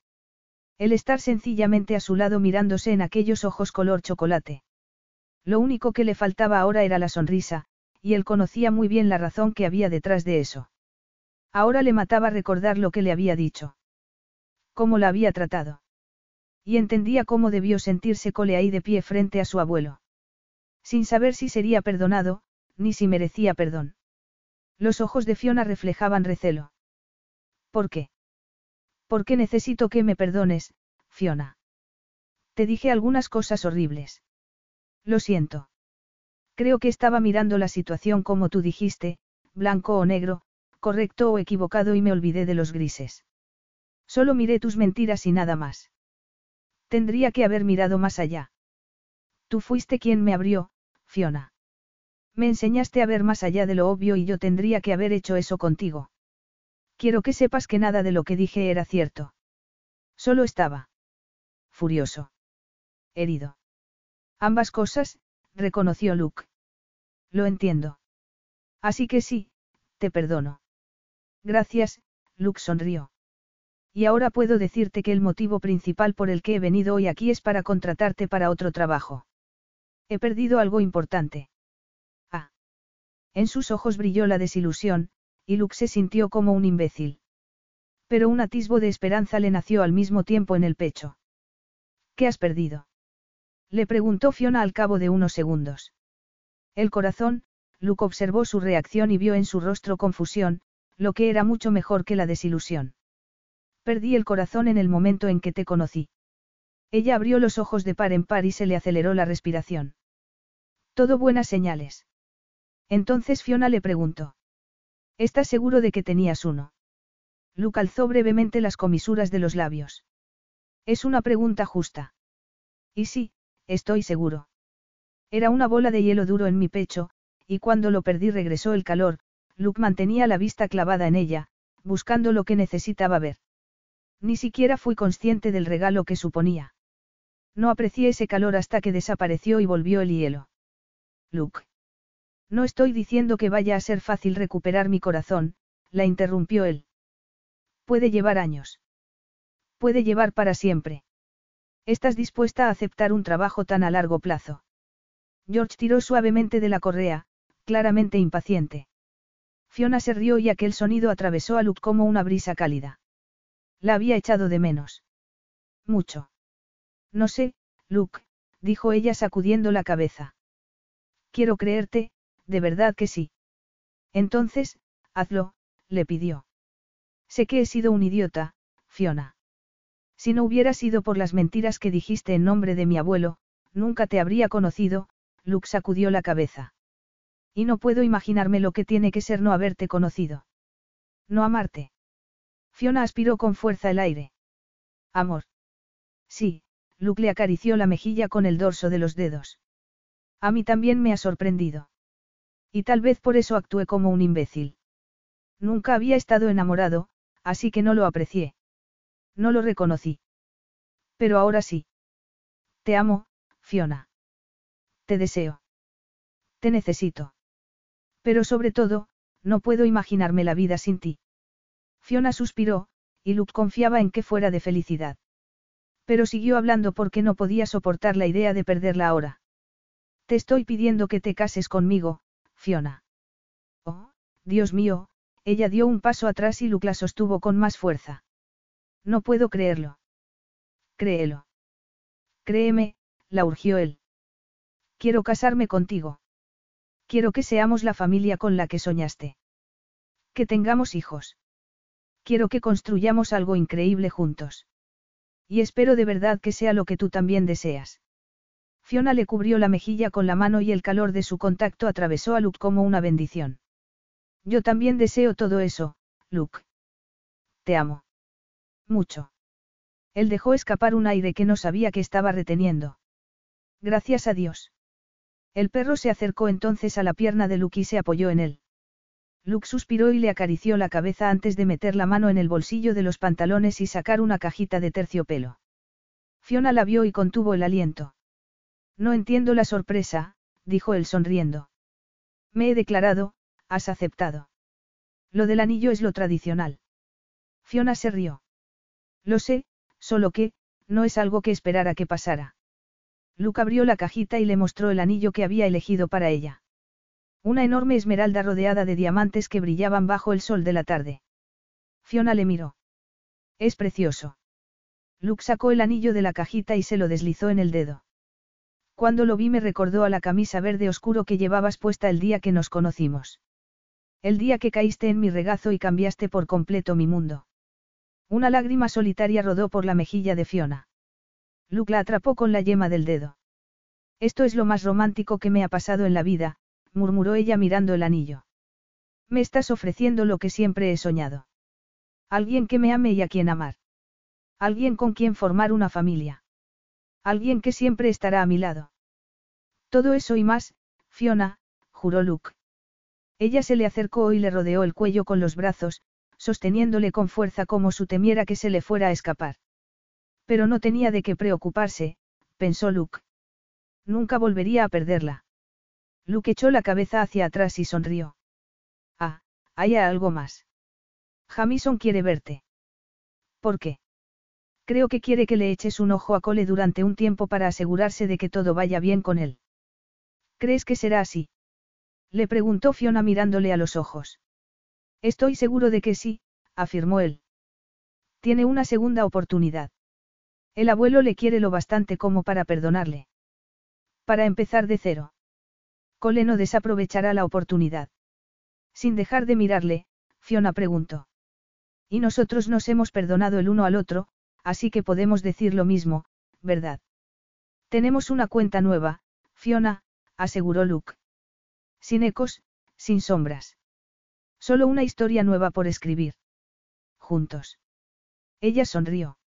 El estar sencillamente a su lado mirándose en aquellos ojos color chocolate. Lo único que le faltaba ahora era la sonrisa, y él conocía muy bien la razón que había detrás de eso. Ahora le mataba recordar lo que le había dicho. Cómo la había tratado. Y entendía cómo debió sentirse Cole ahí de pie frente a su abuelo. Sin saber si sería perdonado, ni si merecía perdón. Los ojos de Fiona reflejaban recelo. ¿Por qué? ¿Por qué necesito que me perdones, Fiona? Te dije algunas cosas horribles. Lo siento. Creo que estaba mirando la situación como tú dijiste, blanco o negro, correcto o equivocado y me olvidé de los grises. Solo miré tus mentiras y nada más. Tendría que haber mirado más allá. Tú fuiste quien me abrió, Fiona. Me enseñaste a ver más allá de lo obvio y yo tendría que haber hecho eso contigo. Quiero que sepas que nada de lo que dije era cierto. Solo estaba. Furioso. Herido. Ambas cosas, reconoció Luke. Lo entiendo. Así que sí, te perdono. Gracias, Luke sonrió. Y ahora puedo decirte que el motivo principal por el que he venido hoy aquí es para contratarte para otro trabajo. He perdido algo importante. Ah. En sus ojos brilló la desilusión, y Luke se sintió como un imbécil. Pero un atisbo de esperanza le nació al mismo tiempo en el pecho. ¿Qué has perdido? Le preguntó Fiona al cabo de unos segundos. El corazón, Luke observó su reacción y vio en su rostro confusión, lo que era mucho mejor que la desilusión. Perdí el corazón en el momento en que te conocí. Ella abrió los ojos de par en par y se le aceleró la respiración. Todo buenas señales. Entonces Fiona le preguntó. ¿Estás seguro de que tenías uno? Luke alzó brevemente las comisuras de los labios. Es una pregunta justa. Y sí, Estoy seguro. Era una bola de hielo duro en mi pecho, y cuando lo perdí regresó el calor, Luke mantenía la vista clavada en ella, buscando lo que necesitaba ver. Ni siquiera fui consciente del regalo que suponía. No aprecié ese calor hasta que desapareció y volvió el hielo. Luke. No estoy diciendo que vaya a ser fácil recuperar mi corazón, la interrumpió él. Puede llevar años. Puede llevar para siempre. ¿Estás dispuesta a aceptar un trabajo tan a largo plazo? George tiró suavemente de la correa, claramente impaciente. Fiona se rió y aquel sonido atravesó a Luke como una brisa cálida. La había echado de menos. Mucho. No sé, Luke, dijo ella sacudiendo la cabeza. Quiero creerte, de verdad que sí. Entonces, hazlo, le pidió. Sé que he sido un idiota, Fiona. Si no hubiera sido por las mentiras que dijiste en nombre de mi abuelo, nunca te habría conocido, Luke sacudió la cabeza. Y no puedo imaginarme lo que tiene que ser no haberte conocido. No amarte. Fiona aspiró con fuerza el aire. Amor. Sí, Luke le acarició la mejilla con el dorso de los dedos. A mí también me ha sorprendido. Y tal vez por eso actué como un imbécil. Nunca había estado enamorado, así que no lo aprecié. No lo reconocí. Pero ahora sí. Te amo, Fiona. Te deseo. Te necesito. Pero sobre todo, no puedo imaginarme la vida sin ti. Fiona suspiró, y Luke confiaba en que fuera de felicidad. Pero siguió hablando porque no podía soportar la idea de perderla ahora. Te estoy pidiendo que te cases conmigo, Fiona. Oh, Dios mío, ella dio un paso atrás y Luke la sostuvo con más fuerza. No puedo creerlo. Créelo. Créeme, la urgió él. Quiero casarme contigo. Quiero que seamos la familia con la que soñaste. Que tengamos hijos. Quiero que construyamos algo increíble juntos. Y espero de verdad que sea lo que tú también deseas. Fiona le cubrió la mejilla con la mano y el calor de su contacto atravesó a Luke como una bendición. Yo también deseo todo eso, Luke. Te amo. Mucho. Él dejó escapar un aire que no sabía que estaba reteniendo. Gracias a Dios. El perro se acercó entonces a la pierna de Luke y se apoyó en él. Luke suspiró y le acarició la cabeza antes de meter la mano en el bolsillo de los pantalones y sacar una cajita de terciopelo. Fiona la vio y contuvo el aliento. No entiendo la sorpresa, dijo él sonriendo. Me he declarado, has aceptado. Lo del anillo es lo tradicional. Fiona se rió. Lo sé, solo que, no es algo que esperara que pasara. Luke abrió la cajita y le mostró el anillo que había elegido para ella. Una enorme esmeralda rodeada de diamantes que brillaban bajo el sol de la tarde. Fiona le miró. Es precioso. Luke sacó el anillo de la cajita y se lo deslizó en el dedo. Cuando lo vi me recordó a la camisa verde oscuro que llevabas puesta el día que nos conocimos. El día que caíste en mi regazo y cambiaste por completo mi mundo. Una lágrima solitaria rodó por la mejilla de Fiona. Luke la atrapó con la yema del dedo. Esto es lo más romántico que me ha pasado en la vida, murmuró ella mirando el anillo. Me estás ofreciendo lo que siempre he soñado. Alguien que me ame y a quien amar. Alguien con quien formar una familia. Alguien que siempre estará a mi lado. Todo eso y más, Fiona, juró Luke. Ella se le acercó y le rodeó el cuello con los brazos, sosteniéndole con fuerza como su temiera que se le fuera a escapar. Pero no tenía de qué preocuparse, pensó Luke. Nunca volvería a perderla. Luke echó la cabeza hacia atrás y sonrió. Ah, hay algo más. Jamison quiere verte. ¿Por qué? Creo que quiere que le eches un ojo a Cole durante un tiempo para asegurarse de que todo vaya bien con él. ¿Crees que será así? Le preguntó Fiona mirándole a los ojos. Estoy seguro de que sí, afirmó él. Tiene una segunda oportunidad. El abuelo le quiere lo bastante como para perdonarle. Para empezar de cero. Cole no desaprovechará la oportunidad. Sin dejar de mirarle, Fiona preguntó. Y nosotros nos hemos perdonado el uno al otro, así que podemos decir lo mismo, ¿verdad? Tenemos una cuenta nueva, Fiona, aseguró Luke. Sin ecos, sin sombras. Solo una historia nueva por escribir. Juntos. Ella sonrió.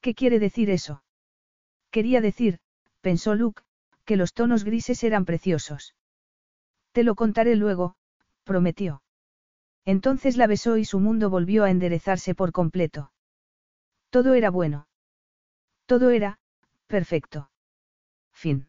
¿Qué quiere decir eso? Quería decir, pensó Luke, que los tonos grises eran preciosos. Te lo contaré luego, prometió. Entonces la besó y su mundo volvió a enderezarse por completo. Todo era bueno. Todo era, perfecto. Fin.